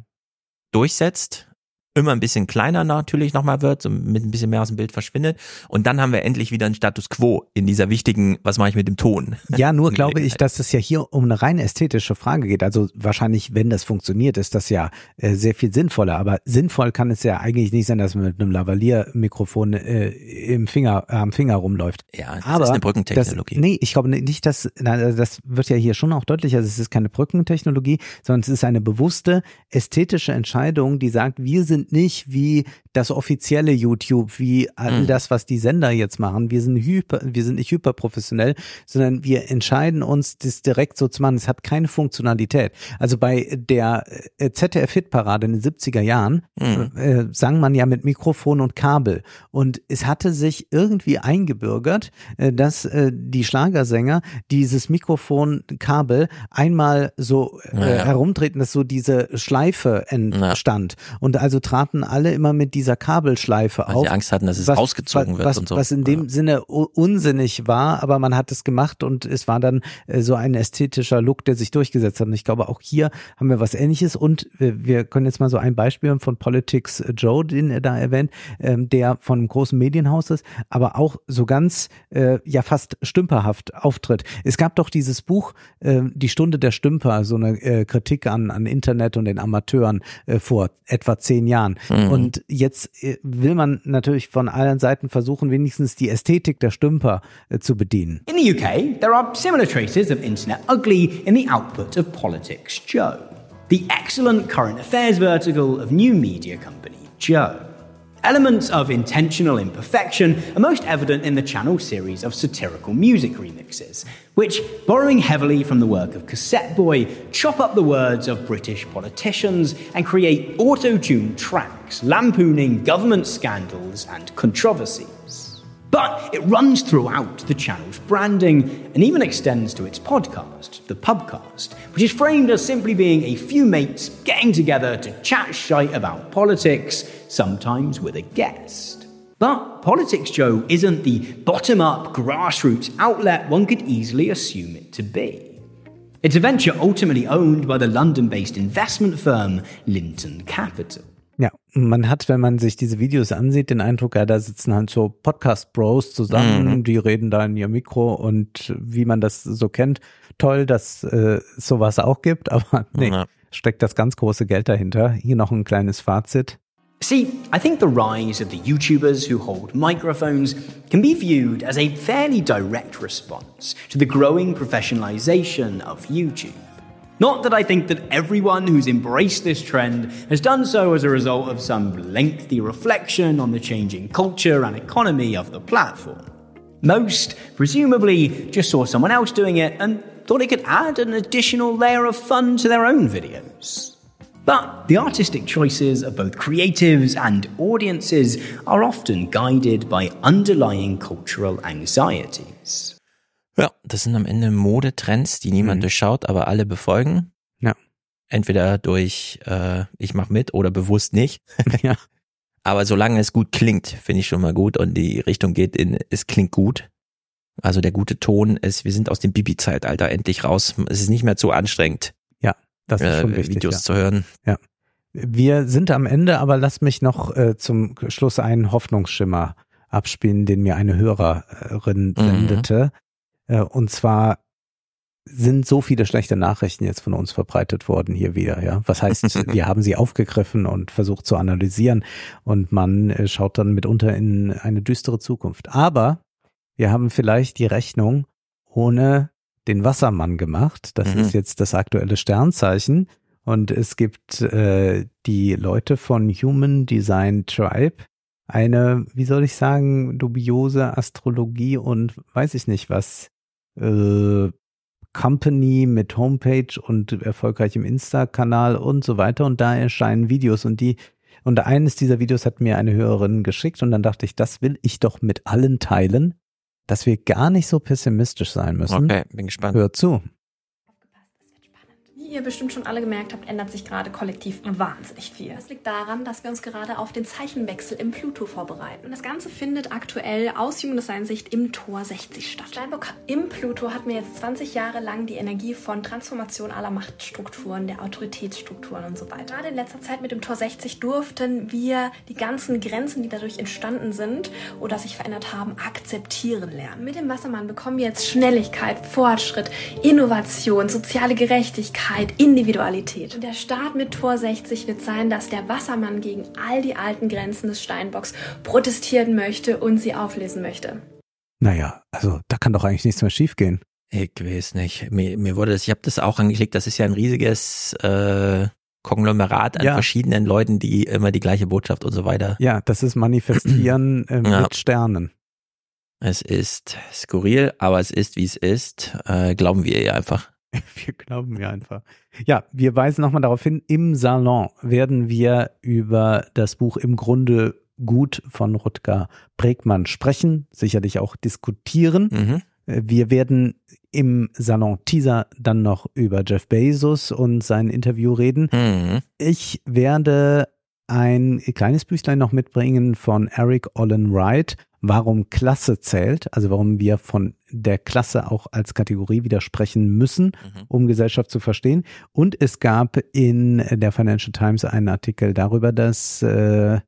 [SPEAKER 1] durchsetzt, immer ein bisschen kleiner natürlich nochmal wird, so mit ein bisschen mehr aus dem Bild verschwindet. Und dann haben wir endlich wieder einen Status quo in dieser wichtigen, was mache ich mit dem Ton?
[SPEAKER 3] Ja, nur glaube ich, dass es ja hier um eine rein ästhetische Frage geht. Also wahrscheinlich, wenn das funktioniert, ist das ja äh, sehr viel sinnvoller. Aber sinnvoll kann es ja eigentlich nicht sein, dass man mit einem Lavalier-Mikrofon äh, im Finger, am Finger rumläuft.
[SPEAKER 1] Ja, das
[SPEAKER 3] Aber
[SPEAKER 1] ist eine Brückentechnologie.
[SPEAKER 3] Das, nee, ich glaube nicht, dass, nein, also das wird ja hier schon auch deutlich, also es ist keine Brückentechnologie, sondern es ist eine bewusste ästhetische Entscheidung, die sagt, wir sind nicht wie das offizielle YouTube, wie all
[SPEAKER 1] Mhm.
[SPEAKER 3] das, was die Sender jetzt machen. Wir sind hyper, wir sind nicht hyperprofessionell, sondern wir entscheiden uns, das direkt so zu machen. Es hat keine Funktionalität. Also bei der äh, ZDF-Hitparade in den 70er Jahren
[SPEAKER 1] Mhm.
[SPEAKER 3] äh, sang man ja mit Mikrofon und Kabel. Und es hatte sich irgendwie eingebürgert, äh, dass äh, die Schlagersänger dieses Mikrofon-Kabel einmal so äh,
[SPEAKER 1] Ja, ja.
[SPEAKER 3] herumtreten, dass so diese Schleife entstand. Und also traten alle immer mit dieser Kabelschleife
[SPEAKER 1] Weil
[SPEAKER 3] auf.
[SPEAKER 1] sie Angst hatten, dass es rausgezogen
[SPEAKER 3] was,
[SPEAKER 1] wird
[SPEAKER 3] was,
[SPEAKER 1] und so.
[SPEAKER 3] Was in dem Sinne u- unsinnig war, aber man hat es gemacht und es war dann äh, so ein ästhetischer Look, der sich durchgesetzt hat. Und ich glaube, auch hier haben wir was ähnliches und wir, wir können jetzt mal so ein Beispiel haben von Politics Joe, den er da erwähnt, ähm, der von einem großen Medienhaus ist, aber auch so ganz äh, ja fast stümperhaft auftritt. Es gab doch dieses Buch äh, Die Stunde der Stümper, so eine äh, Kritik an, an Internet und den Amateuren äh, vor etwa zehn Jahren.
[SPEAKER 1] Mhm.
[SPEAKER 3] Und jetzt äh, will man natürlich von allen Seiten versuchen, wenigstens die Ästhetik der Stümper äh, zu bedienen.
[SPEAKER 38] In the UK, there are similar traces of internet ugly in the output of Politics Joe, the excellent current affairs vertical of new media company Joe. Elements of intentional imperfection are most evident in the channel series of satirical music remixes, which, borrowing heavily from the work of Cassette Boy, chop up the words of British politicians and create auto tuned tracks lampooning government scandals and controversies. But it runs throughout the channel's branding and even extends to its podcast, the Pubcast, which is framed as simply being a few mates getting together to chat shite about politics, sometimes with a guest. But Politics Joe isn't the bottom up, grassroots outlet one could easily assume it to be. It's a venture ultimately owned by the London based investment firm Linton Capital.
[SPEAKER 3] Ja, man hat, wenn man sich diese Videos ansieht, den Eindruck, ja, da sitzen halt so Podcast-Bros zusammen,
[SPEAKER 1] Mhm.
[SPEAKER 3] die reden da in ihr Mikro und wie man das so kennt, toll, dass äh, sowas auch gibt, aber nee,
[SPEAKER 1] Ja.
[SPEAKER 3] steckt das ganz große Geld dahinter. Hier noch ein kleines Fazit.
[SPEAKER 38] See, I think the rise of the YouTubers who hold microphones can be viewed as a fairly direct response to the growing professionalization of YouTube. Not that I think that everyone who's embraced this trend has done so as a result of some lengthy reflection on the changing culture and economy of the platform. Most, presumably, just saw someone else doing it and thought it could add an additional layer of fun to their own videos. But the artistic choices of both creatives and audiences are often guided by underlying cultural anxieties.
[SPEAKER 1] Das sind am Ende Modetrends, die niemand durchschaut, aber alle befolgen.
[SPEAKER 3] Ja.
[SPEAKER 1] Entweder durch äh, ich mach mit oder bewusst nicht.
[SPEAKER 3] ja.
[SPEAKER 1] Aber solange es gut klingt, finde ich schon mal gut und die Richtung geht in es klingt gut. Also der gute Ton ist, wir sind aus dem Bibi-Zeitalter endlich raus. Es ist nicht mehr zu anstrengend.
[SPEAKER 3] Ja, das ist
[SPEAKER 1] äh,
[SPEAKER 3] schon wichtig.
[SPEAKER 1] Videos
[SPEAKER 3] ja.
[SPEAKER 1] zu hören.
[SPEAKER 3] Ja. Wir sind am Ende, aber lass mich noch äh, zum Schluss einen Hoffnungsschimmer abspielen, den mir eine Hörerin sendete. Äh, und zwar sind so viele schlechte Nachrichten jetzt von uns verbreitet worden hier wieder, ja. Was heißt, wir haben sie aufgegriffen und versucht zu analysieren und man äh, schaut dann mitunter in eine düstere Zukunft. Aber wir haben vielleicht die Rechnung ohne den Wassermann gemacht. Das
[SPEAKER 1] Mhm.
[SPEAKER 3] ist jetzt das aktuelle Sternzeichen. Und es gibt äh, die Leute von Human Design Tribe, eine, wie soll ich sagen, dubiose Astrologie und weiß ich nicht was, äh, Company mit Homepage und erfolgreichem Insta-Kanal und so weiter. Und da erscheinen Videos und die, und eines dieser Videos hat mir eine Hörerin geschickt und dann dachte ich, das will ich doch mit allen teilen, dass wir gar nicht so pessimistisch sein müssen.
[SPEAKER 1] Okay, bin gespannt.
[SPEAKER 3] Hör zu.
[SPEAKER 39] Wie ihr bestimmt schon alle gemerkt habt, ändert sich gerade kollektiv wahnsinnig viel. Das liegt daran, dass wir uns gerade auf den Zeichenwechsel im Pluto vorbereiten. Und das Ganze findet aktuell aus Human Design Sicht im Tor 60 statt. Steinbock im Pluto hat mir jetzt 20 Jahre lang die Energie von Transformation aller Machtstrukturen, der Autoritätsstrukturen und so weiter. Gerade in letzter Zeit mit dem Tor 60 durften wir die ganzen Grenzen, die dadurch entstanden sind oder sich verändert haben, akzeptieren lernen. Mit dem Wassermann bekommen wir jetzt Schnelligkeit, Fortschritt, Innovation, soziale Gerechtigkeit, Individualität. Und der Start mit Tor 60 wird sein, dass der Wassermann gegen all die alten Grenzen des Steinbocks protestieren möchte und sie auflesen möchte.
[SPEAKER 3] Naja, also da kann doch eigentlich nichts mehr schiefgehen.
[SPEAKER 1] Ich weiß nicht. Mir, mir wurde das, ich habe das auch angeklickt, das ist ja ein riesiges äh, Konglomerat an
[SPEAKER 3] Ja.
[SPEAKER 1] verschiedenen Leuten, die immer die gleiche Botschaft und so weiter.
[SPEAKER 3] Ja, das ist Manifestieren äh,
[SPEAKER 1] Ja.
[SPEAKER 3] mit Sternen.
[SPEAKER 1] Es ist skurril, aber es ist, wie es ist. Äh, glauben wir ihr einfach.
[SPEAKER 3] Wir glauben mir einfach. Ja, wir weisen nochmal darauf hin, im Salon werden wir über das Buch im Grunde gut von Rutger Bregmann sprechen, sicherlich auch diskutieren.
[SPEAKER 1] Mhm.
[SPEAKER 3] Äh, Wir werden im Salon Teaser dann noch über Jeff Bezos und sein Interview reden.
[SPEAKER 1] Mhm.
[SPEAKER 3] Ich werde ein kleines Büchlein noch mitbringen von Eric Olin Wright, warum Klasse zählt, also warum wir von der Klasse auch als Kategorie widersprechen müssen, um Gesellschaft zu verstehen. Und es gab in der Financial Times einen Artikel darüber, dass äh,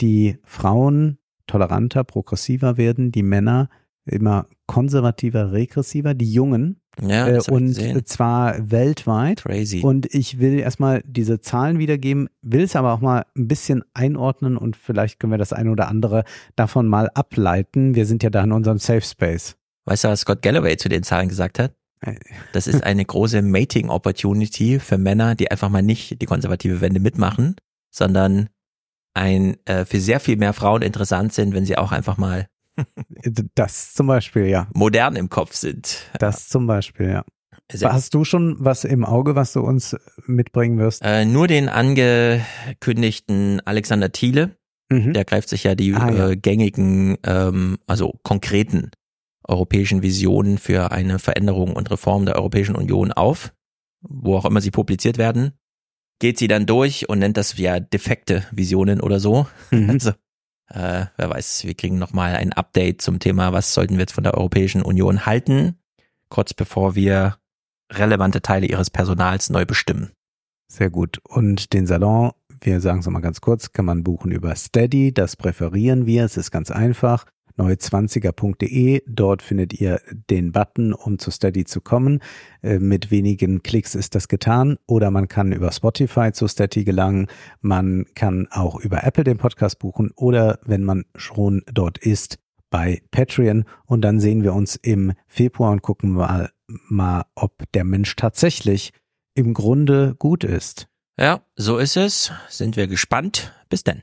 [SPEAKER 3] die Frauen toleranter, progressiver werden, die Männer immer konservativer, regressiver, die Jungen
[SPEAKER 1] Ja,
[SPEAKER 3] äh,
[SPEAKER 1] das ich
[SPEAKER 3] und zwar weltweit.
[SPEAKER 1] Crazy.
[SPEAKER 3] Und ich will erstmal diese Zahlen wiedergeben, will es aber auch mal ein bisschen einordnen und vielleicht können wir das eine oder andere davon mal ableiten. Wir sind ja da in unserem Safe Space.
[SPEAKER 1] Weißt du, was Scott Galloway zu den Zahlen gesagt hat?
[SPEAKER 3] Äh.
[SPEAKER 1] Das ist eine große Mating-Opportunity für Männer, die einfach mal nicht die konservative Wende mitmachen, sondern ein äh, für sehr viel mehr Frauen interessant sind, wenn sie auch einfach mal
[SPEAKER 3] Das zum Beispiel, ja.
[SPEAKER 1] modern im Kopf sind.
[SPEAKER 3] Das zum Beispiel, ja.
[SPEAKER 1] Sehr-
[SPEAKER 3] Hast du schon was im Auge, was du uns mitbringen wirst?
[SPEAKER 1] Äh, nur den angekündigten Alexander Thiele,
[SPEAKER 3] Mhm.
[SPEAKER 1] der greift sich ja die
[SPEAKER 3] Ah, ja.
[SPEAKER 1] Äh, gängigen, ähm, also konkreten europäischen Visionen für eine Veränderung und Reform der Europäischen Union auf, wo auch immer sie publiziert werden, geht sie dann durch und nennt das ja defekte Visionen oder so.
[SPEAKER 3] Mhm.
[SPEAKER 1] Also, äh, wer weiß, wir kriegen nochmal ein Update zum Thema, was sollten wir jetzt von der Europäischen Union halten, kurz bevor wir relevante Teile ihres Personals neu bestimmen.
[SPEAKER 3] Sehr gut. Und den Salon, wir sagen es nochmal ganz kurz, kann man buchen über Steady. Das präferieren wir. Es ist ganz einfach. neue20er.de. Dort findet ihr den Button, um zu Steady zu kommen. Äh, Mit wenigen Klicks ist das getan. Oder man kann über Spotify zu Steady gelangen. Man kann auch über Apple den Podcast buchen. Oder wenn man schon dort ist, bei Patreon. Und dann sehen wir uns im Februar und gucken mal, mal ob der Mensch tatsächlich im Grunde gut ist.
[SPEAKER 1] Ja, so ist es. Sind wir gespannt. Bis denn.